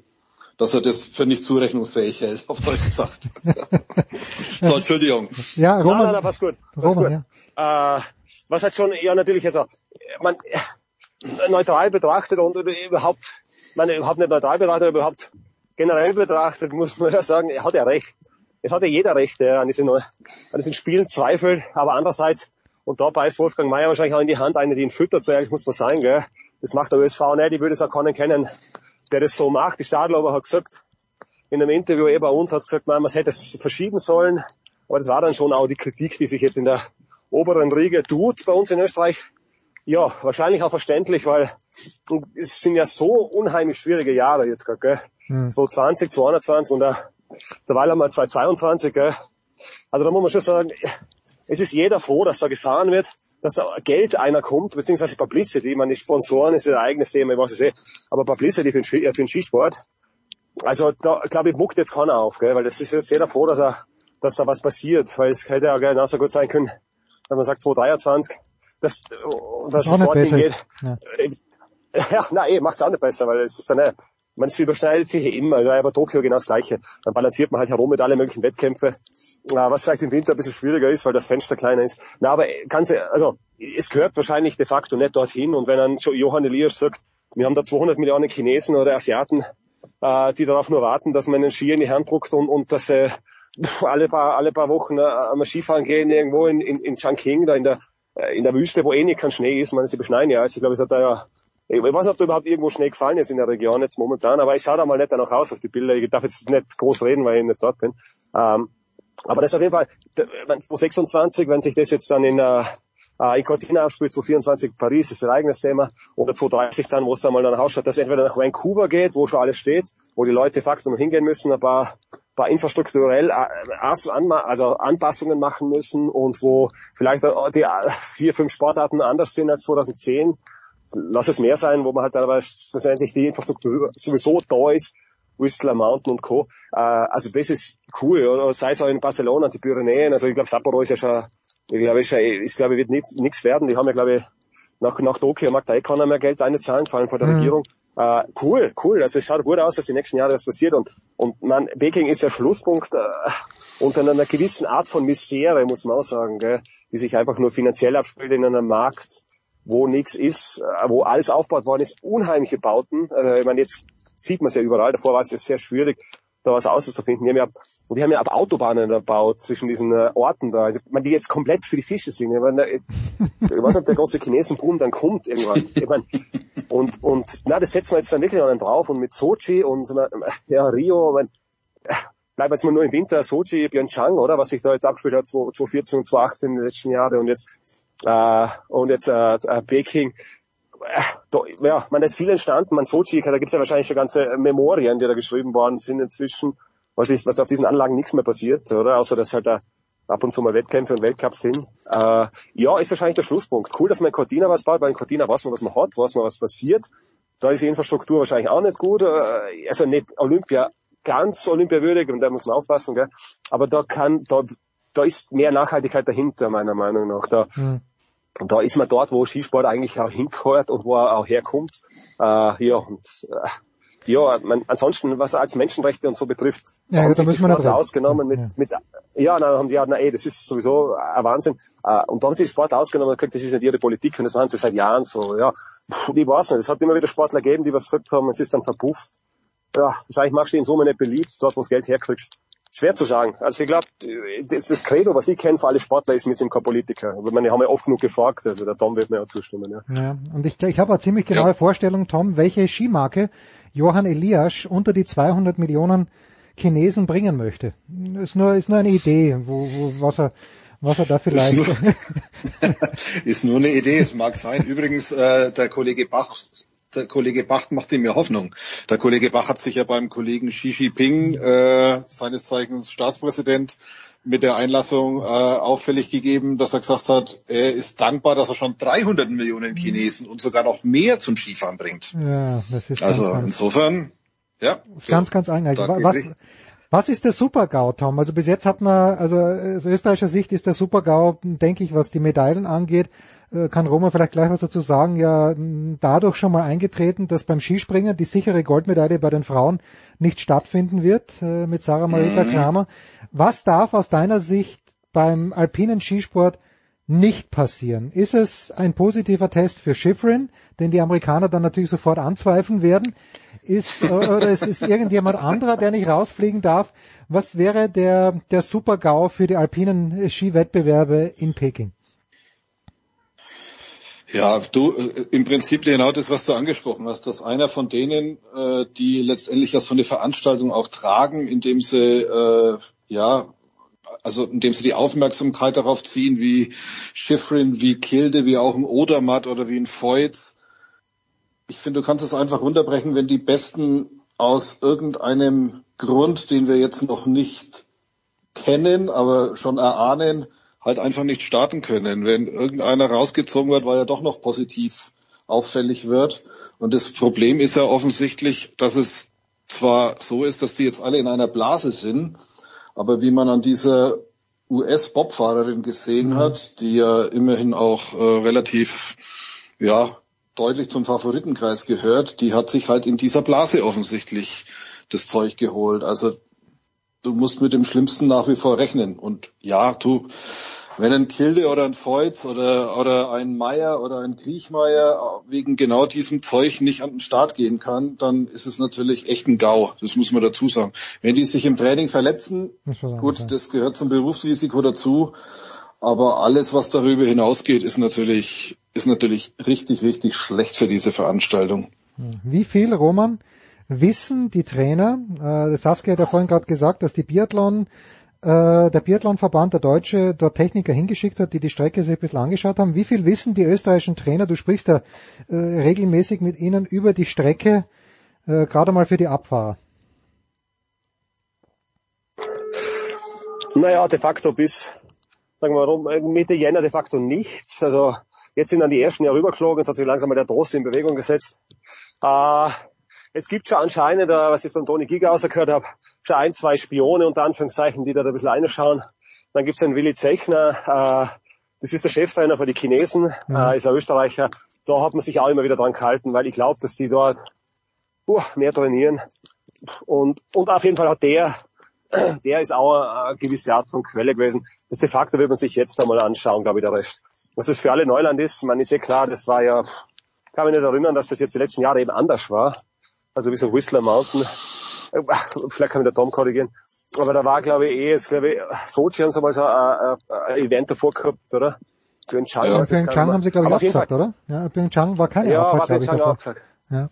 dass er das für nicht zurechnungsfähig hält, auf Deutsch gesagt. so, Entschuldigung. Ja, Roman. Nein, nein, was gut. Roman, gut. Ja. Äh, was hat schon, ja natürlich, also, man, neutral betrachtet und überhaupt, man überhaupt nicht neutral betrachtet, aber überhaupt generell betrachtet, muss man ja sagen, er hat ja recht es hat ja jeder Recht, der an diesen, an diesen Spielen zweifelt, aber andererseits, und da beißt Wolfgang Mayer wahrscheinlich auch in die Hand, eine, die ihn füttert, so ehrlich muss man sein, gell. Das macht der ÖSV nicht, ich würde es auch keinen kennen, der das so macht. Die Stadler aber hat gesagt, in einem Interview eh bei uns hat gesagt, man, man hätte es verschieben sollen, aber das war dann schon auch die Kritik, die sich jetzt in der oberen Riege tut bei uns in Österreich. Ja, wahrscheinlich auch verständlich, weil es sind ja so unheimlich schwierige Jahre jetzt gerade, gell? Hm. 2020, 2021 und da der Weil haben wir 222, gell? Also da muss man schon sagen, es ist jeder froh, dass da gefahren wird, dass da Geld einer kommt, beziehungsweise Publicity. Ich meine, die Sponsoren ist ein eigenes Thema, ich weiß es eh. Aber Publicity für den, für den Skisport. Also da, glaube ich, muckt jetzt keiner auf, gell? weil das ist jetzt jeder froh, dass er, dass da was passiert, weil es hätte ja genauso gut sein können, wenn man sagt 223, dass, dass das Sport geht. Ja, ja nein, eh, macht's auch nicht besser, weil es ist dann, eh, man es überschneidet sich immer. Also aber Tokio genau das Gleiche. Dann balanciert man halt herum mit allen möglichen Wettkämpfe, was vielleicht im Winter ein bisschen schwieriger ist, weil das Fenster kleiner ist. Na, aber ganz, also es gehört wahrscheinlich de facto nicht dorthin. Und wenn dann Johann Elias sagt, wir haben da 200 Millionen Chinesen oder Asiaten, äh, die darauf nur warten, dass man einen Ski in die Hand druckt und, und dass äh, alle paar alle paar Wochen äh, einmal Skifahren gehen irgendwo in, in, in Changqing, da in der äh, in der Wüste, wo eh nicht kein Schnee ist. Man, sie beschneien ja. Also ich glaube, es hat da ja ich weiß nicht, ob da überhaupt irgendwo Schnee gefallen ist in der Region jetzt momentan, aber ich schaue da mal nicht danach aus auf die Bilder. Ich darf jetzt nicht groß reden, weil ich nicht dort bin. Ähm, aber das ist auf jeden Fall, 2026, wenn sich das jetzt dann in, äh, in Cortina abspielt, 2024 Paris ist ein eigenes Thema, oder 2030 dann, wo es dann mal danach ausschaut, dass entweder nach Vancouver geht, wo schon alles steht, wo die Leute noch hingehen müssen, ein paar, paar infrastrukturell äh, also Anpassungen machen müssen und wo vielleicht die vier, fünf Sportarten anders sind als 2010 lass es mehr sein, wo man halt aber schlussendlich die Infrastruktur sowieso da ist, Whistler Mountain und Co. Äh, also das ist cool, oder sei es auch in Barcelona, die Pyrenäen, also ich glaube Sapporo ist ja schon, ich glaube, ist, ich glaube, wird nichts werden, die haben ja glaube ich nach, nach Tokio mag da eh keiner mehr Geld einzahlen, vor allem von der mhm. Regierung. Äh, cool, cool. Also es schaut gut aus, dass die nächsten Jahre das passiert. Und, und man, Peking ist der Schlusspunkt äh, unter einer gewissen Art von Misere, muss man auch sagen, gell, die sich einfach nur finanziell abspielt in einem Markt, wo nichts ist, äh, wo alles aufgebaut worden ist, unheimliche Bauten. Also, ich meine, jetzt sieht man es ja überall, davor war es ja sehr schwierig, da was auszufinden. Die haben ja, die haben ja aber Autobahnen erbaut zwischen diesen äh, Orten da, also, man, die jetzt komplett für die Fische sind. Ich, meine, ich, ich weiß nicht, der große Chinesenboom dann kommt irgendwann. Ich meine, und, und, na, das setzen wir jetzt dann wirklich einen drauf und mit Sochi und, ja, Rio, ich meine, bleiben jetzt mal nur im Winter, Sochi, Pyeongchang, oder, was sich da jetzt abgespielt hat, 2014 und 2018 in den letzten Jahren und jetzt äh, und jetzt äh, äh, Peking. Ja, man ist viel entstanden. Man Sochi, da gibt's ja wahrscheinlich schon ganze Memorien, die da geschrieben worden sind inzwischen, was, ich, was auf diesen Anlagen nichts mehr passiert, oder? Außer dass halt da ab und zu mal Wettkämpfe und Weltcups sind. Äh, ja, ist wahrscheinlich der Schlusspunkt. Cool, dass man in Cortina was baut, weil in Cortina weiß man, was man hat, weiß man, was passiert. Da ist die Infrastruktur wahrscheinlich auch nicht gut. Äh, also nicht Olympia ganz olympiawürdig und da muss man aufpassen, gell? Aber da kann, da da ist mehr Nachhaltigkeit dahinter, meiner Meinung nach. Da, mhm. Und da ist man dort, wo Skisport eigentlich auch hingehört und wo er auch herkommt. Äh, ja, und äh, ja, man, ansonsten, was als Menschenrechte und so betrifft, ja, haben da sich die Sportler ausgenommen mit, Ja. mit, ja, dann haben die, ja, na, ey, das ist sowieso ein Wahnsinn. Äh, und da haben sie die Sportler ausgenommen und gesagt, das ist nicht ihre Politik und das machen sie seit Jahren so, ja. Ich weiß nicht, es hat immer wieder Sportler gegeben, die was gesagt haben, es ist dann verpufft. Ja, wahrscheinlich machst du in Summe nicht beliebt, dort wo du das Geld herkriegst. Schwer zu sagen. Also ich glaube, das, das Credo, was ich kenne für alle Sportler, ist, wir sind kein Politiker. Aber meine, haben ja oft genug gefragt, also der Tom wird mir ja zustimmen. Ja. Ja, und ich, ich habe eine ziemlich genaue Vorstellung, Tom, welche Skimarke Johann Elias unter die 200 Millionen Chinesen bringen möchte. Ist nur, ist nur eine Idee, wo, wo, was er, was er da vielleicht. Ist nur, ist nur eine Idee, es mag sein. Übrigens, äh, der Kollege Bach, der Kollege Bach macht ihm ja Hoffnung. Der Kollege Bach hat sich ja beim Kollegen Xi Jinping, äh, seines Zeichens Staatspräsident, mit der Einlassung äh, auffällig gegeben, dass er gesagt hat, er ist dankbar, dass er schon 300 Millionen Chinesen und sogar noch mehr zum Skifahren bringt. ja, das ist Also ganz, ganz, insofern, ja. das ist ganz, ganz eigenartig. Was, was ist der Super-GAU, Tom? Also bis jetzt hat man, also aus österreichischer Sicht ist der Super-GAU, denke ich, was die Medaillen angeht, kann Roman vielleicht gleich was dazu sagen, ja dadurch schon mal eingetreten, dass beim Skispringen die sichere Goldmedaille bei den Frauen nicht stattfinden wird äh, mit Sarah Marita Mhm. Kramer. Was darf aus deiner Sicht beim alpinen Skisport nicht passieren? Ist es ein positiver Test für Schifrin, den die Amerikaner dann natürlich sofort anzweifeln werden? Ist, äh, oder ist es irgendjemand anderer, der nicht rausfliegen darf? Was wäre der, der Super-GAU für die alpinen Skiwettbewerbe in Peking? Ja, du, äh, im Prinzip genau das, was du angesprochen hast, dass einer von denen, äh, die letztendlich ja so eine Veranstaltung auch tragen, indem sie, äh, ja, also indem sie die Aufmerksamkeit darauf ziehen, wie Schifrin, wie Kilde, wie auch ein Odermatt oder wie ein Feutz. Ich finde, du kannst es einfach runterbrechen, wenn die Besten aus irgendeinem Grund, den wir jetzt noch nicht kennen, aber schon erahnen, halt einfach nicht starten können. Wenn irgendeiner rausgezogen wird, weil er doch noch positiv auffällig wird. Und das Problem ist ja offensichtlich, dass es zwar so ist, dass die jetzt alle in einer Blase sind, aber wie man an dieser US-Bobfahrerin gesehen hat, die ja immerhin auch äh, relativ, ja, deutlich zum Favoritenkreis gehört, die hat sich halt in dieser Blase offensichtlich das Zeug geholt. Also du musst mit dem Schlimmsten nach wie vor rechnen. Und ja, du, wenn ein Kilde oder ein Feutz oder, oder ein Meier oder ein Kriechmeier wegen genau diesem Zeug nicht an den Start gehen kann, dann ist es natürlich echt ein GAU. Das muss man dazu sagen. Wenn die sich im Training verletzen, Das gut, das gehört zum Berufsrisiko dazu. Aber alles, was darüber hinausgeht, ist natürlich, ist natürlich richtig, richtig schlecht für diese Veranstaltung. Wie viel, Roman, wissen die Trainer, äh, Saskia hat ja vorhin gerade gesagt, dass die Biathlon, äh, der Biathlonverband, der Deutsche, dort Techniker hingeschickt hat, die die Strecke sich ein bisschen angeschaut haben. Wie viel wissen die österreichischen Trainer, du sprichst ja äh, regelmäßig mit ihnen über die Strecke, äh, gerade mal für die Abfahrer? Naja, de facto bis, sagen wir mal, Mitte Jänner de facto nichts. Also jetzt sind dann die ersten ja rübergeflogen, jetzt hat sich langsam mal der Trost in Bewegung gesetzt. Äh, es gibt schon anscheinend, äh, was ich jetzt beim Toni Giga ausgehört habe, schon ein, zwei Spione unter Anführungszeichen, die da ein bisschen reinschauen. Dann gibt's einen Willi Zechner, äh, das ist der Cheftrainer für die Chinesen, äh, ist ein Österreicher. Da hat man sich auch immer wieder dran gehalten, weil ich glaube, dass die dort uh, mehr trainieren. Und, und auf jeden Fall hat der, der ist auch eine gewisse Art von Quelle gewesen. Das de facto wird man sich jetzt einmal anschauen, glaube ich, der Rest. Was es für alle Neuland ist, man ist eh klar, das war ja, kann mich nicht erinnern, dass das jetzt die letzten Jahre eben anders war. Also wie so Whistler Mountain. Äh, Vielleicht kann mich der Tom korrigieren. Aber da war, glaube ich, eh, es, glaube ich, Sochi haben sie mal so ein, ein, ein Event davor gehabt, oder? Pyeongchang, Ja, Pyeongchang haben sie, glaube ich, jeden abgesagt, oder? Ja, Pyeongchang war keine Ja, Abfahrt, war glaube ich, Pyeongchang davor. auch gesagt. Ja.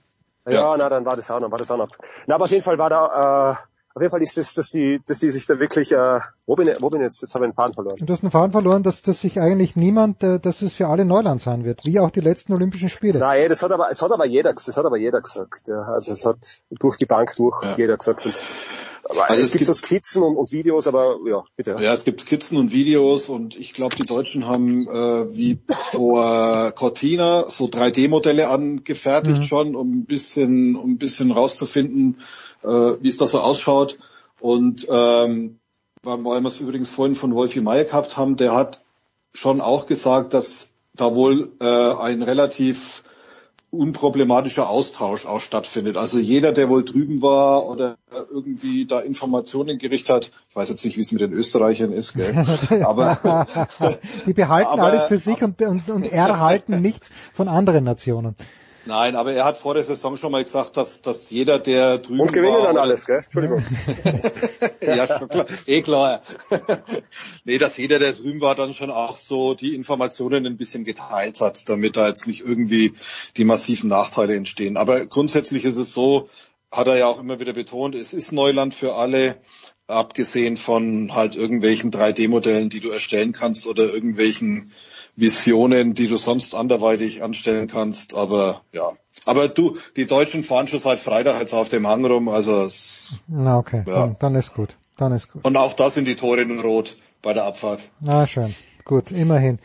Ja, na, dann war das auch noch, war das auch noch. Na, aber auf jeden Fall war da, äh, auf jeden Fall ist das, dass die, dass die sich da wirklich, äh, wo bin ich, wo bin ich jetzt? Jetzt habe ich den Faden verloren. Und du hast einen Faden verloren, dass, dass sich eigentlich niemand, äh, dass es für alle Neuland sein wird, wie auch die letzten Olympischen Spiele. Nein, das hat aber, es hat aber jeder, das hat aber jeder gesagt. Ja. Also es hat durch die Bank durch jeder gesagt. Und, aber Also es, es gibt gibt- so Skizzen und, und Videos, aber ja, bitte. Ja, es gibt Skizzen und Videos und ich glaube, die Deutschen haben äh, wie vor Cortina so 3D-Modelle angefertigt Mhm. schon, um ein bisschen, um ein bisschen rauszufinden, wie es da so ausschaut. Und ähm, weil weil wir es übrigens vorhin von Wolfi Meyer gehabt haben, der hat schon auch gesagt, dass da wohl äh, ein relativ unproblematischer Austausch auch stattfindet. Also jeder, der wohl drüben war oder irgendwie da Informationen gerichtet hat, ich weiß jetzt nicht, wie es mit den Österreichern ist, gell? aber die behalten aber, alles für sich und, und, und erhalten nichts von anderen Nationen. Nein, aber er hat vor der Saison schon mal gesagt, dass, dass jeder, der drüben Und gewinnen war, dann alles, gell? Entschuldigung. ja, schon klar. Eh klar. nee, dass jeder, der drüben war, dann schon auch so die Informationen ein bisschen geteilt hat, damit da jetzt nicht irgendwie die massiven Nachteile entstehen. Aber grundsätzlich ist es so, hat er ja auch immer wieder betont, es ist Neuland für alle, abgesehen von halt irgendwelchen 3D-Modellen, die du erstellen kannst oder irgendwelchen Visionen, die du sonst anderweitig anstellen kannst. Aber ja. Aber du, die Deutschen fahren schon seit Freitag jetzt auf dem Hang rum, also es, Na okay, Ja. dann, dann ist gut. Dann ist gut. und auch da sind die Tore in Rot bei der Abfahrt. Na schön, gut, immerhin.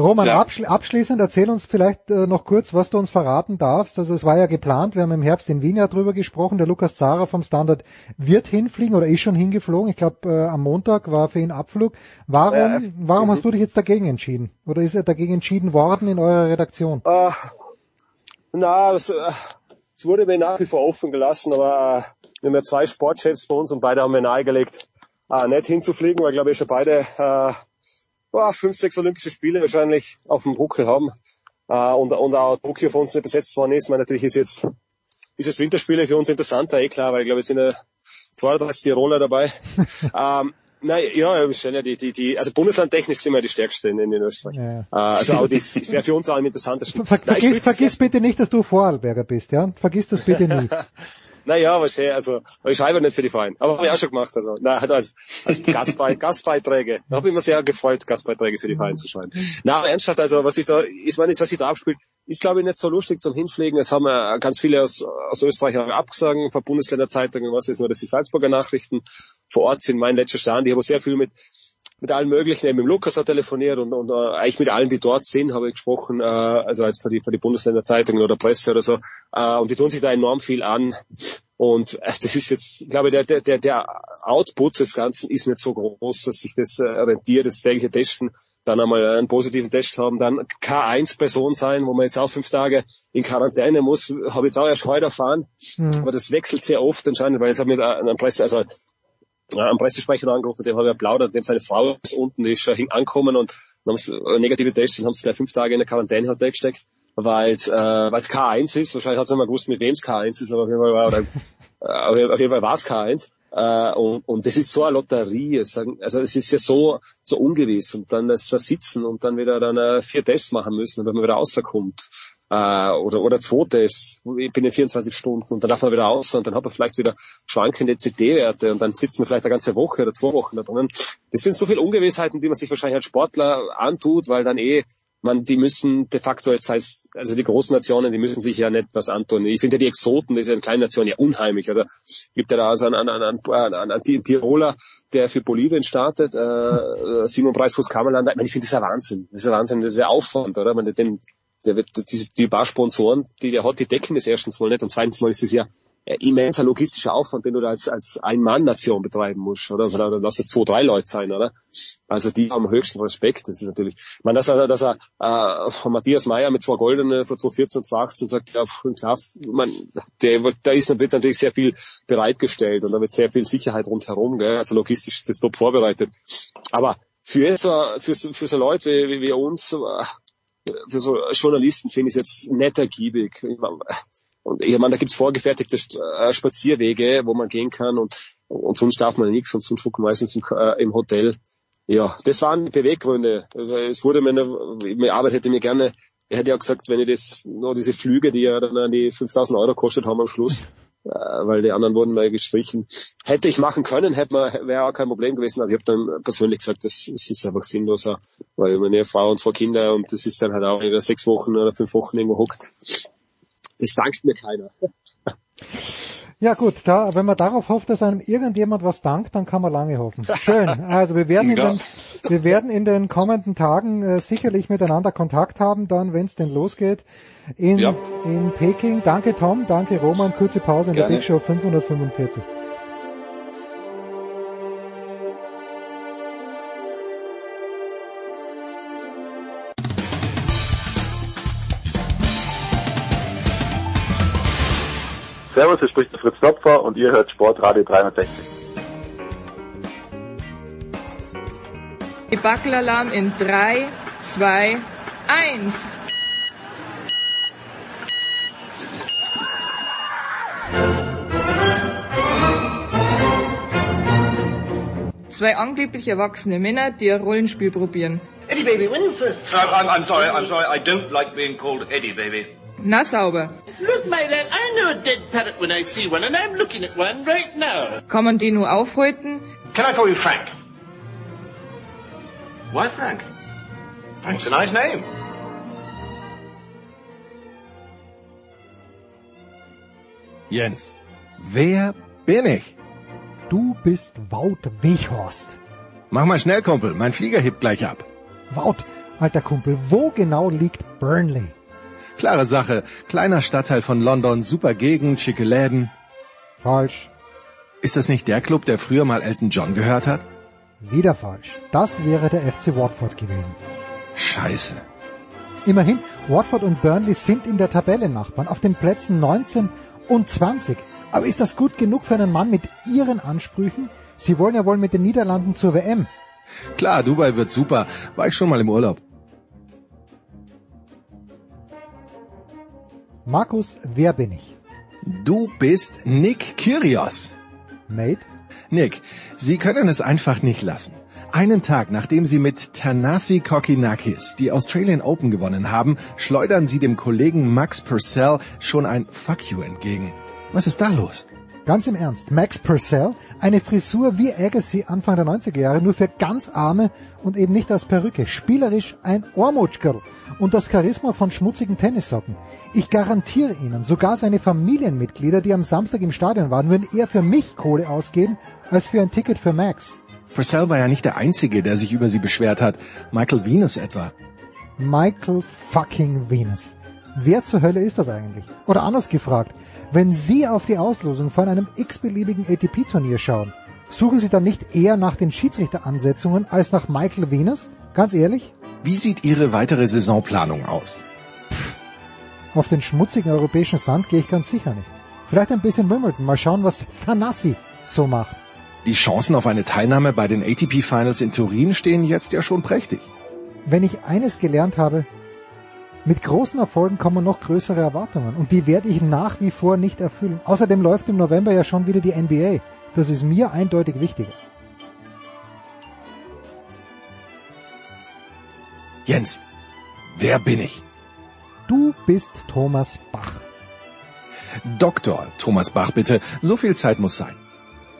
Roman, Ja. abschli abschließend erzähl uns vielleicht äh, noch kurz, was du uns verraten darfst. Also es war ja geplant, wir haben im Herbst in Wien ja drüber gesprochen, der Lukas Zara vom Standard wird hinfliegen oder ist schon hingeflogen. Ich glaube, äh, am Montag war für ihn Abflug. Warum, Ja, warum mhm. hast du dich jetzt dagegen entschieden? Oder ist er dagegen entschieden worden in eurer Redaktion? Äh, na, es, äh, es wurde mir nach wie vor offen gelassen, aber äh, wir haben ja zwei Sportchefs bei uns und beide haben mir nahegelegt, äh, nicht hinzufliegen, weil glaube ich schon beide äh, boah, fünf, sechs Olympische Spiele wahrscheinlich auf dem Buckel haben. Äh, und, und auch Tokio für uns nicht besetzt worden ist. Ich meine, natürlich ist jetzt ist das Winterspiele für uns interessanter, eh klar, weil ich glaube, es sind ja 32 Tiroler dabei. ähm, Nein, ja, ja die, die, die, also bundeslandtechnisch sind wir die stärksten in, in Österreich. Ja. Äh, also auch das wäre für uns auch am interessantesten. Ver Nein, ich vergiss vergiss bitte nicht, dass du Vorarlberger bist, ja? Vergiss das bitte nie. Naja, aber schön, also ich schreibe nicht für die Vereine. Aber habe ich auch schon gemacht. Also, nein, halt als, Gastbei Gastbeiträge. Da habe ich immer sehr gefreut, Gastbeiträge für die Vereine zu schreiben. Na, ernsthaft, also was ich da, ich meine, was sich da abspielt, ist glaube ich nicht so lustig zum Hinfliegen. Es haben äh, ganz viele aus, aus Österreich auch abgesagt, von Bundesländerzeitungen, was ist nur, dass die Salzburger Nachrichten vor Ort sind. Mein letzter Stand, ich habe sehr viel mit mit allen möglichen, eben mit Lukas hat telefoniert und, und äh, eigentlich mit allen, die dort sind, habe ich gesprochen, äh, also jetzt für die, für die Bundesländer-Zeitungen oder Presse oder so. Äh, und die tun sich da enorm viel an. Und äh, das ist jetzt, ich glaube, der, der, der, der Output des Ganzen ist nicht so groß, dass sich das äh, rentiert, das tägliche Testen, dann einmal einen positiven Test haben, dann K1-Person sein, wo man jetzt auch fünf Tage in Quarantäne muss, habe ich jetzt auch erst heute erfahren. Mhm. Aber das wechselt sehr oft anscheinend, weil es hat mit einer Presse, also am Pressesprecher angerufen, dem habe ich applaudert, dem seine Frau ist unten, die ist schon angekommen und haben äh, negative Tests und haben sie gleich fünf Tage in der Quarantänehotel gesteckt, weil es äh, weil's K1 ist. Wahrscheinlich hat sie nicht mal gewusst, mit wem es K1 ist, aber auf jeden Fall war, oder, äh, auf jeden Fall war es K1. Äh, und, und das ist so eine Lotterie. Also es ist ja so so ungewiss und dann das Sitzen und dann wieder dann äh, vier Tests machen müssen, wenn man wieder rauskommt. Äh, oder oder zwei Tests. Ich bin in 24 Stunden und dann darf man wieder raus und dann hat man vielleicht wieder schwankende CD-Werte und dann sitzt man vielleicht eine ganze Woche oder zwei Wochen da drinnen. Das sind so viele Ungewissheiten, die man sich wahrscheinlich als Sportler antut, weil dann eh man, die müssen de facto jetzt heißt, also die großen Nationen, die müssen sich ja nicht was antun. Ich finde ja die Exoten, das ist ja eine kleine Nation, ja unheimlich. Also gibt ja da also einen, einen, einen, einen, einen Tiroler, der für Bolivien startet, äh, Simon Breitfuß Kammerland. Ich, meine, ich finde das ist ja Wahnsinn. Das ist ja Wahnsinn, das ist ja Aufwand, oder? Man, den, der wird, die, die paar Sponsoren, die der hat, die decken das erstens mal nicht und zweitens mal ist es ja immenser logistischer Aufwand, den du da als, als Ein-Mann-Nation betreiben musst, oder? Oder lass es zwei, drei Leute sein, oder? Also die haben höchsten Respekt. Das ist natürlich, ich meine, dass er, dass er äh, Matthias Meyer mit zwei Goldene von 2014 und 2018 sagt, ja, klar, man, der, da ist, wird natürlich sehr viel bereitgestellt und da wird sehr viel Sicherheit rundherum, gell? also logistisch ist das top vorbereitet. Aber für so, für, so- für so Leute wie, wie, wie uns, äh, für so Journalisten finde ich es jetzt nicht ergiebig. Ich Und ich meine, da gibt's vorgefertigte äh, Spazierwege, wo man gehen kann und, und sonst darf man nichts und sonst gucken meistens im, äh, im Hotel. Ja, das waren die Beweggründe. Also es wurde mir, eine- meine Arbeit hätte mir gerne, er hätte ja gesagt, wenn ich das, nur diese Flüge, die ja dann an die 5000 Euro kostet haben am Schluss, weil die anderen wurden mal gestrichen, hätte ich machen können, hätte man, wäre auch kein Problem gewesen, aber ich habe dann persönlich gesagt, das, das ist einfach sinnloser, weil meine Frau und zwei Kinder und das ist dann halt auch wieder sechs Wochen oder fünf Wochen irgendwo hock. Das dankt mir keiner. Ja gut, da, wenn man darauf hofft, dass einem irgendjemand was dankt, dann kann man lange hoffen. Schön. Also wir werden in Ja. den, wir werden in den kommenden Tagen äh, sicherlich miteinander Kontakt haben, dann, wenn es denn losgeht in, Ja. in Peking. Danke Tom, danke Roman. Kurze Pause in der Gerne. Big Show 545. Servus, hier spricht der Fritz Topfer und ihr hört Sportradio 360. Debackelalarm in 3, 2, 1. Zwei angeblich erwachsene Männer, die ein Rollenspiel probieren. Eddie Baby, when you first... Uh, I'm, I'm sorry, I'm sorry. I don't like being called Eddie, baby. Na sauber. Look, my lad, I know a dead parrot when I see one, and I'm looking at one right now. Kann man die nur aufhalten? Can I call you Frank? Why Frank? Frank's a nice name. Jens, wer bin ich? Du bist Wout Weghorst. Mach mal schnell, Kumpel, mein Flieger hebt gleich ab. Wout, alter Kumpel, wo genau liegt Burnley? Klare Sache, kleiner Stadtteil von London, super Gegend, schicke Läden. Falsch. Ist das nicht der Club, der früher mal Elton John gehört hat? Wieder falsch. Das wäre der FC Watford gewesen. Scheiße. Immerhin, Watford und Burnley sind in der Tabelle Nachbarn auf den Plätzen 19 und 20. Aber ist das gut genug für einen Mann mit Ihren Ansprüchen? Sie wollen ja wohl mit den Niederlanden zur WM. Klar, Dubai wird super. War ich schon mal im Urlaub. Markus, wer bin ich? Du bist Nick Kyrgios. Mate? Nick, Sie können es einfach nicht lassen. Einen Tag nachdem Sie mit Tanasi Kokinakis die Australian Open gewonnen haben, schleudern Sie dem Kollegen Max Purcell schon ein Fuck you entgegen. Was ist da los? Ganz im Ernst, Max Purcell, eine Frisur wie Agassi Anfang der 90er Jahre, nur für ganz Arme und eben nicht als Perücke. Spielerisch ein Ohrmutschkerl und das Charisma von schmutzigen Tennissocken. Ich garantiere Ihnen, sogar seine Familienmitglieder, die am Samstag im Stadion waren, würden eher für mich Kohle ausgeben, als für ein Ticket für Max. Purcell war ja nicht der Einzige, der sich über sie beschwert hat. Michael Venus etwa. Michael fucking Venus. Wer zur Hölle ist das eigentlich? Oder anders gefragt, wenn Sie auf die Auslosung von einem x-beliebigen ATP-Turnier schauen, suchen Sie dann nicht eher nach den Schiedsrichteransetzungen als nach Michael Venus? Ganz ehrlich? Wie sieht Ihre weitere Saisonplanung aus? Pff, auf den schmutzigen europäischen Sand gehe ich ganz sicher nicht. Vielleicht ein bisschen Wimbledon, mal schauen, was Thanassi so macht. Die Chancen auf eine Teilnahme bei den ATP Finals in Turin stehen jetzt ja schon prächtig. Wenn ich eines gelernt habe, mit großen Erfolgen kommen noch größere Erwartungen und die werde ich nach wie vor nicht erfüllen. Außerdem läuft im November ja schon wieder die NBA. Das ist mir eindeutig wichtiger. Jens, wer bin ich? Du bist Thomas Bach. Doktor Thomas Bach, bitte. So viel Zeit muss sein.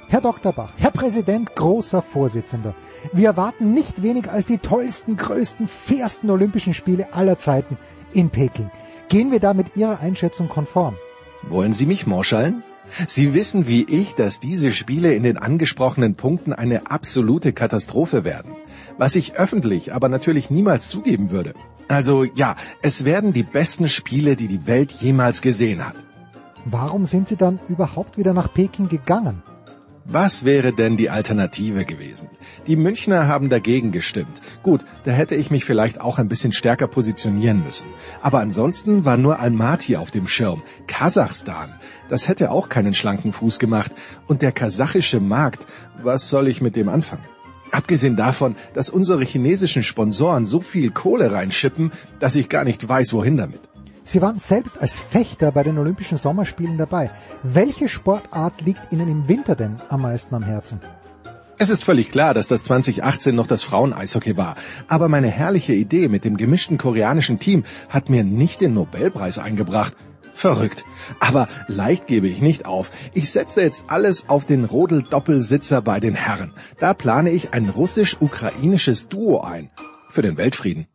Herr Dr. Bach, Herr Präsident, großer Vorsitzender, wir erwarten nicht weniger als die tollsten, größten, fairsten Olympischen Spiele aller Zeiten in Peking. Gehen wir da mit Ihrer Einschätzung konform? Wollen Sie mich morschallen? Sie wissen wie ich, dass diese Spiele in den angesprochenen Punkten eine absolute Katastrophe werden. Was ich öffentlich aber natürlich niemals zugeben würde. Also ja, es werden die besten Spiele, die die Welt jemals gesehen hat. Warum sind Sie dann überhaupt wieder nach Peking gegangen? Was wäre denn die Alternative gewesen? Die Münchner haben dagegen gestimmt. Gut, da hätte ich mich vielleicht auch ein bisschen stärker positionieren müssen. Aber ansonsten war nur Almaty auf dem Schirm. Kasachstan. Das hätte auch keinen schlanken Fuß gemacht. Und der kasachische Markt, was soll ich mit dem anfangen? Abgesehen davon, dass unsere chinesischen Sponsoren so viel Kohle reinschippen, dass ich gar nicht weiß, wohin damit. Sie waren selbst als Fechter bei den Olympischen Sommerspielen dabei. Welche Sportart liegt Ihnen im Winter denn am meisten am Herzen? Es ist völlig klar, dass das 2018 noch das Frauen-Eishockey war. Aber meine herrliche Idee mit dem gemischten koreanischen Team hat mir nicht den Nobelpreis eingebracht. Verrückt. Aber leicht gebe ich nicht auf. Ich setze jetzt alles auf den Rodel-Doppelsitzer bei den Herren. Da plane ich ein russisch-ukrainisches Duo ein. Für den Weltfrieden.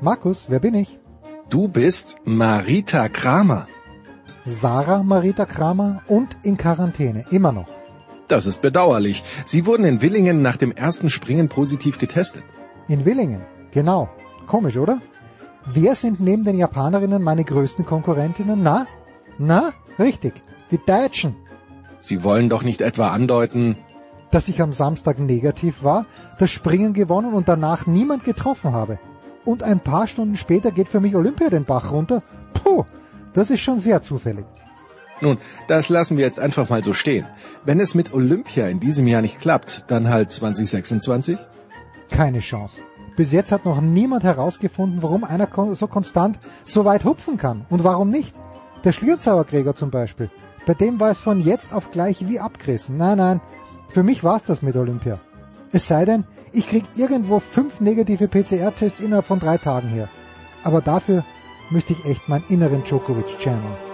Markus, wer bin ich? Du bist Marita Kramer. Sarah Marita Kramer und in Quarantäne, immer noch. Das ist bedauerlich. Sie wurden in Willingen nach dem ersten Springen positiv getestet. In Willingen, genau. Komisch, oder? Wer sind neben den Japanerinnen meine größten Konkurrentinnen? Na? Na? Richtig, die Deutschen. Sie wollen doch nicht etwa andeuten, dass ich am Samstag negativ war, das Springen gewonnen und danach niemand getroffen habe. und ein paar Stunden später geht für mich Olympia den Bach runter. Puh, das ist schon sehr zufällig. Nun, das lassen wir jetzt einfach mal so stehen. Wenn es mit Olympia in diesem Jahr nicht klappt, dann halt 2026? Keine Chance. Bis jetzt hat noch niemand herausgefunden, warum einer so konstant so weit hupfen kann. Und warum nicht? Der Schlierzauerträger zum Beispiel. Bei dem war es von jetzt auf gleich wie abgerissen. Nein, nein, für mich war's das mit Olympia. Es sei denn, ich krieg irgendwo fünf negative PCR-Tests innerhalb von drei Tagen her. Aber dafür müsste ich echt meinen inneren Djokovic channeln.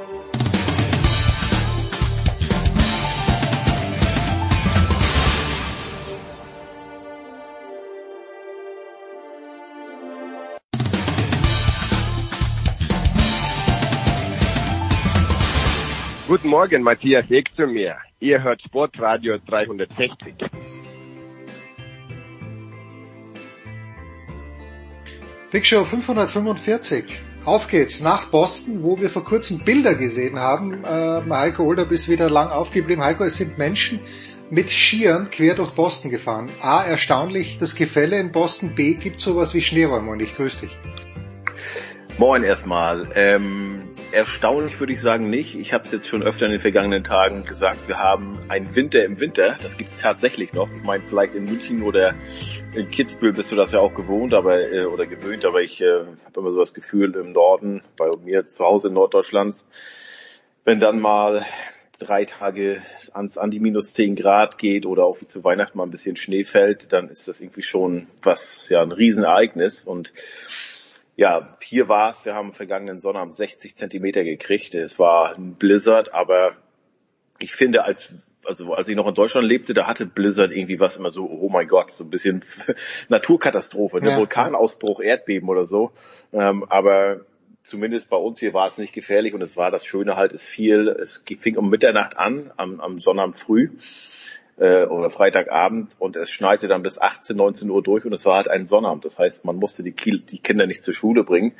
Guten Morgen, Matthias Eck zu mir. Ihr hört Sportradio 360. Big Show 545. Auf geht's nach Boston, wo wir vor kurzem Bilder gesehen haben. Äh, Heiko Older ist wieder lang aufgeblieben. Heiko, es sind Menschen mit Skiern quer durch Boston gefahren. A, erstaunlich das Gefälle in Boston. B, gibt sowas wie Schneeräume und ich grüße dich. Moin erstmal. Ähm, erstaunlich würde ich sagen nicht. Ich habe es jetzt schon öfter in den vergangenen Tagen gesagt, wir haben einen Winter im Winter. Das gibt's tatsächlich noch. Ich meine, vielleicht in München oder in Kitzbühel bist du das ja auch gewohnt, aber äh, oder gewöhnt, aber ich äh, habe immer so das Gefühl im Norden, bei mir zu Hause in Norddeutschlands, wenn dann mal drei Tage ans an die minus zehn Grad geht oder auch zu Weihnachten mal ein bisschen Schnee fällt, dann ist das irgendwie schon was, ja, ein Riesenereignis und ja, hier war es, wir haben vergangenen Sonnabend 60 Zentimeter gekriegt. Es war ein Blizzard, aber ich finde, als, also als ich noch in Deutschland lebte, da hatte Blizzard irgendwie was immer so, oh mein Gott, so ein bisschen Naturkatastrophe, ne? Ja. Vulkanausbruch, Erdbeben oder so. Ähm, aber zumindest bei uns hier war es nicht gefährlich und es war das Schöne halt, es fiel, es fing um Mitternacht an, am, am Sonnabend früh äh, oder Freitagabend und es schneite dann bis 18, 19 Uhr durch und es war halt ein Sonnabend. Das heißt, man musste die, die Kinder nicht zur Schule bringen.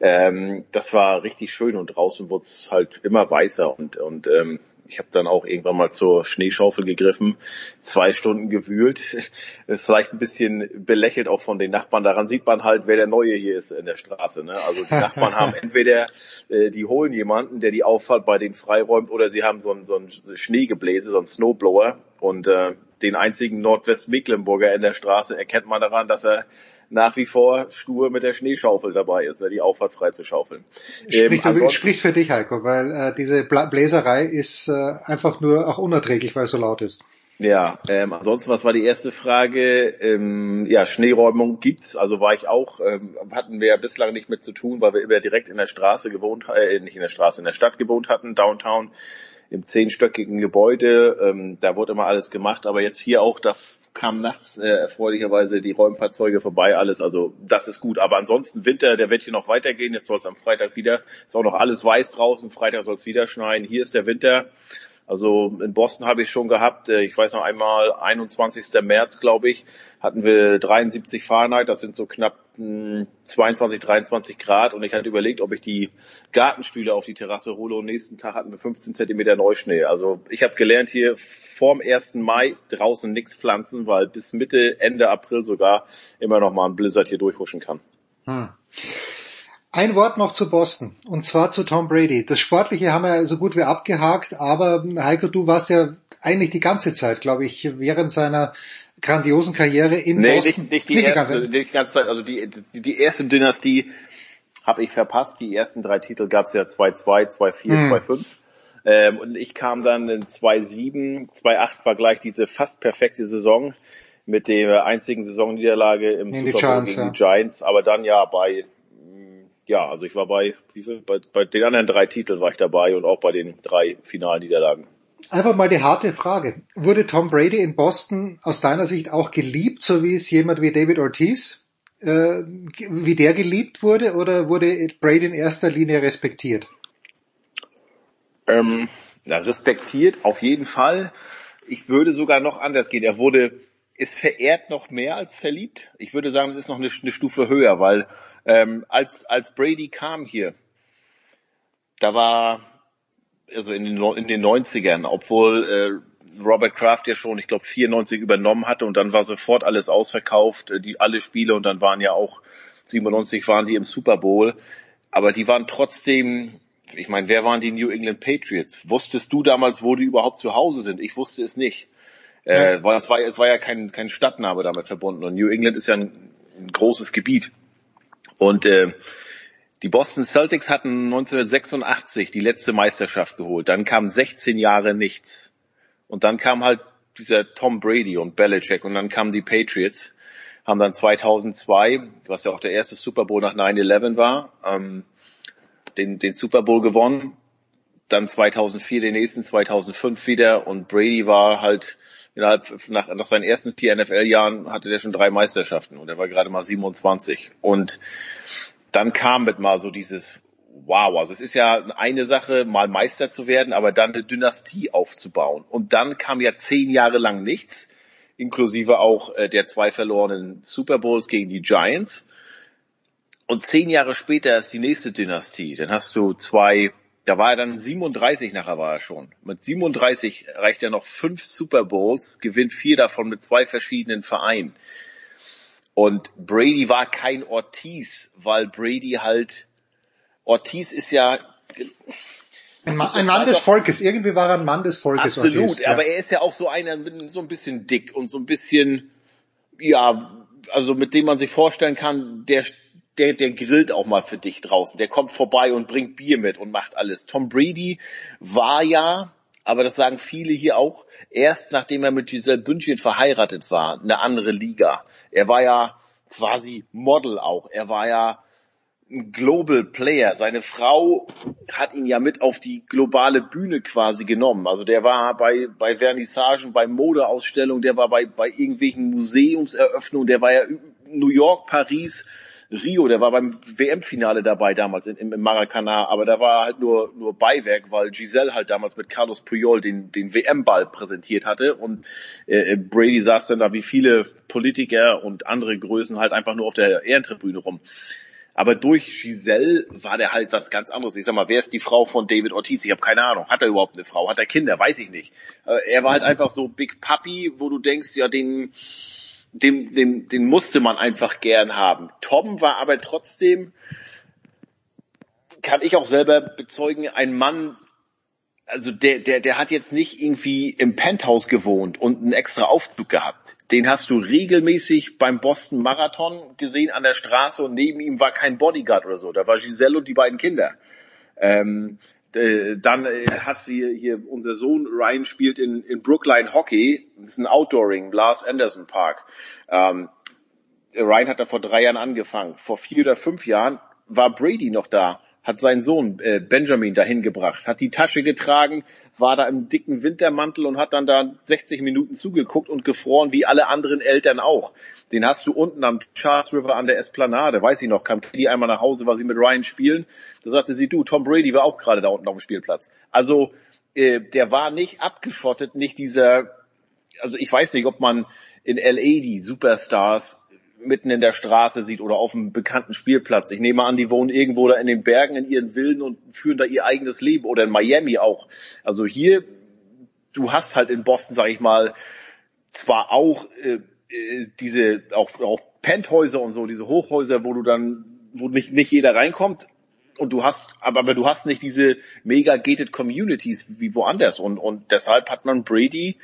Ähm, das war richtig schön und draußen wurde es halt immer weißer und, und ähm, ich habe dann auch irgendwann mal zur Schneeschaufel gegriffen, zwei Stunden gewühlt, vielleicht ein bisschen belächelt auch von den Nachbarn. Daran sieht man halt, wer der Neue hier ist in der Straße. Ne? Also die Nachbarn haben entweder, äh, die holen jemanden, der die Auffahrt bei denen freiräumt, oder sie haben so ein, so ein Schneegebläse, so ein Snowblower. Und äh, den einzigen Nordwestmecklenburger in der Straße erkennt man daran, dass er nach wie vor stur mit der Schneeschaufel dabei ist, ne, die Auffahrt frei zu schaufeln. Spricht, ähm, spricht für dich, Heiko, weil äh, diese Bläserei ist äh, einfach nur auch unerträglich, weil es so laut ist. Ja, ähm, ansonsten, was war die erste Frage? Ähm, ja, Schneeräumung gibt's, also war ich auch, ähm, hatten wir ja bislang nicht mit zu tun, weil wir immer direkt in der Straße gewohnt, äh, nicht in der Straße, in der Stadt gewohnt hatten, Downtown im zehnstöckigen Gebäude. Ähm, da wurde immer alles gemacht, aber jetzt hier auch, da kamen nachts äh, erfreulicherweise die Räumfahrzeuge vorbei, alles. Also das ist gut. Aber ansonsten Winter, der wird hier noch weitergehen. Jetzt soll es am Freitag wieder, ist auch noch alles weiß draußen. Freitag soll es wieder schneien. Hier ist der Winter. Also in Boston habe ich schon gehabt, äh, ich weiß noch einmal, 21. März, glaube ich, hatten wir 73 Fahrenheit, das sind so knapp 22, hm, 23 Grad und ich hatte überlegt, ob ich die Gartenstühle auf die Terrasse hole und nächsten Tag hatten wir 15 Zentimeter Neuschnee. Also ich habe gelernt hier vorm 1. Mai draußen nichts pflanzen, weil bis Mitte, Ende April sogar immer noch mal ein Blizzard hier durchhuschen kann. Hm. Ein Wort noch zu Boston, und zwar zu Tom Brady. Das Sportliche haben wir so gut wie abgehakt, aber Heiko, du warst ja eigentlich die ganze Zeit, glaube ich, während seiner grandiosen Karriere in nee, Boston. Nicht, nicht, die, nicht erste, die, ganze, nicht die ganze Zeit, also die, die, die erste Dynastie habe ich verpasst. Die ersten drei Titel gab es ja 2-2, 2-4, hm. 2-5. Ähm, und ich kam dann in 2-7, 2-8 war gleich diese fast perfekte Saison mit der einzigen Saisonniederlage im in Super Bowl gegen die Giants, aber dann ja bei ja, also ich war bei, wie viel, bei, bei den anderen drei Titeln war ich dabei und auch bei den drei Finalniederlagen. Einfach mal die harte Frage. Wurde Tom Brady in Boston aus deiner Sicht auch geliebt, so wie es jemand wie David Ortiz, äh, wie der geliebt wurde, oder wurde Brady in erster Linie respektiert? Ähm, na, respektiert auf jeden Fall. Ich würde sogar noch anders gehen. Er wurde, ist verehrt noch mehr als verliebt. Ich würde sagen, es ist noch eine, eine Stufe höher, weil ähm, als, als Brady kam hier, da war, also in den, in den 90ern, obwohl äh, Robert Kraft ja schon, ich glaube, 94 übernommen hatte und dann war sofort alles ausverkauft, äh, die alle Spiele und dann waren ja auch 97 waren die im Super Bowl, aber die waren trotzdem, ich meine, wer waren die New England Patriots? Wusstest du damals, wo die überhaupt zu Hause sind? Ich wusste es nicht. Äh, weil es war, es war ja kein, kein Stadtname damit verbunden. Und New England ist ja ein, ein großes Gebiet. Und äh, die Boston Celtics hatten 1986 die letzte Meisterschaft geholt. Dann kam 16 Jahre nichts. Und dann kam halt dieser Tom Brady und Belichick und dann kamen die Patriots, haben dann 2002, was ja auch der erste Super Bowl nach 9-11 war, ähm, den, den Super Bowl gewonnen. Dann 2004 den nächsten, 2005 wieder und Brady war halt innerhalb nach, nach seinen ersten vier NFL-Jahren hatte der schon drei Meisterschaften und er war gerade mal 27 und dann kam mit mal so dieses wow, also es ist ja eine Sache, mal Meister zu werden, aber dann eine Dynastie aufzubauen. Und dann kam ja zehn Jahre lang nichts, inklusive auch äh, der zwei verlorenen Super Bowls gegen die Giants. Und zehn Jahre später ist die nächste Dynastie. Dann hast du zwei, da war er dann 37 nachher war er schon. Mit 37 reicht er noch fünf Super Bowls, gewinnt vier davon mit zwei verschiedenen Vereinen. Und Brady war kein Ortiz, weil Brady halt Ortiz ist ja ein, Ma ein Mann des Volkes, irgendwie war er ein Mann des Volkes. Absolut, Ortiz, aber er ist ja auch so einer, so ein bisschen dick und so ein bisschen, ja, also mit dem man sich vorstellen kann, der, der, der grillt auch mal für dich draußen. Der kommt vorbei und bringt Bier mit und macht alles. Tom Brady war ja, aber das sagen viele hier auch, erst nachdem er mit Giselle Bündchen verheiratet war, eine andere Liga. Er war ja quasi Model auch. Er war ja ein Global Player. Seine Frau hat ihn ja mit auf die globale Bühne quasi genommen. Also der war bei, bei Vernissagen, bei Modeausstellungen, der war bei, bei irgendwelchen Museumseröffnungen, der war ja New York, Paris, Rio, der war beim WM-Finale dabei damals in, im Maracanã, aber da war halt nur, nur Beiwerk, weil Giselle halt damals mit Carlos Puyol den, den WM-Ball präsentiert hatte und äh, Brady saß dann da wie viele Politiker und andere Größen halt einfach nur auf der Ehrentribüne rum. Aber durch Giselle war der halt was ganz anderes. Ich sag mal, wer ist die Frau von David Ortiz? Ich habe keine Ahnung. Hat er überhaupt eine Frau? Hat er Kinder? Weiß ich nicht. Äh, er war halt einfach so Big Puppy, wo du denkst, ja, den, den, den, den musste man einfach gern haben. Tom war aber trotzdem, kann ich auch selber bezeugen, ein Mann, also der, der, der hat jetzt nicht irgendwie im Penthouse gewohnt und einen extra Aufzug gehabt. Den hast du regelmäßig beim Boston Marathon gesehen an der Straße und neben ihm war kein Bodyguard oder so. Da war Giselle und die beiden Kinder. Ähm, äh, dann äh, hat hier, hier unser Sohn Ryan spielt in, in Brookline Hockey. Das ist ein Outdooring, Lars Anderson Park. Ähm, Ryan hat da vor drei Jahren angefangen. Vor vier oder fünf Jahren war Brady noch da hat seinen Sohn äh, Benjamin dahin gebracht, hat die Tasche getragen, war da im dicken Wintermantel und hat dann da 60 Minuten zugeguckt und gefroren, wie alle anderen Eltern auch. Den hast du unten am Charles River an der Esplanade, weiß ich noch, kam Kitty einmal nach Hause, war sie mit Ryan spielen, da sagte sie, du, Tom Brady war auch gerade da unten auf dem Spielplatz. Also äh, der war nicht abgeschottet, nicht dieser, also ich weiß nicht, ob man in LA die Superstars mitten in der Straße sieht oder auf einem bekannten Spielplatz. Ich nehme an, die wohnen irgendwo da in den Bergen in ihren Villen und führen da ihr eigenes Leben oder in Miami auch. Also hier, du hast halt in Boston, sag ich mal, zwar auch äh, äh, diese auch, auch Penthäuser und so, diese Hochhäuser, wo du dann, wo nicht, nicht jeder reinkommt, und du hast, aber, aber du hast nicht diese mega gated Communities wie woanders und, und deshalb hat man Brady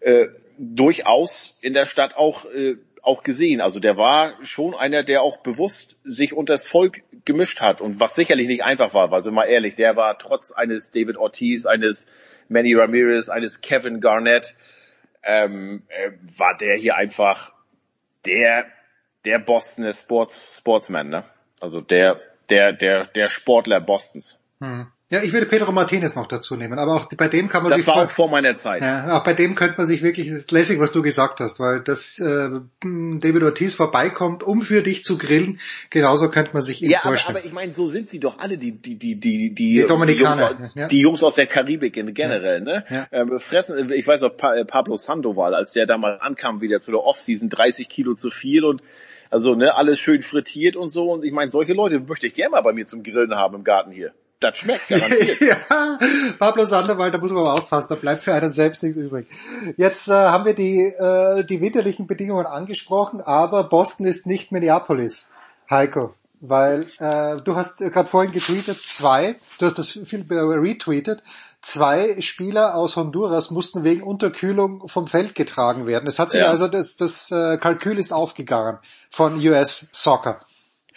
äh, durchaus in der Stadt auch äh, auch gesehen. Also der war schon einer, der auch bewusst sich unter das Volk gemischt hat und was sicherlich nicht einfach war, weil sind mal ehrlich, der war trotz eines David Ortiz, eines Manny Ramirez, eines Kevin Garnett, ähm, äh, war der hier einfach der der Bostoner Sports Sportsman, ne? Also der der der der Sportler Bostons. Hm. Ja, ich würde Pedro Martinez noch dazu nehmen, aber auch bei dem kann man das sich... Das war auch vor meiner Zeit. Ja, auch bei dem könnte man sich wirklich, es ist lässig, was du gesagt hast, weil dass äh, David Ortiz vorbeikommt, um für dich zu grillen, genauso könnte man sich ihn ja, vorstellen. Ja, aber, aber ich meine, so sind sie doch alle, die, die, die, die, die, die Dominikaner. Jungs, ja. Die Jungs aus der Karibik in generell, ne? Ja. Ähm, fressen, ich weiß noch, Pablo Sandoval, als der da mal ankam wieder zu der Offseason, 30 Kilo zu viel und also ne, alles schön frittiert und so. Und ich meine, solche Leute möchte ich gerne mal bei mir zum Grillen haben im Garten hier das schmeckt garantiert. ja, Pablo Sandoval, da muss man aber aufpassen, da bleibt für einen selbst nichts übrig. Jetzt äh, haben wir die, äh, die winterlichen Bedingungen angesprochen, aber Boston ist nicht Minneapolis. Heiko, weil äh, du hast gerade vorhin getweetet, zwei, du hast das viel retweetet, zwei Spieler aus Honduras mussten wegen Unterkühlung vom Feld getragen werden. Es hat sich Ja. also das, das äh, Kalkül ist aufgegangen von US Soccer.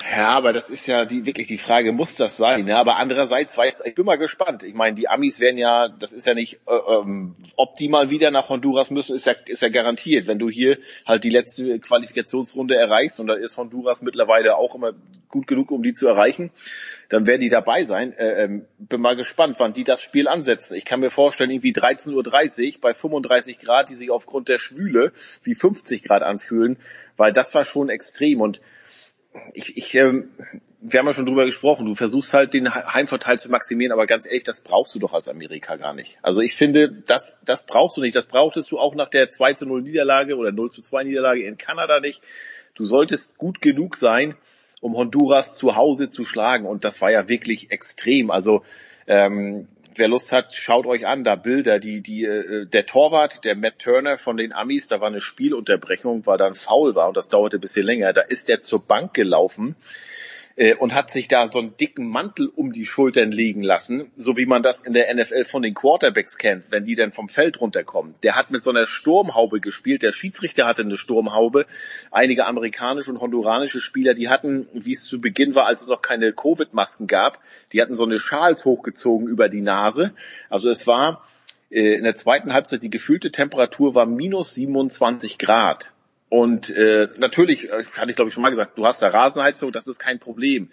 Ja, aber das ist ja die, wirklich die Frage, muss das sein? Ja, aber andererseits weiß, ich bin mal gespannt. Ich meine, die Amis werden ja, das ist ja nicht, äh, ähm, ob die mal wieder nach Honduras müssen, ist ja, ist ja garantiert. Wenn du hier halt die letzte Qualifikationsrunde erreichst, und da ist Honduras mittlerweile auch immer gut genug, um die zu erreichen, dann werden die dabei sein. Äh, ähm, bin mal gespannt, wann die das Spiel ansetzen. Ich kann mir vorstellen, irgendwie 13.30 Uhr bei 35 Grad, die sich aufgrund der Schwüle wie 50 Grad anfühlen, weil das war schon extrem und ich, ich ähm, wir haben ja schon drüber gesprochen, du versuchst halt den He- Heimvorteil zu maximieren, aber ganz ehrlich, das brauchst du doch als Amerika gar nicht. Also ich finde, das, das brauchst du nicht. Das brauchtest du auch nach der 2 zu 0 Niederlage oder 0 zu 2 Niederlage in Kanada nicht. Du solltest gut genug sein, um Honduras zu Hause zu schlagen. Und das war ja wirklich extrem. Also ähm, wer Lust hat, schaut euch an, da Bilder, die, die, äh, der Torwart, der Matt Turner von den Amis, da war eine Spielunterbrechung, weil da Foul war und das dauerte ein bisschen länger. Da ist der zur Bank gelaufen äh, und hat sich da so einen dicken Mantel um die Schultern legen lassen, so wie man das in der NFL von den Quarterbacks kennt, wenn die dann vom Feld runterkommen. Der hat mit so einer Sturmhaube gespielt, der Schiedsrichter hatte eine Sturmhaube. Einige amerikanische und honduranische Spieler, die hatten, wie es zu Beginn war, als es noch keine Covid-Masken gab, die hatten so eine Schals hochgezogen über die Nase. Also es war äh, in der zweiten Halbzeit, die gefühlte Temperatur war minus 27 Grad. Und äh, natürlich, äh, hatte ich glaube ich schon mal gesagt, du hast da Rasenheizung, das ist kein Problem.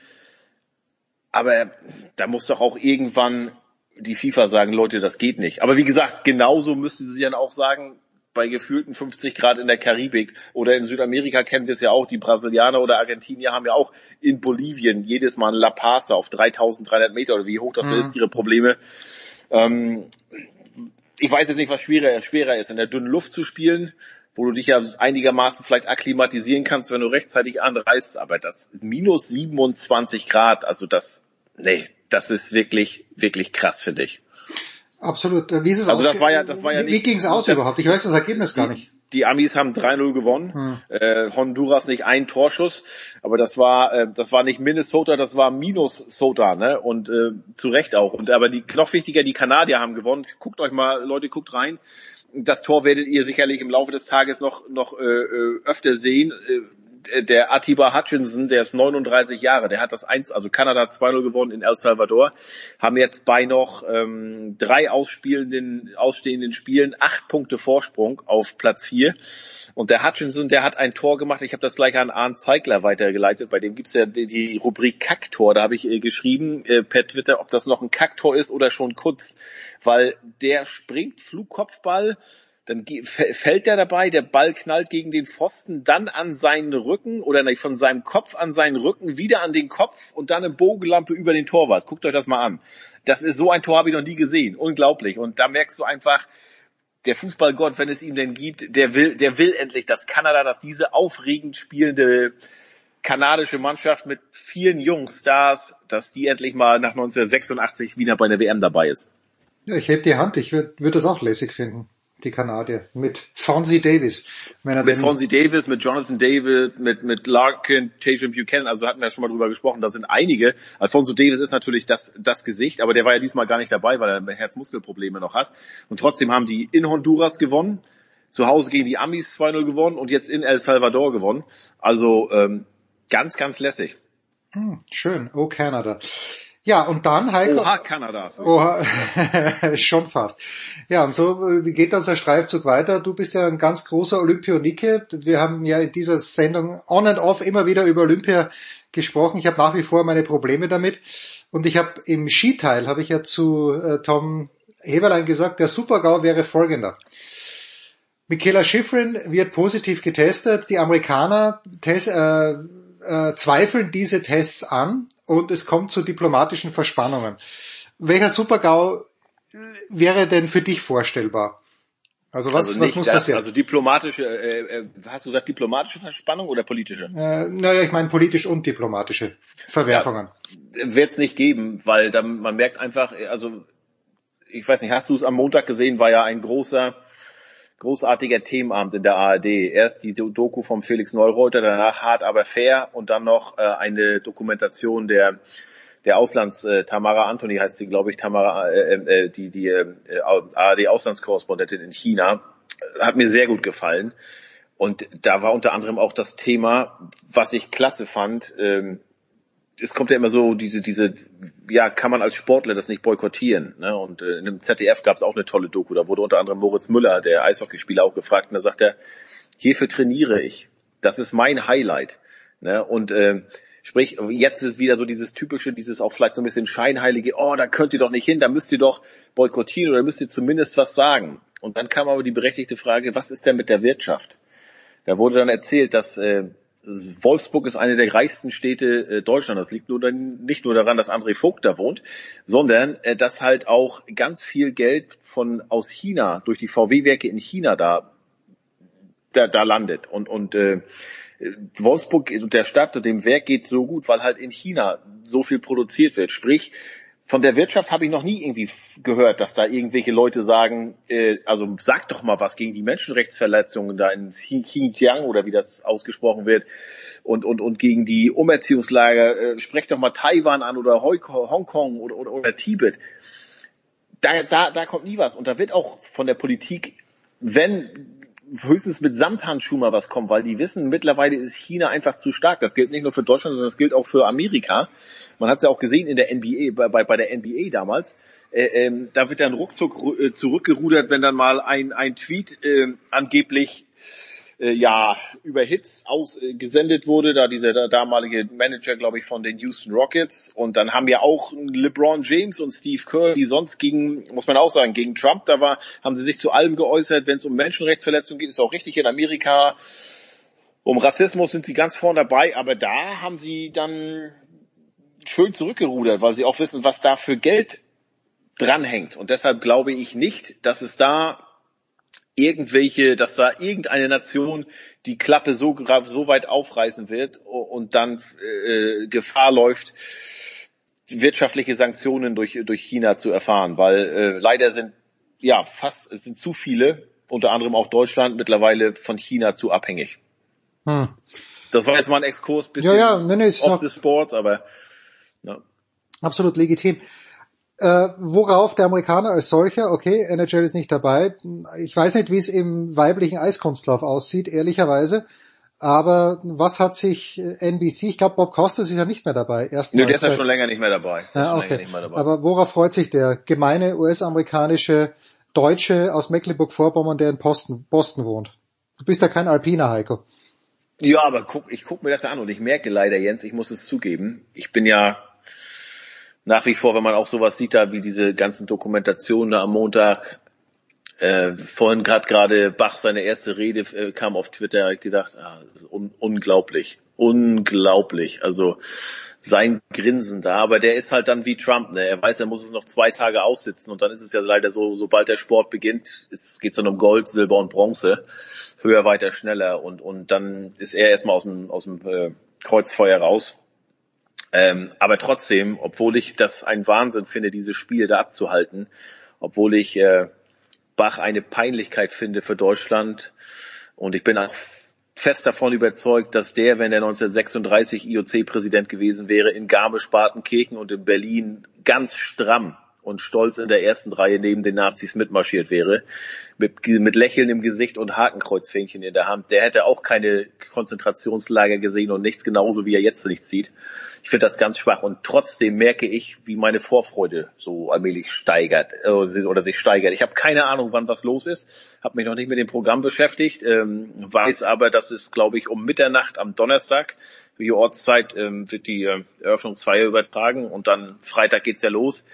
Aber da muss doch auch irgendwann die FIFA sagen, Leute, das geht nicht. Aber wie gesagt, genauso müsste sie dann auch sagen, bei gefühlten 50 Grad in der Karibik oder in Südamerika kennen wir es ja auch, die Brasilianer oder Argentinier haben ja auch in Bolivien jedes Mal ein La Paz auf 3300 Meter oder wie hoch das Mhm. ist, ihre Probleme. Ähm, ich weiß jetzt nicht, was schwerer, schwerer ist, in der dünnen Luft zu spielen, wo du dich ja einigermaßen vielleicht akklimatisieren kannst, wenn du rechtzeitig anreist, aber das ist minus 27 Grad, also das, nee, das ist wirklich, wirklich krass, finde ich. Absolut. Äh, Wie ist es Also das war ja, das war ja Wie, wie nicht. ging es aus das, überhaupt? Ich weiß das Ergebnis gar nicht. Die Amis haben 3-0 gewonnen. Hm. Äh, Honduras nicht ein Torschuss, aber das war äh, das war nicht Minnesota, das war Minnesota, ne? Und äh, zu Recht auch. Und aber die noch wichtiger, die Kanadier haben gewonnen. Guckt euch mal, Leute, guckt rein. Das Tor werdet ihr sicherlich im Laufe des Tages noch noch äh, äh, öfter sehen. Äh, der Atiba Hutchinson, der ist 39 Jahre, der hat das 1, also Kanada 2-0 gewonnen in El Salvador, haben jetzt bei noch ähm, drei ausspielenden, ausstehenden Spielen acht Punkte Vorsprung auf Platz 4. Und der Hutchinson, der hat ein Tor gemacht, ich habe das gleich an Arndt Zeigler weitergeleitet, bei dem gibt's ja die, die Rubrik Kacktor, da habe ich äh, geschrieben äh, per Twitter, ob das noch ein Kacktor ist oder schon Kutz, weil der springt Flugkopfball, dann fällt der dabei, der Ball knallt gegen den Pfosten, dann an seinen Rücken oder nicht, von seinem Kopf an seinen Rücken, wieder an den Kopf und dann eine Bogenlampe über den Torwart. Guckt euch das mal an. Das ist so ein Tor habe ich noch nie gesehen. Unglaublich. Und da merkst du einfach, der Fußballgott, wenn es ihn denn gibt, der will, der will endlich, dass Kanada, dass diese aufregend spielende kanadische Mannschaft mit vielen Jungstars, dass die endlich mal nach 1986 wieder bei der WM dabei ist. Ja, ich heb die Hand, ich würde würd das auch lässig finden. Die Kanadier. Mit Fonzie Davis. Wenn er mit Fonzie Davis, mit Jonathan David, mit, mit Larkin, Tatum Buchanan, also hatten wir ja schon mal drüber gesprochen, da sind einige. Alfonso Davis ist natürlich das, das Gesicht, aber der war ja diesmal gar nicht dabei, weil er Herzmuskelprobleme noch hat. Und trotzdem haben die in Honduras gewonnen, zu Hause gegen die Amis 2-0 gewonnen und jetzt in El Salvador gewonnen. Also ähm, ganz, ganz lässig. Hm, schön. Oh, Kanada. Ja, und dann Heiko. Oha, Kanada. Oha, schon fast. Ja, und so äh, geht unser Streifzug weiter. Du bist ja ein ganz großer Olympionike. Wir haben ja in dieser Sendung on and off immer wieder über Olympia gesprochen. Ich habe nach wie vor meine Probleme damit. Und ich habe im Skiteil, habe ich ja zu äh, Tom Heberlein gesagt, der Supergau wäre folgender. Michaela Schifrin wird positiv getestet. Die Amerikaner tes- äh, äh, zweifeln diese Tests an und es kommt zu diplomatischen Verspannungen. Welcher Supergau wäre denn für dich vorstellbar? Also was, also was muss das, passieren? Also diplomatische, äh, äh, hast du gesagt diplomatische Verspannung oder politische? äh, naja, ich meine politisch und diplomatische Verwerfungen. wird es nicht geben, weil dann, man merkt einfach, also ich weiß nicht, hast du es am Montag gesehen, war ja ein großer großartiger Themenabend in der ARD. Erst die Doku vom Felix Neureuter, danach hart aber fair und dann noch äh, eine Dokumentation der der Auslands äh, Tamara Anthony heißt sie, glaube ich, Tamara äh, äh, die die äh, ARD Auslandskorrespondentin in China hat mir sehr gut gefallen. Und da war unter anderem auch das Thema, was ich klasse fand. Ähm, es kommt ja immer so diese diese ja kann man als Sportler das nicht boykottieren ne? und äh, in dem ZDF gab es auch eine tolle Doku da wurde unter anderem Moritz Müller der Eishockeyspieler auch gefragt und da sagt er hierfür trainiere ich das ist mein Highlight ne? und äh, sprich jetzt ist wieder so dieses typische dieses auch vielleicht so ein bisschen scheinheilige oh da könnt ihr doch nicht hin da müsst ihr doch boykottieren oder müsst ihr zumindest was sagen und dann kam aber die berechtigte Frage was ist denn mit der Wirtschaft da wurde dann erzählt dass äh, Wolfsburg ist eine der reichsten Städte äh, Deutschlands. Das liegt nur dann, nicht nur daran, dass André Vogt da wohnt, sondern äh, dass halt auch ganz viel Geld von aus China durch die VW-Werke in China da da, da landet und und äh, Wolfsburg und der Stadt und dem Werk geht so gut, weil halt in China so viel produziert wird. Sprich, von der Wirtschaft habe ich noch nie irgendwie gehört, dass da irgendwelche Leute sagen, äh, also sag doch mal was gegen die Menschenrechtsverletzungen da in Xinjiang oder wie das ausgesprochen wird und und und gegen die Umerziehungslager. Äh, sprecht doch mal Taiwan an oder Hongkong oder, oder, oder Tibet. Da, da, da kommt nie was. Und da wird auch von der Politik, wenn höchstens mit Samthandschuh mal was kommt, weil die wissen, mittlerweile ist China einfach zu stark. Das gilt nicht nur für Deutschland, sondern das gilt auch für Amerika. Man hat es ja auch gesehen in der NBA, bei, bei, bei der NBA damals. Äh, ähm, da wird dann ruckzuck äh, zurückgerudert, wenn dann mal ein, ein Tweet äh, angeblich äh, ja über Hits ausgesendet wurde, da dieser der damalige Manager, glaube ich, von den Houston Rockets. Und dann haben ja auch LeBron James und Steve Kerr, die sonst gegen, muss man auch sagen, gegen Trump, da war, haben sie sich zu allem geäußert, wenn es um Menschenrechtsverletzungen geht, ist auch richtig in Amerika. Um Rassismus sind sie ganz vorne dabei, aber da haben sie dann schön zurückgerudert, weil sie auch wissen, was da für Geld dranhängt. Und deshalb glaube ich nicht, dass es da irgendwelche, dass da irgendeine Nation die Klappe so, so weit aufreißen wird und dann äh, Gefahr läuft, wirtschaftliche Sanktionen durch, durch China zu erfahren, weil äh, leider sind ja fast es sind zu viele, unter anderem auch Deutschland, mittlerweile von China zu abhängig. Hm. Das war jetzt mal ein Exkurs bisschen ja, ja, nee, nee, off the sport, aber ja. absolut legitim. Äh, worauf der Amerikaner als solcher, okay, NHL ist nicht dabei. Ich weiß nicht, wie es im weiblichen Eiskunstlauf aussieht, ehrlicherweise. Aber was hat sich NBC, ich glaube Bob Costas ist ja nicht mehr dabei. Erst Nö, der ist ja schon länger nicht mehr dabei. Ja, okay. Dabei. Aber worauf freut sich der gemeine US-amerikanische Deutsche aus Mecklenburg-Vorpommern, der in Boston, Boston wohnt? Du bist ja kein Alpiner, Heiko. Ja, aber guck, ich guck mir das ja an und ich merke leider, Jens, ich muss es zugeben, ich bin ja nach wie vor, wenn man auch sowas sieht, da wie diese ganzen Dokumentationen da am Montag, äh, vorhin gerade gerade Bach seine erste Rede äh, kam auf Twitter, gedacht, ah, un unglaublich, unglaublich. Also sein Grinsen da, aber der ist halt dann wie Trump, ne? Er weiß, er muss es noch zwei Tage aussitzen und dann ist es ja leider so, sobald der Sport beginnt, geht es dann um Gold, Silber und Bronze, höher, weiter, schneller und und dann ist er erstmal aus dem aus dem äh, Kreuzfeuer raus. Ähm, aber trotzdem, obwohl ich das ein Wahnsinn finde, diese Spiele da abzuhalten, obwohl ich äh, Bach eine Peinlichkeit finde für Deutschland und ich bin auch fest davon überzeugt, dass der, wenn er 1936 IOC-Präsident gewesen wäre, in Garmisch-Partenkirchen und in Berlin ganz stramm und stolz in der ersten Reihe neben den Nazis mitmarschiert wäre, mit, mit Lächeln im Gesicht und Hakenkreuzfähnchen in der Hand, der hätte auch keine Konzentrationslager gesehen und nichts genauso, wie er jetzt nichts sieht. Ich finde das ganz schwach und trotzdem merke ich, wie meine Vorfreude so allmählich steigert äh, oder sich steigert. Ich habe keine Ahnung, wann was los ist, habe mich noch nicht mit dem Programm beschäftigt, ähm, weiß aber, dass es, glaube ich, um Mitternacht am Donnerstag die Ortszeit ähm, wird die äh, Eröffnungsfeier übertragen und dann Freitag geht's ja los.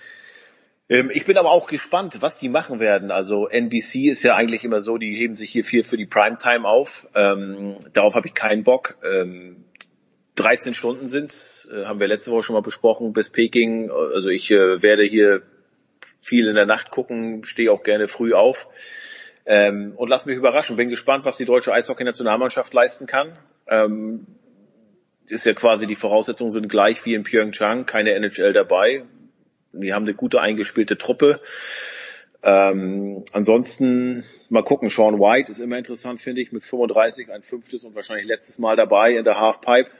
Ähm, ich bin aber auch gespannt, was die machen werden. Also NBC ist ja eigentlich immer so, die heben sich hier viel für die Primetime auf. Ähm, darauf habe ich keinen Bock. Ähm, 13 Stunden sind, äh, haben wir letzte Woche schon mal besprochen, bis Peking. Also ich äh, werde hier viel in der Nacht gucken, stehe auch gerne früh auf. Ähm, und lass mich überraschen. Bin gespannt, was die deutsche Eishockey-Nationalmannschaft leisten kann. Ähm, ist ja quasi die Voraussetzungen sind gleich wie in Pyeongchang, keine NHL dabei. Die haben eine gute eingespielte Truppe. Ähm, ansonsten mal gucken, Sean White ist immer interessant, finde ich, mit 35, ein fünftes und wahrscheinlich letztes Mal dabei in der Halfpipe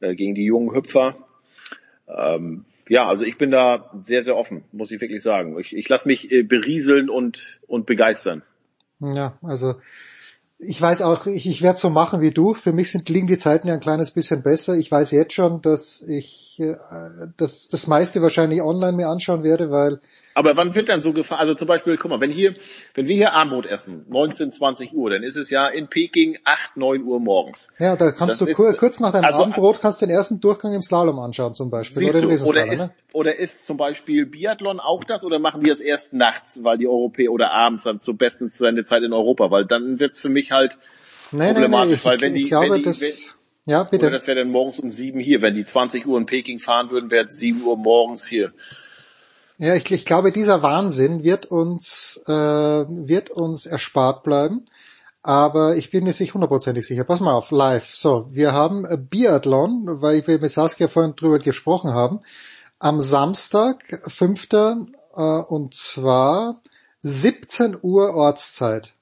äh, gegen die jungen Hüpfer. Ähm, ja, also ich bin da sehr, sehr offen, muss ich wirklich sagen. Ich, ich lasse mich äh, berieseln und, und begeistern. Ja, also ich weiß auch, ich, ich werde so machen wie du. Für mich sind, liegen die Zeiten ja ein kleines bisschen besser. Ich weiß jetzt schon, dass ich äh, das, das meiste wahrscheinlich online mir anschauen werde, weil aber wann wird dann so gefahren? Also zum Beispiel, guck mal, wenn hier, wenn wir hier Abendbrot essen, 19, 20 Uhr, dann ist es ja in Peking 8, 9 Uhr morgens. Ja, da kannst das du ist, kurz nach deinem also, Abendbrot kannst den ersten Durchgang im Slalom anschauen zum Beispiel. Oder, du, oder, ist, ne? oder ist zum Beispiel Biathlon auch das oder machen die das erst nachts, weil die Europäer oder abends dann zur besten Zeit in Europa, weil dann wird's für mich halt nee, problematisch, nee, nee, weil wenn die, ich glaube, wenn die, das, wenn, ja, bitte. Oder das wäre dann morgens um sieben hier. Wenn die 20 Uhr in Peking fahren würden, wäre es 7 Uhr morgens hier. Ja, ich, ich glaube, dieser Wahnsinn wird uns, äh, wird uns erspart bleiben. Aber ich bin jetzt nicht hundertprozentig sicher. Pass mal auf, live. So, wir haben Biathlon, weil wir mit Saskia vorhin drüber gesprochen haben. Am Samstag, 5. Äh, und zwar 17 Uhr Ortszeit.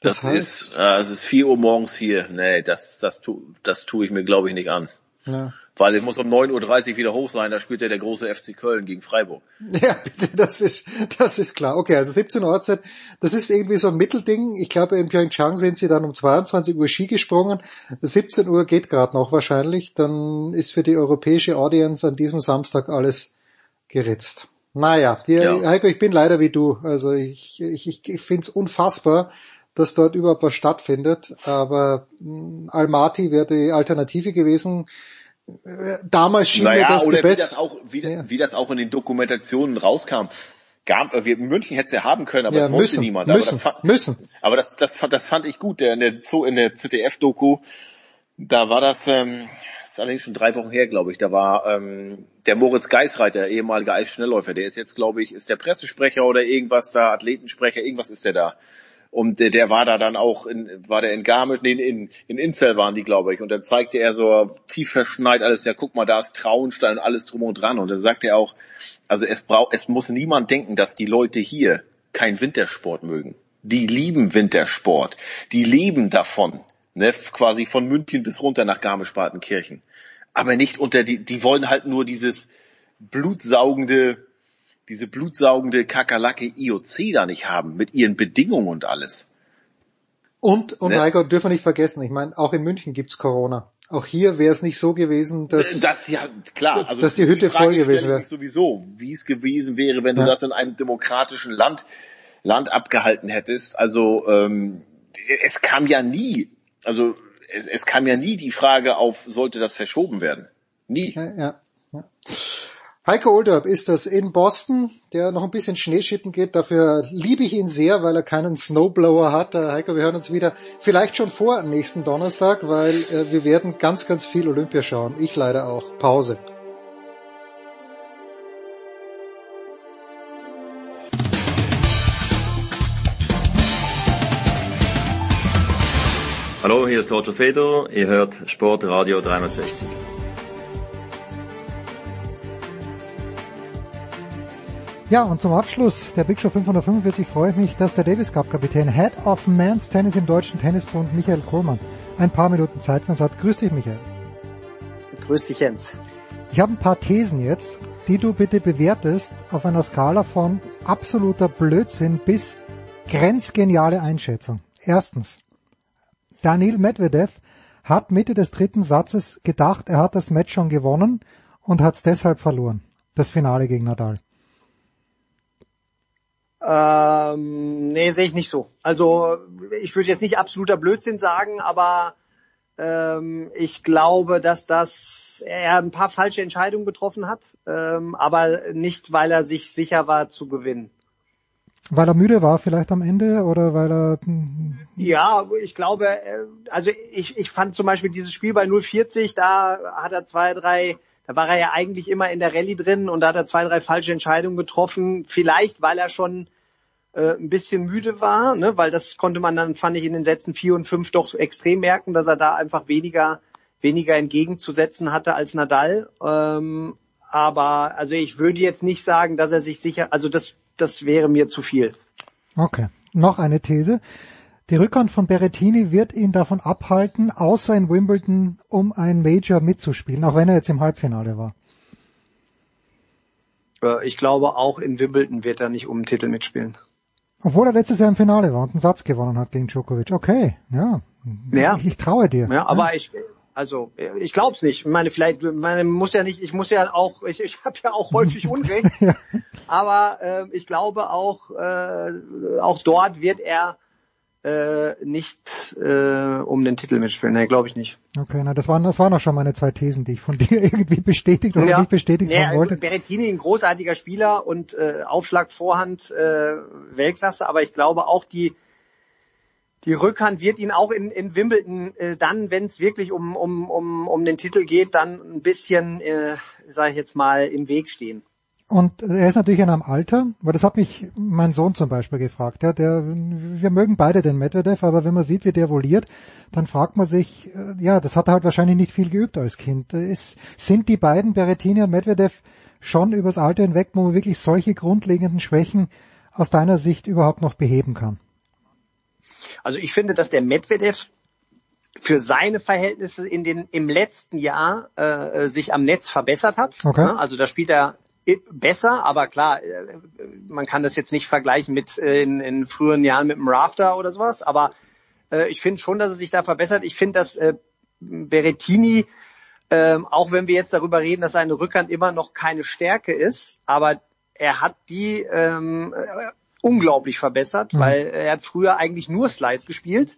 Das, das heißt, ist, äh, es ist 4 Uhr morgens hier. Nee, das, das, tu, das tue ich mir, glaube ich, nicht an. Ja. Weil es muss um 9.30 Uhr wieder hoch sein, da spielt ja der große FC Köln gegen Freiburg. Ja, bitte, das ist, das ist klar. Okay, also 17 Uhr Uhrzeit, das ist irgendwie so ein Mittelding. Ich glaube, in Pyeongchang sind sie dann um 22 Uhr Ski gesprungen. 17 Uhr geht gerade noch wahrscheinlich. Dann ist für die europäische Audience an diesem Samstag alles geritzt. Naja, wir, ja. Heiko, ich bin leider wie du. Also ich, ich, ich, ich finde es unfassbar, dass dort überhaupt was stattfindet. Aber hm, Almaty wäre die Alternative gewesen damals schien naja, mir das oder wie das, auch, wie, ja. wie das auch in den Dokumentationen rauskam. Gab, äh, wir, München hätte es ja haben können, aber ja, das wollte niemand. Müssen, aber das fand, müssen. Aber das, das, das fand ich gut. Der, in der, Zoo, in der ZDF-Doku, da war das, ähm, das ist allerdings schon drei Wochen her, glaube ich. Da war ähm, der Moritz Geisreiter, ehemaliger Eisschnellläufer, der ist jetzt, glaube ich, ist der Pressesprecher oder irgendwas da, Athletensprecher, irgendwas ist der da. Und der, der war da dann auch in, war der in Garmisch, nee, in, in Inzell waren die, glaube ich. Und dann zeigte er so tief verschneit alles, ja, guck mal, da ist Traunstein und alles drum und dran. Und dann sagte er auch, also es braucht, es muss niemand denken, dass die Leute hier kein Wintersport mögen. Die lieben Wintersport. Die leben davon. Ne, quasi von München bis runter nach Garmisch-Partenkirchen. Aber nicht unter die, die wollen halt nur dieses blutsaugende, diese blutsaugende Kakerlake IOC da nicht haben mit ihren Bedingungen und alles. Und, und ne? Heiko, dürfen wir nicht vergessen, ich meine, auch in München gibt's Corona. Auch hier wäre es nicht so gewesen, dass, das ja klar, also dass die Hütte die voll gewesen wäre. Sowieso, wie es gewesen wäre, wenn ja. du das in einem demokratischen Land Land abgehalten hättest. Also ähm, es kam ja nie, also es, es kam ja nie die Frage auf, sollte das verschoben werden? Nie. Ja, ja, ja. Heiko Olderb ist das in Boston, der noch ein bisschen Schneeschippen geht. Dafür liebe ich ihn sehr, weil er keinen Snowblower hat. Äh, Heiko, wir hören uns wieder vielleicht schon vor nächsten Donnerstag, weil äh, wir werden ganz, ganz viel Olympia schauen. Ich leider auch. Pause. Hallo, hier ist Roger Fedor. Ihr hört Sportradio 360. Ja, und zum Abschluss der Big Show 545 freue ich mich, dass der Davis Cup Kapitän Head of Men's Tennis im Deutschen Tennisbund Michael Kohlmann ein paar Minuten Zeit für uns hat. Grüß dich, Michael. Grüß dich, Jens. Ich habe ein paar Thesen jetzt, die du bitte bewertest auf einer Skala von absoluter Blödsinn bis grenzgeniale Einschätzung. Erstens, Daniil Medvedev hat Mitte des dritten Satzes gedacht, er hat das Match schon gewonnen und hat es deshalb verloren. Das Finale gegen Nadal. Ähm, nee, sehe ich nicht so. Also ich würde jetzt nicht absoluter Blödsinn sagen, aber ähm, ich glaube, dass das er ein paar falsche Entscheidungen getroffen hat, ähm, aber nicht, weil er sich sicher war zu gewinnen. Weil er müde war vielleicht am Ende oder weil er... Ja, ich glaube, äh, also ich, ich fand zum Beispiel dieses Spiel bei 040, da hat er zwei, drei da war er ja eigentlich immer in der Rallye drin und da hat er zwei, drei falsche Entscheidungen getroffen. Vielleicht, weil er schon äh, ein bisschen müde war, ne? weil das konnte man dann, fand ich, in den Sätzen vier und fünf doch extrem merken, dass er da einfach weniger, weniger entgegenzusetzen hatte als Nadal. Ähm, aber also ich würde jetzt nicht sagen, dass er sich sicher, also das das wäre mir zu viel. Okay. Noch eine These. Die Rückhand von Berrettini wird ihn davon abhalten, außer in Wimbledon, um ein Major mitzuspielen, auch wenn er jetzt im Halbfinale war. Äh, Ich glaube, auch in Wimbledon wird er nicht um den Titel mitspielen. Obwohl er letztes Jahr im Finale war und einen Satz gewonnen hat gegen Djokovic. Okay, ja. Ja. Ich, ich traue dir. Ja, aber ich, also ich glaube es nicht. Ich meine, vielleicht, meine muss ja nicht, ich muss ja auch, ich, ich habe ja auch häufig Unrecht. Aber äh, ich glaube auch, äh, auch dort wird er äh, nicht äh, um den Titel mitspielen. Nee, glaube ich nicht. Okay, na das waren das waren auch schon meine zwei Thesen, die ich von dir irgendwie bestätigt oder nicht bestätigt nee, haben wollte. Berrettini ein großartiger Spieler und äh, Aufschlag Vorhand äh, Weltklasse, aber ich glaube auch die die Rückhand wird ihn auch in, in Wimbledon äh, dann, wenn es wirklich um, um, um, um den Titel geht, dann ein bisschen, äh, sage ich jetzt mal, im Weg stehen. Und er ist natürlich in einem Alter, weil das hat mich mein Sohn zum Beispiel gefragt. Ja, der, wir mögen beide den Medvedev, aber wenn man sieht, wie der voliert, dann fragt man sich, äh, ja, das hat er halt wahrscheinlich nicht viel geübt als Kind. Ist, sind die beiden, Berrettini und Medvedev, schon übers Alter hinweg, wo man wirklich solche grundlegenden Schwächen aus deiner Sicht überhaupt noch beheben kann? Also ich finde, dass der Medvedev für seine Verhältnisse in den im letzten Jahr äh, sich am Netz verbessert hat. Okay. Also da spielt er besser, aber klar, äh, man kann das jetzt nicht vergleichen mit äh, in, in früheren Jahren mit dem Rafter oder sowas, aber äh, ich finde schon, dass er sich da verbessert. Ich finde, dass äh, Berettini, äh, auch wenn wir jetzt darüber reden, dass seine Rückhand immer noch keine Stärke ist, aber er hat die ähm, äh, unglaublich verbessert, Mhm. weil er hat früher eigentlich nur Slice gespielt.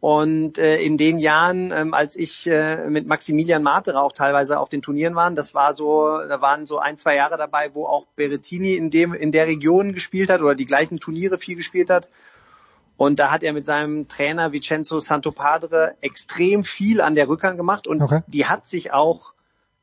Und äh, in den Jahren, ähm, als ich äh, mit Maximilian Marterer auch teilweise auf den Turnieren waren, das war so, da waren so ein, zwei Jahre dabei, wo auch Berrettini in dem in der Region gespielt hat oder die gleichen Turniere viel gespielt hat. Und da hat er mit seinem Trainer Vincenzo Santopadre extrem viel an der Rückhand gemacht und Okay. die hat sich auch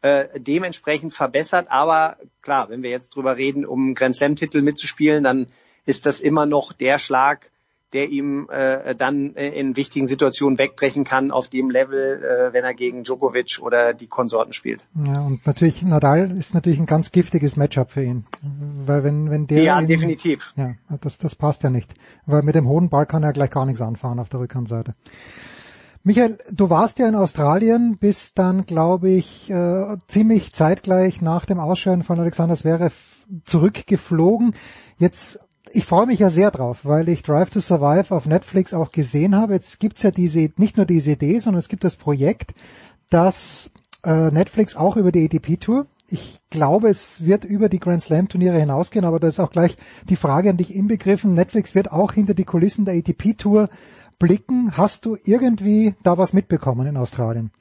äh, dementsprechend verbessert. Aber klar, wenn wir jetzt drüber reden, um Grand Slam Titel mitzuspielen, dann ist das immer noch der Schlag, der ihm äh, dann äh, in wichtigen Situationen wegbrechen kann auf dem Level, äh, wenn er gegen Djokovic oder die Konsorten spielt. Ja, und natürlich, Nadal ist natürlich ein ganz giftiges Matchup für ihn. Weil wenn, wenn der. Ja, ihn- definitiv. Ja, das, das passt ja nicht. Weil mit dem hohen Ball kann er gleich gar nichts anfahren auf der Rückhandseite. Michael, du warst ja in Australien, bist dann, glaube ich, äh, ziemlich zeitgleich nach dem Ausscheiden von Alexander Zverev zurückgeflogen. Jetzt, ich freue mich ja sehr drauf, weil ich Drive to Survive auf Netflix auch gesehen habe. Jetzt gibt's ja diese, nicht nur diese Idee, sondern es gibt das Projekt, dass äh, Netflix auch über die ATP Tour. Ich glaube, es wird über die Grand Slam Turniere hinausgehen, aber da ist auch gleich die Frage an dich inbegriffen. Netflix wird auch hinter die Kulissen der ATP Tour blicken. Hast du irgendwie da was mitbekommen in Australien?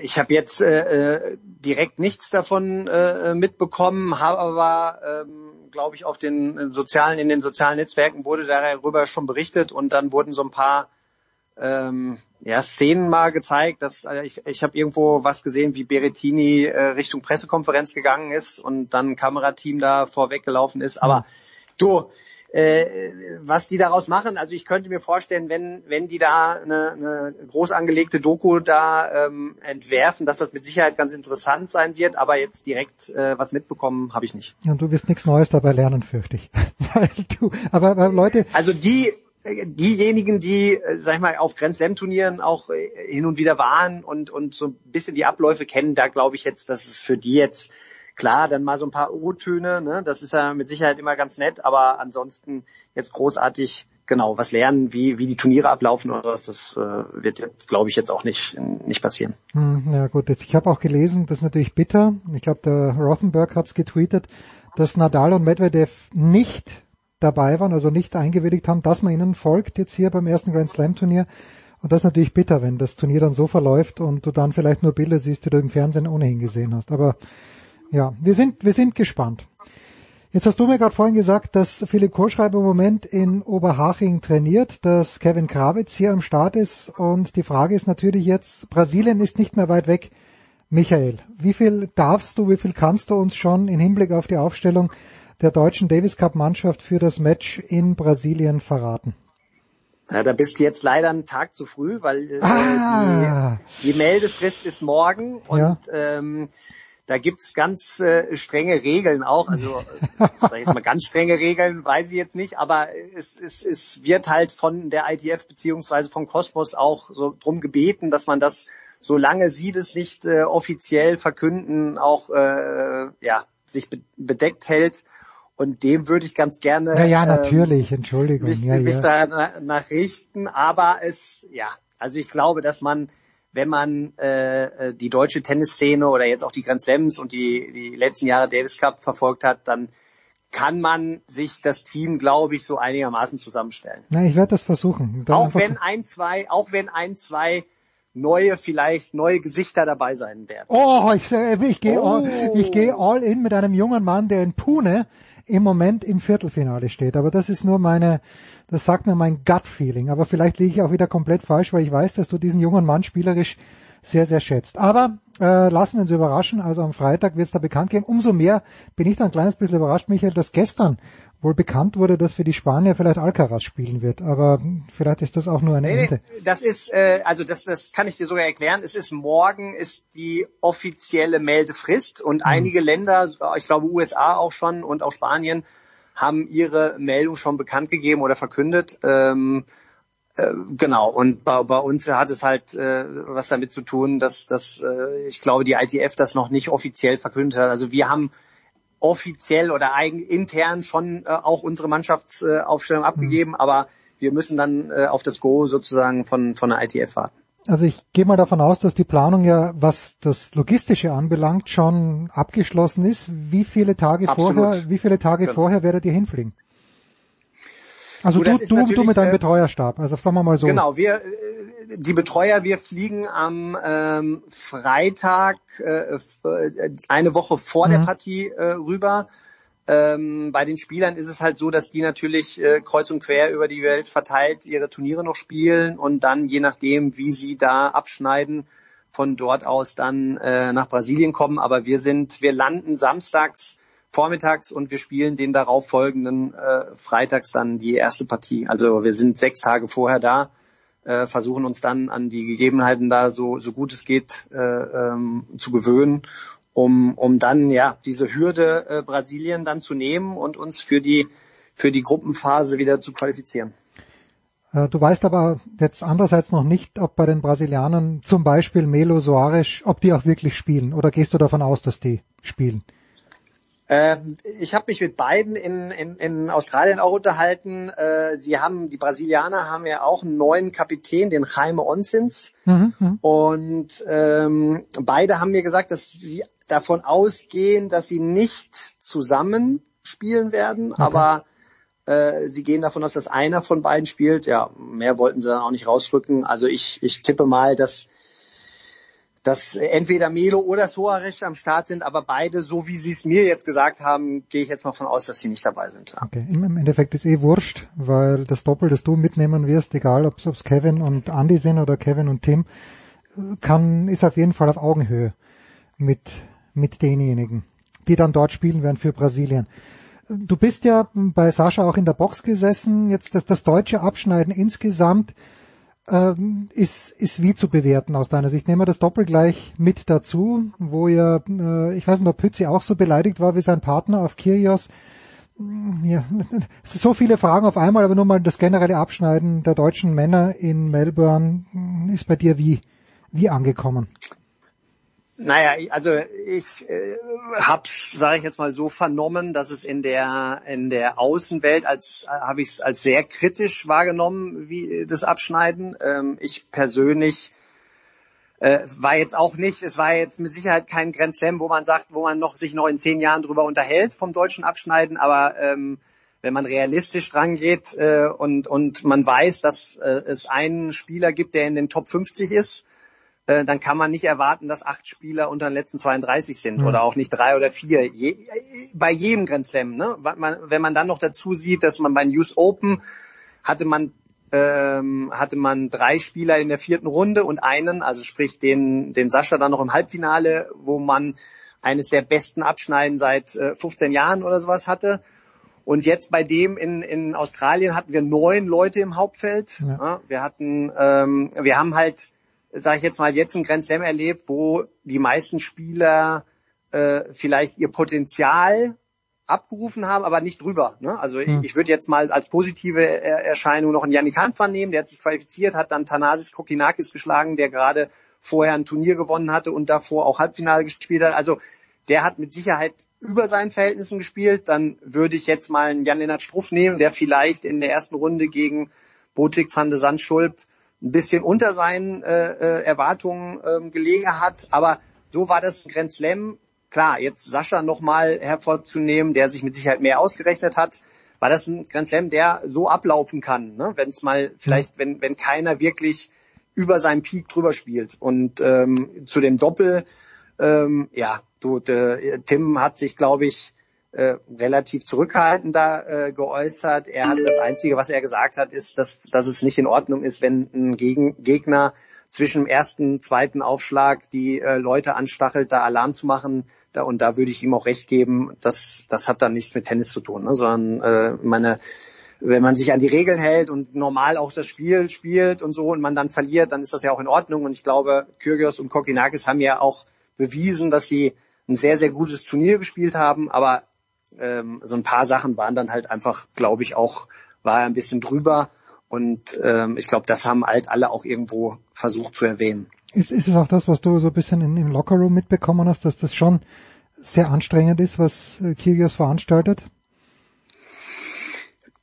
Ich habe jetzt äh, äh, direkt nichts davon äh, mitbekommen, habe aber, ähm, glaube ich, auf den sozialen, in den sozialen Netzwerken wurde darüber schon berichtet und dann wurden so ein paar ähm, ja, Szenen mal gezeigt, dass äh, ich, ich habe irgendwo was gesehen, wie Berettini äh, Richtung Pressekonferenz gegangen ist und dann ein Kamerateam da vorweggelaufen ist. Aber du, äh, was die daraus machen, also ich könnte mir vorstellen, wenn wenn die da eine, eine groß angelegte Doku da ähm, entwerfen, dass das mit Sicherheit ganz interessant sein wird. Aber jetzt direkt äh, was mitbekommen habe ich nicht. Ja, Und du wirst nichts Neues dabei lernen, fürchte ich. Weil du, aber, aber Leute, Also die diejenigen, die, äh, sag ich mal, auf Grand Slam Turnieren auch äh, hin und wieder waren und und so ein bisschen die Abläufe kennen, da glaube ich jetzt, dass es für die jetzt klar, dann mal so ein paar O-Töne, ne, das ist ja mit Sicherheit immer ganz nett, aber ansonsten jetzt großartig genau was lernen, wie wie die Turniere ablaufen oder was, das äh, wird jetzt glaube ich jetzt auch nicht nicht passieren. Hm, ja gut, jetzt, ich habe auch gelesen, das ist natürlich bitter. Ich glaube, der Rothenberg hat's getweetet, dass Nadal und Medvedev nicht dabei waren, also nicht eingewilligt haben, dass man ihnen folgt jetzt hier beim ersten Grand Slam Turnier. Und das ist natürlich bitter, wenn das Turnier dann so verläuft und du dann vielleicht nur Bilder siehst, die du im Fernsehen ohnehin gesehen hast. Aber ja, wir sind, wir sind gespannt. Jetzt hast du mir gerade vorhin gesagt, dass Philipp Kohlschreiber im Moment in Oberhaching trainiert, dass Kevin Krawitz hier am Start ist und die Frage ist natürlich jetzt, Brasilien ist nicht mehr weit weg. Michael, wie viel darfst du, wie viel kannst du uns schon in Hinblick auf die Aufstellung der deutschen Davis Cup Mannschaft für das Match in Brasilien verraten? Ja, da bist du jetzt leider einen Tag zu früh, weil äh, Ah. die, die Meldefrist ist morgen und Ja. ähm, da gibt's ganz äh, strenge Regeln auch. Also sag ich jetzt mal ganz strenge Regeln, weiß ich jetzt nicht, aber es, es, es wird halt von der ITF beziehungsweise vom Kosmos auch so drum gebeten, dass man das, solange sie das nicht äh, offiziell verkünden, auch äh, ja sich be bedeckt hält. Und dem würde ich ganz gerne Ja, ja, natürlich, ähm, Entschuldigung. Mich, ja, mich ja. da nach richten, aber es, ja, also ich glaube, dass man wenn man äh, die deutsche Tennisszene oder jetzt auch die Grand Slams und die, die letzten Jahre Davis Cup verfolgt hat, dann kann man sich das Team, glaube ich, so einigermaßen zusammenstellen. Na, ich werde das versuchen. Dann auch wenn ein, zwei, auch wenn ein, zwei neue, vielleicht neue Gesichter dabei sein werden. Oh, ich, ich gehe oh. all, gehe all in mit einem jungen Mann, der in Pune im Moment im Viertelfinale steht. Aber das ist nur meine, das sagt mir mein Gut-Feeling. Aber vielleicht liege ich auch wieder komplett falsch, weil ich weiß, dass du diesen jungen Mann spielerisch sehr, sehr schätzt. Aber äh, lassen wir uns überraschen. Also am Freitag wird es da bekannt geben. Umso mehr bin ich da ein kleines bisschen überrascht, Michael, dass gestern wohl bekannt wurde, dass für die Spanier vielleicht Alcaraz spielen wird. Aber vielleicht ist das auch nur eine nee, Ente. Das ist, äh, also das, das kann ich dir sogar erklären. Es ist morgen ist die offizielle Meldefrist und mhm. einige Länder, ich glaube USA auch schon und auch Spanien, haben ihre Meldung schon bekannt gegeben oder verkündet. Ähm, äh, genau, und bei, bei uns hat es halt äh, was damit zu tun, dass, dass äh, ich glaube, die ITF das noch nicht offiziell verkündet hat. Also wir haben offiziell oder eigen, intern schon äh, auch unsere Mannschaftsaufstellung abgegeben, mhm. aber wir müssen dann äh, auf das Go sozusagen von, von der ITF warten. Also ich gehe mal davon aus, dass die Planung ja, was das Logistische anbelangt, schon abgeschlossen ist. Wie viele Tage Absolut. vorher, wie viele Tage genau. vorher werdet ihr hinfliegen? Also du, du, du, du mit deinem äh, Betreuerstab, also sagen wir mal so. Genau, wir, äh, die Betreuer, wir fliegen am ähm, Freitag äh, eine Woche vor mhm. der Partie äh, rüber. Ähm, bei den Spielern ist es halt so, dass die natürlich äh, kreuz und quer über die Welt verteilt ihre Turniere noch spielen und dann je nachdem, wie sie da abschneiden, von dort aus dann äh, nach Brasilien kommen. Aber wir sind, wir landen samstags vormittags und wir spielen den darauffolgenden äh, Freitags dann die erste Partie. Also wir sind sechs Tage vorher da, äh, versuchen uns dann an die Gegebenheiten da so, so gut es geht äh, ähm, zu gewöhnen, um, um dann ja diese Hürde äh, Brasilien dann zu nehmen und uns für die für die Gruppenphase wieder zu qualifizieren. Äh, du weißt aber jetzt andererseits noch nicht, ob bei den Brasilianern zum Beispiel Melo Soares, ob die auch wirklich spielen oder gehst du davon aus, dass die spielen? Ähm, ich habe mich mit beiden in, in, in Australien auch unterhalten. Äh, sie haben, die Brasilianer haben ja auch einen neuen Kapitän, den Jaime Onsins. Mhm, mhm, und ähm, beide haben mir gesagt, dass sie davon ausgehen, dass sie nicht zusammen spielen werden, okay. aber äh, sie gehen davon aus, dass einer von beiden spielt. Ja, mehr wollten sie dann auch nicht rausrücken. Also ich, ich tippe mal, dass dass entweder Melo oder Soares am Start sind, aber beide, so wie sie es mir jetzt gesagt haben, gehe ich jetzt mal von aus, dass sie nicht dabei sind. Okay, im Endeffekt ist eh wurscht, weil das Doppel, das du mitnehmen wirst, egal ob es Kevin und Andy sind oder Kevin und Tim, kann, ist auf jeden Fall auf Augenhöhe mit, mit denjenigen, die dann dort spielen werden für Brasilien. Du bist ja bei Sascha auch in der Box gesessen, jetzt das, das deutsche Abschneiden insgesamt, ähm, ist, ist wie zu bewerten aus deiner Sicht. Nehmen wir das Doppel gleich mit dazu, wo ja, äh, ich weiß nicht, ob Pützi auch so beleidigt war wie sein Partner auf Kyrgios. Mm, ja, so viele Fragen auf einmal, aber nur mal das generelle Abschneiden der deutschen Männer in Melbourne mm, ist bei dir wie, wie angekommen? Naja, also ich äh, hab's, sage ich jetzt mal so vernommen, dass es in der in der Außenwelt als äh, habe ich es als sehr kritisch wahrgenommen, wie das Abschneiden. Ähm, ich persönlich äh, war jetzt auch nicht, es war jetzt mit Sicherheit kein Grand Slam, wo man sagt, wo man noch sich noch in zehn Jahren drüber unterhält vom deutschen Abschneiden, aber ähm, wenn man realistisch dran geht äh, und und man weiß, dass äh, es einen Spieler gibt, der in den Top 50 ist äh, dann kann man nicht erwarten, dass acht Spieler unter den letzten 32 sind mhm. oder auch nicht drei oder vier. Je, bei jedem Grand Slam. Ne? Wenn man dann noch dazu sieht, dass man bei News Open hatte man ähm, hatte man drei Spieler in der vierten Runde und einen, also sprich den, den Sascha dann noch im Halbfinale, wo man eines der besten Abschneiden seit äh, 15 Jahren oder sowas hatte. Und jetzt bei dem in, in Australien hatten wir neun Leute im Hauptfeld. Ja. Ja, wir hatten, ähm, wir haben halt sage ich jetzt mal, jetzt ein Grand Slam erlebt, wo die meisten Spieler äh, vielleicht ihr Potenzial abgerufen haben, aber nicht drüber. Ne? Also Hm. ich, ich würde jetzt mal als positive Er- Erscheinung noch einen Yannick Hanfmann nehmen, der hat sich qualifiziert, hat dann Thanasis Kokinakis geschlagen, der gerade vorher ein Turnier gewonnen hatte und davor auch Halbfinale gespielt hat. Also der hat mit Sicherheit über seinen Verhältnissen gespielt. Dann würde ich jetzt mal einen Jan-Lennart Struff nehmen, der vielleicht in der ersten Runde gegen Botik van de Sandschulp ein bisschen unter seinen äh, äh, Erwartungen ähm, gelegen hat. Aber so war das ein Grand Slam. Klar, jetzt Sascha nochmal hervorzunehmen, der sich mit Sicherheit mehr ausgerechnet hat, war das ein Grand Slam, der so ablaufen kann, ne? wenn es mal vielleicht, wenn, wenn keiner wirklich über seinen Peak drüber spielt. Und ähm, zu dem Doppel, ähm, ja, du, de, Tim hat sich, glaube ich, äh, relativ zurückhaltend da äh, geäußert. Er hat das Einzige, was er gesagt hat, ist, dass, dass es nicht in Ordnung ist, wenn ein Gegen Gegner zwischen dem ersten, zweiten Aufschlag die äh, Leute anstachelt, da Alarm zu machen. Da, und da würde ich ihm auch recht geben, das, das hat dann nichts mit Tennis zu tun, ne? sondern äh, meine, wenn man sich an die Regeln hält und normal auch das Spiel spielt und so und man dann verliert, dann ist das ja auch in Ordnung. Und ich glaube, Kyrgios und Kokinakis haben ja auch bewiesen, dass sie ein sehr, sehr gutes Turnier gespielt haben. Aber ähm, so ein paar Sachen waren dann halt einfach, glaube ich, auch, war er ein bisschen drüber. Und ähm, ich glaube, das haben halt alle auch irgendwo versucht zu erwähnen. Ist, ist es auch das, was du so ein bisschen in, im Lockerroom mitbekommen hast, dass das schon sehr anstrengend ist, was äh, Kyrgios veranstaltet?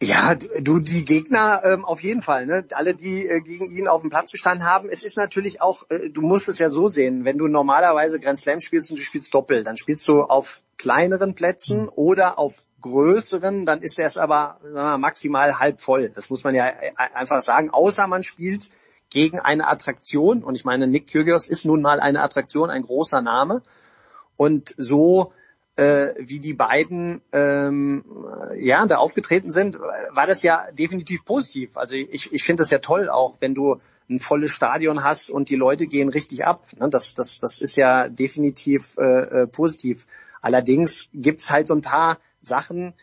Ja, du, die Gegner ähm, auf jeden Fall, ne? Alle, die äh, gegen ihn auf dem Platz gestanden haben. Es ist natürlich auch, äh, du musst es ja so sehen, wenn du normalerweise Grand Slam spielst und du spielst doppelt, dann spielst du auf kleineren Plätzen oder auf größeren, dann ist es aber sagen wir, mal, maximal halb voll. Das muss man ja äh, einfach sagen, außer man spielt gegen eine Attraktion. Und ich meine, Nick Kyrgios ist nun mal eine Attraktion, ein großer Name. Und so äh, wie die beiden ähm, ja da aufgetreten sind, war das ja definitiv positiv. Also ich, ich finde das ja toll auch, wenn du ein volles Stadion hast und die Leute gehen richtig ab. Ne? Das, das, das ist ja definitiv äh, äh, positiv. Allerdings gibt's halt so ein paar Sachen,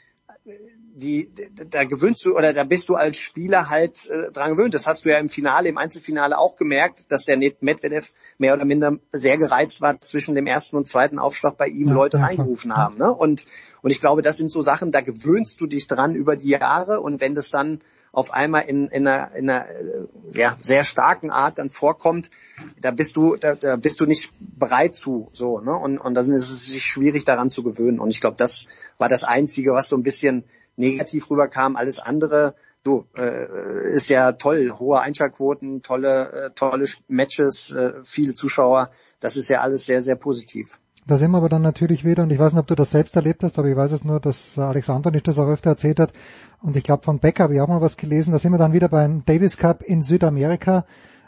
die da gewöhnst du oder da bist du als Spieler halt äh, dran gewöhnt. Das hast du ja im Finale, im Einzelfinale auch gemerkt, dass der Medvedev mehr oder minder sehr gereizt war, zwischen dem ersten und zweiten Aufschlag bei ihm Leute reingerufen haben. Ne? Und und ich glaube, das sind so Sachen, da gewöhnst du dich dran über die Jahre und wenn das dann auf einmal in, in einer, in einer äh, ja, sehr starken Art dann vorkommt, da bist du, da, da bist du nicht bereit zu, so, ne? Und, und dann ist es sich schwierig daran zu gewöhnen. Und ich glaube, das war das Einzige, was so ein bisschen negativ rüberkam. Alles andere, du, äh, ist ja toll, hohe Einschaltquoten, tolle, äh, tolle Matches, äh, viele Zuschauer. Das ist ja alles sehr, sehr positiv. Da sind wir aber dann natürlich wieder, und ich weiß nicht, ob du das selbst erlebt hast, aber ich weiß es nur, dass Alexander nicht das auch öfter erzählt hat. Und ich glaube, von Becker habe ich auch mal was gelesen. Da sind wir dann wieder beim Davis Cup in Südamerika,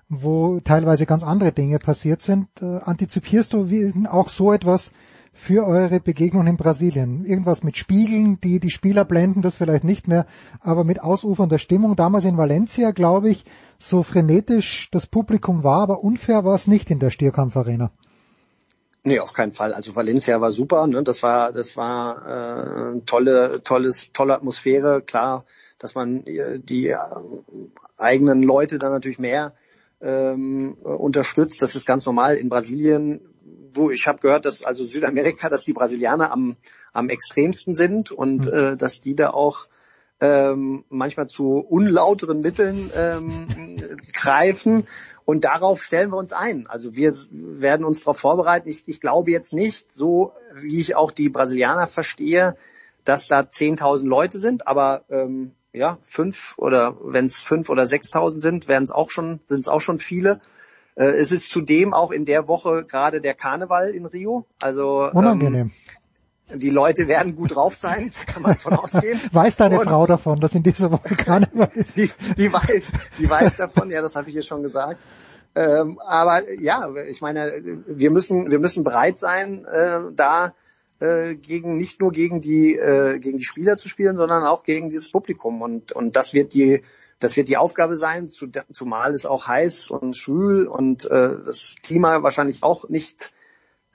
wo teilweise ganz andere Dinge passiert sind. Äh, antizipierst du auch so etwas für eure Begegnung in Brasilien? Irgendwas mit Spiegeln, die die Spieler blenden, das vielleicht nicht mehr, aber mit ausufernder Stimmung. Damals in Valencia, glaube ich, so frenetisch das Publikum war, aber unfair war es nicht in der Stierkampfarena. Nee, auf keinen Fall. Also Valencia war super, ne? Das war, das war äh, tolle, tolles, tolle Atmosphäre. Klar, dass man äh, die äh, eigenen Leute dann natürlich mehr ähm, unterstützt. Das ist ganz normal in Brasilien. Wo ich habe gehört, dass also Südamerika, dass die Brasilianer am am extremsten sind und Hm. äh, dass die da auch ähm, manchmal zu unlauteren Mitteln ähm, greifen. Und darauf stellen wir uns ein. Also wir werden uns darauf vorbereiten. Ich, ich glaube jetzt nicht, so wie ich auch die Brasilianer verstehe, dass da 10.000 Leute sind, aber ähm, ja, fünf oder wenn es fünf oder 6.000 sind, werden es auch schon, sind es auch schon viele. Äh, es ist zudem auch in der Woche gerade der Karneval in Rio. Also Unangenehm. Ähm, die Leute werden gut drauf sein, kann man von ausgehen. Weiß deine Und- Frau davon, dass in dieser Woche Karneval ist? die, die weiß, die weiß davon, ja, das habe ich ihr schon gesagt. Ähm, aber ja, ich meine, wir müssen, wir müssen bereit sein, äh, da äh, gegen nicht nur gegen die äh, gegen die Spieler zu spielen, sondern auch gegen dieses Publikum und und das wird die das wird die Aufgabe sein, zu, zumal es auch heiß und schwül und äh, das Klima wahrscheinlich auch nicht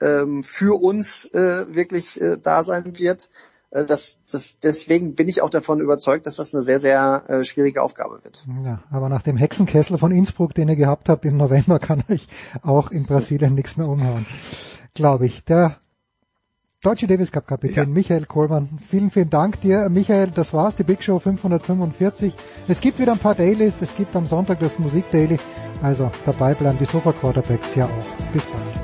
ähm, für uns äh, wirklich äh, da sein wird. Äh, das, das, deswegen bin ich auch davon überzeugt, dass das eine sehr, sehr äh, schwierige Aufgabe wird. Ja, aber nach dem Hexenkessel von Innsbruck, den ihr gehabt habt im November, kann euch auch in Brasilien nichts mehr umhauen. Glaube ich. Der Deutsche Davis Cup Kapitän Michael Kohlmann. Vielen, vielen Dank dir, Michael. Das war's, die Big Show 545. Es gibt wieder ein paar Dailies. Es gibt am Sonntag das Musik Daily. Also dabei bleiben die Sofa Quarterbacks ja auch. Bis bald.